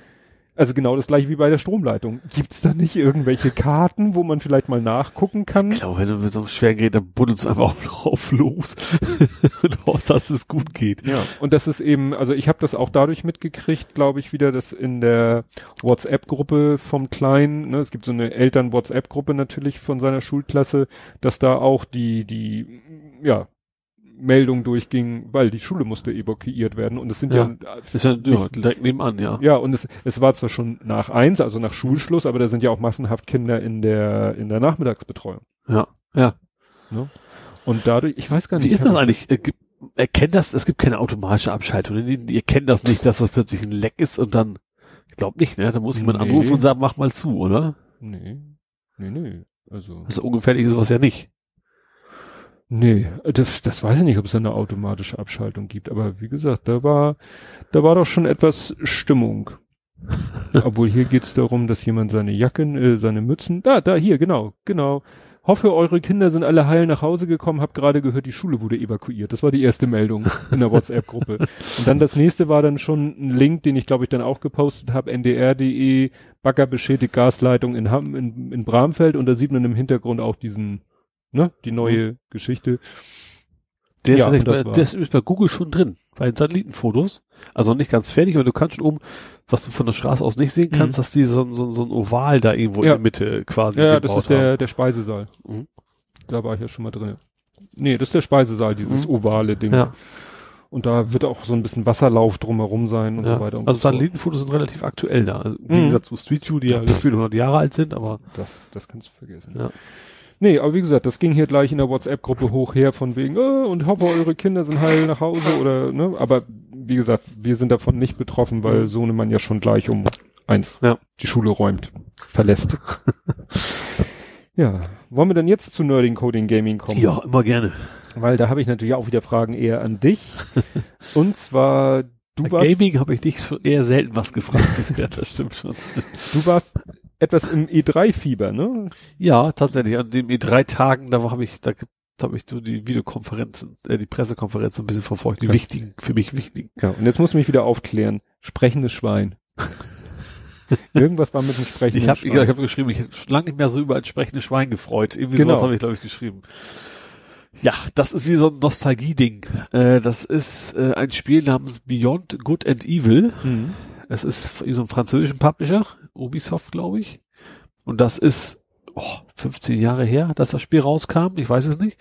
also genau das gleiche wie bei der Stromleitung. Gibt's da nicht irgendwelche Karten, wo man vielleicht mal nachgucken kann? Ich glaube, wenn du mit so einem schweren Gerät, dann buddelst du einfach drauf los. und hoffst, dass es gut geht. Ja, und das ist eben, also ich habe das auch dadurch mitgekriegt, glaube ich, wieder, dass in der WhatsApp-Gruppe vom Kleinen, ne, es gibt so eine Eltern-WhatsApp-Gruppe natürlich von seiner Schulklasse, dass da auch die, die, ja, Meldung durchging, weil die Schule musste evakuiert werden und es sind ja, Ja. Ist ja, ja direkt nebenan, ja. ja, und es, es war zwar schon nach eins, also nach Schulschluss, aber da sind ja auch massenhaft Kinder in der, in der Nachmittagsbetreuung. Ja. Ja. Und dadurch, ich weiß gar nicht. Wie ist das eigentlich? Äh, gibt- Erkennt das, es gibt keine automatische Abschaltung. ne? Ihr kennt das nicht, dass das plötzlich ein Leck ist und dann, ich glaube nicht, ne? Da muss jemand Nee. anrufen und sagen, mach mal zu, oder? Nee, nee, nee. Also. Also ungefährlich ist sowas ja nicht. Nee, das, das weiß ich nicht, ob es da eine automatische Abschaltung gibt. Aber wie gesagt, da war, da war doch schon etwas Stimmung. Obwohl hier geht's darum, dass jemand seine Jacken, äh, seine Mützen, da, da, hier, genau, genau. Hoffe, eure Kinder sind alle heil nach Hause gekommen. Hab gerade gehört, die Schule wurde evakuiert. Das war die erste Meldung in der WhatsApp-Gruppe. Und dann das nächste war dann schon ein Link, den ich glaube ich dann auch gepostet habe, ndr.de, Bagger beschädigt Gasleitung in, Hamm, in, in Bramfeld und da sieht man im Hintergrund auch diesen, ne, die neue Geschichte. Der, Ja, ist, das bei, der ist bei Google schon drin. Bei den Satellitenfotos. Also nicht ganz fertig, aber du kannst schon oben, was du von der Straße aus nicht sehen kannst, Mhm. dass die so, so, so ein Oval da irgendwo Ja. in der Mitte quasi Ja, das ist der, haben. der Speisesaal. Mhm. Da war ich ja schon mal drin. Nee, das ist der Speisesaal, dieses Mhm. ovale Ding. Ja. Und da wird auch so ein bisschen Wasserlauf drumherum sein und ja. so weiter und also so. Satellitenfotos sind relativ aktuell da. Also, Wie Mhm. gesagt, zu Street View, die ja gefühlt 100 Jahre alt sind, aber Das, das kannst du vergessen. Ja. Nee, aber wie gesagt, das ging hier gleich in der WhatsApp-Gruppe hoch her von wegen, äh, und hoffe, eure Kinder sind heil nach Hause oder, ne, aber wie gesagt, wir sind davon nicht betroffen, weil Sohnemann ja schon gleich um eins Ja. die Schule räumt, verlässt. ja, wollen wir dann jetzt zu Nerding Coding Gaming kommen? Ja, immer gerne. Weil da habe ich natürlich auch wieder Fragen eher an dich. Und zwar, du warst, Gaming habe ich dich schon eher selten was gefragt bisher, das stimmt schon. du warst etwas im E3-Fieber, ne? Ja, tatsächlich. An den E3-Tagen, da habe ich, da habe ich so die Videokonferenzen, äh, die Pressekonferenzen ein bisschen verfolgt, die Ja. wichtigen, für mich wichtigen. Ja, und jetzt muss mich wieder aufklären. Sprechendes Schwein. Irgendwas war mit dem sprechenden Ich habe ich, Schwein. ich hab geschrieben, ich hätte schon lange nicht mehr so über ein sprechendes Schwein gefreut. Irgendwie Genau. sowas habe ich, glaube ich, geschrieben. Ja, das ist wie so ein Nostalgie-Ding. Äh, das ist äh, ein Spiel namens Beyond Good and Evil. Mhm. Es ist von so einem französischen Publisher, Ubisoft, glaube ich. Und das ist oh, 15 Jahre her, dass das Spiel rauskam. Ich weiß es nicht.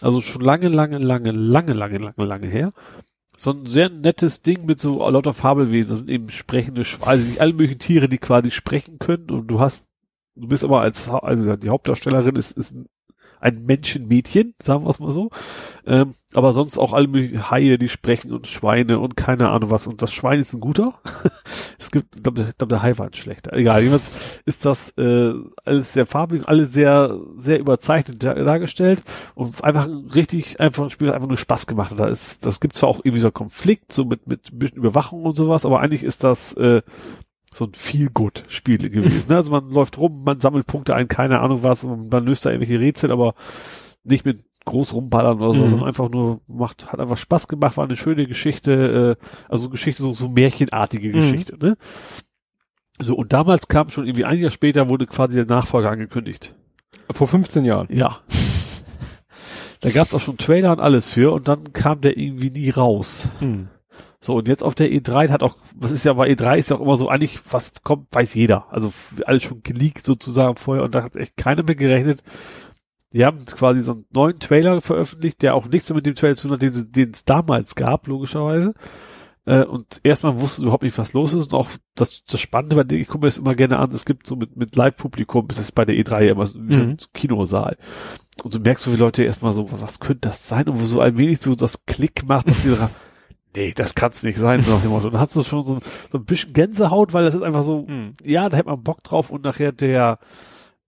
Also schon lange, lange, lange, lange, lange, lange, lange her. So ein sehr nettes Ding mit so lauter Fabelwesen. Das sind eben sprechende, also nicht alle möglichen Tiere, die quasi sprechen können. Und du hast, du bist aber als, also die Hauptdarstellerin ist, ist ein, ein Menschenmädchen, sagen wir es mal so. Ähm, aber sonst auch alle Haie, die sprechen und Schweine und keine Ahnung was. Und das Schwein ist ein guter. es gibt, ich glaube, glaub, der Hai war ein schlechter. Egal, jedenfalls ist das äh, alles sehr farbig, alles sehr, sehr überzeichnet dar dargestellt und einfach ein richtig, einfach ein Spiel, das einfach nur Spaß gemacht. hat. Da ist, das gibt zwar auch irgendwie so Konflikt, so mit, mit ein bisschen Überwachung und sowas, aber eigentlich ist das äh, so ein Feel-Good-Spiel gewesen. Ne? Also man läuft rum, man sammelt Punkte ein, keine Ahnung was, und man löst da irgendwelche Rätsel, aber nicht mit groß rumballern oder so, Mhm. sondern einfach nur macht, hat einfach Spaß gemacht, war eine schöne Geschichte, äh, also Geschichte, so, so märchenartige Mhm. Geschichte, ne? So, und damals kam schon irgendwie ein Jahr später wurde quasi der Nachfolger angekündigt. Vor 15 Jahren. Ja. Da gab's auch schon Trailer und alles für und dann kam der irgendwie nie raus. Mhm. So, und jetzt auf der E3 hat auch, was ist ja bei E3 ist ja auch immer so, eigentlich, was kommt, weiß jeder. Also alles schon geleakt sozusagen vorher und da hat echt keiner mehr gerechnet. Die haben quasi so einen neuen Trailer veröffentlicht, der auch nichts mehr mit dem Trailer zu tun hat, den es damals gab, logischerweise. Äh, und erstmal wusste überhaupt nicht, was los ist. Und auch das, das Spannende, weil ich gucke mir das immer gerne an, es gibt so mit, mit Live-Publikum, das ist bei der E3 ja immer so, wie so ein Mhm. Kinosaal. Und du merkst so, wie Leute erstmal so, was könnte das sein? Und wo so ein wenig so das Klick macht, dass die nee, das kann's nicht sein, so nach dem Motto. Und dann hast du schon so, so ein bisschen Gänsehaut, weil das ist einfach so, Mhm. ja, da hätte man Bock drauf und nachher der,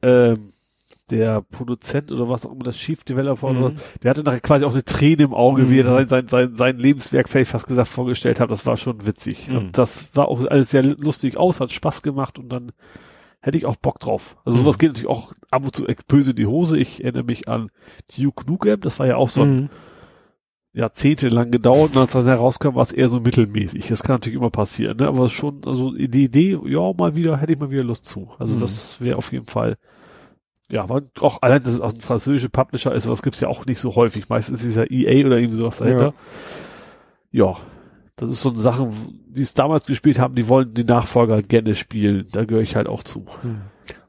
ähm, der Produzent oder was auch immer, das Chief Developer oder Mhm. der hatte nachher quasi auch eine Träne im Auge, wie er Mhm. sein, sein, sein, sein Lebenswerk vielleicht fast gesagt vorgestellt hat. Das war schon witzig. Mhm. Und das war auch alles sehr lustig aus, hat Spaß gemacht und dann hätte ich auch Bock drauf. Also Mhm. sowas geht natürlich auch ab und zu böse in die Hose. Ich erinnere mich an Duke Nukem, das war ja auch so ein Mhm. Jahrzehntelang gedauert und als das herauskam, war es eher so mittelmäßig. Das kann natürlich immer passieren, ne? aber schon, also die Idee, ja, mal wieder, hätte ich mal wieder Lust zu. Also Mhm. das wäre auf jeden Fall, ja, aber auch allein, dass es aus dem französischen Publisher ist, was gibt's ja auch nicht so häufig. Meistens ist ja EA oder irgendwie sowas dahinter. Ja. Das ist so eine Sache, die es damals gespielt haben, die wollen die Nachfolger halt gerne spielen. Da gehöre ich halt auch zu. Mhm.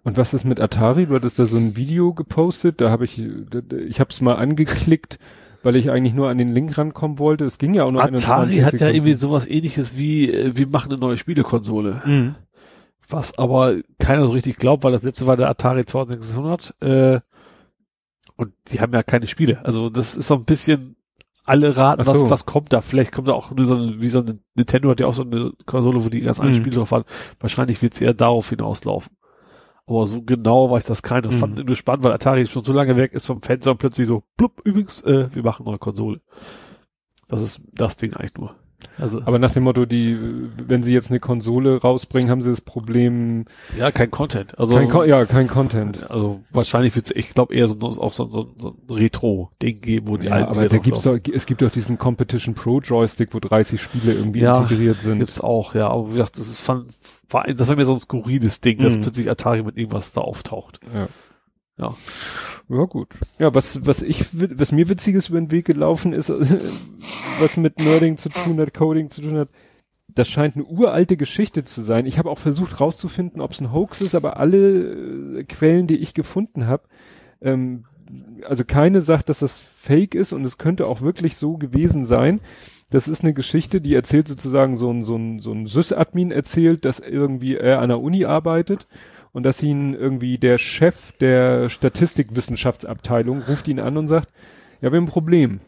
Und was ist mit Atari? Du hattest da so ein Video gepostet, da habe ich, ich habe es mal angeklickt, weil ich eigentlich nur an den Link rankommen wollte. Es ging ja auch nur Atari 21 hat ja irgendwie sowas ähnliches wie, äh, wir machen eine neue Spielekonsole. Mhm. was aber keiner so richtig glaubt, weil das letzte war der Atari 2600 äh, und die haben ja keine Spiele. Also das ist so ein bisschen alle raten, so. was, was kommt da. Vielleicht kommt da auch nur so eine, wie so eine, Nintendo hat ja auch so eine Konsole, wo die ganz Mhm. Spiele drauf haben. Wahrscheinlich wird es eher darauf hinauslaufen. Aber so genau weiß das keiner. Das Mhm. fand ich nur spannend, weil Atari schon so lange weg ist vom Fenster und plötzlich so, blub, übrigens, äh, wir machen eine neue Konsole. Das ist das Ding eigentlich nur. Also, Aber nach dem Motto, die, wenn sie jetzt eine Konsole rausbringen, haben sie das Problem, ja, kein Content. Also, kein Con ja, kein Content. Also wahrscheinlich wird es, ich glaube eher so auch so, so, so ein Retro-Ding geben, wo die Ja, alten aber da gibt's doch, es gibt doch diesen Competition Pro Joystick, wo 30 Spiele irgendwie Ja, integriert sind. Gibt's auch, ja. Aber wie gesagt, das ist fand, war, das war mir so ein skurriles Ding, dass Mhm. plötzlich Atari mit irgendwas da auftaucht. Ja. Ja. Ja, gut. Ja, was, was ich, was mir witziges über den Weg gelaufen ist, was mit Nerding zu tun hat, Coding zu tun hat, das scheint eine uralte Geschichte zu sein. Ich habe auch versucht rauszufinden, ob es ein Hoax ist, aber alle äh, Quellen, die ich gefunden habe, ähm, also keine sagt, dass das fake ist und es könnte auch wirklich so gewesen sein. Das ist eine Geschichte, die erzählt sozusagen so ein, so ein, so ein Sys-Admin erzählt, dass irgendwie er an der Uni arbeitet und dass ihn irgendwie der Chef der Statistikwissenschaftsabteilung ruft ihn an und sagt, ja, wir haben ein Problem.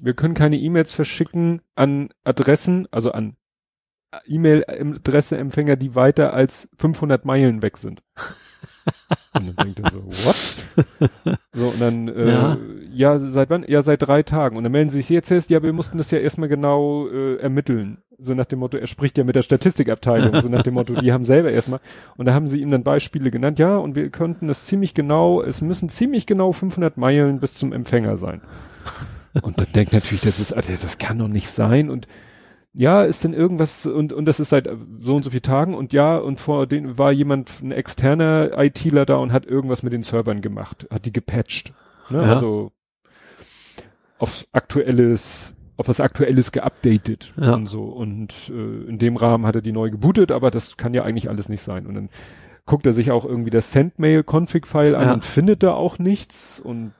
wir können keine E-Mails verschicken an Adressen, also an E-Mail-Adresse-Empfänger, die weiter als 500 Meilen weg sind. und dann denkt er so, what? So, und dann, äh, ja. ja. seit wann? Ja, seit drei Tagen. Und dann melden sie sich jetzt erst, ja, wir mussten das ja erstmal genau äh, ermitteln. So nach dem Motto, er spricht ja mit der Statistikabteilung, so nach dem Motto, die haben selber erstmal. Und da haben sie ihm dann Beispiele genannt, ja, und wir könnten das ziemlich genau, es müssen ziemlich genau 500 Meilen bis zum Empfänger sein. Und dann denkt natürlich, das ist, also das kann doch nicht sein und ja, ist denn irgendwas und und das ist seit so und so vielen Tagen und ja und vor denen war jemand ein externer ITler da und hat irgendwas mit den Servern gemacht, hat die gepatcht, ne? Ja. also auf aktuelles auf was aktuelles geupdatet ja. und so und äh, in dem Rahmen hat er die neu gebootet, aber das kann ja eigentlich alles nicht sein und dann guckt er sich auch irgendwie das Sendmail Config File an ja. und findet da auch nichts und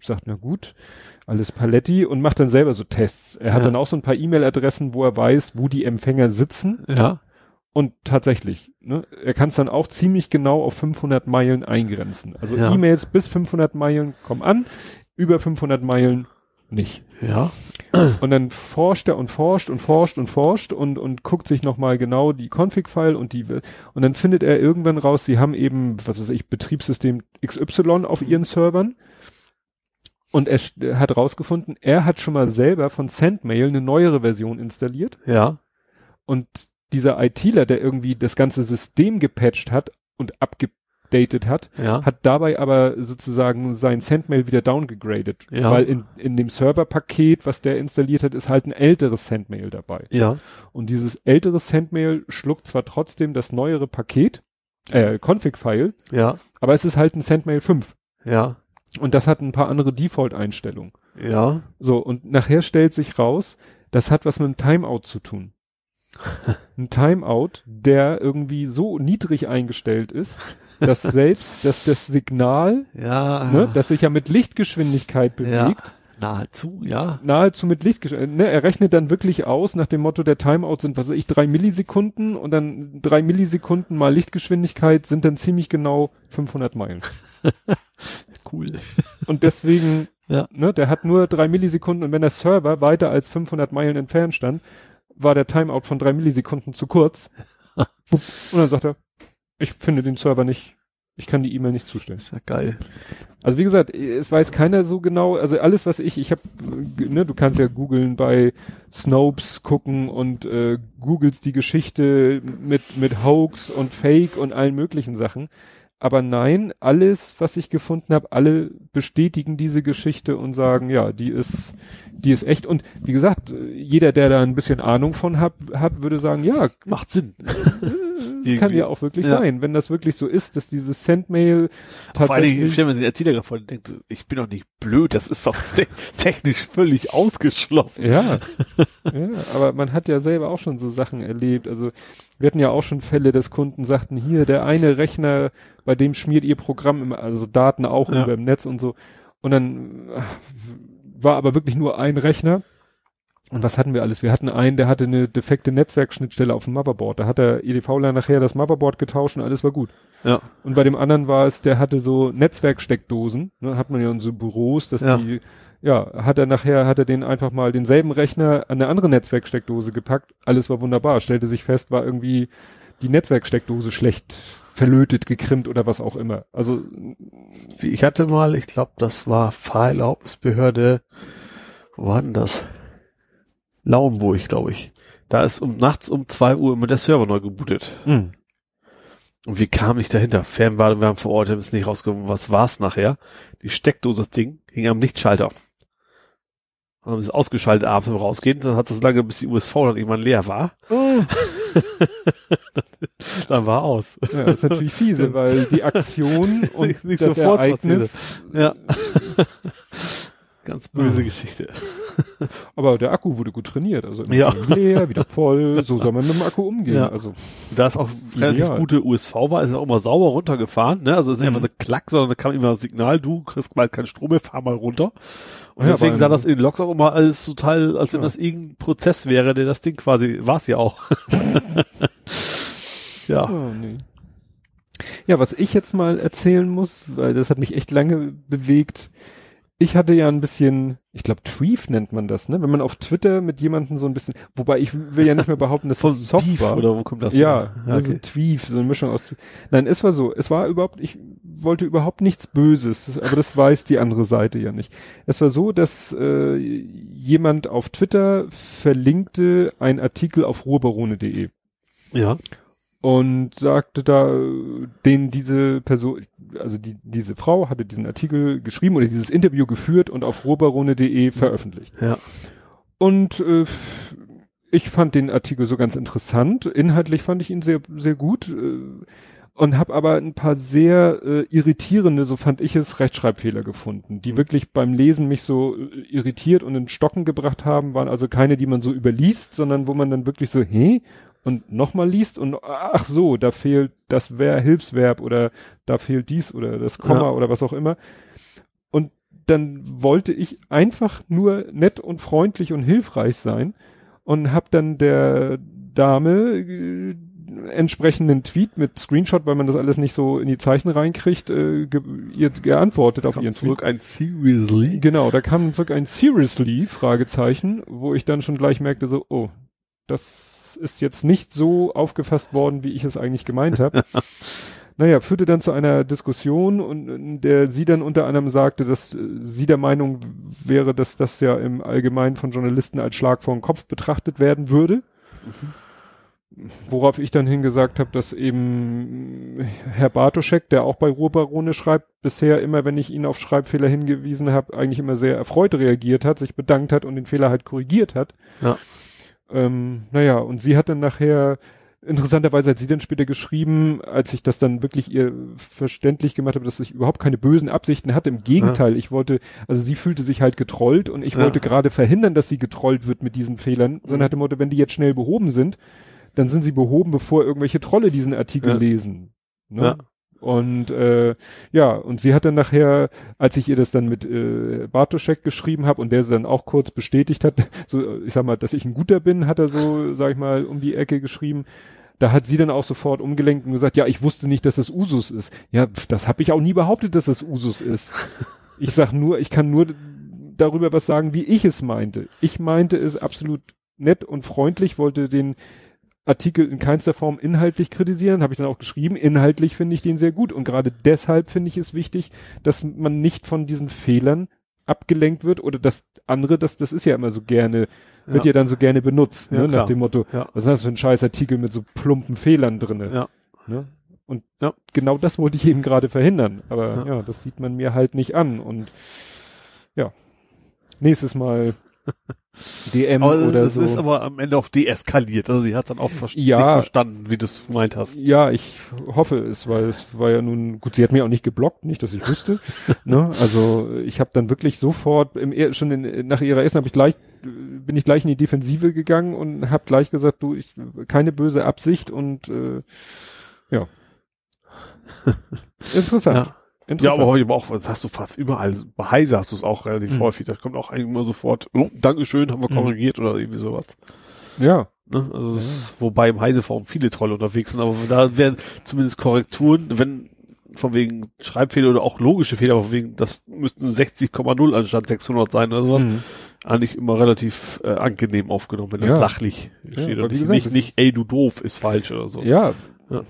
sagt na gut, alles Paletti und macht dann selber so Tests. Er hat ja. dann auch so ein paar E-Mail-Adressen, wo er weiß, wo die Empfänger sitzen. Ja. Und tatsächlich, ne, er kann es dann auch ziemlich genau auf 500 Meilen eingrenzen. Also ja. E-Mails bis 500 Meilen kommen an, über 500 Meilen nicht. Ja. Und dann forscht er und forscht und forscht und forscht und, und guckt sich nochmal genau die Config-File und die, und dann findet er irgendwann raus, sie haben eben, was weiß ich, Betriebssystem XY auf ihren Servern und er hat rausgefunden, er hat schon mal selber von Sendmail eine neuere Version installiert. Ja. Und dieser ITler, der irgendwie das ganze System gepatcht hat und abgedatet hat, ja. hat dabei aber sozusagen sein Sendmail wieder downgegradet. Ja. Weil in, in dem Serverpaket, was der installiert hat, ist halt ein älteres Sendmail dabei. Ja. Und dieses ältere Sendmail schluckt zwar trotzdem das neuere Paket, äh, Config-File, ja. aber es ist halt ein Sendmail 5. Ja. Und das hat ein paar andere Default-Einstellungen. Ja. So, und nachher stellt sich raus, das hat was mit einem Timeout zu tun. ein Timeout, der irgendwie so niedrig eingestellt ist, dass selbst, dass das Signal, ja, ne, das sich ja mit Lichtgeschwindigkeit bewegt, ja. Nahezu, ja. Nahezu mit Lichtgeschwindigkeit. Ne, er rechnet dann wirklich aus nach dem Motto, der Timeout sind, was weiß ich, drei Millisekunden und dann drei Millisekunden mal Lichtgeschwindigkeit sind dann ziemlich genau 500 Meilen. cool. Und deswegen, ja. ne, der hat nur drei Millisekunden und wenn der Server weiter als 500 Meilen entfernt stand, war der Timeout von drei Millisekunden zu kurz. und dann sagt er, ich finde den Server nicht, ich kann die E-Mail nicht zustellen. Ist ja geil. Also wie gesagt, es weiß keiner so genau, also alles was ich, ich habe, ne, du kannst ja googeln bei Snopes gucken und äh, googelst die Geschichte mit mit Hoax und Fake und allen möglichen Sachen. Aber nein, alles, was ich gefunden habe, alle bestätigen diese Geschichte und sagen, ja, die ist, die ist echt. Und wie gesagt, jeder, der da ein bisschen Ahnung von hat, hat würde sagen, ja, macht Sinn. das kann ja auch wirklich ja. sein, wenn das wirklich so ist, dass dieses Sendmail tatsächlich. Vor allem, ich stelle mir den Erzähler vor, der denkt, ich bin doch nicht blöd, das ist doch te technisch völlig ausgeschlossen. Ja. ja. Aber man hat ja selber auch schon so Sachen erlebt. Also wir hatten ja auch schon Fälle, dass Kunden sagten, hier, der eine Rechner, bei dem schmiert ihr Programm immer, also Daten auch ja. über im Netz und so. Und dann äh, war aber wirklich nur ein Rechner. Und was hatten wir alles? Wir hatten einen, der hatte eine defekte Netzwerkschnittstelle auf dem Motherboard. Da hat der EDVler nachher das Motherboard getauscht und alles war gut. Ja. Und bei dem anderen war es, der hatte so Netzwerksteckdosen. Ne, hat man ja in so Büros, dass ja. die ja, hat er nachher, hat er den einfach mal denselben Rechner an eine andere Netzwerksteckdose gepackt. Alles war wunderbar. Stellte sich fest, war irgendwie die Netzwerksteckdose schlecht verlötet, gekrimmt oder was auch immer. Also ich hatte mal, ich glaube, das war Fahrerlaubnisbehörde, wo war denn das? Lauenburg, glaube ich. Da ist um nachts um zwei Uhr immer der Server neu gebootet. Mhm. Und wie kam ich dahinter? Fernwartung, wir haben vor Ort, haben es nicht rausgekommen, was war's nachher? Die Steckdose, das Ding, hing am Lichtschalter. Und dann ist es ausgeschaltet abends, wenn wir rausgehen, dann hat es lange, bis die USV dann irgendwann leer war. Oh. dann war aus. Ja, das ist natürlich fiese, weil die Aktion und nicht, nicht das sofort Ereignis. Ja. Ganz böse oh. Geschichte. Aber der Akku wurde gut trainiert, also ja. leer, wieder voll, so soll man mit dem Akku umgehen. Ja. Also da es auch relativ ideal. gute USV war, ist er auch immer sauber runtergefahren, ne? Also es ist nicht mhm. einfach so Klack, sondern da kam immer das Signal, du kriegst bald keinen Strom mehr, fahr mal runter. Und ja, deswegen sah das in den Logs auch immer alles total, als wenn das irgendein Prozess wäre, der das Ding quasi, war es ja auch. ja. Oh, nee. Ja, was ich jetzt mal erzählen muss, weil das hat mich echt lange bewegt, ich hatte ja ein bisschen, ich glaube, Tweef nennt man das, ne? Wenn man auf Twitter mit jemandem so ein bisschen, wobei ich will ja nicht mehr behaupten, dass es soft Beef, war. Oder wo kommt das? Ja, her? also okay. Tweef, so eine Mischung aus. Nein, es war so, es war überhaupt, ich wollte überhaupt nichts Böses, aber das weiß die andere Seite ja nicht. Es war so, dass äh, jemand auf Twitter verlinkte einen Artikel auf ruhrbarone.de. Ja und sagte da, den diese Person, also die, diese Frau hatte diesen Artikel geschrieben oder dieses Interview geführt und auf robarone.de veröffentlicht. Ja. Und äh, ich fand den Artikel so ganz interessant. Inhaltlich fand ich ihn sehr, sehr gut. Äh, und habe aber ein paar sehr äh, irritierende, so fand ich es, Rechtschreibfehler gefunden, die wirklich beim Lesen mich so äh, irritiert und in Stocken gebracht haben, waren also keine, die man so überliest, sondern wo man dann wirklich so, hä? Und nochmal liest und ach so, da fehlt das Wer Hilfsverb oder da fehlt dies oder das Komma ja. oder was auch immer. Und dann wollte ich einfach nur nett und freundlich und hilfreich sein und hab dann der Dame äh, entsprechenden Tweet mit Screenshot, weil man das alles nicht so in die Zeichen reinkriegt, äh, ge ihr geantwortet auf ihren zurück Tweet. ein Seriously? Genau, da kam zurück ein Seriously, Fragezeichen, wo ich dann schon gleich merkte so, oh, das ist jetzt nicht so aufgefasst worden, wie ich es eigentlich gemeint habe. naja, führte dann zu einer Diskussion und in der sie dann unter anderem sagte, dass äh, sie der Meinung wäre, dass das ja im Allgemeinen von Journalisten als Schlag vor den Kopf betrachtet werden würde. Mhm. Worauf ich dann hingesagt habe, dass eben Herr Bartoschek, der auch bei Ruhrbarone schreibt, bisher immer, wenn ich ihn auf Schreibfehler hingewiesen habe, eigentlich immer sehr erfreut reagiert hat, sich bedankt hat und den Fehler halt korrigiert hat. Ja. Ähm, naja, und sie hat dann nachher, interessanterweise hat sie dann später geschrieben, als ich das dann wirklich ihr verständlich gemacht habe, dass ich überhaupt keine bösen Absichten hatte. Im Gegenteil, ja. ich wollte, also sie fühlte sich halt getrollt und ich ja. wollte gerade verhindern, dass sie getrollt wird mit diesen Fehlern, sondern mhm. hatte Motto, wenn die jetzt schnell behoben sind, dann sind sie behoben, bevor irgendwelche Trolle diesen Artikel ja. lesen. Ne? Und äh, ja, und sie hat dann nachher, als ich ihr das dann mit äh, Bartoschek geschrieben habe und der sie dann auch kurz bestätigt hat, so ich sag mal, dass ich ein guter bin, hat er so, sag ich mal, um die Ecke geschrieben. Da hat sie dann auch sofort umgelenkt und gesagt, ja, ich wusste nicht, dass es Usus ist. Ja, das habe ich auch nie behauptet, dass es Usus ist. Ich sag nur, ich kann nur darüber was sagen, wie ich es meinte. Ich meinte es absolut nett und freundlich, wollte den Artikel in keinster Form inhaltlich kritisieren, habe ich dann auch geschrieben. Inhaltlich finde ich den sehr gut und gerade deshalb finde ich es wichtig, dass man nicht von diesen Fehlern abgelenkt wird oder das andere, das, das ist ja immer so gerne, wird ja, dann so gerne benutzt, ja, ne? nach dem Motto, ja. was ist das für ein scheiß Artikel mit so plumpen Fehlern drinne. Ja. Ne? Und genau das wollte ich eben gerade verhindern. Aber ja, das sieht man mir halt nicht an. Und ja, nächstes Mal DM aber oder es, so. Es ist aber am Ende auch deeskaliert. Also sie hat dann auch ver ja, verstanden, wie du es gemeint hast. Ja, ich hoffe es, weil es war ja nun, gut, sie hat mir auch nicht geblockt, nicht, dass ich wüsste. ne? Also ich habe dann wirklich sofort, im, schon in, nach ihrer Essen habe ich gleich, bin ich gleich in die Defensive gegangen und habe gleich gesagt, du, ich keine böse Absicht und äh, ja. Interessant. Ja. Ja, aber heute auch, das hast du fast überall. Bei Heise hast du es auch relativ mhm. häufig. Da kommt auch eigentlich immer sofort, oh, Dankeschön, haben wir mhm. korrigiert oder irgendwie sowas. Ja. Ne? Also das, ja. wobei im Heise-Forum viele Trolle unterwegs sind, aber da werden zumindest Korrekturen, wenn von wegen Schreibfehler oder auch logische Fehler, von wegen, das müssten 60,0 anstatt 600 sein oder sowas, mhm. eigentlich immer relativ äh, angenehm aufgenommen, wenn das ja. sachlich ja, steht und nicht, gesagt, nicht, nicht, ey, du doof, ist falsch oder so. Ja, ja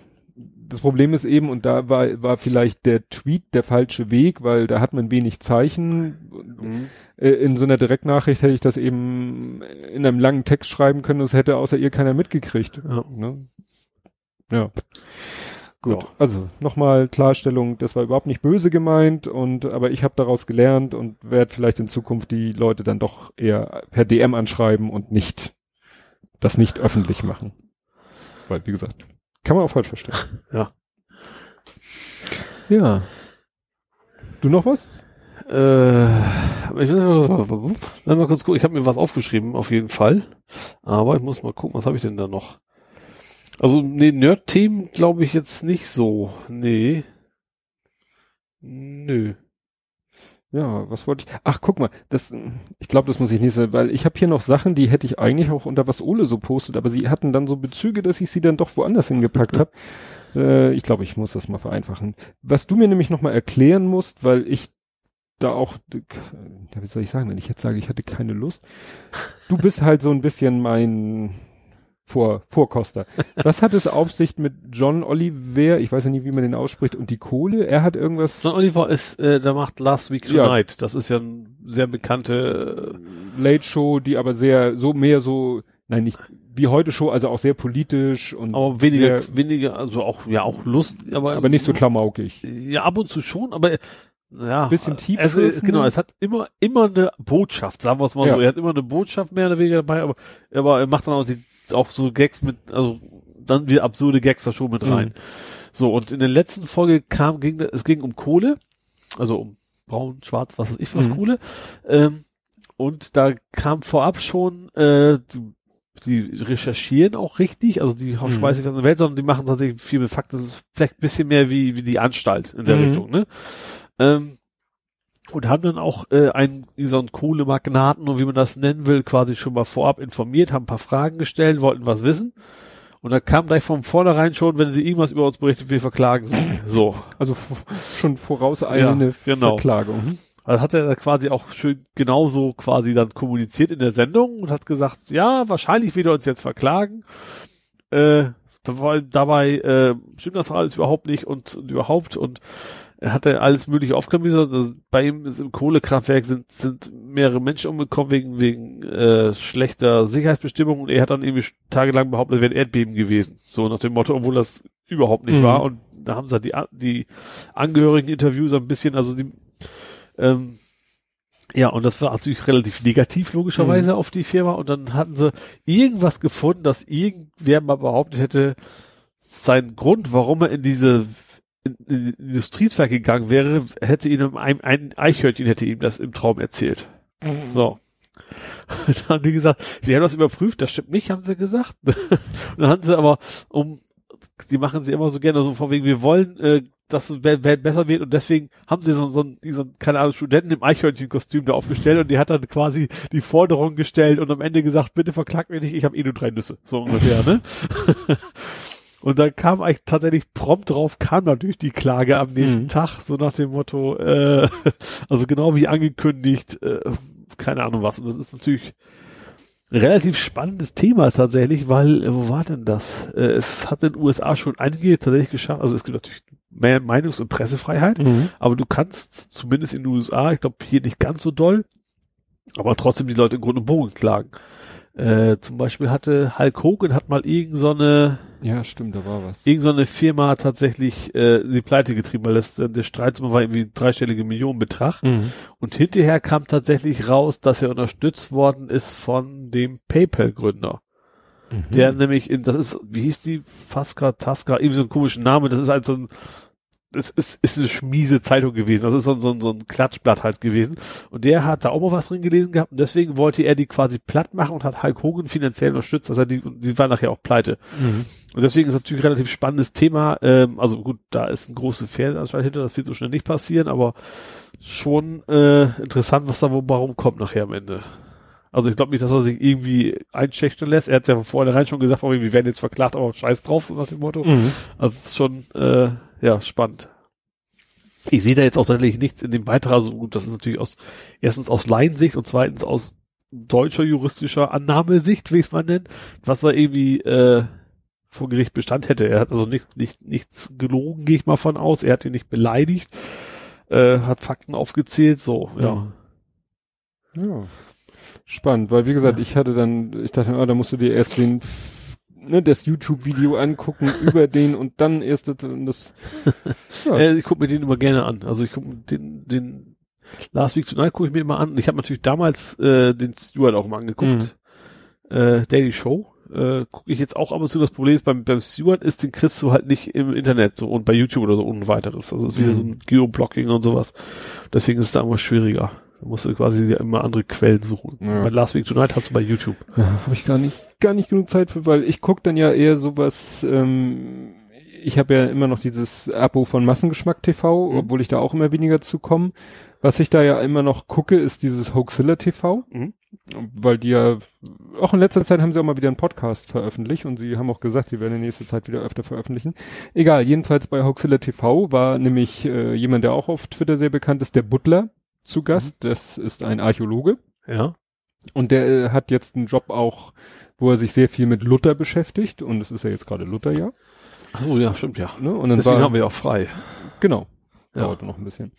das Problem ist eben, und da war, war vielleicht der Tweet der falsche Weg, weil da hat man wenig Zeichen. Mhm. Äh, in so einer Direktnachricht hätte ich das eben in einem langen Text schreiben können, das hätte außer ihr keiner mitgekriegt. Ja. Ne? ja. Gut, ja. also nochmal Klarstellung, das war überhaupt nicht böse gemeint und aber ich habe daraus gelernt und werde vielleicht in Zukunft die Leute dann doch eher per DM anschreiben und nicht das nicht öffentlich machen. Weil, wie gesagt, kann man auch falsch verstehen. Ja. Ja. Du noch was? Äh, ich mal kurz gucken. Ich habe mir was aufgeschrieben, auf jeden Fall. Aber ich muss mal gucken, was habe ich denn da noch? Also, nee, Nerd-Themen glaube ich jetzt nicht so. Nee. Nö. Ja, was wollte ich? Ach, guck mal, das, ich glaube, das muss ich nicht sagen, weil ich habe hier noch Sachen, die hätte ich eigentlich auch unter was Ole so postet, aber sie hatten dann so Bezüge, dass ich sie dann doch woanders hingepackt habe. Äh, ich glaube, ich muss das mal vereinfachen. Was du mir nämlich nochmal erklären musst, weil ich da auch, ja, wie soll ich sagen, wenn ich jetzt sage, ich hatte keine Lust. Du bist halt so ein bisschen mein Vor Vorkoster. Was hat es auf sich mit John Oliver? Ich weiß ja nie, wie man den ausspricht. Und die Kohle? Er hat irgendwas. John Oliver ist, äh, der macht Last Week Tonight. Ja. Das ist ja ein sehr bekannte äh, Late Show, die aber sehr, so mehr so, nein, nicht wie heute Show, also auch sehr politisch und aber weniger, sehr, weniger, also auch ja auch Lust, aber aber nicht so klamaukig. Ja, ab und zu schon, aber ja, bisschen tief. Es, genau, es hat immer immer eine Botschaft, sagen wir es mal ja. so. Er hat immer eine Botschaft mehr oder weniger dabei, aber aber er macht dann auch die auch so Gags mit, also dann wieder absurde Gags da schon mit mhm. rein. Mhm. So und in der letzten Folge kam ging es ging um Kohle, also um braun, schwarz, was weiß ich was mhm. Kohle. Ähm, und da kam vorab schon äh, die recherchieren auch richtig, also die mhm. schmeißen nicht aus der Welt, sondern die machen tatsächlich viel mit Fakten. Das ist vielleicht ein bisschen mehr wie, wie die Anstalt in der mhm. Richtung, ne? Ähm, und haben dann auch äh, einen, so einen Kohlemagnaten und wie man das nennen will, quasi schon mal vorab informiert, haben ein paar Fragen gestellt, wollten was wissen. Und da kam gleich von vornherein schon, wenn sie irgendwas über uns berichtet, wir verklagen sie. So. Also schon vorauseilende ja, genau. Verklagung. Hm? Also hat er quasi auch schön genauso quasi dann kommuniziert in der Sendung und hat gesagt, ja, wahrscheinlich wird er uns jetzt verklagen. Äh, dabei, dabei äh, stimmt das alles überhaupt nicht und, und überhaupt und er hatte alles mögliche aufklamüsert. Also bei ihm ist im Kohlekraftwerk sind, sind mehrere Menschen umgekommen wegen, wegen äh, schlechter Sicherheitsbestimmungen und er hat dann irgendwie tagelang behauptet, es wäre ein Erdbeben gewesen. So nach dem Motto, obwohl das überhaupt nicht mhm. war. Und da haben sie halt die, die Angehörigen Interviews ein bisschen, also die ähm, ja, und das war natürlich relativ negativ, logischerweise, mhm. auf die Firma. Und dann hatten sie irgendwas gefunden, dass irgendwer mal behauptet hätte, sein Grund, warum er in diese in, in Industriezweig gegangen wäre, hätte ihm ein, ein Eichhörnchen hätte ihm das im Traum erzählt. Mhm. So. Und dann haben die gesagt, wir haben das überprüft, das stimmt nicht, haben sie gesagt. und dann haben sie aber, um, die machen sie immer so gerne so von wegen, wir wollen äh, dass es besser wird und deswegen haben sie so, so, so keine Ahnung, Studenten im Eichhörnchenkostüm da aufgestellt und die hat dann quasi die Forderung gestellt und am Ende gesagt, bitte verklagt mich nicht, ich habe eh nur drei Nüsse, so ungefähr, ne? und dann kam eigentlich tatsächlich prompt drauf, kam natürlich die Klage am nächsten mhm. Tag, so nach dem Motto, äh, also genau wie angekündigt, äh, keine Ahnung was. Und das ist natürlich relativ spannendes Thema tatsächlich, weil, äh, wo war denn das? Äh, es hat in den USA schon einige tatsächlich geschafft, also es gibt natürlich mehr Meinungs- und Pressefreiheit, mhm. aber du kannst zumindest in den USA, ich glaube hier nicht ganz so doll, aber trotzdem die Leute in Grund und Bogen klagen. Äh, zum Beispiel hatte Hulk Hogan hat mal irgend so eine ja stimmt da war was irgend so eine Firma tatsächlich äh, die Pleite getrieben weil das der Streit war irgendwie dreistellige Millionenbetrag mhm. und hinterher kam tatsächlich raus dass er unterstützt worden ist von dem PayPal Gründer mhm. der nämlich in das ist wie hieß die Faska Taska irgendwie so ein komischen Name das ist halt so ein es ist, ist eine schmiese Zeitung gewesen. Das ist so, so, so ein Klatschblatt halt gewesen. Und der hat da auch mal was drin gelesen gehabt und deswegen wollte er die quasi platt machen und hat Hulk Hogan finanziell unterstützt. Also die, die war nachher auch pleite. Mhm. Und deswegen ist natürlich ein relativ spannendes Thema. Ähm, also gut, da ist ein großes Fernanstalt hinter, das wird so schnell nicht passieren, aber schon äh, interessant, was da wo warum kommt nachher am Ende. Also ich glaube nicht, dass er sich irgendwie einschächtern lässt. Er hat ja von vornherein schon gesagt, oh, wir werden jetzt verklagt, aber scheiß drauf, so nach dem Motto. Mhm. Also es ist schon äh, ja, spannend. Ich sehe da jetzt auch tatsächlich nichts in dem Beitrag. Also gut, das ist natürlich aus, erstens aus Laiensicht und zweitens aus deutscher juristischer Annahmesicht, wie es man nennt, was er irgendwie äh, vor Gericht Bestand hätte. Er hat also nicht, nicht, nichts gelogen, gehe ich mal von aus. Er hat ihn nicht beleidigt, äh, hat Fakten aufgezählt, so, ja. Ja. Spannend, weil wie gesagt, ich hatte dann, ich dachte, oh, da musst du dir erst den ne, das YouTube-Video angucken über den und dann erst das. ja. äh, ich gucke mir den immer gerne an. Also ich gucke den, den Last Week Tonight gucke ich mir immer an. Ich habe natürlich damals äh, den Stuart auch mal angeguckt. Mhm. Äh, Daily Show. Äh, gucke ich jetzt auch ab und zu. Das Problem ist, beim, beim Stewart ist, den kriegst du halt nicht im Internet so und bei YouTube oder so und weiteres. Also es ist wieder mhm. so ein Geoblocking und sowas. Deswegen ist es da immer schwieriger. Da musst du quasi immer andere Quellen suchen. Ja. Bei Last Week Tonight hast du bei YouTube. Ja, habe ich gar nicht, gar nicht genug Zeit für, weil ich guck dann ja eher sowas, ähm, ich habe ja immer noch dieses Abo von Massengeschmack TV, mhm. obwohl ich da auch immer weniger zu komme. Was ich da ja immer noch gucke, ist dieses Hoaxilla TV, mhm. weil die ja, auch in letzter Zeit haben sie auch mal wieder einen Podcast veröffentlicht und sie haben auch gesagt, sie werden in nächster Zeit wieder öfter veröffentlichen. Egal, jedenfalls bei Hoaxilla TV war nämlich äh, jemand, der auch auf Twitter sehr bekannt ist, der Butler zu Gast. Das ist ein Archäologe. Ja. Und der äh, hat jetzt einen Job auch, wo er sich sehr viel mit Luther beschäftigt. Und es ist ja jetzt gerade Lutherjahr. Ach so, ja, stimmt, ja. Ne? Und dann Deswegen war, haben wir ja auch frei. Genau. Ja. Dauerte noch ein bisschen.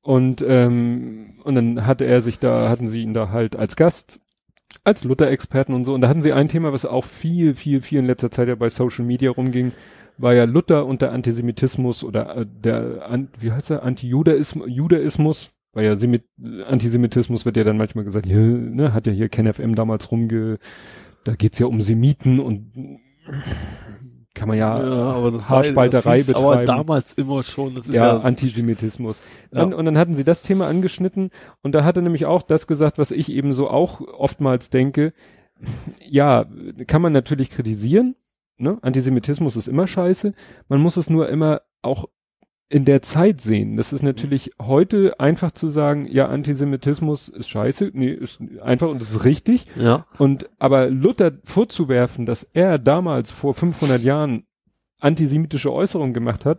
Und, ähm, und dann hatte er sich da, hatten sie ihn da halt als Gast, als Luther-Experten und so. Und da hatten sie ein Thema, was auch viel, viel, viel in letzter Zeit ja bei Social Media rumging, war ja Luther und der Antisemitismus oder äh, der, wie heißt er, Anti-Judaismus, Judaismus, weil ja Semit Antisemitismus wird ja dann manchmal gesagt, ja, ne, hat ja hier KenFM damals rumge, da geht's ja um Semiten und kann man ja, aber das Haarspalterei das hieß aber betreiben. damals immer schon, das ist ja, ja, Antisemitismus. Ja. Dann, und dann hatten sie das Thema angeschnitten und da hat er nämlich auch das gesagt, was ich eben so auch oftmals denke. Ja, kann man natürlich kritisieren. Ne? Antisemitismus ist immer scheiße. Man muss es nur immer auch in der Zeit sehen. Das ist natürlich heute einfach zu sagen, ja, Antisemitismus ist scheiße. Nee, ist einfach und ist richtig. ja, Und aber Luther vorzuwerfen, dass er damals vor 500 Jahren antisemitische Äußerungen gemacht hat,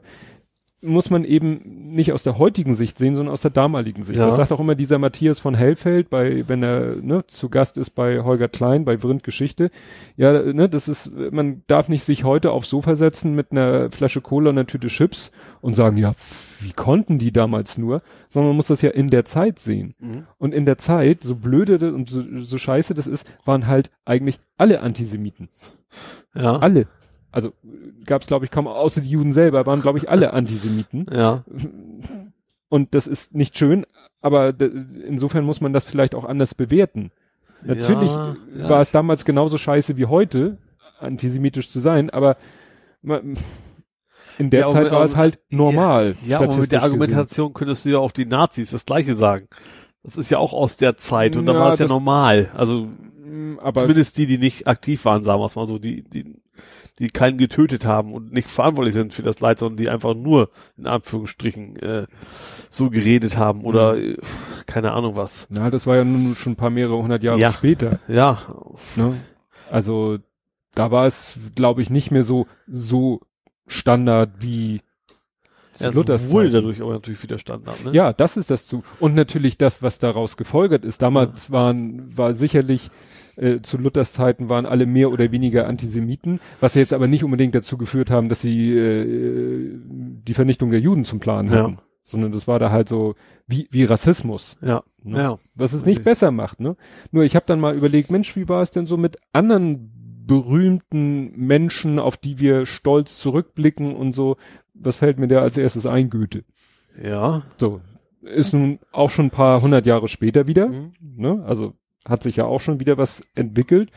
muss man eben nicht aus der heutigen Sicht sehen, sondern aus der damaligen Sicht. Ja. Das sagt auch immer dieser Matthias von Hellfeld, bei, wenn er ne, zu Gast ist bei Holger Klein, bei Vrind Geschichte. Ja, ne, das ist, man darf nicht sich heute aufs Sofa setzen mit einer Flasche Cola und einer Tüte Chips und sagen, ja, wie konnten die damals nur, sondern man muss das ja in der Zeit sehen. Mhm. Und in der Zeit, so blöde und so, so scheiße das ist, waren halt eigentlich alle Antisemiten. ja, Alle. Also gab es, glaube ich, kaum, außer die Juden selber, waren, glaube ich, alle Antisemiten. ja, Und das ist nicht schön, aber insofern muss man das vielleicht auch anders bewerten. Natürlich Ja, ja. war es damals genauso scheiße wie heute, antisemitisch zu sein, aber man, in der Ja, Zeit war aber- es halt normal. Ja, aber mit der gesehen. Argumentation könntest du ja auch die Nazis das Gleiche sagen. Das ist ja auch aus der Zeit und da war es ja normal. Also Aber zumindest die, die nicht aktiv waren, sagen wir es mal so, die, die, die keinen getötet haben und nicht verantwortlich sind für das Leid, sondern die einfach nur in Anführungsstrichen äh, so geredet haben oder Mhm. äh, keine Ahnung was. na, das war ja nun schon ein paar mehrere hundert Jahre Ja. später. Ja, Ne? Also da war es, glaube ich, nicht mehr so so Standard wie ja es Luthers wurde dadurch aber natürlich wieder Standard. Ne? Ja, das ist das zu. Und natürlich das, was daraus gefolgert ist. Damals waren, war sicherlich, äh, zu Luthers Zeiten waren alle mehr oder weniger Antisemiten, was jetzt aber nicht unbedingt dazu geführt haben, dass sie äh, die Vernichtung der Juden zum Plan Ja. hatten. Sondern das war da halt so wie, wie Rassismus. ja, Ne? ja. Was es nicht Richtig. besser macht, ne? Nur ich habe dann mal überlegt, Mensch, wie war es denn so mit anderen berühmten Menschen, auf die wir stolz zurückblicken und so? Was fällt mir da als erstes ein? Goethe. ja. So, ist nun auch schon ein paar hundert Jahre später wieder, Mhm. ne? Also hat sich ja auch schon wieder was entwickelt.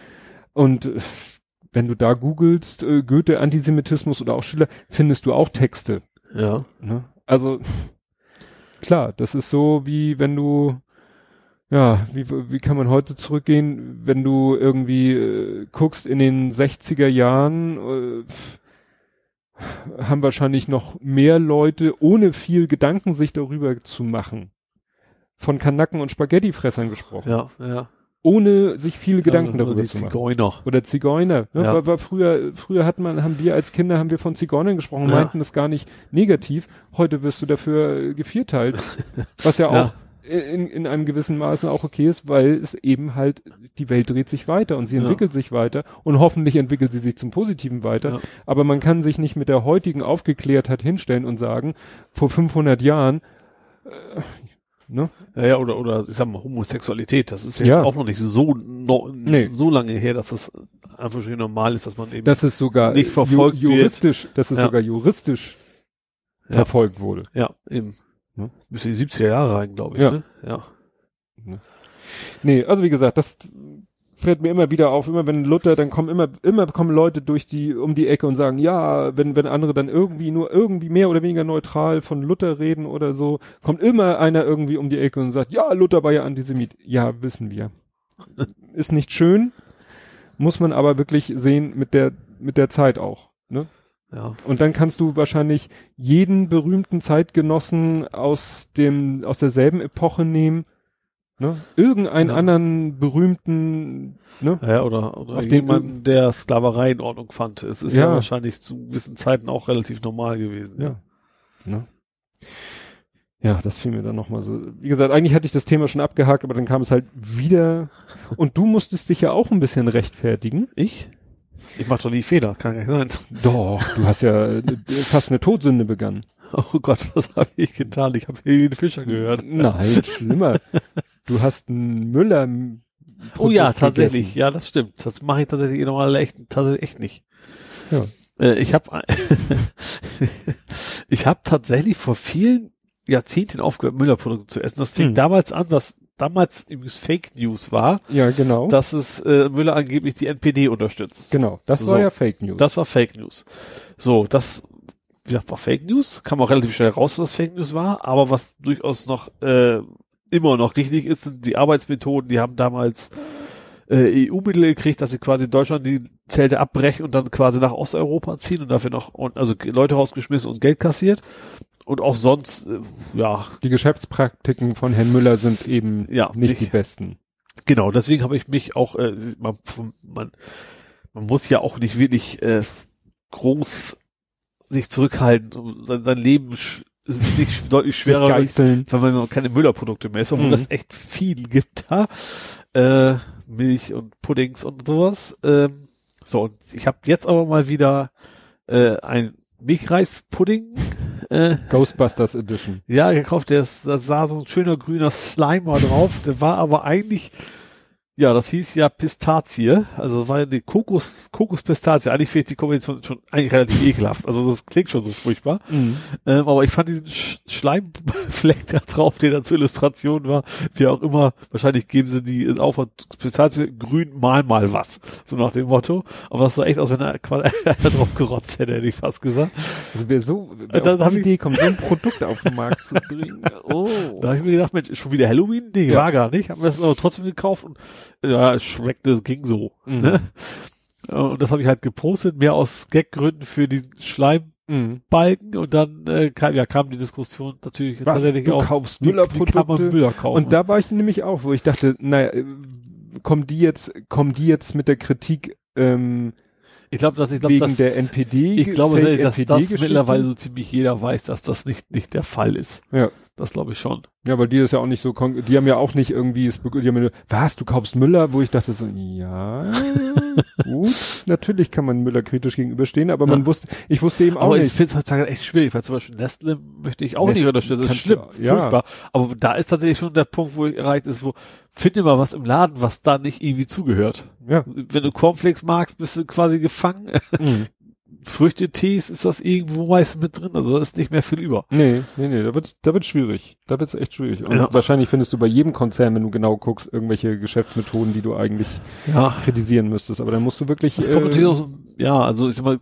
Und äh, wenn du da googelst, äh, Goethe, Antisemitismus oder auch Schiller, findest du auch Texte. Ja. Ne? Also klar, das ist so wie wenn du ja, wie, wie kann man heute zurückgehen, wenn du irgendwie äh, guckst in den 60er Jahren, äh, haben wahrscheinlich noch mehr Leute, ohne viel Gedanken sich darüber zu machen, von Kanacken und Spaghettifressern gesprochen, Ja, ja. Ohne sich viel Gedanken ja, darüber zu machen. Zigeuner. Oder Zigeuner. Ne? Ja. War, war früher, früher hat man, haben wir als Kinder, haben wir von Zigeunern gesprochen, Ja. meinten das gar nicht negativ. Heute wirst du dafür äh, gevierteilt. Was ja auch in, in einem gewissen Maße auch okay ist, weil es eben halt, die Welt dreht sich weiter und sie entwickelt sich weiter und hoffentlich entwickelt sie sich zum Positiven weiter. Aber man kann sich nicht mit der heutigen Aufgeklärtheit hinstellen und sagen, vor 500 Jahren, äh, ne? Ja, ja, oder, oder, ich sag mal, Homosexualität, das ist ja, Ja. jetzt auch noch nicht so, no, Nee. so lange her, dass das einfach schon normal ist, dass man eben, dass es sogar Nicht verfolgt ju juristisch, dass es Ja. sogar juristisch verfolgt wurde. ja, eben, Ja. bis in die 70er Jahre rein, glaube ich, Ja. ne? Ja. Nee, also wie gesagt, das fällt mir immer wieder auf, immer wenn Luther, dann kommen immer, immer kommen Leute durch die, um die Ecke und sagen, ja, wenn, wenn andere dann irgendwie nur irgendwie mehr oder weniger neutral von Luther reden oder so, kommt immer einer irgendwie um die Ecke und sagt, ja, Luther war ja Antisemit. Ja, wissen wir. Ist nicht schön, muss man aber wirklich sehen mit der, mit der Zeit auch, ne? Ja. Und dann kannst du wahrscheinlich jeden berühmten Zeitgenossen aus dem, aus derselben Epoche nehmen, ne? Irgendeinen Ja. anderen berühmten, ne? Ja, oder, oder Auf den- jemanden, der Sklaverei in Ordnung fand. Es ist ja. Ja. wahrscheinlich zu gewissen Zeiten auch relativ normal gewesen. Ja. Ne? Ja, das fiel mir dann nochmal so. Wie gesagt, eigentlich hatte ich das Thema schon abgehakt, aber dann kam es halt wieder. Und du musstest dich ja auch ein bisschen rechtfertigen. Ich? Ich mach doch nie Fehler, kann nicht sein. Doch, du hast ja äh, fast eine Todsünde begangen. Oh Gott, was habe ich getan? Ich habe Helene Fischer gehört. Nein, schlimmer. Du hast einen Müller. Oh ja, tatsächlich. gegessen. Ja, das stimmt. Das mache ich tatsächlich normal echt, tatsächlich echt nicht. Ja. Äh, ich habe ich habe tatsächlich vor vielen Jahrzehnten aufgehört, Müller-Produkte zu essen. Das fing Hm. damals an, was damals übrigens Fake News war, Ja, genau. dass es äh, Müller angeblich die NPD unterstützt. genau. Das So. war ja Fake News. Das war Fake News. So, das wie gesagt, war Fake News. Kam auch relativ schnell raus, dass das Fake News war. Aber was durchaus noch äh, immer noch richtig ist, sind die Arbeitsmethoden. Die haben damals äh, EU-Mittel gekriegt, dass sie quasi in Deutschland die Zelte abbrechen und dann quasi nach Osteuropa ziehen und dafür noch und, also Leute rausgeschmissen und Geld kassiert. Und auch sonst, äh, ja, die Geschäftspraktiken von Herrn Müller sind eben Ja, nicht, nicht- die besten. Genau, deswegen habe ich mich auch, äh, man, man, man muss ja auch nicht wirklich äh, groß sich zurückhalten. Sein, sein Leben sch- ist nicht deutlich schwerer, weil man keine Müllerprodukte mehr ist, obwohl Mhm. das echt viel gibt da. Äh, Milch und Puddings und sowas. Ähm, so, und ich habe jetzt aber mal wieder äh, ein Milchreispudding äh, Ghostbusters Edition. ja, gekauft, der da sah so ein schöner grüner Slimer drauf, der war aber eigentlich, ja, das hieß ja Pistazie, also das war ja eine Kokos, Kokospistazie, eigentlich finde ich die Kombination schon eigentlich relativ ekelhaft, also das klingt schon so furchtbar, Mhm. ähm, aber ich fand diesen Sch Schleimfleck da drauf, der da zur Illustration war, wie auch immer, wahrscheinlich geben sie die Aufwand Pistazie grün mal mal was, so nach dem Motto, aber das sah echt aus, wenn er quasi drauf gerotzt hätte, hätte ich fast gesagt. Also wer so wer dann auf die Idee kommt, so ein Produkt auf den Markt zu bringen. Oh. Da habe ich mir gedacht, Mensch, schon wieder Halloween? Nee, war gar nicht. Haben wir das aber trotzdem gekauft und ja, es schmeckte, es ging so. Mhm. Ne? Und das habe ich halt gepostet, mehr aus Gaggründen für diesen Schleimbalken Mhm. und dann äh, kam, ja, kam die Diskussion natürlich Was, tatsächlich du auch. kaufst Müller-Produkte? Müller kaufen? Und da war ich nämlich auch, wo ich dachte, naja, äh, kommen die jetzt, kommen die jetzt mit der Kritik ähm, ich glaube, dass ich glaube, wegen dass, der NPD? ich glaube, Fake dass das mittlerweile so ziemlich jeder weiß, dass das nicht nicht der Fall ist. Ja. Das glaube ich schon. Ja, weil die ist ja auch nicht so, die haben ja auch nicht irgendwie, die haben ja nur, was, du kaufst Müller, wo ich dachte so, ja, gut, natürlich kann man Müller kritisch gegenüberstehen, aber man Ja. wusste, ich wusste eben auch Aber ich nicht. finde es heutzutage echt schwierig, weil zum Beispiel Nestle möchte ich auch Nestle nicht unterstützen. Das ist schlimm, du- ja. furchtbar. Aber da ist tatsächlich schon der Punkt, wo ich erreicht ist, wo finde mal was im Laden, was da nicht irgendwie zugehört. Ja. Wenn du Cornflakes magst, bist du quasi gefangen. Mhm. Früchtetees ist das irgendwo meist mit drin, also da ist nicht mehr viel über. Nee, nee, nee, da wird da wird schwierig. Da wird's echt schwierig. Und Ja. wahrscheinlich findest du bei jedem Konzern, wenn du genau guckst, irgendwelche Geschäftsmethoden, die du eigentlich Ja. kritisieren müsstest. Aber dann musst du wirklich. Das kommt äh, natürlich auch so, ja, also ich sag mal,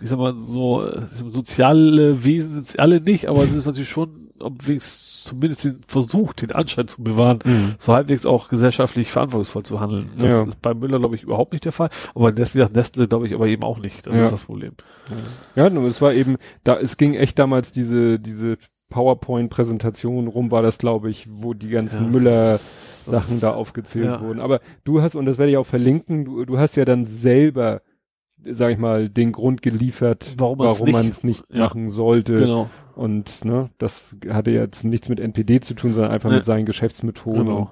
ich sag mal so, äh, soziale Wesen sind sie alle nicht, aber es ist natürlich schon, ob wenigstens zumindest den Versuch, den Anschein zu bewahren, Mhm. so halbwegs auch gesellschaftlich verantwortungsvoll zu handeln. Das Ja. ist bei Müller, glaube ich, überhaupt nicht der Fall. Aber das, wie gesagt, Nestle, glaube ich, aber eben auch nicht. Das Ja. ist das Problem. Ja, nur es war eben, da, es ging echt damals diese, diese PowerPoint-Präsentation rum, war das, glaube ich, wo die ganzen Ja, Müller-Sachen da aufgezählt wurden. Aber du hast, und das werde ich auch verlinken, du, du hast ja dann selber, sag ich mal, den Grund geliefert, Warum warum man es nicht ja. machen sollte. Genau. Und ne, das hatte jetzt nichts mit NPD zu tun, sondern einfach Ja. mit seinen Geschäftsmethoden. Genau.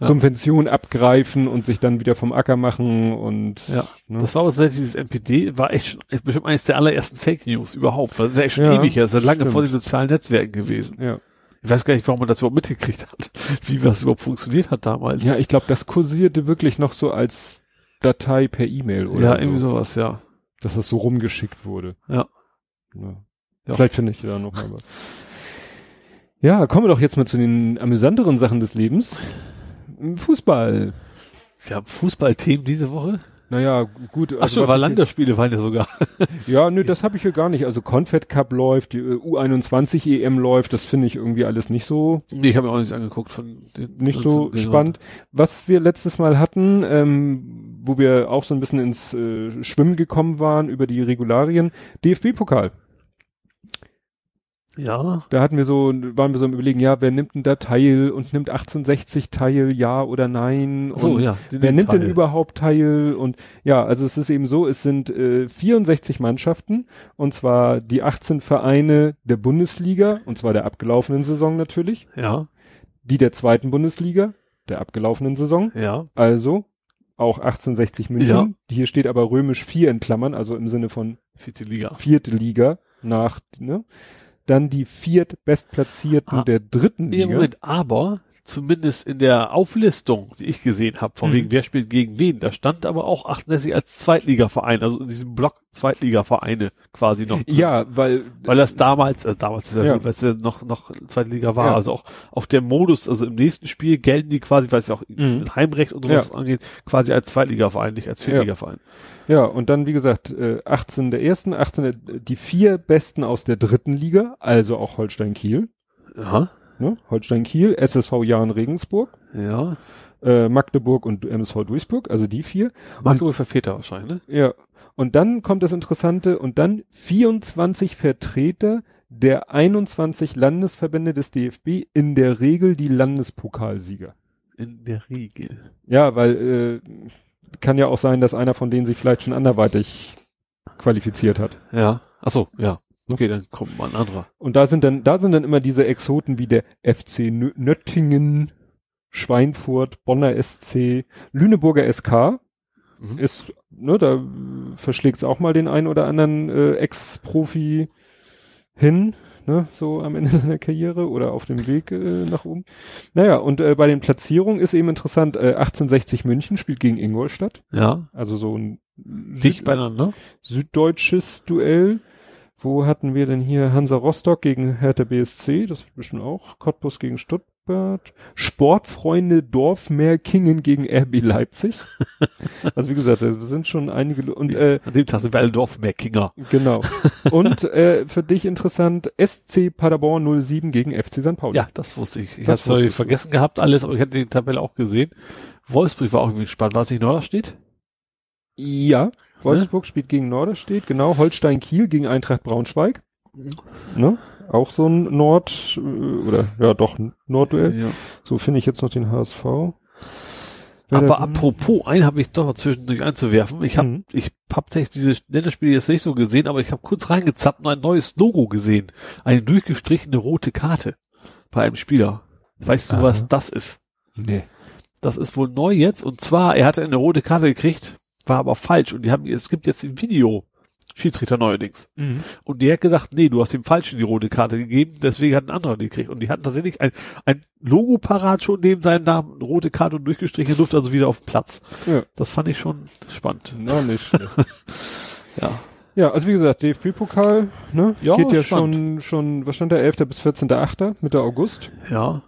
Ja. Subventionen abgreifen und sich dann wieder vom Acker machen und Ja. ne? Das war auch tatsächlich dieses NPD, war echt ist bestimmt eines der allerersten Fake News überhaupt. Das ist ja echt schon Ja, ewig her. Das ist ja lange stimmt. vor den sozialen Netzwerken gewesen. ja. Ich weiß gar nicht, warum man das überhaupt mitgekriegt hat. Wie das überhaupt funktioniert hat damals. Ja, ich glaube, das kursierte wirklich noch so als Datei per E-Mail oder ja so, irgendwie sowas, ja. dass das so rumgeschickt wurde. Ja. Ja. Ja. Vielleicht finde ich da noch mal was. Ja, kommen wir doch jetzt mal zu den amüsanteren Sachen des Lebens. Fußball. Wir haben Fußballthemen diese Woche. Naja, gu- gut. Ach also schon, was war Länderspiele waren ja sogar. Ja, nö, das habe ich hier gar nicht. Also Confed Cup läuft, die äh, U21 EM läuft, das finde ich irgendwie alles nicht so nee, ich habe mir auch nichts angeguckt von den nicht so spannend. Was wir letztes Mal hatten, ähm, wo wir auch so ein bisschen ins äh, Schwimmen gekommen waren über die Regularien, DFB-Pokal. Ja. Da hatten wir so, waren wir so im Überlegen, ja, wer nimmt denn da teil und nimmt 1860 teil, ja oder nein? So, und ja. Wer nimmt denn überhaupt teil? Und ja, also es ist eben so, es sind äh, 64 Mannschaften und zwar die 18 Vereine der Bundesliga und zwar der abgelaufenen Saison natürlich, Ja, die der zweiten Bundesliga der abgelaufenen Saison, ja. also auch 1860 München. Ja. Hier steht aber römisch 4 in Klammern, also im Sinne von Vierte Liga. vierte Liga nach, ne? Dann die viertbestplatzierten Ah. der dritten Liga. Moment, aber zumindest in der Auflistung, die ich gesehen habe, von Mhm. wegen wer spielt gegen wen, da stand aber auch 68 als Zweitligaverein, also in diesem Block Zweitligavereine quasi noch. drin. Ja, weil, Weil das damals, äh, damals ist ja, Ja. gut, weil es ja noch, noch zweite Liga war. Ja. Also auch, auch der Modus, also im nächsten Spiel gelten die quasi, weil es ja auch Mhm. Heimrecht und sowas angeht, quasi als Zweitligaverein, nicht als Viertligaverein. ja, und dann, wie gesagt, äh, 18 der ersten, 18 der, die vier besten aus der dritten Liga, also auch Holstein Kiel, Ja. Ne? Holstein Kiel, SSV Jahn Regensburg, Ja. äh, Magdeburg und MSV Duisburg, also die vier. Magdeburg verfehlt er wahrscheinlich, ne? Ja. Und dann kommt das Interessante und dann 24 Vertreter der 21 Landesverbände des DFB, in der Regel die Landespokalsieger. In der Regel. Ja, weil äh, kann ja auch sein, dass einer von denen sich vielleicht schon anderweitig qualifiziert hat. Ja. Ach so, ja. Okay, dann kommt mal ein anderer. Und da sind dann, da sind dann immer diese Exoten wie der FC Nö Nöttingen, Schweinfurt, Bonner SC, Lüneburger SK Mhm. ist, ne, da verschlägt es auch mal den einen oder anderen äh, Ex-Profi hin, ne, so am Ende seiner Karriere oder auf dem Weg äh, nach oben. Naja, und äh, bei den Platzierungen ist eben interessant, äh, 1860 München spielt gegen Ingolstadt, Ja. also so ein Dicht beieinander. süddeutsches Duell. Wo hatten wir denn hier Hansa Rostock gegen Hertha BSC? Das wird bestimmt auch. Cottbus gegen Stuttgart. Sportfreunde Dorfmeerkingen gegen RB Leipzig. also wie gesagt, da sind schon einige. Und äh, An dem Tag sind wir alle Dorfmeerkinger. genau. Und äh, für dich interessant, SC Paderborn 07 gegen FC St. Pauli. Ja, das wusste ich. Ich habe du. vergessen gehabt alles, aber ich hatte die Tabelle auch gesehen. Wolfsburg war auch irgendwie spannend. War es nicht Norderstedt? Ja. Wolfsburg spielt gegen Norderstedt, genau. Holstein Kiel gegen Eintracht Braunschweig. Ne? Auch so ein Nord, äh, oder ja doch, ein Nordduell. Ja. So finde ich jetzt noch den HSV. Wer Aber apropos, einen habe ich doch noch zwischendurch einzuwerfen. Ich habe Mhm. ich hab tatsächlich diese Länderspiele jetzt nicht so gesehen, aber ich habe kurz reingezappt und ein neues Logo gesehen. Eine durchgestrichene rote Karte bei einem Spieler. Weißt du, Aha. was das ist? Nee. Das ist wohl neu jetzt und zwar, er hatte eine rote Karte gekriegt, war aber falsch und die haben, es gibt jetzt ein Video. Schiedsrichter neuerdings. Mhm. Und der hat gesagt, nee, du hast dem Falschen die rote Karte gegeben, deswegen hat ein anderer die gekriegt. Und die hatten tatsächlich ein, ein Logo parat schon neben seinem Namen, eine rote Karte und durchgestrichen, er durfte also wieder auf den Platz. Ja. Das fand ich schon spannend. Na, nicht. Ja. ja, also wie gesagt, DFB-Pokal, ne? Ja, Geht ja spannend. schon, schon, was stand da, 11. bis 14.8. Mitte August. Ja.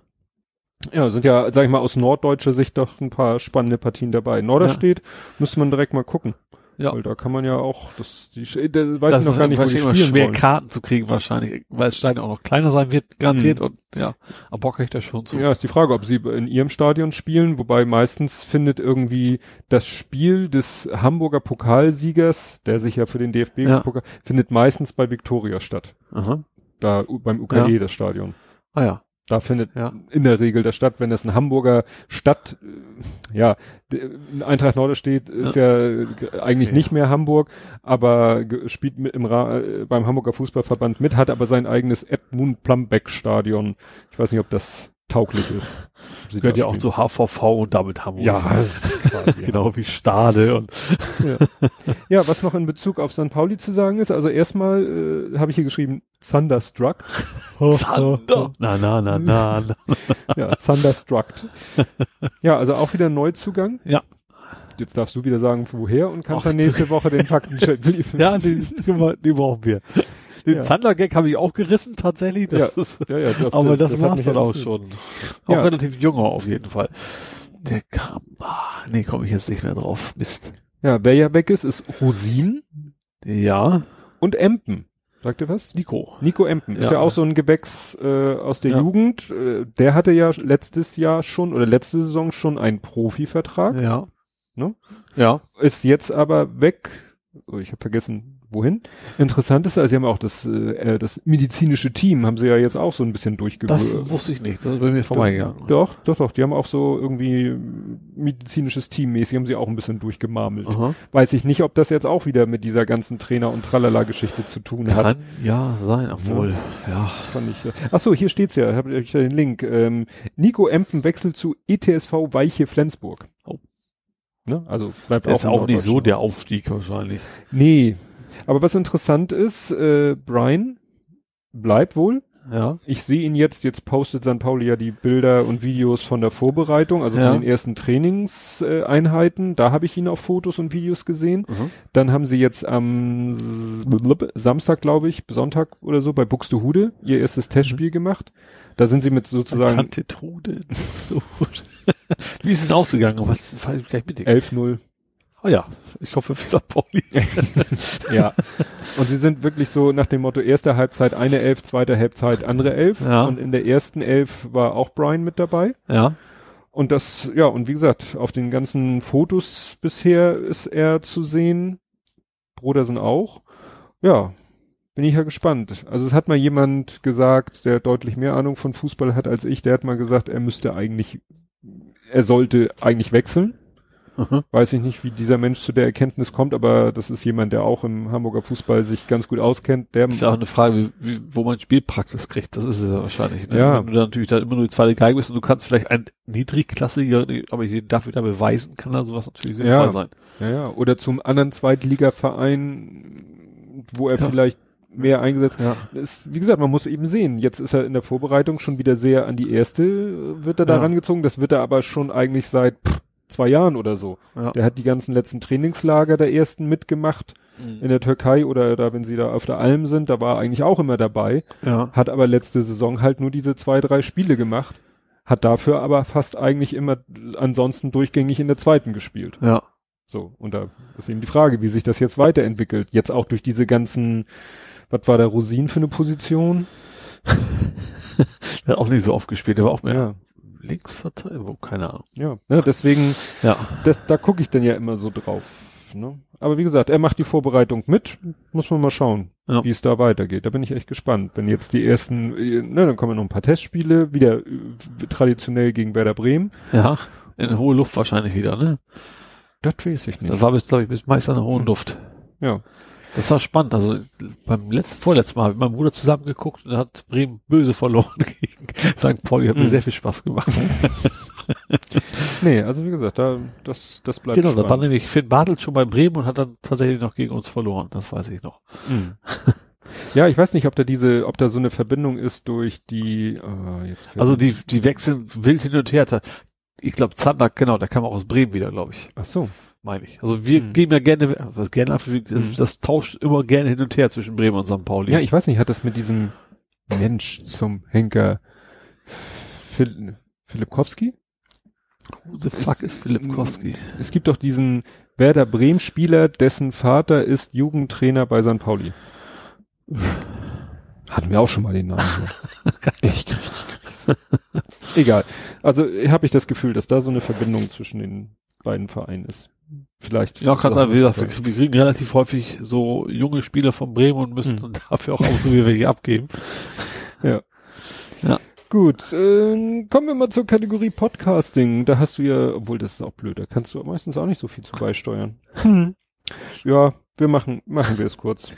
Ja, sind ja, sag ich mal, aus norddeutscher Sicht doch ein paar spannende Partien dabei. Norderstedt müsste man direkt mal gucken. Ja. Weil da kann man ja auch, das, die, da weiß das ich noch gar nicht, wo die spielen schwer wollen. Karten zu kriegen wahrscheinlich, weil das Stadion auch noch kleiner sein wird, garantiert. Mhm. Und ja, aber Bock habe ich da schon zu. Ja, ist die Frage, ob sie in ihrem Stadion spielen, wobei meistens findet irgendwie das Spiel des Hamburger Pokalsiegers, der sich ja für den DFB Ja. Findet meistens bei Viktoria statt. Aha. Da beim UKE Ja. das Stadion. Ah ja. Da findet Ja. in der Regel das statt, wenn das ein Hamburger Stadt, äh, ja, Eintracht Norderstedt ist ja, g- eigentlich Ja. nicht mehr Hamburg, aber spielt mit im Ra äh, beim Hamburger Fußballverband mit, hat aber sein eigenes Edmund Plumbeck Stadion. Ich weiß nicht, ob das tauglich ist. sie Gehört ja auch zu HVV und damit Hamburg. Ja, quasi, genau wie Stade und Ja, was noch in Bezug auf St. Pauli zu sagen ist, also erstmal äh, habe ich hier geschrieben Thunderstruck. Zander. Na, na, na, na. na. ja, Thunderstruck. ja, also auch wieder Neuzugang. Ja. Jetzt darfst du wieder sagen, woher und kannst Ach, dann nächste Woche den Faktencheck liefern. Ja, die, die brauchen wir. Den Ja. Zander-Gag habe ich auch gerissen, tatsächlich. Das Ja. ist, ja, ja, das, aber das, hat war's dann auch schon. Auch Ja. relativ junger auf jeden Fall. Der kam, ah, nee, komme ich jetzt nicht mehr drauf. Mist. Ja, wer ja weg ist, ist Rosin Ja, und Empen. Sagt ihr was? Nico. Nico Empen ist Ja. ja auch so ein Gewächs äh, aus der Ja. Jugend. Äh, der hatte ja letztes Jahr schon oder letzte Saison schon einen Profivertrag. Ja. Ne? Ja. ist jetzt aber weg Oh, ich habe vergessen, wohin. Interessant ist, also sie haben auch das, äh, das medizinische Team, haben sie ja jetzt auch so ein bisschen durchgeführt. Das wusste ich nicht, das ist bei mir vorbeigegangen. Doch, doch, doch, die haben auch so irgendwie medizinisches Team mäßig, haben sie auch ein bisschen durchgemarmelt. Aha. Weiß ich nicht, ob das jetzt auch wieder mit dieser ganzen Trainer- und Tralala-Geschichte zu tun hat. Kann ja sein, obwohl, ja. Fand ich, äh, ach so, hier steht's ja, habe ich ja den Link. Ähm, Nico Empen wechselt zu ETSV Weiche Flensburg. Oh. Ne? Also bleibt Das ist in auch nicht so der Aufstieg wahrscheinlich. Nee. Aber was interessant ist, äh, Brian bleibt wohl. Ja. Ich sehe ihn jetzt, jetzt postet St. Pauli ja die Bilder und Videos von der Vorbereitung, also Ja. von den ersten Trainingseinheiten. Einheiten. da habe ich ihn auf Fotos und Videos gesehen. Mhm. Dann haben sie jetzt am Samstag, glaube ich, Sonntag oder so, bei Buxtehude ihr erstes Testspiel gemacht. Da sind sie mit sozusagen Tante Trude. Gut. Wie ist denn ausgegangen? Was mit dir? 11-0. Oh ja, ich hoffe für St. Pauli. Ja. Und sie sind wirklich so nach dem Motto, erste Halbzeit eine Elf, zweite Halbzeit andere Elf. Ja. Und in der ersten Elf war auch Brian mit dabei. Ja. Und das, ja, und wie gesagt, auf den ganzen Fotos bisher ist er zu sehen. Brodersen auch. Ja, bin ich ja gespannt. Also es hat mal jemand gesagt, der deutlich mehr Ahnung von Fußball hat als ich, der hat mal gesagt, er müsste eigentlich, er sollte eigentlich wechseln. Mhm. Weiß ich nicht, wie dieser Mensch zu der Erkenntnis kommt, aber das ist jemand, der auch im Hamburger Fußball sich ganz gut auskennt. Der Ist ja auch eine Frage, wie, wie, wo man Spielpraxis kriegt. Das ist es ja wahrscheinlich. Ne? Ja. Wenn du da natürlich da immer nur die zweite Geige bist und du kannst vielleicht ein Niedrigklassiger, aber den darf wieder beweisen, kann da sowas natürlich sinnvoll Ja. sein. Ja, ja. Oder zum anderen Zweitligaverein, wo er Ja. vielleicht mehr eingesetzt. Ja. Ist, wie gesagt, man muss eben sehen. Jetzt ist er in der Vorbereitung schon wieder sehr an die erste, wird er da Ja. rangezogen. Das wird er aber schon eigentlich seit pff, zwei Jahren oder so. Ja. Der hat die ganzen letzten Trainingslager der ersten mitgemacht in der Türkei oder da, wenn sie da auf der Alm sind, da war er eigentlich auch immer dabei. ja. Hat aber letzte Saison halt nur diese zwei, drei Spiele gemacht. Hat dafür aber fast eigentlich immer ansonsten durchgängig in der zweiten gespielt. Ja. So, und da ist eben die Frage, wie sich das jetzt weiterentwickelt. Jetzt auch durch diese ganzen, was war der Rosin für eine Position? Der hat auch nicht so oft gespielt, der war auch mehr Ja, Linksverteidiger, wo, keine Ahnung. ja. Ne, deswegen, Ja. das, da gucke ich dann ja immer so drauf. Ne? Aber wie gesagt, er macht die Vorbereitung mit. Muss man mal schauen, Ja. wie es da weitergeht. Da bin ich echt gespannt. Wenn jetzt die ersten, ne, dann kommen noch ein paar Testspiele, wieder äh, traditionell gegen Werder Bremen. Ja. In hohe Luft wahrscheinlich wieder, ne? Das weiß ich nicht. Das war bis, glaube ich, bis meist an der hohen Luft. Ja. Das war spannend. Also beim letzten, vorletzten Mal habe ich mit meinem Bruder zusammen geguckt und hat Bremen böse verloren gegen St. Pauli. Hat mir Mhm. sehr viel Spaß gemacht. Nee, also wie gesagt, da, das, das bleibt genau, da war spannend. nämlich Finn Bartelt schon bei Bremen und hat dann tatsächlich noch gegen uns verloren. Das weiß ich noch. Mhm. Ja, ich weiß nicht, ob da diese, ob da so eine Verbindung ist durch die, ah, jetzt Also mir- die, die wechseln wild hin und her. Ich glaube, Zander, genau, der kam auch aus Bremen wieder, glaube ich. ach so, Meine ich. Also wir Hm. gehen ja gerne, was gerne, das, Hm. das tauscht immer gerne hin und her zwischen Bremen und St. Pauli. ja, ich weiß nicht, hat das mit diesem Mensch zum Henker Phil, Filipkowski? Who the fuck ist Philipp Kowski? Es gibt doch diesen Werder Bremen Spieler, dessen Vater ist Jugendtrainer bei St. Pauli. Hatten wir auch schon mal den Namen. die Krise. Egal. Also habe ich das Gefühl, dass da so eine Verbindung zwischen den beiden Vereinen ist. Vielleicht. Ja, kann sein, wie gesagt, wir, wir kriegen relativ häufig so junge Spieler von Bremen und müssen Hm. dann dafür auch ab und zu wieder welche abgeben. Gut, äh, kommen wir mal zur Kategorie Podcasting. Da hast du ja, obwohl das ist auch blöd, da kannst du meistens auch nicht so viel zu beisteuern. Hm. Ja, wir machen, machen wir es kurz.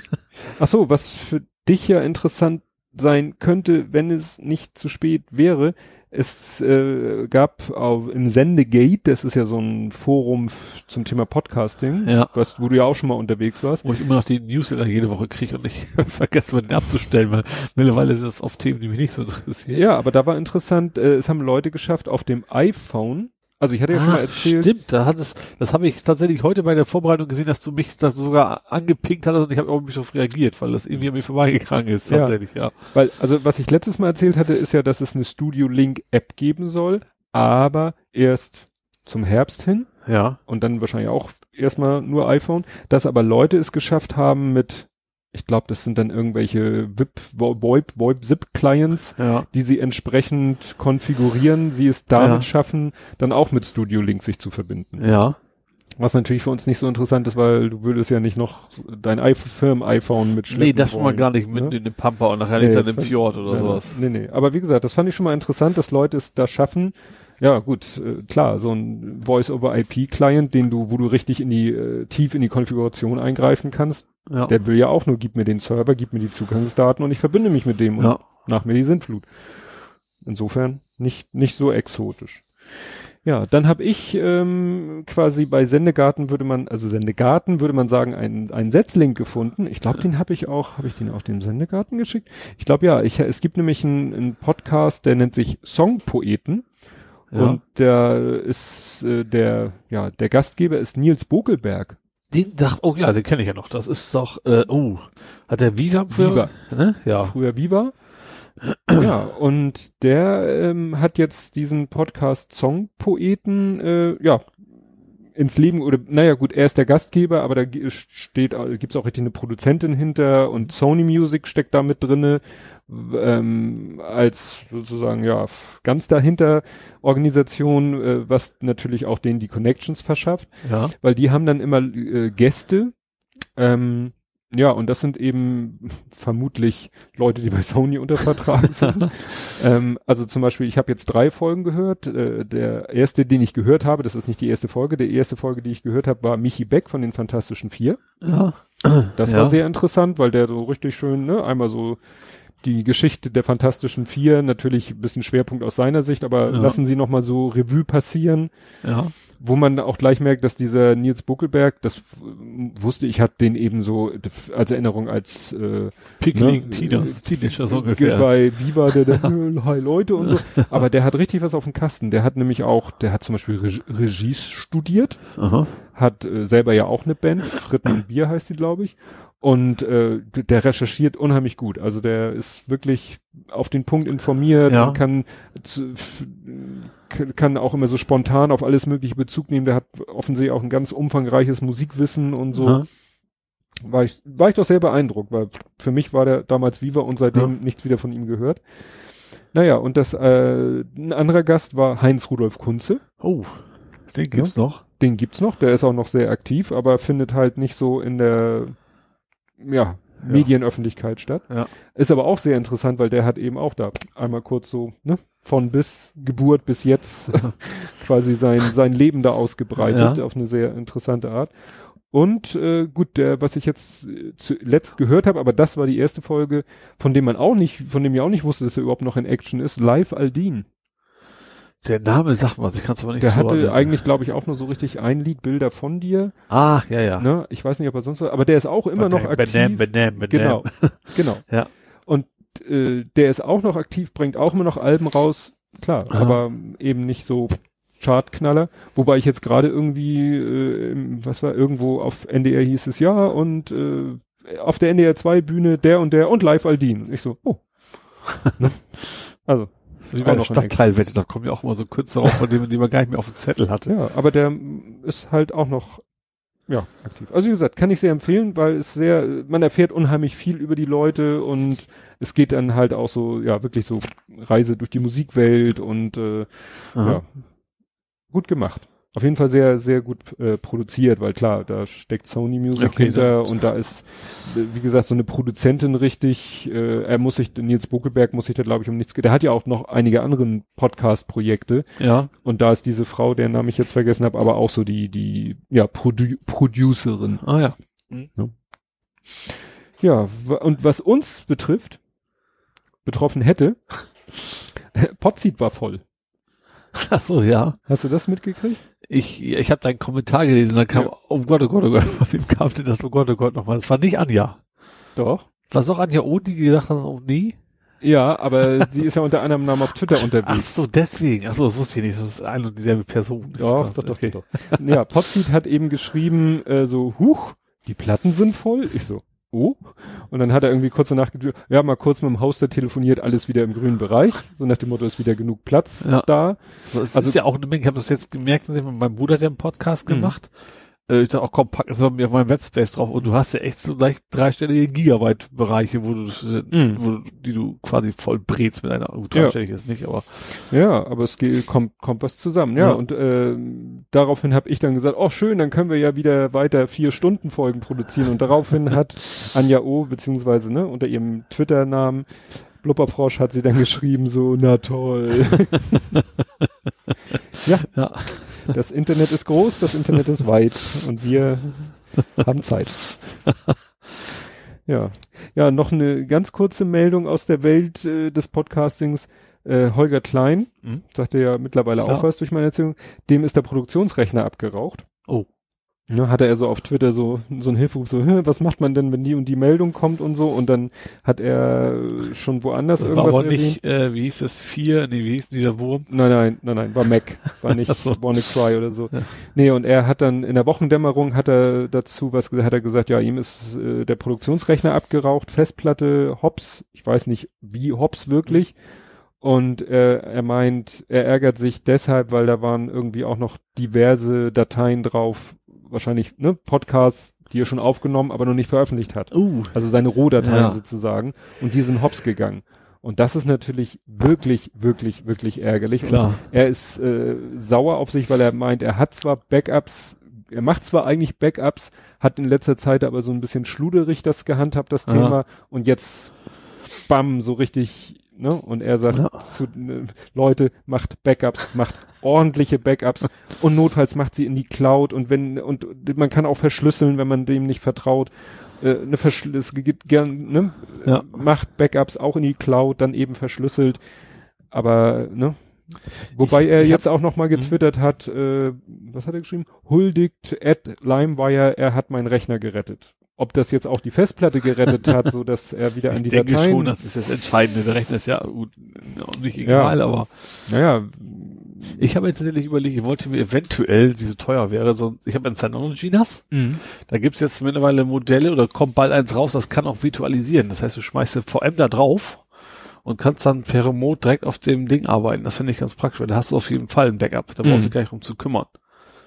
Ach so, was für dich ja interessant sein könnte, wenn es nicht zu spät wäre. Es äh, gab auf, im Sendegate, das ist ja so ein Forum zum Thema Podcasting, Ja. was, wo du ja auch schon mal unterwegs warst. Wo ich immer noch die Newsletter jede Woche kriege und ich vergesse mal den abzustellen, weil mittlerweile sind es oft Themen, die mich nicht so interessieren. Ja, aber da war interessant, äh, es haben Leute geschafft auf dem iPhone, also ich hatte ja schon mal Ach, erzählt, stimmt, da hat es, das habe ich tatsächlich heute bei der Vorbereitung gesehen, dass du mich da sogar angepinkt hattest und ich habe auch mich darauf reagiert, weil das irgendwie an mir vorbeigegangen ist, Ja. tatsächlich, ja. Weil, also was ich letztes Mal erzählt hatte, ist ja, dass es eine Studio Link App geben soll, aber erst zum Herbst hin Ja. und dann wahrscheinlich auch erstmal nur iPhone, dass aber Leute es geschafft haben mit, ich glaube, das sind dann irgendwelche VIP, VoIP, VoIP Zip Clients, Ja. die sie entsprechend konfigurieren, sie es damit Ja. schaffen, dann auch mit Studio Link sich zu verbinden. Ja. Was natürlich für uns nicht so interessant ist, weil du würdest ja nicht noch dein Firmen-iPhone mitschleppen Nee, das schon mal gar nicht mit ne? in den Pampa und nachher Nee, nicht dann im Fjord oder Ja, sowas. Nee, nee. Aber wie gesagt, das fand ich schon mal interessant, dass Leute es da schaffen. Ja, gut, äh, klar, so ein Voice-over-IP-Client, den du, wo du richtig in die, äh, tief in die Konfiguration eingreifen kannst, Ja. der will ja auch nur, gib mir den Server, gib mir die Zugangsdaten und ich verbinde mich mit dem und ja. nach mir die Sintflut. Insofern nicht, nicht so exotisch. Ja, dann habe ich ähm, quasi bei Sendegarten würde man, also Sendegarten würde man sagen, einen, einen Setzlink gefunden. Ich glaube, den habe ich auch, habe ich den auch dem Sendegarten geschickt? Ich glaube ja, ich, es gibt nämlich einen, einen Podcast, der nennt sich Songpoeten. Ja. Und der ist äh, der, ja, der Gastgeber ist Nils Bokelberg. Den, ach, oh ja, den kenne ich ja noch. Das ist doch, äh, oh, hat der Viva für, Viva. ne? Ja. früher Viva. ja, und der ähm, hat jetzt diesen Podcast Songpoeten, äh, ja, ins Leben, oder, naja, gut, er ist der Gastgeber, aber da steht, gibt's auch richtig eine Produzentin hinter und Sony Music steckt da mit drinne, ähm, als sozusagen, ja, ganz dahinter Organisation, äh, was natürlich auch denen die Connections verschafft Ja. weil die haben dann immer äh, Gäste. Ähm, ja, und das sind eben vermutlich Leute, die bei Sony unter Vertrag sind. ähm, also zum Beispiel, ich habe jetzt drei Folgen gehört. Äh, der erste, den ich gehört habe, das ist nicht die erste Folge, der erste Folge, die ich gehört habe, war Michi Beck von den Fantastischen Vier. Ja. Das Ja. war sehr interessant, weil der so richtig schön, ne, einmal so die Geschichte der Fantastischen Vier, natürlich ein bisschen Schwerpunkt aus seiner Sicht, aber Ja. lassen sie nochmal so Revue passieren Ja. wo man auch gleich merkt, dass dieser Nils Buckelberg, das wusste ich, hat den eben so als Erinnerung als äh, Pickling ne, Teenagers, äh, so äh, ungefähr. bei Viva, der, der Hi Leute und so. Aber der hat richtig was auf dem Kasten. Der hat nämlich auch, der hat zum Beispiel Reg Regie studiert, Aha. hat äh, selber ja auch eine Band, Fritten und Bier heißt die, glaube ich. Und äh, der recherchiert unheimlich gut. Also der ist wirklich auf den Punkt informiert Ja. und kann, kann auch immer so spontan auf alles mögliche Bezug nehmen. Der hat offensichtlich auch ein ganz umfangreiches Musikwissen und so. Aha. War ich, war ich doch sehr beeindruckt, weil für mich war der damals Viva und seitdem Ja. nichts wieder von ihm gehört. Naja, und das, äh, ein anderer Gast war Heinz Rudolf Kunze. Oh, den gibt's noch. Den gibt's noch, der ist auch noch sehr aktiv, aber findet halt nicht so in der, ja, Medienöffentlichkeit statt. Ja. Ist aber auch sehr interessant, weil der hat eben auch da einmal kurz so, ne, von bis Geburt bis jetzt quasi sein, sein Leben da ausgebreitet Ja. auf eine sehr interessante Art. Und äh, gut, der, was ich jetzt äh, zuletzt gehört habe, aber das war die erste Folge, von dem man auch nicht, von dem ich auch nicht wusste, dass er überhaupt noch in Action ist, Live Aldin. Der Name sagt was, ich kann es aber nicht Der hatte eigentlich, glaube ich, auch nur so richtig ein Lied Bilder von dir. Ah, ja, ja. Ne? Ich weiß nicht, ob er sonst, aber der ist auch immer noch aktiv. Benehm, benehm, benehm. Genau, genau. Ja. Und äh, der ist auch noch aktiv, bringt auch immer noch Alben raus, klar, Aha. aber eben nicht so Chartknaller. Wobei ich jetzt gerade irgendwie, äh, was war irgendwo auf NDR hieß es ja und äh, auf der NDR 2 Bühne der und der und Live Aldin. Und ich so, oh. ne? Also, Der noch Stadtteilwette, da kommen ja auch immer so Künstler auf, von denen man gar nicht mehr auf dem Zettel hatte. Ja, aber der mm, ist halt auch noch ja, aktiv. Also wie gesagt, kann ich sehr empfehlen, weil es sehr, man erfährt unheimlich viel über die Leute und es geht dann halt auch so, ja, wirklich so Reise durch die Musikwelt und äh, Aha. ja, gut gemacht. Auf jeden Fall sehr, sehr gut äh, produziert, weil klar, da steckt Sony Music Okay, hinter so. und da ist, wie gesagt, so eine Produzentin richtig, äh, er muss sich, Nils Buckelberg muss sich da glaube ich um nichts, der hat ja auch noch einige andere Podcast-Projekte, Ja. und da ist diese Frau, deren Namen ich jetzt vergessen habe, aber auch so die, die, ja, Produ Producerin. Ah ja. Ja, wa- und was uns betrifft, betroffen hätte, Potseed war voll. Ach so, ja. Hast du das mitgekriegt? Ich, ich habe deinen Kommentar gelesen, dann kam, Ja. oh Gott, oh Gott, oh Gott, von wem kam denn das, oh Gott, oh Gott, nochmal. Das war nicht Anja. Doch. War es auch Anja O, die gesagt hat, oh nie? Ja, aber sie ist ja unter anderem Namen auf Twitter Ach unterwegs. so, deswegen. Ach so, das wusste ich nicht. Das ist eine und dieselbe Person. Das Doch, ist doch, doch, okay. doch. Ja, Potseed hat eben geschrieben, äh, so, huch, die Platten sind voll. Ich so, oh. Und dann hat er irgendwie kurz danach ja, mal kurz mit dem Hoster telefoniert, alles wieder im grünen Bereich. So nach dem Motto, ist wieder genug Platz Ja. da. Also es Also- ist ja auch eine Menge, ich habe das jetzt gemerkt, dass ich mit meinem Bruder hat ja einen Podcast Mhm. gemacht. Äh, ich dachte auch, komm, pack das mal mir auf meinem Webspace drauf und du hast ja echt so gleich dreistellige Gigabyte-Bereiche, wo du, Mhm. wo, du- die du quasi voll brätst mit einer, gut, dreistellig ist nicht, aber Ja, aber es geht, kommt, kommt was zusammen. Ja, Ja. und äh, daraufhin habe ich dann gesagt, oh schön, dann können wir ja wieder weiter vier Stunden Folgen produzieren. Und daraufhin hat Anja O, beziehungsweise ne, unter ihrem Twitter-Namen Blubberfrosch hat sie dann geschrieben so, na toll. ja, ja. Das Internet ist groß, das Internet ist weit und wir haben Zeit. Ja, ja, noch eine ganz kurze Meldung aus der Welt äh, des Podcastings. Äh, Holger Klein, Mhm. sagte ja mittlerweile Klar. auch was durch meine Erzählung, dem ist der Produktionsrechner abgeraucht. Oh. Ja, hatte er so auf Twitter so, so ein Hilferuf, so, "Hä, was macht man denn, wenn die und die Meldung kommt und so und dann hat er schon woanders Das war irgendwas aber erwähnt. nicht, äh, wie hieß das, vier, nee, wie hieß dieser Wurm? Nein, nein, nein, nein, war Mac, war nicht so. WannaCry oder so. Ja. Nee, und er hat dann in der Wochendämmerung hat er dazu was gesagt, hat er gesagt, ja, ihm ist äh, der Produktionsrechner abgeraucht, Festplatte, Hops, ich weiß nicht, wie Hops wirklich. Und äh, er meint, er ärgert sich deshalb, weil da waren irgendwie auch noch diverse Dateien drauf, wahrscheinlich, ne, Podcasts, die er schon aufgenommen, aber noch nicht veröffentlicht hat. Uh. Also seine Rohdateien Ja. sozusagen. Und die sind hops gegangen. Und das ist natürlich wirklich, wirklich, wirklich ärgerlich. Klar. Und er ist äh, sauer auf sich, weil er meint, er hat zwar Backups, er macht zwar eigentlich Backups, hat in letzter Zeit aber so ein bisschen schluderig das gehandhabt, das Aha. Thema. Und jetzt, bam, so richtig, ne? Und er sagt Ja. zu, äh, Leute, macht Backups, macht ordentliche Backups und notfalls macht sie in die Cloud und wenn, und man kann auch verschlüsseln, wenn man dem nicht vertraut. Äh, eine Verschl es gibt gern, ne? Ja. Macht Backups auch in die Cloud, dann eben verschlüsselt. Aber, ne? Wobei Ich- er ich jetzt hab- auch noch mal getwittert hat, äh, was hat er geschrieben? Huldigt at LimeWire, er hat meinen Rechner gerettet. Ob das jetzt auch die Festplatte gerettet hat, so dass er wieder an Ich die denke Dateien. schon, das ist das Entscheidende. Der Rechner ist ja gut, nicht egal, aber naja, ich habe jetzt tatsächlich überlegt, ich wollte mir eventuell, die so teuer wäre, so, ich habe ein Synology NAS. Da gibt's jetzt mittlerweile Modelle oder kommt bald eins raus, das kann auch virtualisieren. Das heißt, du schmeißt eine VM da drauf und kannst dann per Remote direkt auf dem Ding arbeiten. Das finde ich ganz praktisch, weil da hast du auf jeden Fall ein Backup. Da brauchst du Mhm. gar nicht drum zu kümmern.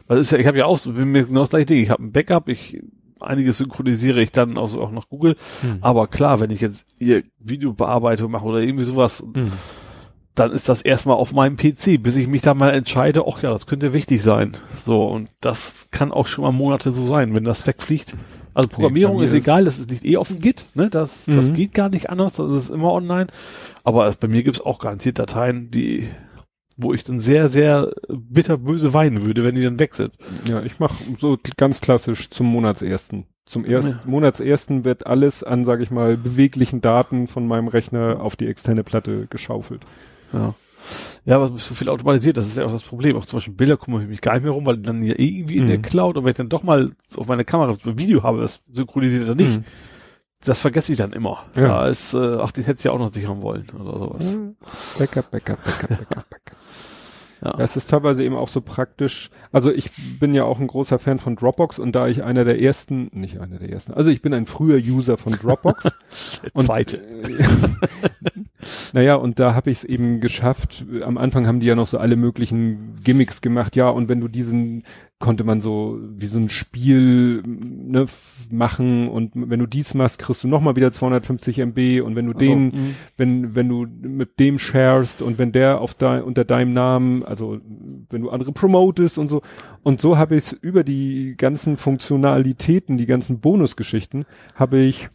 Weil ist ja, ich habe ja auch so, bin mir genau das gleiche Ding. Ich habe ein Backup, ich einiges synchronisiere ich dann auch, auch nach Google. Hm. Aber klar, wenn ich jetzt hier Videobearbeitung mache oder irgendwie sowas, Hm. dann ist das erstmal auf meinem PC, bis ich mich da mal entscheide, ach ja, das könnte wichtig sein. So, und das kann auch schon mal Monate so sein, wenn das wegfliegt. Also Programmierung mir ist ist- egal, das ist nicht eh auf dem Git, ne? Das, das Mhm. geht gar nicht anders, das ist immer online. Aber es, bei mir gibt's auch garantiert Dateien, die, wo ich dann sehr, sehr bitterböse weinen würde, wenn die dann weg sind. Ja, ich mache so ganz klassisch zum Monatsersten. Zum ersten Monatsersten wird alles an, sage ich mal, beweglichen Daten von meinem Rechner auf die externe Platte geschaufelt. Ja. Ja, aber so viel automatisiert, das ist ja auch das Problem. Auch zum Beispiel Bilder kümmere ich mich gar nicht mehr rum, weil die dann ja irgendwie in Mhm. der Cloud, und wenn ich dann doch mal auf meine Kamera ein Video habe, das synchronisiert oder nicht, Mhm. das vergesse ich dann immer. Ja. Da ist, äh, ach, den hätte ich ja auch noch sichern wollen oder sowas. Mhm. Backup, Backup, Backup, Backup, Backup. Ja. Es ist teilweise eben auch so praktisch. Also ich bin ja auch ein großer Fan von Dropbox und da ich einer der ersten, nicht einer der ersten, also ich bin ein früher User von Dropbox. Und, zweite. Äh, naja, und da habe ich es eben geschafft. Am Anfang haben die ja noch so alle möglichen Gimmicks gemacht, ja, und wenn du diesen konnte man so wie so ein Spiel ne, machen und wenn du dies machst, kriegst du nochmal wieder 250 MB und wenn du den mhm. wenn, wenn du mit dem sharest und wenn der auf dein, unter deinem Namen, also wenn du andere promotest und so. Und so habe ich über die ganzen Funktionalitäten, die ganzen Bonusgeschichten, habe ich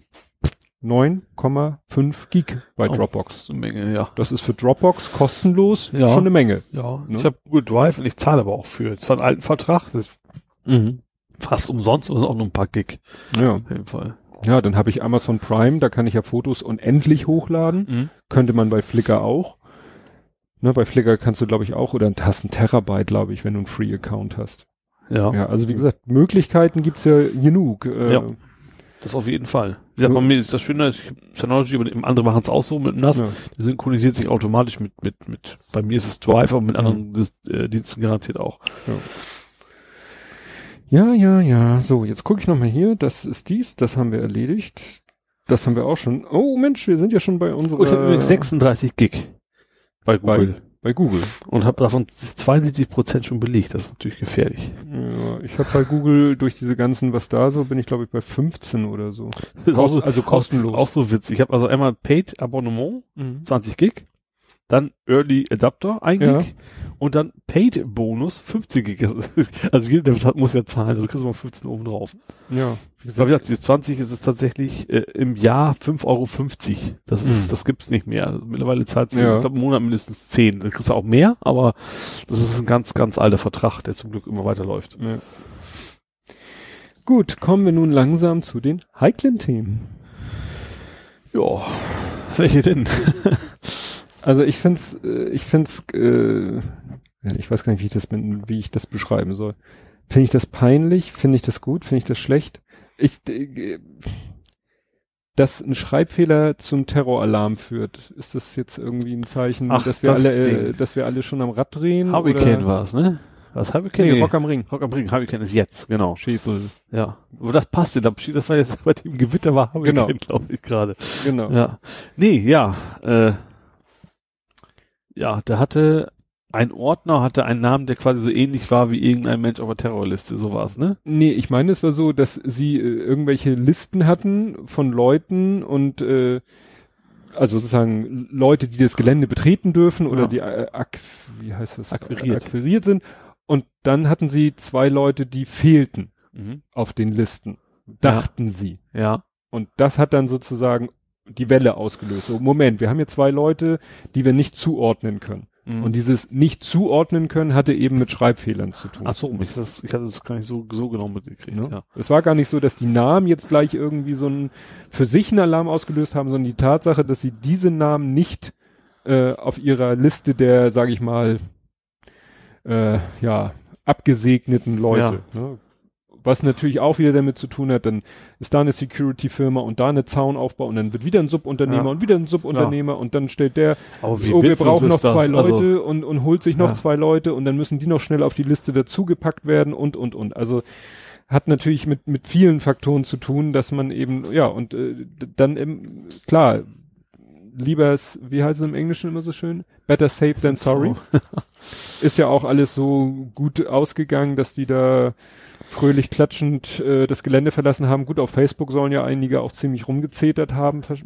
9,5 Gig bei Oh. Dropbox. Das ist eine Menge, ja. Das ist für Dropbox kostenlos Ja. schon eine Menge. Ja, Ne? ich habe Google Drive und ich zahle aber auch für. Zwar einen alten Vertrag, das ist fast umsonst, aber es ist auch nur ein paar Gig. Ja. Auf jeden Fall. ja, dann habe ich Amazon Prime, da kann ich ja Fotos unendlich hochladen. Mhm. Könnte man bei Flickr auch. Ne, bei Flickr kannst du, glaube ich, auch, oder hast einen Terabyte, glaube ich, wenn du einen Free-Account hast. Ja, Ja, also wie gesagt, Möglichkeiten gibt's ja genug. Äh, Ja. Das auf jeden Fall. Wie gesagt, bei mir ist das Schöne, ich Synology, aber andere machen es auch so mit dem NAS. ja. Der synchronisiert sich automatisch mit, mit, mit, bei mir ist es Drive, aber mit anderen Dis- äh, Diensten garantiert auch. ja, ja, ja. So, jetzt gucke ich nochmal hier. Das ist dies, das haben wir erledigt. Das haben wir auch schon. Oh Mensch, wir sind ja schon bei ich habe unserer... übrigens 36 Gig bei Google. Bei Google. Und habe davon 72 Prozent schon belegt. Das ist natürlich gefährlich. Ja, ich habe bei Google durch diese ganzen, was da so, bin ich glaube ich bei 15 oder so. So, also kostenlos. Auch, auch so witzig. Ich habe also einmal Paid Abonnement, Mhm. 20 Gig, dann Early Adapter, 1 Ja. Gig und dann Paid Bonus, 15 Gig. Also jeder der muss ja zahlen, also kriegst du mal 15 oben drauf. Ja. Aber wie gesagt, dieses 20 ist es tatsächlich äh, im Jahr 5,50 Euro. Das ist, Mhm. das gibt's nicht mehr. Also mittlerweile zahlt Ja. ich glaube, im Monat mindestens 10. Da kriegst du auch mehr, aber das ist ein ganz, ganz alter Vertrag, der zum Glück immer weiterläuft. ja. Gut, kommen wir nun langsam zu den heiklen Themen. Ja, welche denn? Also ich find's, äh, ich find's, äh, ja, ich weiß gar nicht, wie ich das, wie ich das beschreiben soll. Finde ich das peinlich? Finde ich das gut? Finde ich das schlecht? Ich, äh, dass ein Schreibfehler zum Terroralarm führt, ist das jetzt irgendwie ein Zeichen, Ach, dass wir das alle, äh, dass wir alle schon am Rad drehen? Hurricane war es, ne? Was Hurricane? Nee, Rock am Ring. Rock am Ring. Hurricane ist jetzt, genau. Schäsel. Ja. Aber das passt ja. Das war jetzt bei dem Gewitter war Hurricane, Genau. glaube ich, gerade. Genau. Ja. Nee, ja. Äh, ja, der hatte ein Ordner, hatte einen Namen, der quasi so ähnlich war wie irgendein Mensch auf der Terrorliste, so war's, ne? Nee, ich meine, es war so, dass sie äh, irgendwelche Listen hatten von Leuten und äh, also sozusagen Leute, die das Gelände betreten dürfen oder Ja. die äh, ak wie heißt das? Akquiriert. akquiriert sind. Und dann hatten sie zwei Leute, die fehlten Mhm. auf den Listen. Dachten sie. Ja. Und das hat dann sozusagen die Welle ausgelöst. So, Moment, wir haben hier zwei Leute, die wir nicht zuordnen können. Mhm. Und dieses nicht zuordnen können hatte eben mit Schreibfehlern zu tun. Ach so, ich, das, ich hatte das gar nicht so, so genau mitgekriegt, Ne? ja. Es war gar nicht so, dass die Namen jetzt gleich irgendwie so ein für sich einen Alarm ausgelöst haben, sondern die Tatsache, dass sie diese Namen nicht äh, auf ihrer Liste der, sage ich mal, äh, ja, abgesegneten Leute. Ne? Was natürlich auch wieder damit zu tun hat, dann ist da eine Security-Firma und da eine Zaunaufbau und dann wird wieder ein Subunternehmer Ja. und wieder ein Subunternehmer und dann stellt der, oh, wir brauchen noch ist das? zwei Also, Leute und, und holt sich noch Ja. zwei Leute und dann müssen die noch schnell auf die Liste dazugepackt werden und, und, und. Also hat natürlich mit, mit vielen Faktoren zu tun, dass man eben, ja, und äh, dann im, klar, lieber, wie heißt es im Englischen immer so schön? Better safe than sorry. Ist ja auch alles so gut ausgegangen, dass die da fröhlich klatschend äh, das Gelände verlassen haben. Gut, auf Facebook sollen ja einige auch ziemlich rumgezetert haben, ver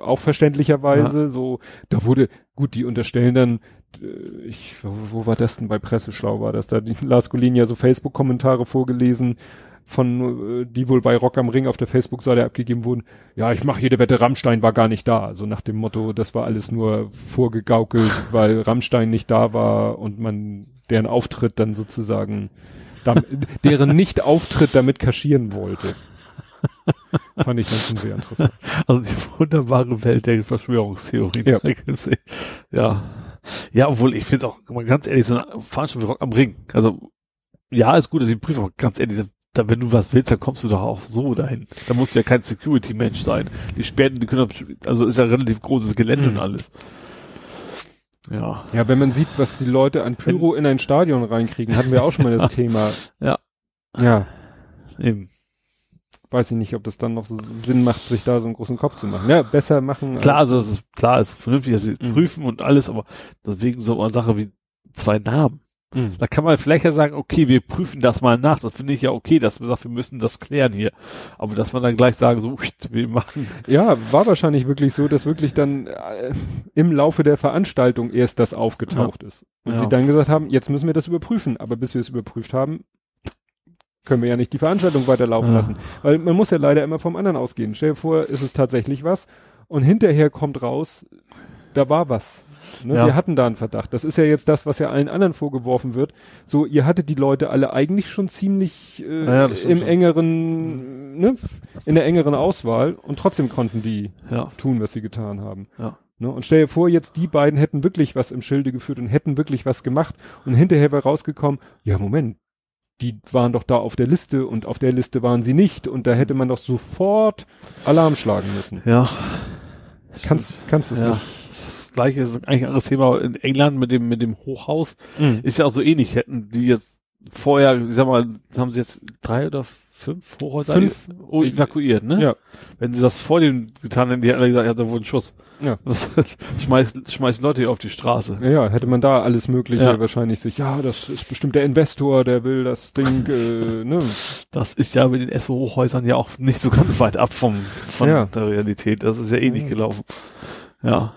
auch verständlicherweise. So, da wurde, gut, die unterstellen dann, äh, ich, wo, wo war das denn bei Presseschlau war das da? Die Lars Golin ja so Facebook-Kommentare vorgelesen von, äh, die wohl bei Rock am Ring auf der Facebook-Seite abgegeben wurden. Ja, ich mache jede Wette, Rammstein war gar nicht da. Also nach dem Motto, das war alles nur vorgegaukelt, weil Rammstein nicht da war und man deren Auftritt dann sozusagen, deren Nicht-Auftritt damit kaschieren wollte. Fand ich dann schon sehr interessant. Also die wunderbare Welt der Verschwörungstheorien. Ja. Ja. Ja, obwohl ich finde es auch, ganz ehrlich, so eine Veranstaltung wie Rock am Ring. Also, ja, ist gut, dass ich prüfe, aber ganz ehrlich, da, wenn du was willst, dann kommst du doch auch so dahin. Da musst du ja kein Security-Mensch sein. Die sperren, die können, also ist ja relativ großes Gelände Mhm. und alles. Ja. Ja, wenn man sieht, was die Leute an Pyro in ein Stadion reinkriegen, hatten wir auch schon mal das Thema. Ja. Ja, Eben. weiß ich nicht, ob das dann noch Sinn macht, sich da so einen großen Kopf zu machen. Ja, besser machen. Klar, als- also es ist klar, es ist vernünftig, dass sie Mhm. prüfen und alles, aber deswegen so eine Sache wie zwei Namen. Mhm. Da kann man vielleicht ja sagen, okay, wir prüfen das mal nach. Das finde ich ja okay, dass man sagt, wir müssen das klären hier. Aber dass man dann gleich sagen, so, wir machen. Ja, war wahrscheinlich wirklich so, dass wirklich dann äh, im Laufe der Veranstaltung erst das aufgetaucht ist. Und Ja. sie dann gesagt haben, jetzt müssen wir das überprüfen. Aber bis wir es überprüft haben, können wir ja nicht die Veranstaltung weiterlaufen Ja. lassen. Weil man muss ja leider immer vom anderen ausgehen. Stell dir vor, ist es tatsächlich was und hinterher kommt raus, da war was. Ne? Ja. Wir hatten da einen Verdacht. Das ist ja jetzt das, was ja allen anderen vorgeworfen wird. So, ihr hattet die Leute alle eigentlich schon ziemlich äh, Ja, im schon. engeren, ne, in der engeren Auswahl und trotzdem konnten die Ja. tun, was sie getan haben. Ja. Ne? Und stell dir vor, jetzt die beiden hätten wirklich was im Schilde geführt und hätten wirklich was gemacht und hinterher wäre rausgekommen, ja Moment, die waren doch da auf der Liste und auf der Liste waren sie nicht und da hätte man doch sofort Alarm schlagen müssen. Ja. Kannst, kannst es ja. nicht. Das gleiche ist eigentlich ein anderes Thema in England mit dem, mit dem Hochhaus. Mhm. Ist ja auch so ähnlich. Hätten die jetzt vorher, ich sag mal, haben sie jetzt drei oder fünf Hochhäuser Fünf. oh, evakuiert, ne? Ja. Wenn sie das vor denen getan hätten, die hätten alle gesagt, ja, da wurde ein Schuss. Ja. schmeißt, schmeißt Leute auf die Straße. Ja, ja, hätte man da alles Mögliche Ja. wahrscheinlich sich, ja, das ist bestimmt der Investor, der will das Ding, äh, ne? Das ist ja mit den SO-Hochhäusern ja auch nicht so ganz weit ab vom, von Ja. der Realität. Das ist ja eh nicht gelaufen. Ja. Ja,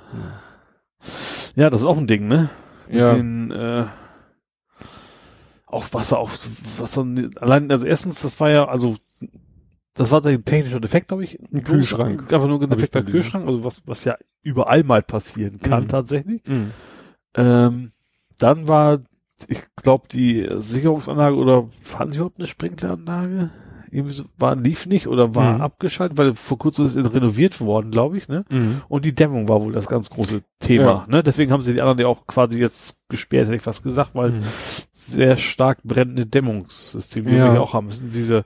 das ist auch ein Ding, ne? Mit Ja. den, äh, auch was auch, was dann, allein, also erstens, das war ja, also, das war ein technischer Defekt, glaube ich. Ein Kühlschrank. Einfach nur ein defekter. Kühlschrank, also was, was ja überall mal passieren kann, Mhm. tatsächlich. Mhm. Ähm, dann war, ich glaube, die Sicherungsanlage oder hatten sie überhaupt eine Sprinkleranlage? Irgendwie so, war, lief nicht oder war Mhm. abgeschaltet, weil vor kurzem ist es renoviert worden, glaube ich, ne? Mhm. Und die Dämmung war wohl das ganz große Thema, ne? Deswegen haben sie die anderen ja auch quasi jetzt gesperrt, hätte ich fast gesagt, weil Mhm. sehr stark brennende Dämmungssysteme, die Ja. wir hier auch haben, das sind diese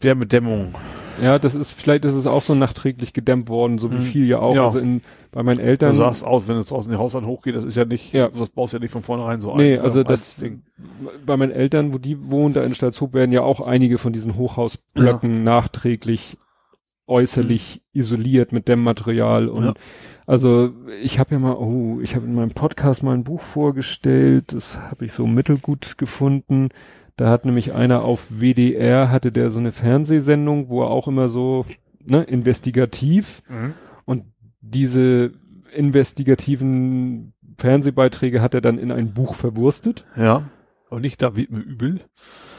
Wärmedämmung. Ja, das ist, vielleicht ist es auch so nachträglich gedämmt worden, so wie Mhm. viel ja auch. Ja. Also in, bei meinen Du Eltern. sahst aus, wenn es draußen die Hauswand hochgeht, das ist ja nicht, Ja. das baust du ja nicht von vornherein so ein. Nee, oder? also Als das, Ding. bei meinen Eltern, wo die wohnen, da in Stalzhoop werden ja auch einige von diesen Hochhausblöcken nachträglich äußerlich isoliert mit Dämmmaterial und Ja. also ich habe ja mal, oh, ich habe in meinem Podcast mal ein Buch vorgestellt, das habe ich so mittelgut gefunden. Da hat nämlich einer auf WDR hatte der so eine Fernsehsendung, wo er auch immer so ne, investigativ Mhm. und diese investigativen Fernsehbeiträge hat er dann in ein Buch verwurstet. Ja. Aber nicht, da wird mir übel.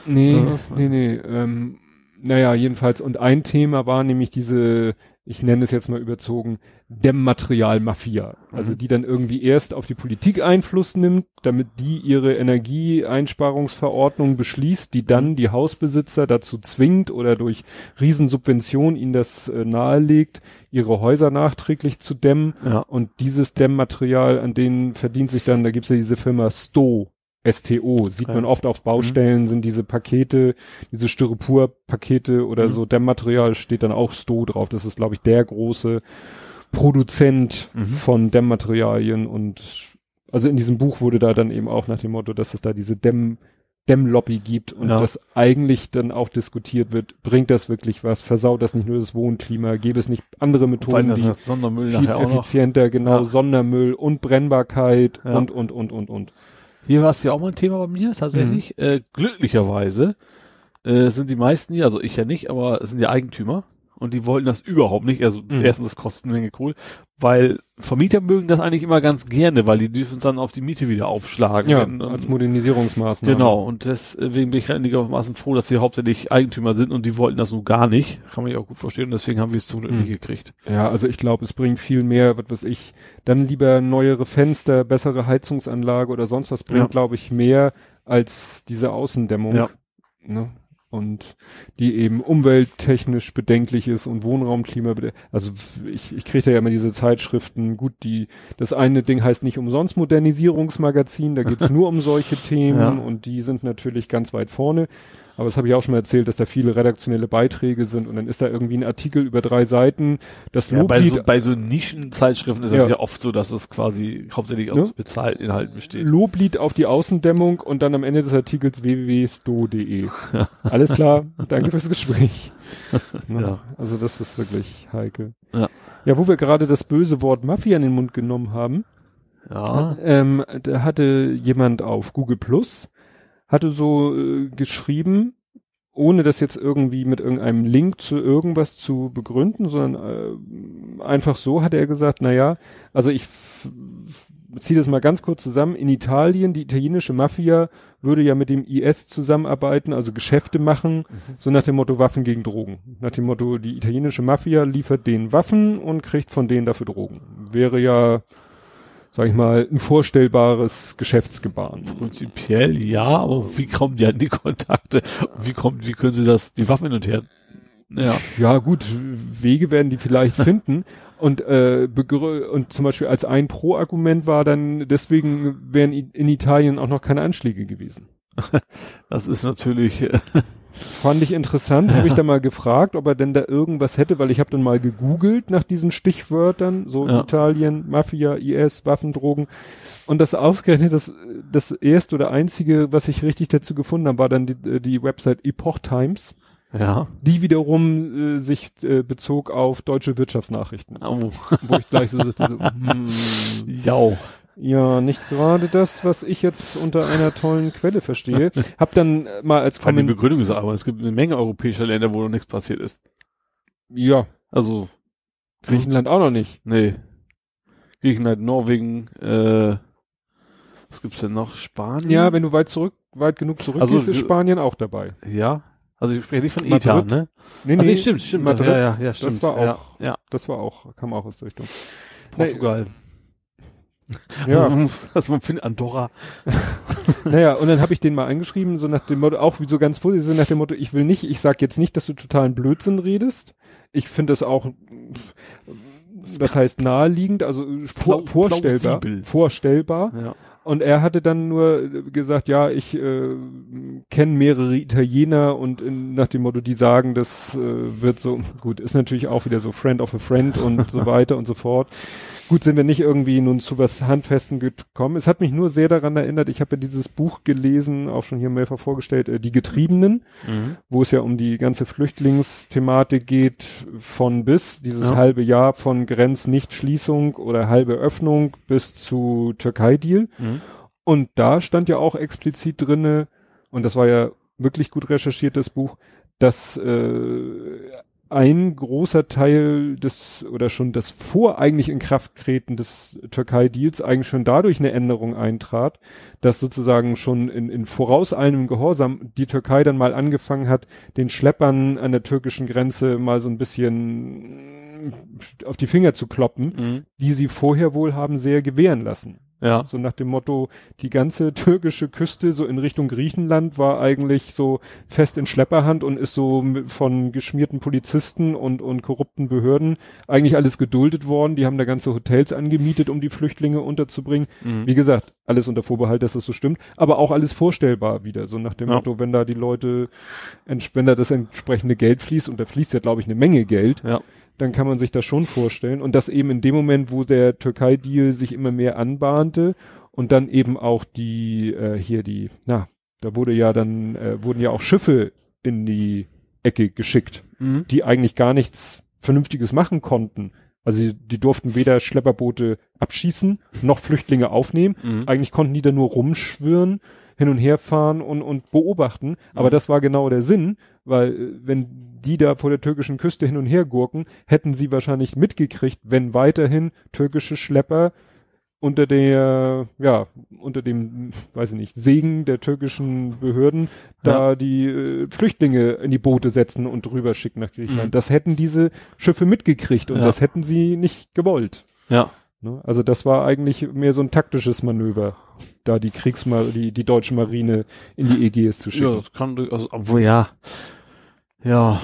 Nee, Was? nee, nee. Ähm, naja, jedenfalls. Und ein Thema war nämlich diese, ich nenne es jetzt mal überzogen, Dämmmaterial-Mafia. Also Mhm. die dann irgendwie erst auf die Politik Einfluss nimmt, damit die ihre Energieeinsparungsverordnung beschließt, die dann die Hausbesitzer dazu zwingt oder durch Riesensubvention ihnen das äh, nahelegt, ihre Häuser nachträglich zu dämmen. Ja. Und dieses Dämmmaterial, an denen verdient sich dann, da gibt's ja diese Firma Sto, STO, sieht Ja. man oft auf Baustellen, sind diese Pakete, diese Styropor-Pakete oder Mhm. so Dämmmaterial, steht dann auch Sto drauf. Das ist, glaube ich, der große Produzent Mhm. von Dämmmaterialien und also in diesem Buch wurde da dann eben auch nach dem Motto, dass es da diese Dämm Dämmlobby gibt und Ja. das eigentlich dann auch diskutiert wird, bringt das wirklich was, versaut das nicht nur das Wohnklima, gäbe es nicht andere Methoden, das die Sondermüll viel nachher auch noch. effizienter, genau, Ja. Sondermüll und Brennbarkeit Ja. und, und, und, und, und. Hier war es ja auch mal ein Thema bei mir, tatsächlich. Mhm. Äh, glücklicherweise äh, sind die meisten hier, also ich ja nicht, aber es sind ja Eigentümer und die wollten das überhaupt nicht. Also Mhm. erstens, das kostet eine Menge Kohl, weil Vermieter mögen das eigentlich immer ganz gerne, weil die dürfen es dann auf die Miete wieder aufschlagen. Ja, als ähm, Modernisierungsmaßnahme. Genau, und deswegen bin ich einigermaßen froh, dass sie hauptsächlich Eigentümer sind und die wollten das nun gar nicht. Kann man ja auch gut verstehen und deswegen haben wir es zum Glück Mhm. nicht gekriegt. Ja, also ich glaube, es bringt viel mehr, was weiß ich, dann lieber neuere Fenster, bessere Heizungsanlage oder sonst was bringt, Ja. glaube ich, mehr als diese Außendämmung. Ja. Ne? Und die eben umwelttechnisch bedenklich ist und Wohnraumklima, also ich, ich kriege da ja immer diese Zeitschriften, gut, die, das eine Ding heißt nicht umsonst Modernisierungsmagazin, da geht's nur um solche Themen Ja. und die sind natürlich ganz weit vorne. Aber das habe ich auch schon mal erzählt, dass da viele redaktionelle Beiträge sind und dann ist da irgendwie ein Artikel über drei Seiten. Das Ja, bei, so, bei so Nischenzeitschriften ist es Ja. ja oft so, dass es quasi hauptsächlich Ne? aus bezahlten Inhalten besteht. Loblied auf die Außendämmung und dann am Ende des Artikels www.sto.de. Alles klar, danke fürs Gespräch. Ne? Ja. Also das ist wirklich heikel. Ja. ja, wo wir gerade das böse Wort Mafia in den Mund genommen haben, Ja. ähm, da hatte jemand auf Google Plus, hatte so äh, geschrieben, ohne das jetzt irgendwie mit irgendeinem Link zu irgendwas zu begründen, sondern äh, einfach so hat er gesagt, na ja, also ich ziehe das mal ganz kurz zusammen. In Italien, die italienische Mafia würde ja mit dem IS zusammenarbeiten, also Geschäfte machen, so nach dem Motto Waffen gegen Drogen. Nach dem Motto, die italienische Mafia liefert denen Waffen und kriegt von denen dafür Drogen. Wäre ja, sag ich mal, ein vorstellbares Geschäftsgebaren. Prinzipiell ja, aber wie kommen die an die Kontakte? Wie kommt, wie können sie das, die Waffen hin und her? Ja. Ja, gut, Wege werden die vielleicht finden. Und, äh, und zum Beispiel als ein Pro-Argument war dann, deswegen wären in Italien auch noch keine Anschläge gewesen. Das ist natürlich, äh, Fand ich interessant, habe ich da mal gefragt, ob er denn da irgendwas hätte, weil ich habe dann mal gegoogelt nach diesen Stichwörtern, so Ja. Italien, Mafia, IS, Waffen, Drogen. Und das ausgerechnet, das, das erste oder einzige, was ich richtig dazu gefunden habe, war dann die, die Website Epoch Times. Ja. Die wiederum äh, sich äh, bezog auf deutsche Wirtschaftsnachrichten. Oh. Wo ich gleich so dachte, so, hm, Ja. Ja, nicht gerade das, was ich jetzt unter einer tollen Quelle verstehe. Hab dann mal als Fand die Kommentar, Begründung ist aber, es gibt eine Menge europäischer Länder, wo noch nichts passiert ist. ja, Also, Griechenland auch noch nicht. nee. Griechenland, Norwegen, äh, was gibt's denn noch? Spanien? Ja, wenn du weit zurück, weit genug zurückgehst, Also, ist Spanien auch dabei. Ja. Also ich spreche nicht von. ETA, ne? Nee, Ah, nee, stimmt, stimmt. Madrid, ja, ja, ja, stimmt. das war ja, auch, ja. das war auch, kam auch aus der Richtung. Portugal. Ja, Also, was man findet, Andorra. naja, und dann habe ich den mal eingeschrieben, so nach dem Motto, auch wie so ganz vorsichtig, so nach dem Motto, ich will nicht, ich sag jetzt nicht, dass du totalen Blödsinn redest. Ich finde das auch, das heißt naheliegend, also vor, vorstellbar, plausibel. vorstellbar. Ja. Und er hatte dann nur gesagt, ja, ich äh, kenne mehrere Italiener und in, nach dem Motto, die sagen, das äh, wird so, gut, ist natürlich auch wieder so Friend of a Friend und so weiter und so fort. Gut, sind wir nicht irgendwie nun zu was Handfesten gekommen. Es hat mich nur sehr daran erinnert, ich habe ja dieses Buch gelesen, auch schon hier mehrfach vorgestellt, äh, Die Getriebenen, Mhm. wo es ja um die ganze Flüchtlingsthematik geht, von bis, dieses Ja. halbe Jahr von Grenznichtschließung oder halbe Öffnung bis zu Türkei-Deal. Mhm. Und da stand ja auch explizit drinne, und das war ja wirklich gut recherchiertes Buch, dass äh, ein großer Teil des oder schon das vor eigentlich in Kraft treten des Türkei-Deals eigentlich schon dadurch eine Änderung eintrat, dass sozusagen schon in, in vorauseilendem Gehorsam die Türkei dann mal angefangen hat, den Schleppern an der türkischen Grenze mal so ein bisschen auf die Finger zu kloppen, Mhm. die sie vorher wohl haben sehr gewähren lassen. Ja. So nach dem Motto, die ganze türkische Küste so in Richtung Griechenland war eigentlich so fest in Schlepperhand und ist so von geschmierten Polizisten und, und korrupten Behörden eigentlich alles geduldet worden. Die haben da ganze Hotels angemietet, um die Flüchtlinge unterzubringen. Mhm. Wie gesagt, alles unter Vorbehalt, dass das so stimmt, aber auch alles vorstellbar wieder. So nach dem Ja. Motto, wenn da die Leute, wenn da das entsprechende Geld fließt, und da fließt ja, glaube ich, eine Menge Geld, Ja. Dann kann man sich das schon vorstellen. Und das eben in dem Moment, wo der Türkei-Deal sich immer mehr anbahnte und dann eben auch die, äh, hier die, na, da wurde ja dann, äh, wurden ja auch Schiffe in die Ecke geschickt, Mhm. die eigentlich gar nichts Vernünftiges machen konnten. Also die, die durften weder Schlepperboote abschießen, noch Flüchtlinge aufnehmen. Mhm. Eigentlich konnten die da nur rumschwirren, hin und her fahren und, und beobachten. Aber Mhm. das war genau der Sinn, weil äh, wenn die da vor der türkischen Küste hin und her gurken, hätten sie wahrscheinlich mitgekriegt, wenn weiterhin türkische Schlepper unter der, ja, unter dem, weiß ich nicht, Segen der türkischen Behörden da die äh, Flüchtlinge in die Boote setzen und drüber schicken nach Griechenland. Mhm. Das hätten diese Schiffe mitgekriegt und Ja. das hätten sie nicht gewollt. Ja. Ne? Also das war eigentlich mehr so ein taktisches Manöver, da die Kriegsmar die, die deutsche Marine in die Ägäis zu Ja, schicken. das kann durch, also, obwohl ja. Ja.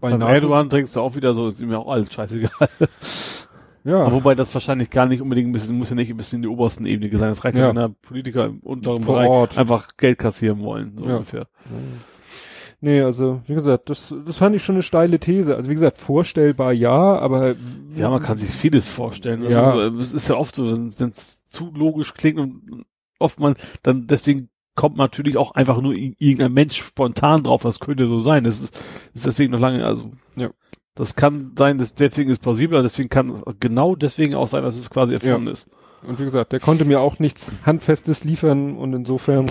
Bei NATO- Erdogan denkst du auch wieder so, ist ihm ja auch alles scheißegal. ja, Aber wobei das wahrscheinlich gar nicht unbedingt ein bisschen, muss ja nicht ein bisschen in die obersten Ebene sein. Das reicht ja, Ja. wenn da Politiker im unteren Vor Bereich Ort. einfach Geld kassieren wollen, so Ja. ungefähr. Nee, also wie gesagt, das, das fand ich schon eine steile These. Also wie gesagt, vorstellbar ja, aber Ja, man kann sich vieles vorstellen. Das Ja. ist, es ist ja oft so, wenn es zu logisch klingt und oft man dann deswegen kommt natürlich auch einfach nur irgendein Mensch spontan drauf, was könnte so sein. Das ist, ist deswegen noch lange, also Ja. das kann sein, dass deswegen ist plausibel, deswegen kann es genau deswegen auch sein, dass es quasi erfunden ist. Und wie gesagt, der konnte mir auch nichts Handfestes liefern und insofern,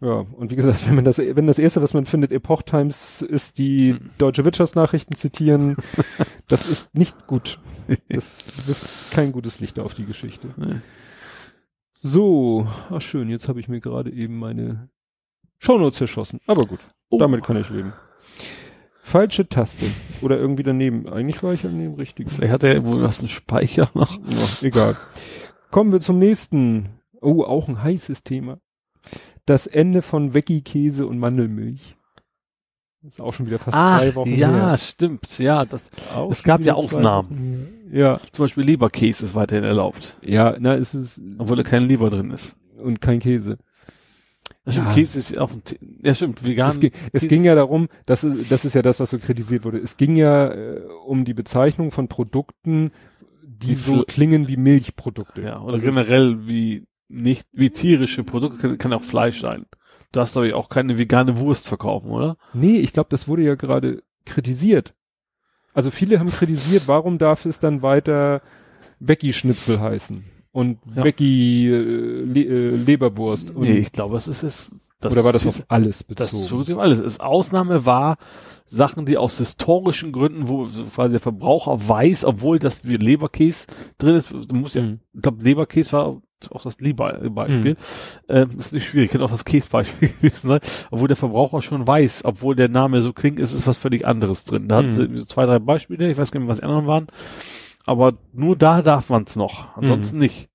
ja, und wie gesagt, wenn man das, wenn das erste, was man findet, Epoch Times ist die Hm. deutsche Wirtschaftsnachrichten zitieren, das ist nicht gut. Das wirft kein gutes Licht auf die Geschichte. Nee. So, ach schön, jetzt habe ich mir gerade eben meine Shownotes zerschossen. Aber gut, Oh. damit kann ich leben. Falsche Taste. Oder irgendwie daneben. Eigentlich war ich an dem richtigen. Vielleicht hat er wohl was einen Speicher noch. Ja, egal. Kommen wir zum nächsten. Oh, auch ein heißes Thema. Das Ende von Veggie-Käse und Mandelmilch. Das ist auch schon wieder fast zwei Wochen ja, her. stimmt. Ja, das, Auch es gab ja Ausnahmen. Ja, zum Beispiel Leberkäse ist weiterhin erlaubt, ja, na, es ist, obwohl da kein Leber drin ist. und kein Käse. Ja, stimmt, Ja. Käse ist ja auch ein, ja stimmt, vegan. Es, ging, es ging ja darum, das ist, das ist ja das, was so kritisiert wurde. Es ging ja äh, um die Bezeichnung von Produkten, die Wie so klingen wie Milchprodukte. Ja, oder Also es- generell wie nicht, wie tierische Produkte, kann, kann auch Fleisch sein. darfst glaube ich auch keine vegane Wurst verkaufen, oder? Nee, ich glaube, das wurde ja gerade kritisiert. Also viele haben kritisiert, warum darf es dann weiter Veggie-Schnitzel heißen? Und Ja. Veggie äh, Le äh, Leberwurst. Und, nee, ich glaube, es ist, es, das oder war das ist, auf alles das bezogen? ist wirklich auf alles. Es Ausnahme war Sachen, die aus historischen Gründen, wo quasi der Verbraucher weiß, obwohl das wie Leberkäse drin ist, du musst ja, Mhm. ich glaube, Leberkäse war auch das Leber-Beispiel. Ähm, ist nicht schwierig, kann auch das Käsebeispiel gewesen sein, obwohl der Verbraucher schon weiß, obwohl der Name so klingt, ist es was völlig anderes drin. Da hatten Mhm. sie so zwei, drei Beispiele, ich weiß gar nicht, was die anderen waren, aber nur da darf man es noch, ansonsten nicht.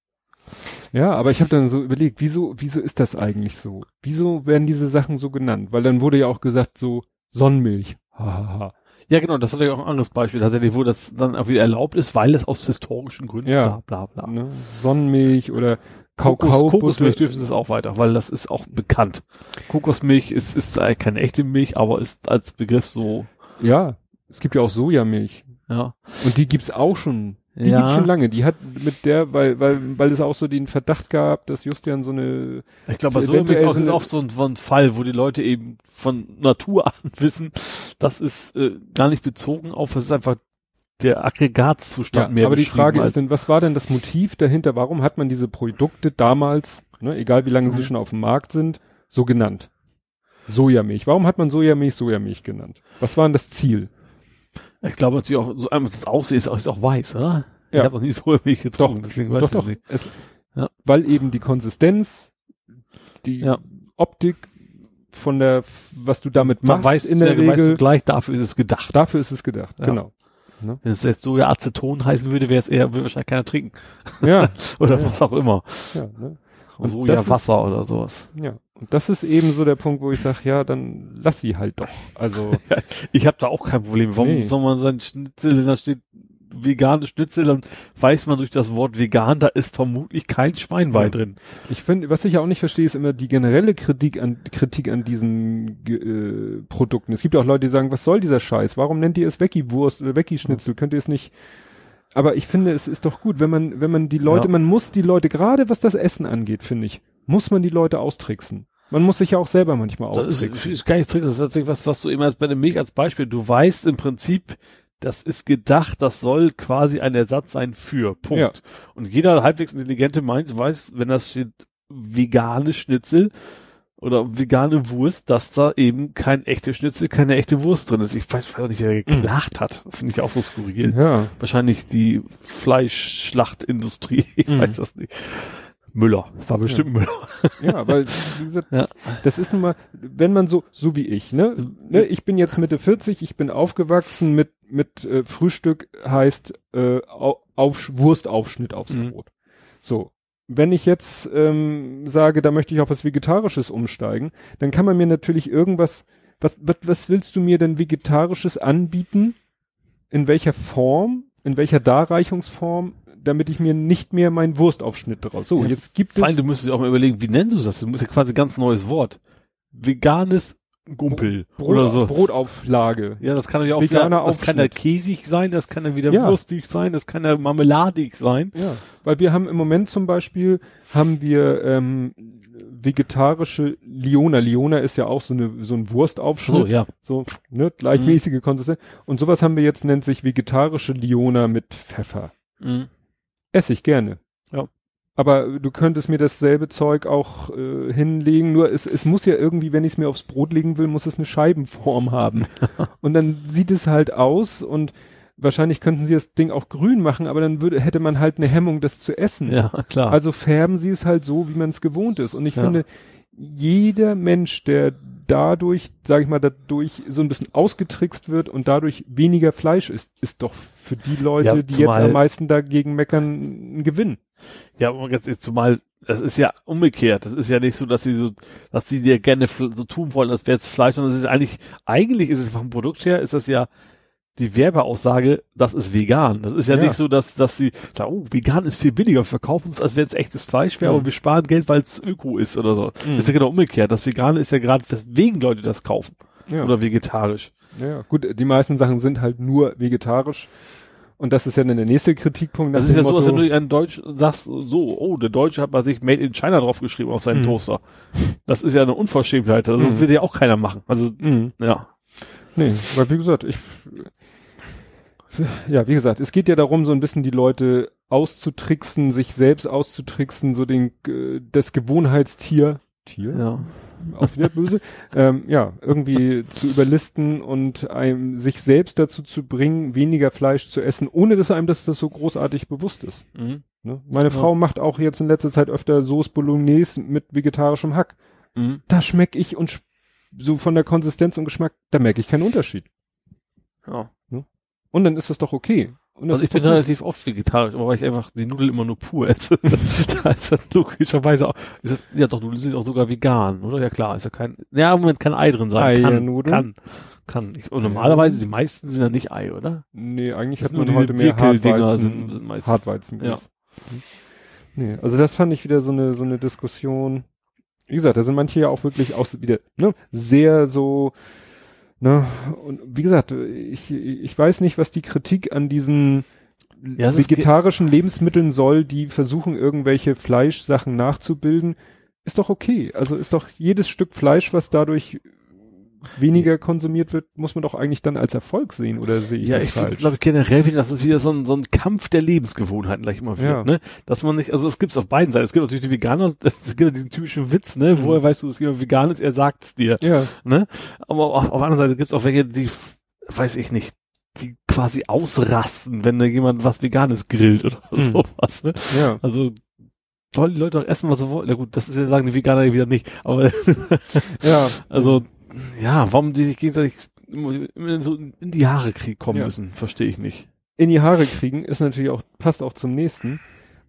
Ja, aber ich habe dann so überlegt, wieso, wieso ist das eigentlich so? Wieso werden diese Sachen so genannt? Weil dann wurde ja auch gesagt, so Sonnenmilch. Hahaha. Ja, genau, das war ja auch ein anderes Beispiel tatsächlich, wo das dann auch wieder erlaubt ist, weil es aus historischen Gründen Ja. bla bla bla. ne? Sonnenmilch oder Kokos, Kakao. Kokosmilch dürfen es auch weiter, weil das ist auch bekannt. Kokosmilch ist, ist keine echte Milch, aber ist als Begriff so, Ja, es gibt ja auch Sojamilch. ja. Und die gibt's auch schon. Die Ja. gibt's schon lange. Die hat mit der, weil, weil, weil es auch so den Verdacht gab, dass Justian so eine, Ich glaube, bei Eventuell Sojamilch ist auch, ist auch so ein, so ein Fall, wo die Leute eben von Natur an wissen, das ist äh, gar nicht bezogen auf, es ist einfach der Aggregatzustand ja, mehr aber die Frage ist denn, was war denn das Motiv dahinter? Warum hat man diese Produkte damals, ne, egal wie lange sie Mhm. schon auf dem Markt sind, so genannt? Sojamilch. Warum hat man Sojamilch Sojamilch genannt? Was war denn das Ziel? Ich glaube natürlich auch, so einmal das Aussehen ist auch, ist auch weiß, oder? Ich Ja. habe noch nie Sojamilch getrunken, deswegen weiß doch, ich doch. nicht. Es, Ja. Weil eben die Konsistenz, die Ja. Optik von der, was du damit machst weiß in der sehr- weißt Regel, gleich, dafür ist es gedacht. dafür ist es gedacht. Ja. Genau. Wenn es jetzt Soja-Aceton heißen würde, wäre es eher, würde wahrscheinlich keiner trinken. Ja, Oder Ja. was auch immer. ja, ne? Und das Sojawasser oder sowas. ja. Und das ist eben so der Punkt, wo ich sage, ja, dann lass sie halt doch. Also, Ich habe da auch kein Problem. Warum Nee. soll man sein Schnitzel, da steht vegane Schnitzel, dann weiß man durch das Wort vegan, da ist vermutlich kein Schweinbein Ja. drin. ich finde, was ich ja auch nicht verstehe, ist immer die generelle Kritik an, Kritik an diesen äh, Produkten. Es gibt ja auch Leute, die sagen, was soll dieser Scheiß? Warum nennt ihr es Veggie-Wurst oder Veggie-Schnitzel? Könnt ihr es nicht, aber ich finde, es ist doch gut, wenn man, wenn man die Leute, Ja. man muss die Leute, gerade was das Essen angeht, finde ich, muss man die Leute austricksen. Man muss sich ja auch selber manchmal Das ist, austricksen. ist gar nicht trick, das ist tatsächlich was, was du immer als bei der Milch als Beispiel, du weißt im Prinzip, das ist gedacht, das soll quasi ein Ersatz sein für, Punkt. Ja. Und jeder halbwegs intelligente meint, weiß, wenn das steht vegane Schnitzel oder vegane Wurst, dass da eben kein echter Schnitzel, keine echte Wurst drin ist. Ich weiß, ich weiß auch nicht, wer geklagt hat. Das finde ich auch so skurril. ja. Wahrscheinlich die Fleischschlachtindustrie, ich Mhm. weiß das nicht. Müller, war bestimmt Müller. Ja, weil, wie gesagt, Ja. das ist nun mal, wenn man so, so wie ich, ne, ne, ich bin jetzt Mitte 40, ich bin aufgewachsen mit, mit äh, Frühstück heißt äh, Au- auf, Wurstaufschnitt aufs Mhm. Brot. So. Wenn ich jetzt ähm, sage, da möchte ich auf was Vegetarisches umsteigen, dann kann man mir natürlich irgendwas, was, was, was willst du mir denn Vegetarisches anbieten? In welcher Form? In welcher Darreichungsform? Damit ich mir nicht mehr meinen Wurstaufschnitt draus. So, Ja, jetzt gibt allem, es. du müsstest auch mal überlegen, wie nennst du das? Du musst ja quasi ein ganz neues Wort. Veganes Gumpel Brot, oder so. Brotauflage. Ja, das kann ja auch Veganer wieder, das kann ja Aufschnitt. käsig sein, das kann ja wieder Ja. wurstig sein, das kann ja marmeladig sein. Ja, weil wir haben im Moment zum Beispiel, haben wir ähm, vegetarische Liona. Liona ist ja auch so eine so ein Wurstaufschnitt, So, ja. so ne, gleichmäßige Konsistenz. Und sowas haben wir jetzt, nennt sich vegetarische Liona mit Pfeffer. Mhm. Esse ich gerne. Ja. Aber du könntest mir dasselbe Zeug auch äh, hinlegen, nur es, es muss ja irgendwie, wenn ich es mir aufs Brot legen will, muss es eine Scheibenform haben. und dann sieht es halt aus und wahrscheinlich könnten sie das Ding auch grün machen, aber dann würde, hätte man halt eine Hemmung, das zu essen. Ja, klar. Also färben sie es halt so, wie man es gewohnt ist. Und ich Ja. finde, jeder Mensch, der dadurch, sage ich mal, dadurch so ein bisschen ausgetrickst wird und dadurch weniger Fleisch isst, ist doch für die Leute, Ja, die jetzt am meisten dagegen meckern, ein Gewinn. Ja, ganz jetzt zumal, das ist ja umgekehrt. Das ist ja nicht so, dass sie so, dass sie dir gerne so tun wollen, als wäre es Fleisch, sondern es ist eigentlich, eigentlich ist es vom Produkt her, ist das ja die Werbeaussage, das ist vegan. Das ist ja, Ja. nicht so, dass, dass sie sagen, oh, vegan ist viel billiger, verkaufen es, als wenn es echtes Fleisch wäre, Mhm. aber wir sparen Geld, weil es Öko ist oder so. Mhm. Das ist ja genau umgekehrt. Das Vegane ist ja gerade, weswegen Leute das kaufen. Ja. Oder vegetarisch. ja, gut, die meisten Sachen sind halt nur vegetarisch. Und das ist ja dann der nächste Kritikpunkt. Das ist ja so, als wenn du ein Deutsch sagst, so, oh, der Deutsche hat mal sich Made in China draufgeschrieben auf seinen Mhm. Toaster. Das ist ja eine Unverschämtheit. Das Mhm. will ja auch keiner machen. Also, Mhm. ja. Nee, weil wie gesagt, ich ja, wie gesagt, es geht ja darum, so ein bisschen die Leute auszutricksen, sich selbst auszutricksen, so den äh, das Gewohnheitstier Tier, Ja. auch wieder böse, ähm, ja, irgendwie zu überlisten und einem sich selbst dazu zu bringen, weniger Fleisch zu essen, ohne dass einem das, das so großartig bewusst ist. Mhm. Ne? Meine Ja. Frau macht auch jetzt in letzter Zeit öfter Sauce Bolognese mit vegetarischem Hack. Mhm. Da schmeck ich und so von der Konsistenz und Geschmack, da merke ich keinen Unterschied. Ja. Und dann ist das doch okay. Und das Also ich bin doch gut. relativ oft vegetarisch, aber weil ich einfach die Nudeln immer nur pur esse. da ist das logischerweise auch, ist das, ja doch, Nudeln sind auch sogar vegan, oder? Ja klar, ist ja kein, ja, im Moment kann Ei drin sein. Kann, Eiernudeln? kann, kann. Ich, und normalerweise, die meisten sind ja nicht Ei, oder? Nee, eigentlich hat man heute mehr Hartweizen, sind- sind meist- Hartweizen. Ja. Nee, also das fand ich wieder so eine, so eine Diskussion. Wie gesagt, da sind manche ja auch wirklich auch wieder, ne, sehr so, ne, und wie gesagt, ich, ich weiß nicht, was die Kritik an diesen Ja, vegetarischen Lebensmitteln soll, die versuchen, irgendwelche Fleischsachen nachzubilden. Ist doch okay. Also ist doch jedes Stück Fleisch, was dadurch weniger konsumiert wird, muss man doch eigentlich dann als Erfolg sehen, oder sehe ich ja, das ich falsch? glaube generell das ist wieder so ein, so ein Kampf der Lebensgewohnheiten gleich immer wieder, Ja. ne? Dass man nicht, also es gibt's auf beiden Seiten. Es gibt natürlich die Veganer, es gibt ja diesen typischen Witz, ne? Mhm. Woher weißt du, dass jemand vegan ist? Er sagt's dir. ja. ne? Aber auf, auf der anderen Seite gibt's auch welche, die, weiß ich nicht, die quasi ausrasten, wenn da jemand was Veganes grillt oder Mhm. sowas, ne? Ja. Also, sollen die Leute doch essen, was sie wollen? Na gut, das ist ja sagen die Veganer wieder nicht, aber, Ja. also, ja, warum die sich gegenseitig immer, so in die Haare kommen Ja. müssen, verstehe ich nicht. in die Haare kriegen ist natürlich auch, passt auch zum nächsten,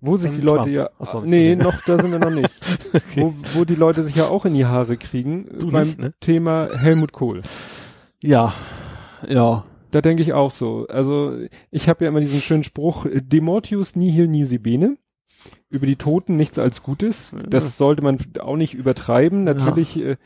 wo sich Dann die Leute Trump. ja, Ach so, nicht nee, noch, da sind wir noch nicht, wo, wo die Leute sich ja auch in die Haare kriegen, Du beim nicht, ne? Thema Helmut Kohl. Ja, ja, Da denke ich auch so. Also ich habe ja immer diesen schönen Spruch, äh, de mortius nihil nisi bene. Über die Toten nichts als Gutes. Ja. Das sollte man auch nicht übertreiben. Natürlich, äh,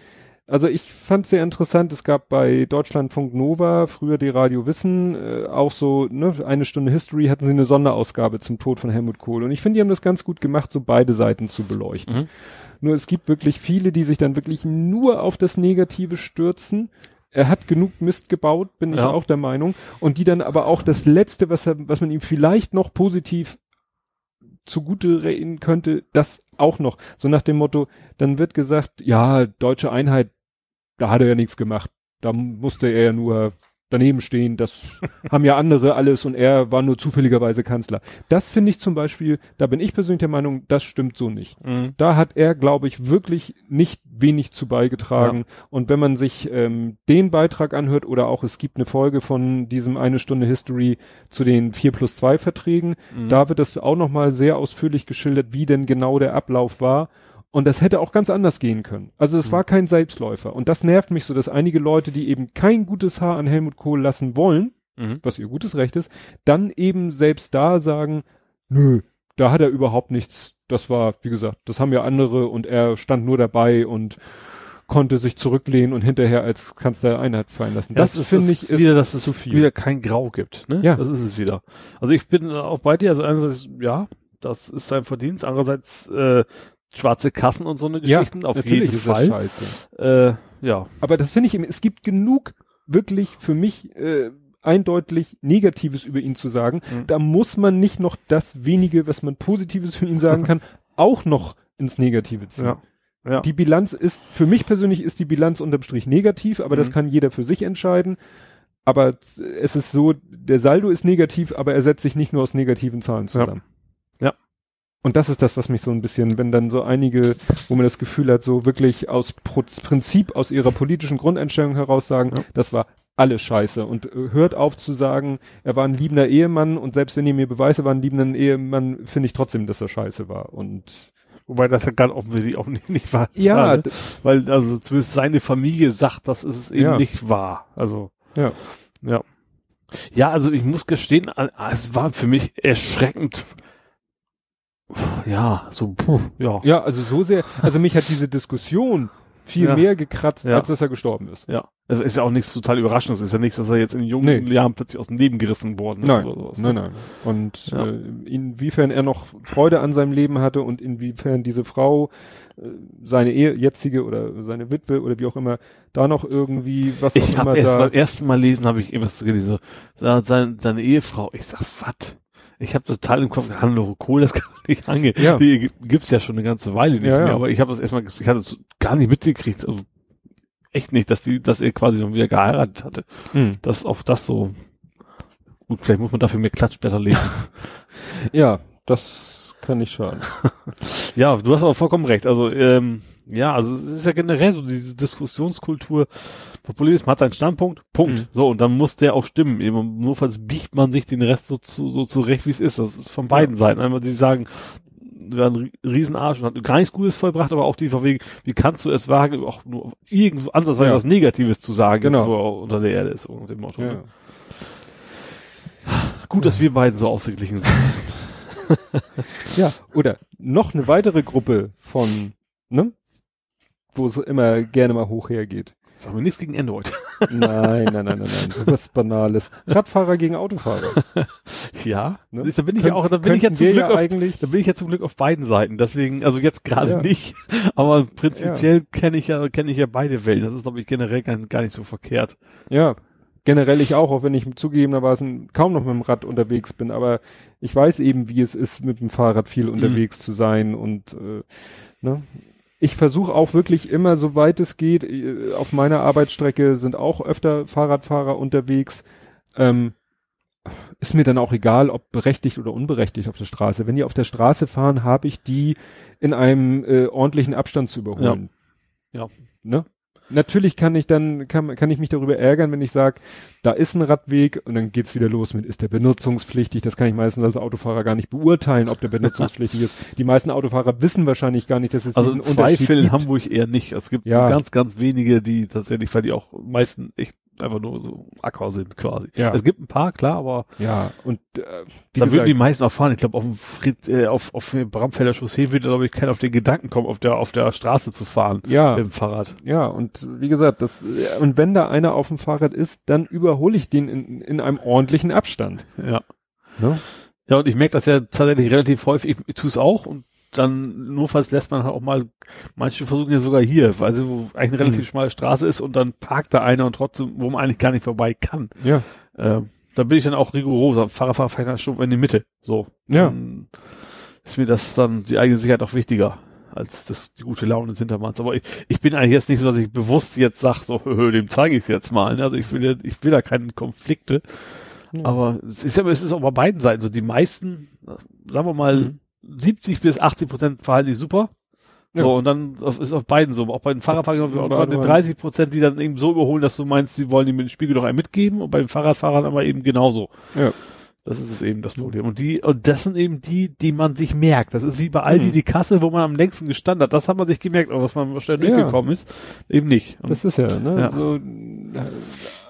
also ich fand sehr interessant, es gab bei Deutschlandfunk Nova, früher die Radio Wissen, äh, auch so, ne, eine Stunde History hatten sie eine Sonderausgabe zum Tod von Helmut Kohl. Und ich finde, die haben das ganz gut gemacht, so beide Seiten zu beleuchten. Mhm. Nur es gibt wirklich viele, die sich dann wirklich nur auf das Negative stürzen. Er hat genug Mist gebaut, bin ich Ja. auch der Meinung. Und die dann aber auch das Letzte, was, er, was man ihm vielleicht noch positiv zugute reden könnte, das auch noch. So nach dem Motto, dann wird gesagt, ja, deutsche Einheit, da hat er ja nichts gemacht. Da musste er ja nur daneben stehen. Das haben ja andere alles und er war nur zufälligerweise Kanzler. Das finde ich zum Beispiel, da bin ich persönlich der Meinung, das stimmt so nicht. Mhm. Da hat er, glaube ich, wirklich nicht wenig zu beigetragen. Und wenn man sich ähm, den Beitrag anhört oder auch es gibt eine Folge von diesem eine Stunde History zu den 4 plus 2 Verträgen, Mhm. da wird das auch nochmal sehr ausführlich geschildert, wie denn genau der Ablauf war. Und das hätte auch ganz anders gehen können. Also es Mhm. war kein Selbstläufer. Und das nervt mich so, dass einige Leute, die eben kein gutes Haar an Helmut Kohl lassen wollen, Mhm. was ihr gutes Recht ist, dann eben selbst da sagen, nö, da hat er überhaupt nichts. Das war, wie gesagt, das haben ja andere und er stand nur dabei und konnte sich zurücklehnen und hinterher als Kanzler Einheit fallen lassen. Ja, das, finde ich ist wieder, dass es zu viel. wieder kein Grau gibt. Ne? Ja. Das ist es wieder. Also ich bin auch bei dir. Also einerseits, ja, das ist sein Verdienst. Andererseits äh, schwarze Kassen und so eine ja, Geschichten. auf natürlich jeden Fall. das scheiße. Äh, ja. Aber das finde ich, eben- es gibt genug wirklich für mich äh, eindeutig Negatives über ihn zu sagen. Mhm. Da muss man nicht noch das wenige, was man Positives für ihn sagen kann, auch noch ins Negative ziehen. Ja. Ja. Die Bilanz ist, für mich persönlich ist die Bilanz unterm Strich negativ, aber das Mhm. kann jeder für sich entscheiden. Aber es ist so, der Saldo ist negativ, aber er setzt sich nicht nur aus negativen Zahlen zusammen. Ja. Und das ist das, was mich so ein bisschen, wenn dann so einige, wo man das Gefühl hat, so wirklich aus Pro Prinzip, aus ihrer politischen Grundeinstellung heraus sagen, Ja. das war alles scheiße. Und äh, hört auf zu sagen, er war ein liebender Ehemann und selbst wenn ihr mir beweist, er war ein liebender Ehemann, finde ich trotzdem, dass er scheiße war. Und Wobei das ja ganz offensichtlich auch nicht, nicht wahr ja, war, ne? d- Weil also zumindest seine Familie sagt, das ist es eben Ja. nicht wahr. Also Ja. ja. Ja, also ich muss gestehen, es war für mich erschreckend. Ja, so puh, ja. Ja, also so sehr, also mich hat diese Diskussion viel Ja. mehr gekratzt, Ja. als dass er gestorben ist. Ja. Es ist ja auch nichts total Überraschendes. Es ist ja nichts, dass er jetzt in jungen Nee. Jahren plötzlich aus dem Leben gerissen worden ist Nein, oder sowas. nein, ne? nein. Und Ja. äh, inwiefern er noch Freude an seinem Leben hatte und inwiefern diese Frau, äh, seine Ehe, jetzige oder seine Witwe oder wie auch immer, da noch irgendwie was auch Ich immer habe erst da. beim ersten Mal lesen, habe ich irgendwas gelesen. So, da hat sein, seine Ehefrau, ich sag, was? Ich habe total im Kopf, Hannelore Kohl, das kann man nicht angehen. Ja. Die gi- gibt's ja schon eine ganze Weile nicht Ja, mehr, ja. aber ich habe das erstmal, ich hatte es gar nicht mitgekriegt, also echt nicht, dass die, dass er quasi schon wieder geheiratet hatte. Hm. Dass auch das so, gut, vielleicht muss man dafür mehr Klatschblätter lesen. Ja, das kann nicht schaden. Ja, du hast aber vollkommen recht. Also, ähm, ja, also es ist ja generell so diese Diskussionskultur. Populismus hat seinen Standpunkt, Punkt. Mhm. So, und dann muss der auch stimmen. Eben, notfalls biegt man sich den Rest so, zu, so zurecht, wie es ist. Das ist von beiden Seiten. Einmal die sagen, du hast einen Riesenarsch und hat gar nichts Gutes vollbracht, aber auch die von wegen, wie kannst du es wagen, auch nur irgendwo ansatzweise Ja. was Negatives zu sagen, Genau. wo er unter der Erde ist, unter dem Motto. Ja. Ne? Gut, dass wir beiden so ausgeglichen sind. ja, oder noch eine weitere Gruppe von, ne? Wo es immer gerne mal hoch hergeht. Sagen wir nichts gegen Android. Nein, nein, nein, nein, nein. Was Banales. Radfahrer gegen Autofahrer. Ja, Ne? da bin ich Könnt- ja auch, da bin ich ja zum Glück ja auf, eigentlich. da bin ich ja zum Glück auf beiden Seiten. Deswegen, also jetzt gerade Ja. nicht, aber prinzipiell kenne ich ja, kenne ich ja beide Welten. Das ist, glaube ich, generell gar, gar nicht so verkehrt. Ja, generell ich auch, auch wenn ich zugegebenermaßen kaum noch mit dem Rad unterwegs bin, aber ich weiß eben, wie es ist, mit dem Fahrrad viel unterwegs zu sein und äh, ne? Ich versuche auch wirklich immer, soweit es geht, äh, auf meiner Arbeitsstrecke sind auch öfter Fahrradfahrer unterwegs. Ähm, ist mir dann auch egal, ob berechtigt oder unberechtigt auf der Straße. Wenn die auf der Straße fahren, habe ich die in einem äh, ordentlichen Abstand zu überholen. Ja. Ja. Ne? Natürlich kann ich dann, kann, kann ich mich darüber ärgern, wenn ich sage, da ist ein Radweg und dann geht's wieder los mit, ist der benutzungspflichtig? Das kann ich meistens als Autofahrer gar nicht beurteilen, ob der benutzungspflichtig ist. Die meisten Autofahrer wissen wahrscheinlich gar nicht, dass es Also in zwei Unterschied Fällen gibt. Hamburg eher nicht. Es gibt Ja. ganz, ganz wenige, die tatsächlich, weil die auch meisten echt einfach nur so Acker sind quasi. Ja. Es gibt ein paar, klar, aber Ja, und äh, da würden die meisten auch fahren. Ich glaube, auf dem Fried, äh, auf, auf der Bramfelder Chaussee würde, glaube ich, keiner auf den Gedanken kommen, auf der, auf der Straße zu fahren. ja, Mit dem Fahrrad. ja, und wie gesagt, das, äh, und wenn da einer auf dem Fahrrad ist, dann überhole ich den in, in einem ordentlichen Abstand. Ja. Ne? Ja, und ich merke das ja tatsächlich relativ häufig. Ich, ich tue es auch und dann notfalls lässt man halt auch mal, manche versuchen ja sogar hier, weil sie, wo eigentlich eine relativ Mhm. schmale Straße ist und dann parkt da einer und trotzdem, wo man eigentlich gar nicht vorbei kann. Ja, Ähm, da bin ich dann auch rigoroser. Fahrer, Fahrer, vielleicht eine Stufe in die Mitte. So. Ja. Dann ist mir das dann die eigene Sicherheit auch wichtiger als das, die gute Laune des Hintermanns. Aber ich, ich bin eigentlich jetzt nicht so, dass ich bewusst jetzt sag, so, dem zeige ich es jetzt mal. ne? Also ich will, ja- ich will da keine Konflikte. Ja. Aber es ist ja, es ist auch bei beiden Seiten so. Die meisten, sagen wir mal, Mhm. 70 bis 80 Prozent verhalten sich super. Ja. So, und dann ist auf beiden so. Auch bei den Fahrradfahrern Ja, von den aber- 30 Prozent, die dann eben so überholen, dass du meinst, sie wollen ihm den Spiegel doch einen mitgeben und bei den Fahrradfahrern aber eben genauso. Ja. Das ist es eben das Problem. Und die, und das sind eben die, die man sich merkt. Das ist wie bei Aldi Mhm. die Kasse, wo man am längsten gestanden hat. Das hat man sich gemerkt, aber was man schnell Ja. durchgekommen ist, eben nicht. Und Das ist ja, ne? Ja. So,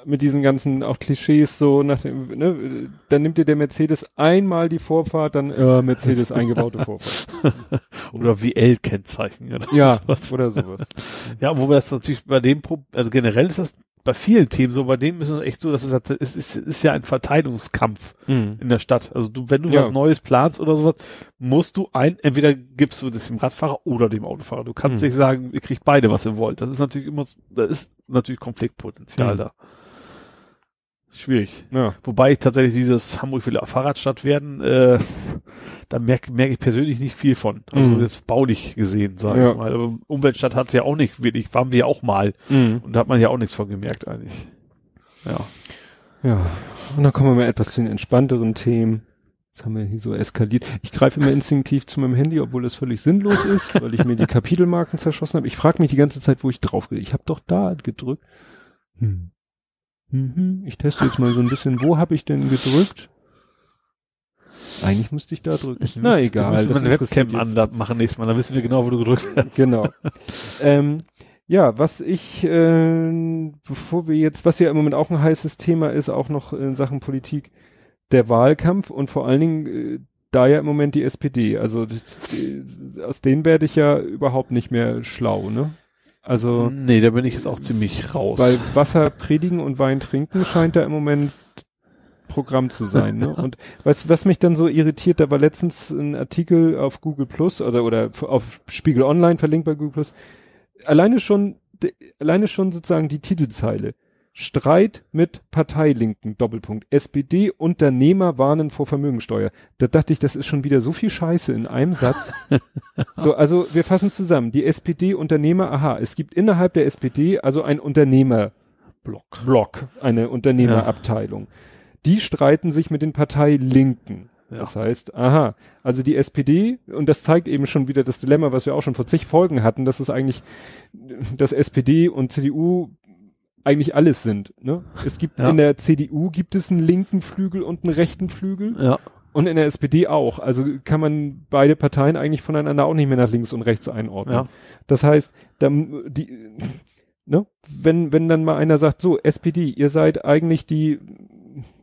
mit diesen ganzen auch Klischees so nach dem, ne, dann nimmt dir der Mercedes einmal die Vorfahrt, dann äh, Mercedes eingebaute Vorfahrt. oder WL-Kennzeichen. oder Ja, sowas. oder sowas. Ja, wo wir das natürlich bei dem, Pro also generell ist das bei vielen Themen so, bei dem ist es echt so, dass es, halt- es ist, ist ja ein Verteidigungskampf Mhm. in der Stadt. Also du, wenn du Ja. was Neues planst oder sowas, musst du ein, entweder gibst du das dem Radfahrer oder dem Autofahrer. Du kannst Mhm. nicht sagen, ihr kriegt beide, was ihr wollt. Das ist natürlich immer, da ist natürlich Konfliktpotenzial Mhm. da. Schwierig. Ja. Wobei ich tatsächlich dieses Hamburg will Fahrradstadt werden, äh, da merke merke ich persönlich nicht viel von. Also Mhm. jetzt baulich gesehen, sage Ja. ich mal. Aber Umweltstadt hat es ja auch nicht wirklich, waren wir ja auch mal. Mhm. Und da hat man ja auch nichts von gemerkt eigentlich. Ja. Ja. Und dann kommen wir mal etwas zu den entspannteren Themen. Jetzt haben wir hier so eskaliert. Ich greife immer instinktiv zu meinem Handy, obwohl das völlig sinnlos ist, weil ich mir die Kapitelmarken zerschossen habe. Ich frage mich die ganze Zeit, wo ich drauf gehe. Ich habe doch da gedrückt. Hm. Mhm. Ich teste jetzt mal so ein bisschen, wo habe ich denn gedrückt? Eigentlich müsste ich da drücken. Na egal. Wir müssen das mal eine Webcam an machen nächstes Mal, dann wissen wir genau, wo du gedrückt hast. Genau. ähm, ja, was ich, äh, bevor wir jetzt, was ja im Moment auch ein heißes Thema ist, auch noch in Sachen Politik, der Wahlkampf und vor allen Dingen äh, da ja im Moment die SPD. Also das, äh, aus denen werde ich ja überhaupt nicht mehr schlau, ne? Also. Nee, da bin ich jetzt auch ziemlich raus. Weil Wasser predigen und Wein trinken scheint da im Moment Programm zu sein. Ne? Und weißt du, was mich dann so irritiert, da war letztens ein Artikel auf Google Plus oder, oder auf Spiegel Online verlinkt bei Google Plus. Alleine schon, de, alleine schon sozusagen die Titelzeile. Streit mit Parteilinken, Doppelpunkt. SPD Unternehmer warnen vor Vermögensteuer. Da dachte ich, das ist schon wieder so viel Scheiße in einem Satz. so, also wir fassen zusammen. Die SPD Unternehmer, aha, es gibt innerhalb der SPD also ein Unternehmerblock, Block, eine Unternehmerabteilung. Ja. Die streiten sich mit den Parteilinken. Ja. Das heißt, aha, also die SPD, und das zeigt eben schon wieder das Dilemma, was wir auch schon vor zig Folgen hatten, dass es eigentlich, dass SPD und CDU eigentlich alles sind. Ne? Es gibt ja. in der CDU gibt es einen linken Flügel und einen rechten Flügel. Ja. Und in der SPD auch. Also kann man beide Parteien eigentlich voneinander auch nicht mehr nach links und rechts einordnen. Ja. Das heißt, dann die, ne, wenn, wenn dann mal einer sagt, so, SPD, ihr seid eigentlich die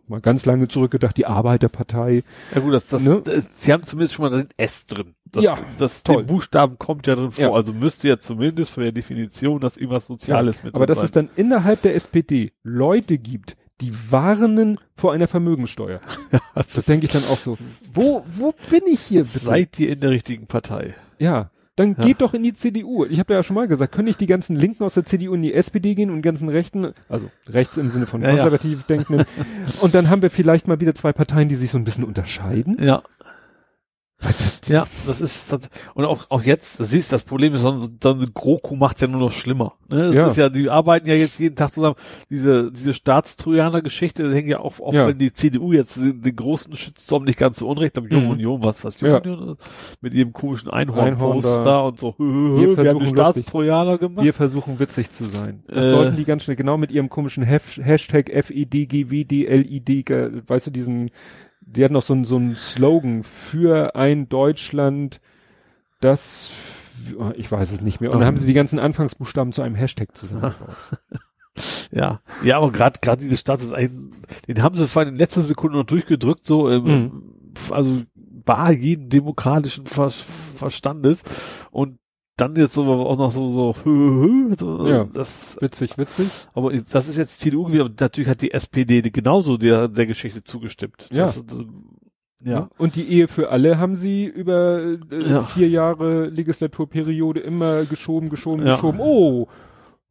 mal ganz lange zurückgedacht, die Arbeiterpartei. Ja gut, das, das, ne? das, sie haben zumindest schon mal den S drin. Das, ja, das, toll. Buchstaben kommt ja drin vor. Ja. Also müsste ja zumindest von der Definition das irgendwas Soziales ja, mit Aber dass sein. es dann innerhalb der SPD Leute gibt, die warnen vor einer Vermögensteuer. Ja, das, das denke ich dann auch so. Wo, wo bin ich hier bitte? Seid ihr in der richtigen Partei? Ja. Dann ja. geht doch in die CDU. Ich habe ja schon mal gesagt, können nicht die ganzen Linken aus der CDU in die SPD gehen und ganzen Rechten, also rechts im Sinne von ja, konservativ ja. denkenden. und dann haben wir vielleicht mal wieder zwei Parteien, die sich so ein bisschen unterscheiden. Ja. Ja, das ist das, und auch auch jetzt, das siehst das Problem ist, so ein, so ein GroKo macht's ja nur noch schlimmer. Ne? Das ja. ist ja, die arbeiten ja jetzt jeden Tag zusammen. Diese diese Staatstrojaner-Geschichte, hängt ja auch, auch ja. wenn die CDU jetzt den, den großen Shitstorm nicht ganz so unrecht, aber Junge mhm. Union, was was Junge ja. Union mit ihrem komischen Einhorn-Poster Einhorn und so, hö, hö, wir, wir haben Staatstrojaner gemacht. Wir versuchen witzig zu sein. Das äh, sollten die ganz schnell genau mit ihrem komischen Hashtag FIDGWDLID, weißt du, diesen die hat noch so, so einen Slogan für ein Deutschland, das, ich weiß es nicht mehr. Und dann haben sie die ganzen Anfangsbuchstaben zu einem Hashtag zusammengebaut. Ja, ja, aber gerade gerade diese Stadt ist eigentlich, den haben sie vor in letzter Sekunde noch durchgedrückt, so, ähm, mhm. also war jeden demokratischen Ver Verstandes und dann jetzt so auch noch so so, so ja, das witzig witzig aber das ist jetzt CDU gewesen aber natürlich hat die SPD genauso der der Geschichte zugestimmt ja das, das, ja und die Ehe für alle haben sie über äh, ja. vier Jahre Legislaturperiode immer geschoben geschoben ja. geschoben oh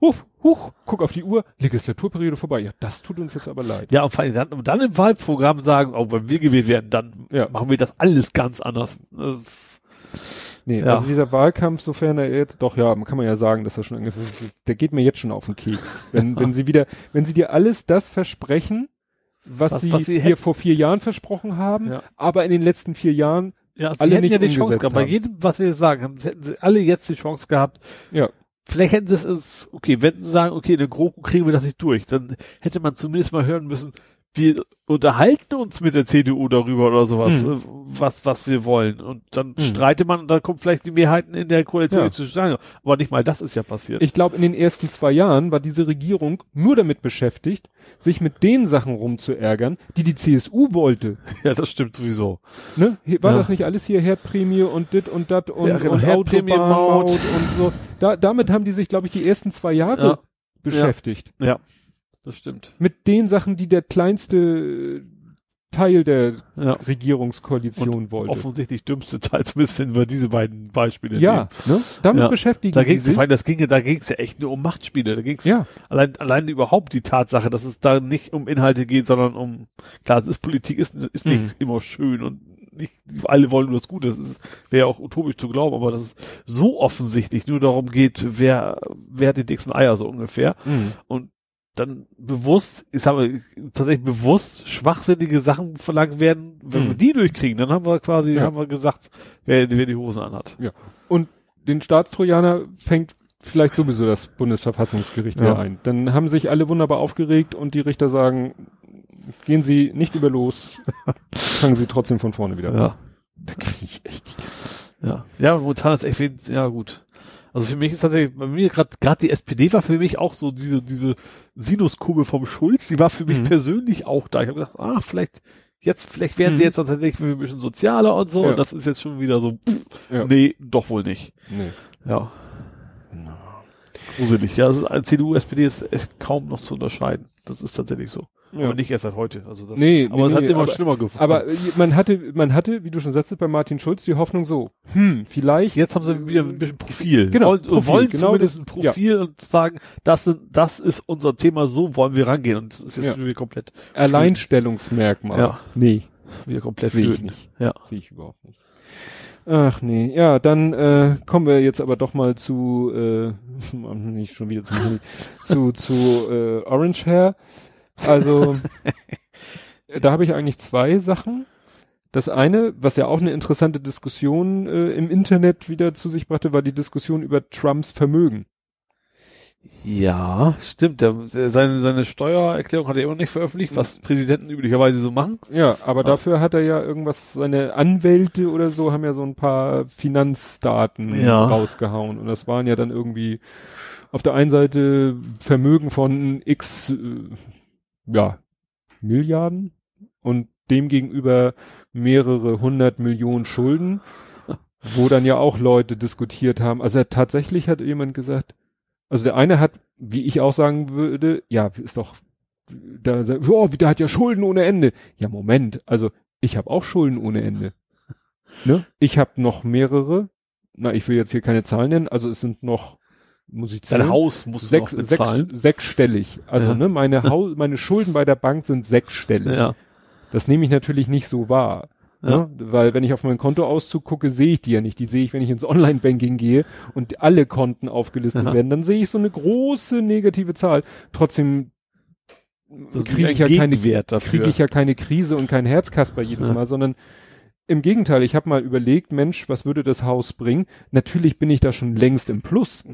Huch, huch, guck auf die Uhr, Legislaturperiode vorbei. Ja, das tut uns jetzt aber leid. Ja, und vor allem dann, dann im Wahlprogramm sagen, oh, wenn wir gewählt werden, dann ja. machen wir das alles ganz anders. Das Nee, ja. also dieser Wahlkampf, sofern er jetzt, doch ja, kann man ja sagen, dass er schon ungefähr, der geht mir jetzt schon auf den Keks. Wenn, wenn sie wieder, wenn sie dir alles das versprechen, was, was sie, was sie dir vor vier Jahren versprochen haben, ja. aber in den letzten vier Jahren ja, alle nicht ja die Chance gehabt. Bei jedem, was sie jetzt sagen, hätten sie alle jetzt die Chance gehabt. Ja. Vielleicht hätten sie es, okay, wenn sie sagen, okay, in der GroKo kriegen wir das nicht durch, dann hätte man zumindest mal hören müssen, wir unterhalten uns mit der CDU darüber oder sowas, hm. was, was wir wollen. Und dann hm. streitet man und dann kommt vielleicht die Mehrheiten in der Koalition ja. zustande. Aber nicht mal das ist ja passiert. Ich glaube, in den ersten zwei Jahren war diese Regierung nur damit beschäftigt, sich mit den Sachen rumzuärgern, die die CSU wollte. Ja, das stimmt sowieso. Ne? War ja. das nicht alles hier Herdprämie und dit und dat und, ja, genau. und Autobahnmaut und so. Da, damit haben die sich, glaube ich, die ersten zwei Jahre ja. beschäftigt. ja das stimmt. Mit den Sachen, die der kleinste Teil der ja. Regierungskoalition Und wollte. Offensichtlich dümmste Teil, zumindest finden wir diese beiden Beispiele. Ja, ne? damit ja. beschäftigen da ging's, sich. Das ging, da ging es ja echt nur um Machtspiele. Da ging es ja. allein, allein überhaupt die Tatsache, dass es da nicht um Inhalte geht, sondern um, klar, es ist Politik, ist, ist nicht mhm. immer schön und nicht, alle wollen nur das Gute. Das wäre auch utopisch zu glauben, aber dass es so offensichtlich nur darum geht, wer, wer hat die dicksten Eier so ungefähr. Mhm. Und dann bewusst, ich sage tatsächlich bewusst schwachsinnige Sachen verlangt werden, wenn mhm. wir die durchkriegen, dann haben wir quasi, ja. haben wir gesagt, wer, wer die Hosen anhat. Ja. Und den Staatstrojaner fängt vielleicht sowieso das Bundesverfassungsgericht ja. wieder ein. Dann haben sich alle wunderbar aufgeregt und die Richter sagen, gehen Sie nicht über los, fangen Sie trotzdem von vorne wieder an. Ja. Da kriege ich echt Ja. Ja, momentan ist echt, ja gut. Also für mich ist tatsächlich, bei mir gerade gerade die SPD war für mich auch so diese diese Sinuskurve vom Schulz, die war für mich mhm. persönlich auch da. Ich habe gedacht, ah, vielleicht jetzt vielleicht werden mhm. sie jetzt tatsächlich ein bisschen sozialer und so ja. und das ist jetzt schon wieder so pff, ja. nee, doch wohl nicht. Nee. Ja. Gruselig. Ja, also CDU, SPD ist, ist kaum noch zu unterscheiden. Das ist tatsächlich so. Ja. Aber nicht erst seit heute. Also das, Nee, aber nee, es hat nee, immer aber- schlimmer gefunden. Aber man hatte, man hatte, wie du schon sagtest, bei Martin Schulz die Hoffnung so, hm, vielleicht. jetzt haben sie wieder ein bisschen Profil. Genau, wollen, Profil, wollen genau zumindest das- ein Profil und sagen, das, sind, das ist unser Thema, so wollen wir rangehen. Und es ist jetzt Ja. wieder komplett, Alleinstellungsmerkmal. Ja. Nee, wieder komplett sehe ich nicht. Ja. Sehe ich überhaupt nicht. Ach nee, ja, dann äh, kommen wir jetzt aber doch mal zu, äh, nicht schon wieder Handy, zu, zu äh, Orange Hair. Also, da habe ich eigentlich zwei Sachen. Das eine, was ja auch eine interessante Diskussion äh, im Internet wieder zu sich brachte, war die Diskussion über Trumps Vermögen. Ja, stimmt. Der, seine, seine Steuererklärung hat er immer nicht veröffentlicht, was Präsidenten üblicherweise so machen. Ja, aber Ah. dafür hat er ja irgendwas, seine Anwälte oder so haben ja so ein paar Finanzdaten Ja. rausgehauen. Und das waren ja dann irgendwie auf der einen Seite Vermögen von x, äh, ja, Milliarden und dem gegenüber mehrere hundert Millionen Schulden, wo dann ja auch Leute diskutiert haben. Also tatsächlich hat jemand gesagt, also der eine hat, wie ich auch sagen würde, ja, ist doch, da, oh, der hat ja Schulden ohne Ende. Ja, Moment, also ich habe auch Schulden ohne Ende. Ne? Ich habe noch mehrere, na, ich will jetzt hier keine Zahlen nennen, also es sind noch, muss ich Sein zählen? Haus muss sechs, bezahlen. sechs, sechsstellig. Also, Ja. ne, meine Haus, meine Schulden bei der Bank sind sechsstellig. Ja. Das nehme ich natürlich nicht so wahr. Ja. Ne? Weil wenn ich auf meinen Kontoauszug gucke, sehe ich die ja nicht. Die sehe ich, wenn ich ins Online-Banking gehe und alle Konten aufgelistet Aha. werden. Dann sehe ich so eine große negative Zahl. Trotzdem kriege ich ja keine kriege ich ja keine Krise und kein Herzkasper jedes Ja. Mal, sondern im Gegenteil, ich habe mal überlegt, Mensch, was würde das Haus bringen? Natürlich bin ich da schon längst im Plus.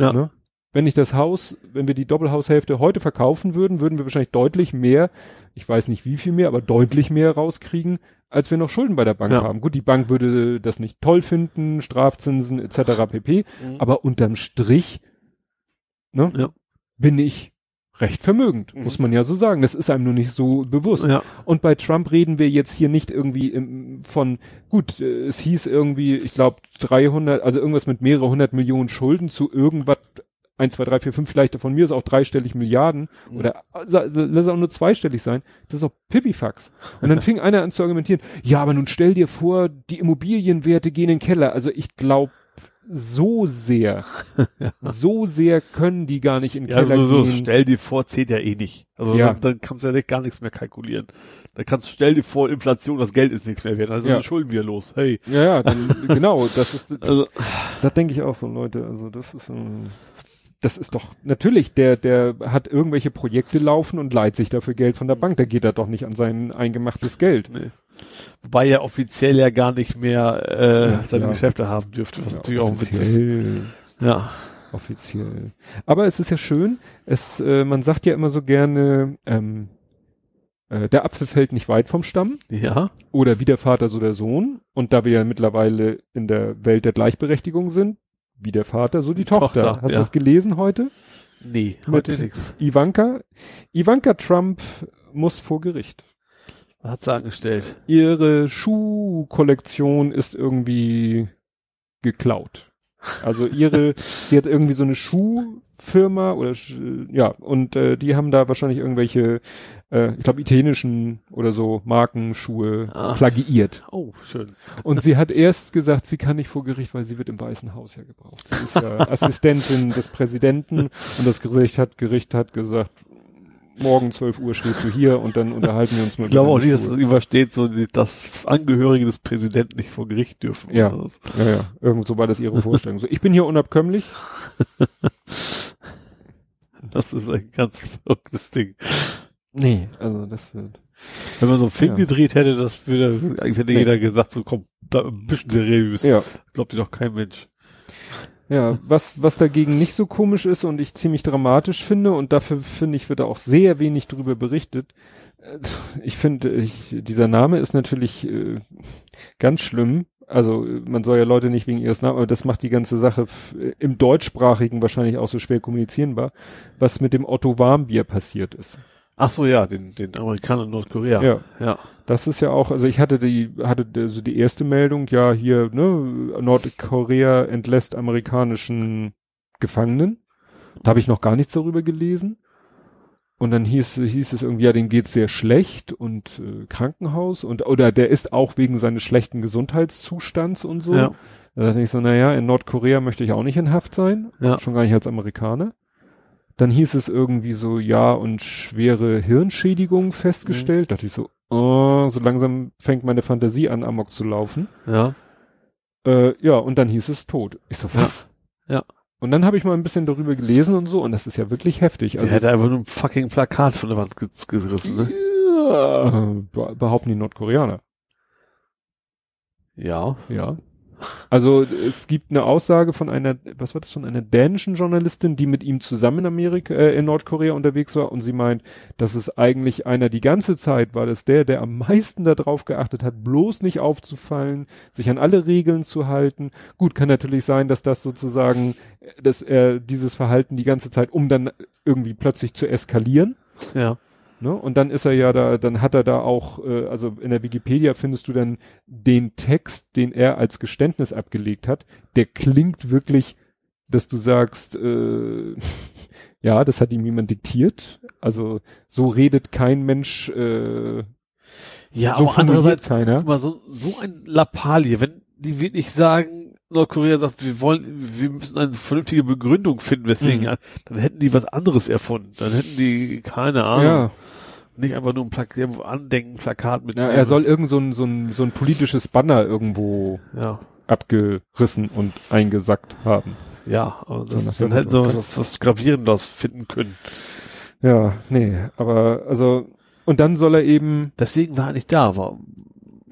Ja. Ne? Wenn ich das Haus, wenn wir die Doppelhaushälfte heute verkaufen würden, würden wir wahrscheinlich deutlich mehr, ich weiß nicht wie viel mehr, aber deutlich mehr rauskriegen, als wir noch Schulden bei der Bank Ja. haben. Gut, die Bank würde das nicht toll finden, Strafzinsen etc. pp. Mhm. Aber unterm Strich ne, Ja. bin ich recht vermögend, Mhm. muss man ja so sagen. Das ist einem nur nicht so bewusst. ja. Und bei Trump reden wir jetzt hier nicht irgendwie im, von, gut, äh, es hieß irgendwie, ich glaube 300, also irgendwas mit mehrere hundert Millionen Schulden zu irgendwas, 1, 2, 3, 4, 5, vielleicht von mir ist auch dreistellig Milliarden Mhm. oder sa- lass es auch nur zweistellig sein, das ist auch Pipifax. Und dann fing einer an zu argumentieren, ja, aber nun stell dir vor, die Immobilienwerte gehen in den Keller. Also ich glaube, so sehr, so sehr können die gar nicht in Ja, Keller so, so, gehen. stell dir vor, zählt ja eh nicht. Also Ja. dann, dann kannst du ja nicht, gar nichts mehr kalkulieren. Dann kannst du, stell dir vor, Inflation, das Geld ist nichts mehr wert. Also Ja. sind Schulden wieder los. Hey. Ja, ja, dann, genau, das ist, Also, Das denke ich auch so, Leute. Also das ist, ähm, das ist doch natürlich, der, der hat irgendwelche Projekte laufen und leiht sich dafür Geld von der Bank. Da geht er doch nicht an sein eingemachtes Geld. nee. Wobei er offiziell ja gar nicht mehr äh, Ja, seine ja. Geschäfte haben dürfte, was Ja, natürlich auch ein Witz ist. offiziell, Ja. offiziell. Aber es ist ja schön. Es, äh, man sagt ja immer so gerne, ähm, äh, der Apfel fällt nicht weit vom Stamm. Ja. Oder wie der Vater, so der Sohn. Und da wir ja mittlerweile in der Welt der Gleichberechtigung sind, wie der Vater, so die Tochter. Tochter, Hast du das gelesen heute? Nee, heute nix. Ivanka. Ivanka Trump muss vor Gericht. Was hat sie angestellt? Ihre Schuhkollektion ist irgendwie geklaut. Also ihre, sie hat irgendwie so eine Schuhfirma oder Sch- ja und äh, die haben da wahrscheinlich irgendwelche, äh, ich glaube italienischen oder so Markenschuhe Ah. plagiiert. Oh, schön. Und sie hat erst gesagt, sie kann nicht vor Gericht, weil sie wird im Weißen Haus ja gebraucht. Sie ist ja Assistentin des Präsidenten und das Gericht hat, Gericht hat gesagt, morgen 12 Uhr stehst du hier und dann unterhalten wir uns mal. Ich glaube auch nicht, dass das übersteht, so, dass Angehörige des Präsidenten nicht vor Gericht dürfen. Ja. Ja, ja, irgend so war das ihre Vorstellung. So, ich bin hier unabkömmlich. Das ist ein ganz verrücktes Ding. Nee, also das wird. Wenn man so einen Film Ja. gedreht hätte, das würde, eigentlich hätte Nee. jeder gesagt, so komm, da ein bisschen seriös. Ja. Glaubt dir doch kein Mensch. Ja, was, was dagegen nicht so komisch ist und ich ziemlich dramatisch finde und dafür finde ich, wird auch sehr wenig drüber berichtet. Äh, Ich finde, dieser Name ist natürlich äh, ganz schlimm. Also man soll ja Leute nicht wegen ihres Namens, aber das macht die ganze Sache äh, im deutschsprachigen wahrscheinlich auch so schwer kommunizierbar, was mit dem Otto Warmbier passiert ist. Ach so, ja, den, den Amerikaner in Nordkorea. Ja. Ja. Das ist ja auch, also ich hatte die, hatte also die erste Meldung, ja, hier, ne, Nordkorea entlässt amerikanischen Gefangenen. Da habe ich noch gar nichts darüber gelesen. Und dann hieß, hieß es irgendwie, ja, dem geht's sehr schlecht und äh, Krankenhaus und oder der ist auch wegen seines schlechten Gesundheitszustands und so. Ja. Da dachte ich so, naja, in Nordkorea möchte ich auch nicht in Haft sein, Ja. schon gar nicht als Amerikaner. Dann hieß es irgendwie so, ja, und schwere Hirnschädigung festgestellt. Dachte ich so, oh, so langsam fängt meine Fantasie an, Amok zu laufen. Ja. Äh, ja, und dann hieß es tot. Ich so, was? Ja. Und dann habe ich mal ein bisschen darüber gelesen und so, und das ist ja wirklich heftig. Der Also, hätte einfach nur ein fucking Plakat von der Wand ge- gerissen, ne? ja, be- behaupten die Nordkoreaner. Ja. Ja. Also es gibt eine Aussage von einer, was war das von einer dänischen Journalistin, die mit ihm zusammen in Amerika, äh, in Nordkorea unterwegs war und sie meint, dass es eigentlich einer die ganze Zeit war, das der, der am meisten darauf geachtet hat, bloß nicht aufzufallen, sich an alle Regeln zu halten. Gut, kann natürlich sein, dass das sozusagen, dass er dieses Verhalten die ganze Zeit, um dann irgendwie plötzlich zu eskalieren, Ja. Ne? Und dann ist er ja da, dann hat er da auch, äh, also in der Wikipedia findest du dann den Text, den er als Geständnis abgelegt hat. Der klingt wirklich, dass du sagst, äh, ja, das hat ihm jemand diktiert. Also so redet kein Mensch, äh, Ja, so aber andererseits, keiner. guck mal, so, so ein Lappalie, wenn die wirklich sagen, Nordkorea sagt, wir wollen, wir müssen eine vernünftige Begründung finden, weswegen, Mhm. dann hätten die was anderes erfunden. Dann hätten die, keine Ahnung, Ja, nicht einfach nur ein Plakat, Andenken, Plakat mit. ja, er soll irgend so ein, so ein, so ein politisches Banner irgendwo ja, abgerissen und eingesackt haben. ja, aber das, dann hätten sie was, was Gravierendes finden können. Ja, nee, aber also, und dann soll er eben, Deswegen war er nicht da, war,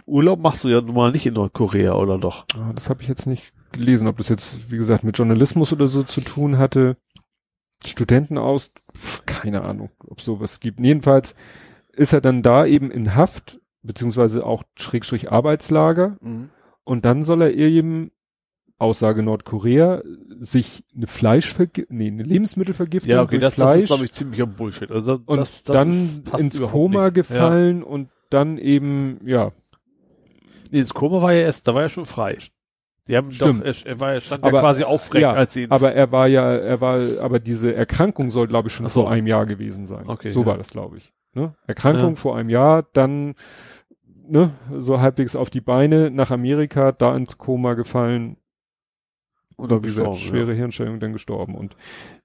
Urlaub machst du ja nun mal nicht in Nordkorea, oder doch? Ah, das habe ich jetzt nicht gelesen, ob das jetzt, wie gesagt, mit Journalismus oder so zu tun hatte. Studenten aus, pf, keine Ahnung, ob sowas gibt. Jedenfalls ist er dann da eben in Haft, beziehungsweise auch Schrägstrich Arbeitslager. Und dann soll er eben, Aussage Nordkorea, sich eine Fleischvergiftung, nee, eine Lebensmittelvergiftung Ja, okay, durch das, das Fleisch ist, glaube ich, ziemlicher Bullshit. Also und das, das dann ist, ins Koma nicht. gefallen und dann eben, ja, Ja. Nee, ins Koma war er erst, da war er schon frei. Die haben Stimmt. doch, er, er war, er stand Aber- ja quasi aufrecht, ja, als sie ihn, Aber er war ja, er war, aber diese Erkrankung soll, glaube ich, schon so. vor einem Jahr gewesen sein. Okay, so ja. war das, glaube ich. Ne? Erkrankung Ja. vor einem Jahr, dann ne, so halbwegs auf die Beine nach Amerika, da ins Koma gefallen oder wie gesagt, gestorben. schwere Hirnschädigung, dann gestorben. Und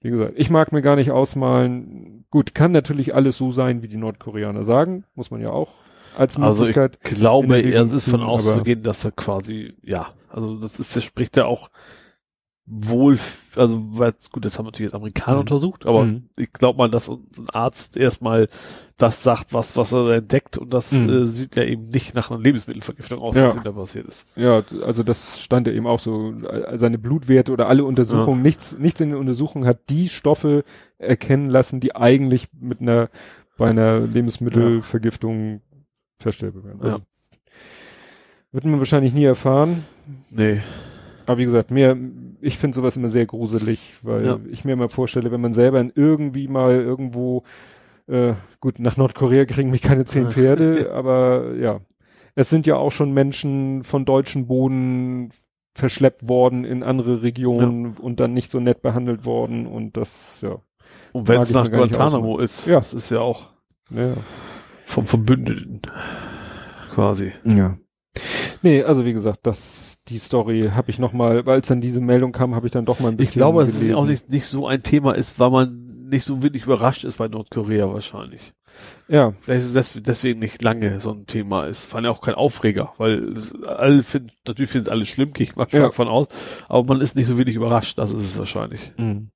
wie gesagt, ich mag mir gar nicht ausmalen. Gut, kann natürlich alles so sein, wie die Nordkoreaner sagen, muss man ja auch als Also ich Möglichkeit. glaube, er ist von auszugehen, dass er quasi, ja, also das ist, das spricht ja auch wohl, also gut, das haben natürlich jetzt Amerikaner Mhm. untersucht, aber Mhm. ich glaube mal, dass ein Arzt erstmal das sagt, was was er entdeckt und das Mhm. äh, sieht ja eben nicht nach einer Lebensmittelvergiftung aus, Ja. was ihm da passiert ist. Ja, also das stand ja eben auch so, seine Blutwerte oder alle Untersuchungen, nichts, nichts in den Untersuchungen hat die Stoffe erkennen lassen, die eigentlich mit einer, bei einer Lebensmittelvergiftung feststellbar werden. Also, Wird man wahrscheinlich nie erfahren. Nee. Aber wie gesagt, mir, ich finde sowas immer sehr gruselig, weil Ja. ich mir mal vorstelle, wenn man selber irgendwie mal irgendwo, äh, gut, nach Nordkorea kriegen mich keine zehn Pferde, aber ja, es sind ja auch schon Menschen von deutschen Boden verschleppt worden in andere Regionen und dann nicht so nett behandelt worden und das, ja, Und wenn es nach Guantanamo ist, Ja. das ist ja auch ja. Vom Verbündeten quasi. Ja. Nee, also wie gesagt, das, die Story habe ich noch mal, weil es dann diese Meldung kam, habe ich dann doch mal ein bisschen Ich glaube, dass es auch nicht, nicht so ein Thema ist, weil man nicht so wirklich überrascht ist bei Nordkorea wahrscheinlich. Ja, Vielleicht ist es des- deswegen nicht lange so ein Thema ist. Fand ja auch kein Aufreger, weil es, alle finden, natürlich finden es alle schlimm, gehe ich mal stark Ja. von aus, aber man ist nicht so wenig überrascht, das ist es wahrscheinlich. Mhm.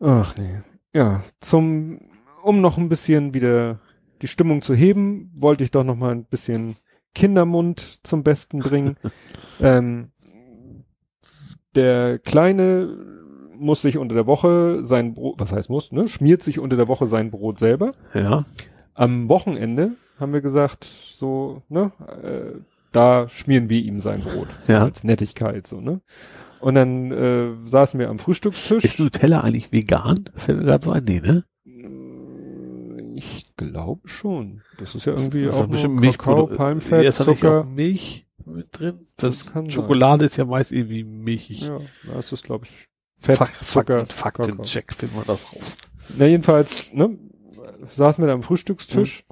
Ach nee. Ja, zum, um noch ein bisschen wieder die Stimmung zu heben, wollte ich doch noch mal ein bisschen Kindermund zum Besten bringen. ähm, der Kleine muss sich unter der Woche sein Brot, was heißt muss, ne? Schmiert sich unter der Woche sein Brot selber. Ja. Am Wochenende haben wir gesagt, so, ne, äh, da schmieren wir ihm sein Brot. So Ja. Als Nettigkeit, so, ne? Und dann äh, saßen wir am Frühstückstisch. Ist Nutella eigentlich vegan? Fällt mir gerade so ein, nee, ne? Ich glaube schon. Das ist ja irgendwie Das ist auch bestimmt Milchprodu- Kakao, Palmfett, nicht Zucker. auch Milch mit drin? Das Das kann sein. Schokolade ist ja meist irgendwie milchig. Ja, da ist glaube ich, Fett, Fak Zucker, Fakten. Faktencheck, finden wir das raus. Na jedenfalls, ne, saßen wir da am Frühstückstisch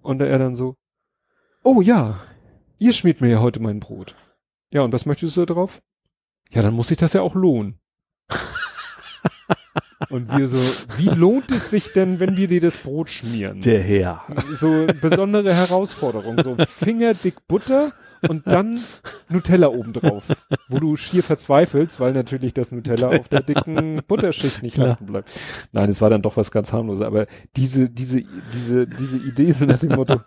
und er dann so, oh ja, ihr schmiert mir ja heute mein Brot. Ja, und was möchtest du da drauf? Ja, dann muss sich das ja auch lohnen. Und wir so, wie lohnt es sich denn, wenn wir dir das Brot schmieren? Der Herr. so besondere Herausforderung, so fingerdick Butter und dann Nutella obendrauf, wo du schier verzweifelst, weil natürlich das Nutella auf der dicken Butterschicht nicht Klar. haften bleibt. Nein, es war dann doch was ganz harmloses, aber diese, diese, diese, diese Idee so nach dem Motto,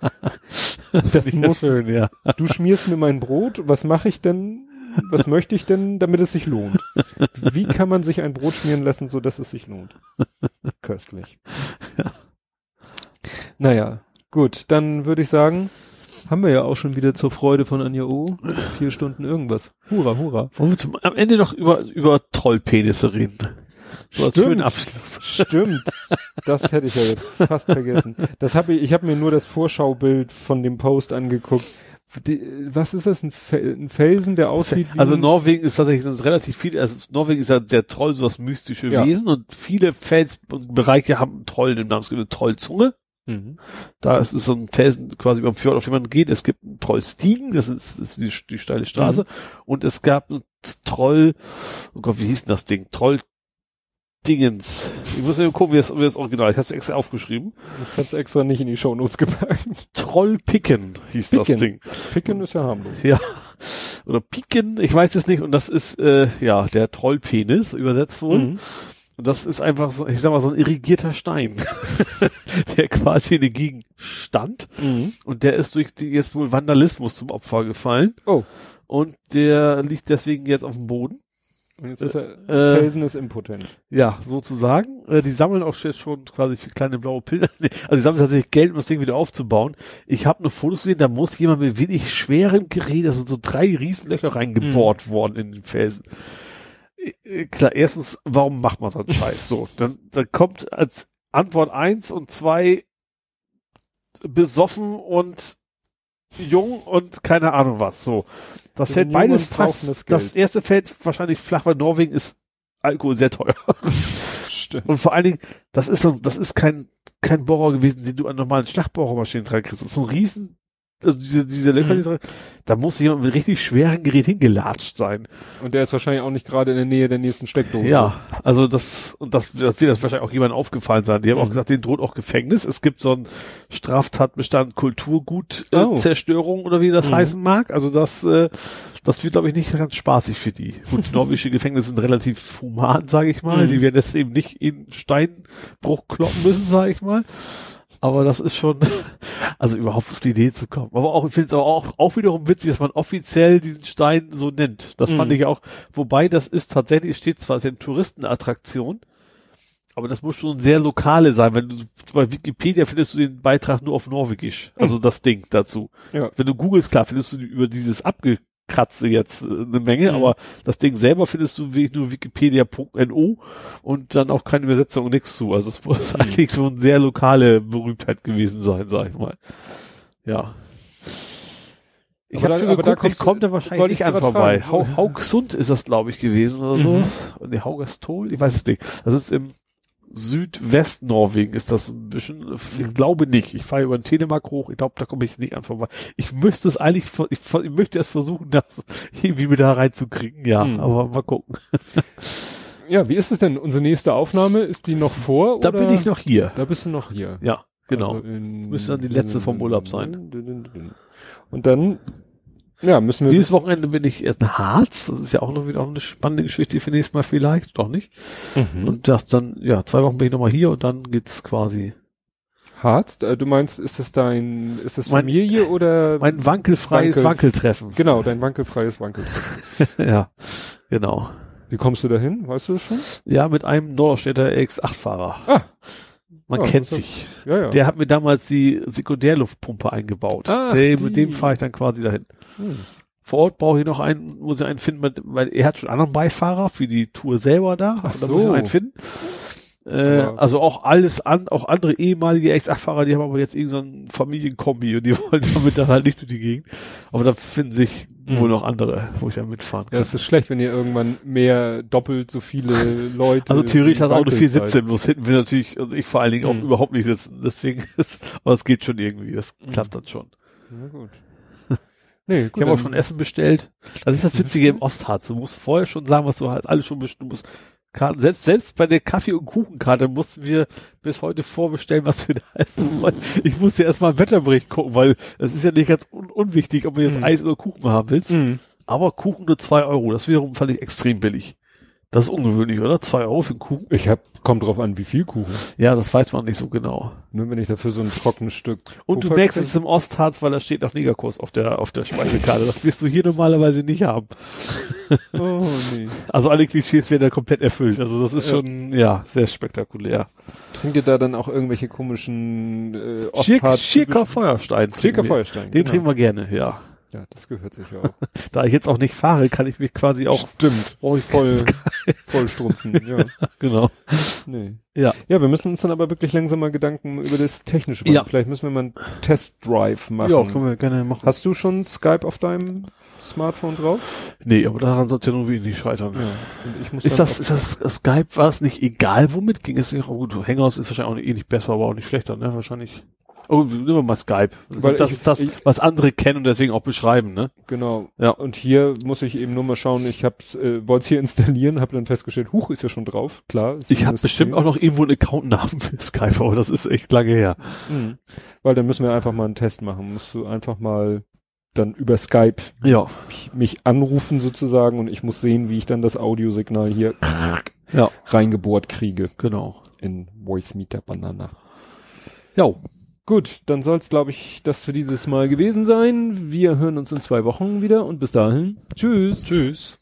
das muss, schön, ja. du schmierst mir mein Brot, was mache ich denn, was möchte ich denn, damit es sich lohnt? Wie kann man sich ein Brot schmieren lassen, so dass es sich lohnt? Köstlich. Naja, gut, dann würde ich sagen, haben wir ja auch schon wieder zur Freude von Anja O. Vier Stunden irgendwas. Hurra, hurra. Wollen wir zum, am Ende noch über, über Trollpenisse reden? So Stimmt. Stimmt. Das hätte ich ja jetzt fast vergessen. Das habe ich, ich habe mir nur das Vorschaubild von dem Post angeguckt. Die, was ist das? Ein, Fel ein Felsen, der aussieht wie Also Norwegen ist tatsächlich ist relativ viel, also Norwegen ist ja der Troll, so das mystische Ja. Wesen und viele Felsbereiche haben einen Troll im Namen. Es gibt eine Trollzunge. Mhm. Da ist es so ein Felsen quasi über dem Fjord, auf dem man geht. Es gibt einen Trollstiegen, das ist, das ist die, die steile Straße. Und es gab einen Troll, oh Gott, wie hieß denn das Ding? Troll Dingens. Ich muss mir gucken, wie das, wie das Original. Ich habe es extra aufgeschrieben. Ich hab's extra nicht in die Shownotes gepackt. Trollpicken hieß das Picken. Ding. Picken ist ja harmlos. Ja. Oder Piken, ich weiß es nicht. Und das ist äh, ja der Trollpenis, übersetzt wohl. Mhm. Und das ist einfach so, ich sag mal, so ein irrigierter Stein, der quasi in der Gegend stand. Mhm. Und der ist durch die, jetzt wohl Vandalismus zum Opfer gefallen. Oh. Und der liegt deswegen jetzt auf dem Boden. Und jetzt ist er, Äh, Felsen ist impotent. Ja, sozusagen. Äh, die sammeln auch jetzt schon quasi für kleine blaue Pillen. Nee, also die sammeln tatsächlich Geld, um das Ding wieder aufzubauen. Ich habe nur Fotos gesehen, da muss jemand mit wenig schwerem Gerät, da sind so drei Riesenlöcher reingebohrt worden in den Felsen. Äh, Klar, erstens, warum macht man so einen Scheiß? So, dann, dann kommt als Antwort eins und zwei besoffen und jung und keine Ahnung was. So, das fällt beides fast. das erste fällt wahrscheinlich flach, weil Norwegen ist Alkohol sehr teuer. Stimmt. Und vor allen Dingen, das ist so, das ist kein, kein Bohrer gewesen, den du an normalen Schlagbohrermaschinen dran kriegst. Das ist so ein riesen, also diese, diese Löcher, Mhm. da muss jemand mit richtig schweren Gerät hingelatscht sein. Und der ist wahrscheinlich auch nicht gerade in der Nähe der nächsten Steckdose. Ja, also das, und das, das wird das wahrscheinlich auch jemandem aufgefallen sein. Die haben auch Mhm. gesagt, denen droht auch Gefängnis. Es gibt so einen Straftatbestand Kulturgutzerstörung äh, Oh. Oder wie das Mhm. heißen mag. Also das, äh, das wird, glaube ich, nicht ganz spaßig für die. Gut, norwegische Gefängnisse sind relativ human, sage ich mal. Mhm. Die werden jetzt eben nicht in Steinbruch kloppen müssen, sage ich mal. Aber das ist schon, also überhaupt auf die Idee zu kommen. Aber auch, ich finde es aber auch, auch wiederum witzig, dass man offiziell diesen Stein so nennt. Das fand Mhm. ich auch, wobei das ist tatsächlich, es steht zwar als eine Touristenattraktion, aber das muss schon sehr lokale sein. Wenn du bei Wikipedia findest du den Beitrag nur auf Norwegisch, also das Ding dazu. Ja. Wenn du googelst, klar, findest du über dieses abgekratze jetzt äh, eine Menge, Mhm. aber das Ding selber findest du wirklich nur wikipedia.no und dann auch keine Übersetzung und nichts zu. Also es muss Mhm. eigentlich schon sehr lokale Berühmtheit gewesen sein, sag ich mal. Ja. Ich habe da- schon aber da geguckt, ich kommst du- komme da wahrscheinlich nicht ich grad vorbei. Hau, Haugsund ist das, glaube ich, gewesen oder so. Mhm. Nee, Haugastol? Ich weiß es nicht. Das ist im Südwest-Norwegen ist das ein bisschen, ich Mhm. glaube nicht. Ich fahre über den Telemark hoch, ich glaube, da komme ich nicht an vorbei. Ich müsste es eigentlich, ich, ich möchte es versuchen, das irgendwie mit da reinzukriegen, ja, Mhm. aber mal gucken. Ja, wie ist es denn? Unsere nächste Aufnahme, ist die noch vor? Da oder? bin ich noch hier. Da bist du noch hier. Ja, genau. Also in, Müsste dann die letzte vom Urlaub sein. Und dann, ja, müssen wir. Dieses Wochenende bin ich erst in Harz. Das ist ja auch noch wieder auch eine spannende Geschichte für nächstes Mal vielleicht, doch nicht. Mhm. Und das dann, ja, zwei Wochen bin ich nochmal hier und dann geht's quasi Harz, äh, du meinst, ist es dein, ist es Mein- Familie oder? mein wankelfreies Wankel- Wankeltreffen. genau, dein wankelfreies Wankeltreffen. ja, genau. Wie kommst du dahin? Weißt du das schon? Ja, mit einem Norderstädter X8-Fahrer. Ah. Man Ah, kennt das ist- sich. Ja, ja. Der hat mir damals die Sekundärluftpumpe eingebaut. Ach, der, mit dem fahre ich dann quasi dahin. Hm. Vor Ort brauche ich noch einen, muss ich einen finden, weil- er hat schon einen anderen Beifahrer für die Tour selber da. Ach Und da muss ich so. einen finden. Äh, Aber- also auch alles an, auch andere ehemalige Ex-8-Fahrer, die haben aber jetzt irgendein so Familienkombi und die wollen damit dann halt nicht durch die Gegend. Aber da finden sich Mhm. wohl noch andere, wo ich dann mitfahren Ja, kann. es ist schlecht, wenn ihr irgendwann mehr doppelt so viele Leute. also theoretisch hast du auch nur vier Sitze, bloß hinten will natürlich, und ich vor allen Dingen auch Mhm. überhaupt nicht sitzen. Deswegen ist, aber es geht schon irgendwie, das Mhm. klappt dann schon. Na gut. Nee, gut. Ich habe auch schon Essen bestellt. Das ist das Witzige im Ostharz. Du musst vorher schon sagen, was du halt alles schon bestimmt du musst. Karten, selbst, selbst bei der Kaffee- und Kuchenkarte mussten wir bis heute vorbestellen, was wir da essen wollen. Ich musste erstmal einen Wetterbericht gucken, weil es ist ja nicht ganz un unwichtig, ob du jetzt Mhm. Eis oder Kuchen haben willst. Mhm. Aber Kuchen nur zwei Euro. Das wiederum fand ich extrem billig. Das ist ungewöhnlich, oder? Zwei Euro für einen Kuchen? Ich hab, kommt drauf an, wie viel Kuchen. Ja, das weiß man nicht so genau. Nur wenn ich dafür so ein trockenes Stück. Und du Puffer merkst es im Ostharz, weil da steht noch Negerkurs auf der, auf der Speisekarte. Das wirst du hier normalerweise nicht haben. Oh, nee. Also alle Klischees werden da komplett erfüllt. Also das ist Ja. schon, ja, sehr spektakulär. Trinkt ihr da dann auch irgendwelche komischen äh, Ostharz- Schirker Feuerstein. Schirker. Feuerstein. Den trinken wir gerne, ja. Ja, das gehört sich ja auch. Da ich jetzt auch nicht fahre, kann ich mich quasi auch, Stimmt. oh, ich Voll, voll strunzen, ja. genau. Nee. Ja. Ja, wir müssen uns dann aber wirklich langsam mal Gedanken über das Technische machen. Ja. Vielleicht müssen wir mal einen Testdrive machen. Ja, können wir gerne machen. Hast du schon Skype auf deinem Smartphone drauf? Nee, aber daran sollte ja nun wirklich nicht scheitern. Ja. Und ich muss Ist das, ist das Skype, war es nicht egal, womit ging es nicht? Oh, gut, Hangouts ist wahrscheinlich auch nicht, eh nicht besser, aber auch nicht schlechter, ne? Wahrscheinlich. Oh, nehmen wir mal Skype. Weil das ich- ist das, ich- was andere kennen und deswegen auch beschreiben, ne? Genau. Ja. Und hier muss ich eben nur mal schauen, ich hab's, äh, wollte es hier installieren, habe dann festgestellt, Huch ist ja schon drauf, klar. Ich habe bestimmt 10. auch noch irgendwo einen Accountnamen für Skype, aber das ist echt lange her. Mhm. Weil dann müssen wir einfach mal einen Test machen. Musst du einfach mal dann über Skype Ja. mich, mich anrufen sozusagen und ich muss sehen, wie ich dann das Audiosignal hier Ja, reingebohrt kriege genau. in Voice Meter Banana. Ja. Gut, dann soll es, glaube ich, das für dieses Mal gewesen sein. Wir hören uns in zwei Wochen wieder und bis dahin. Tschüss. Tschüss.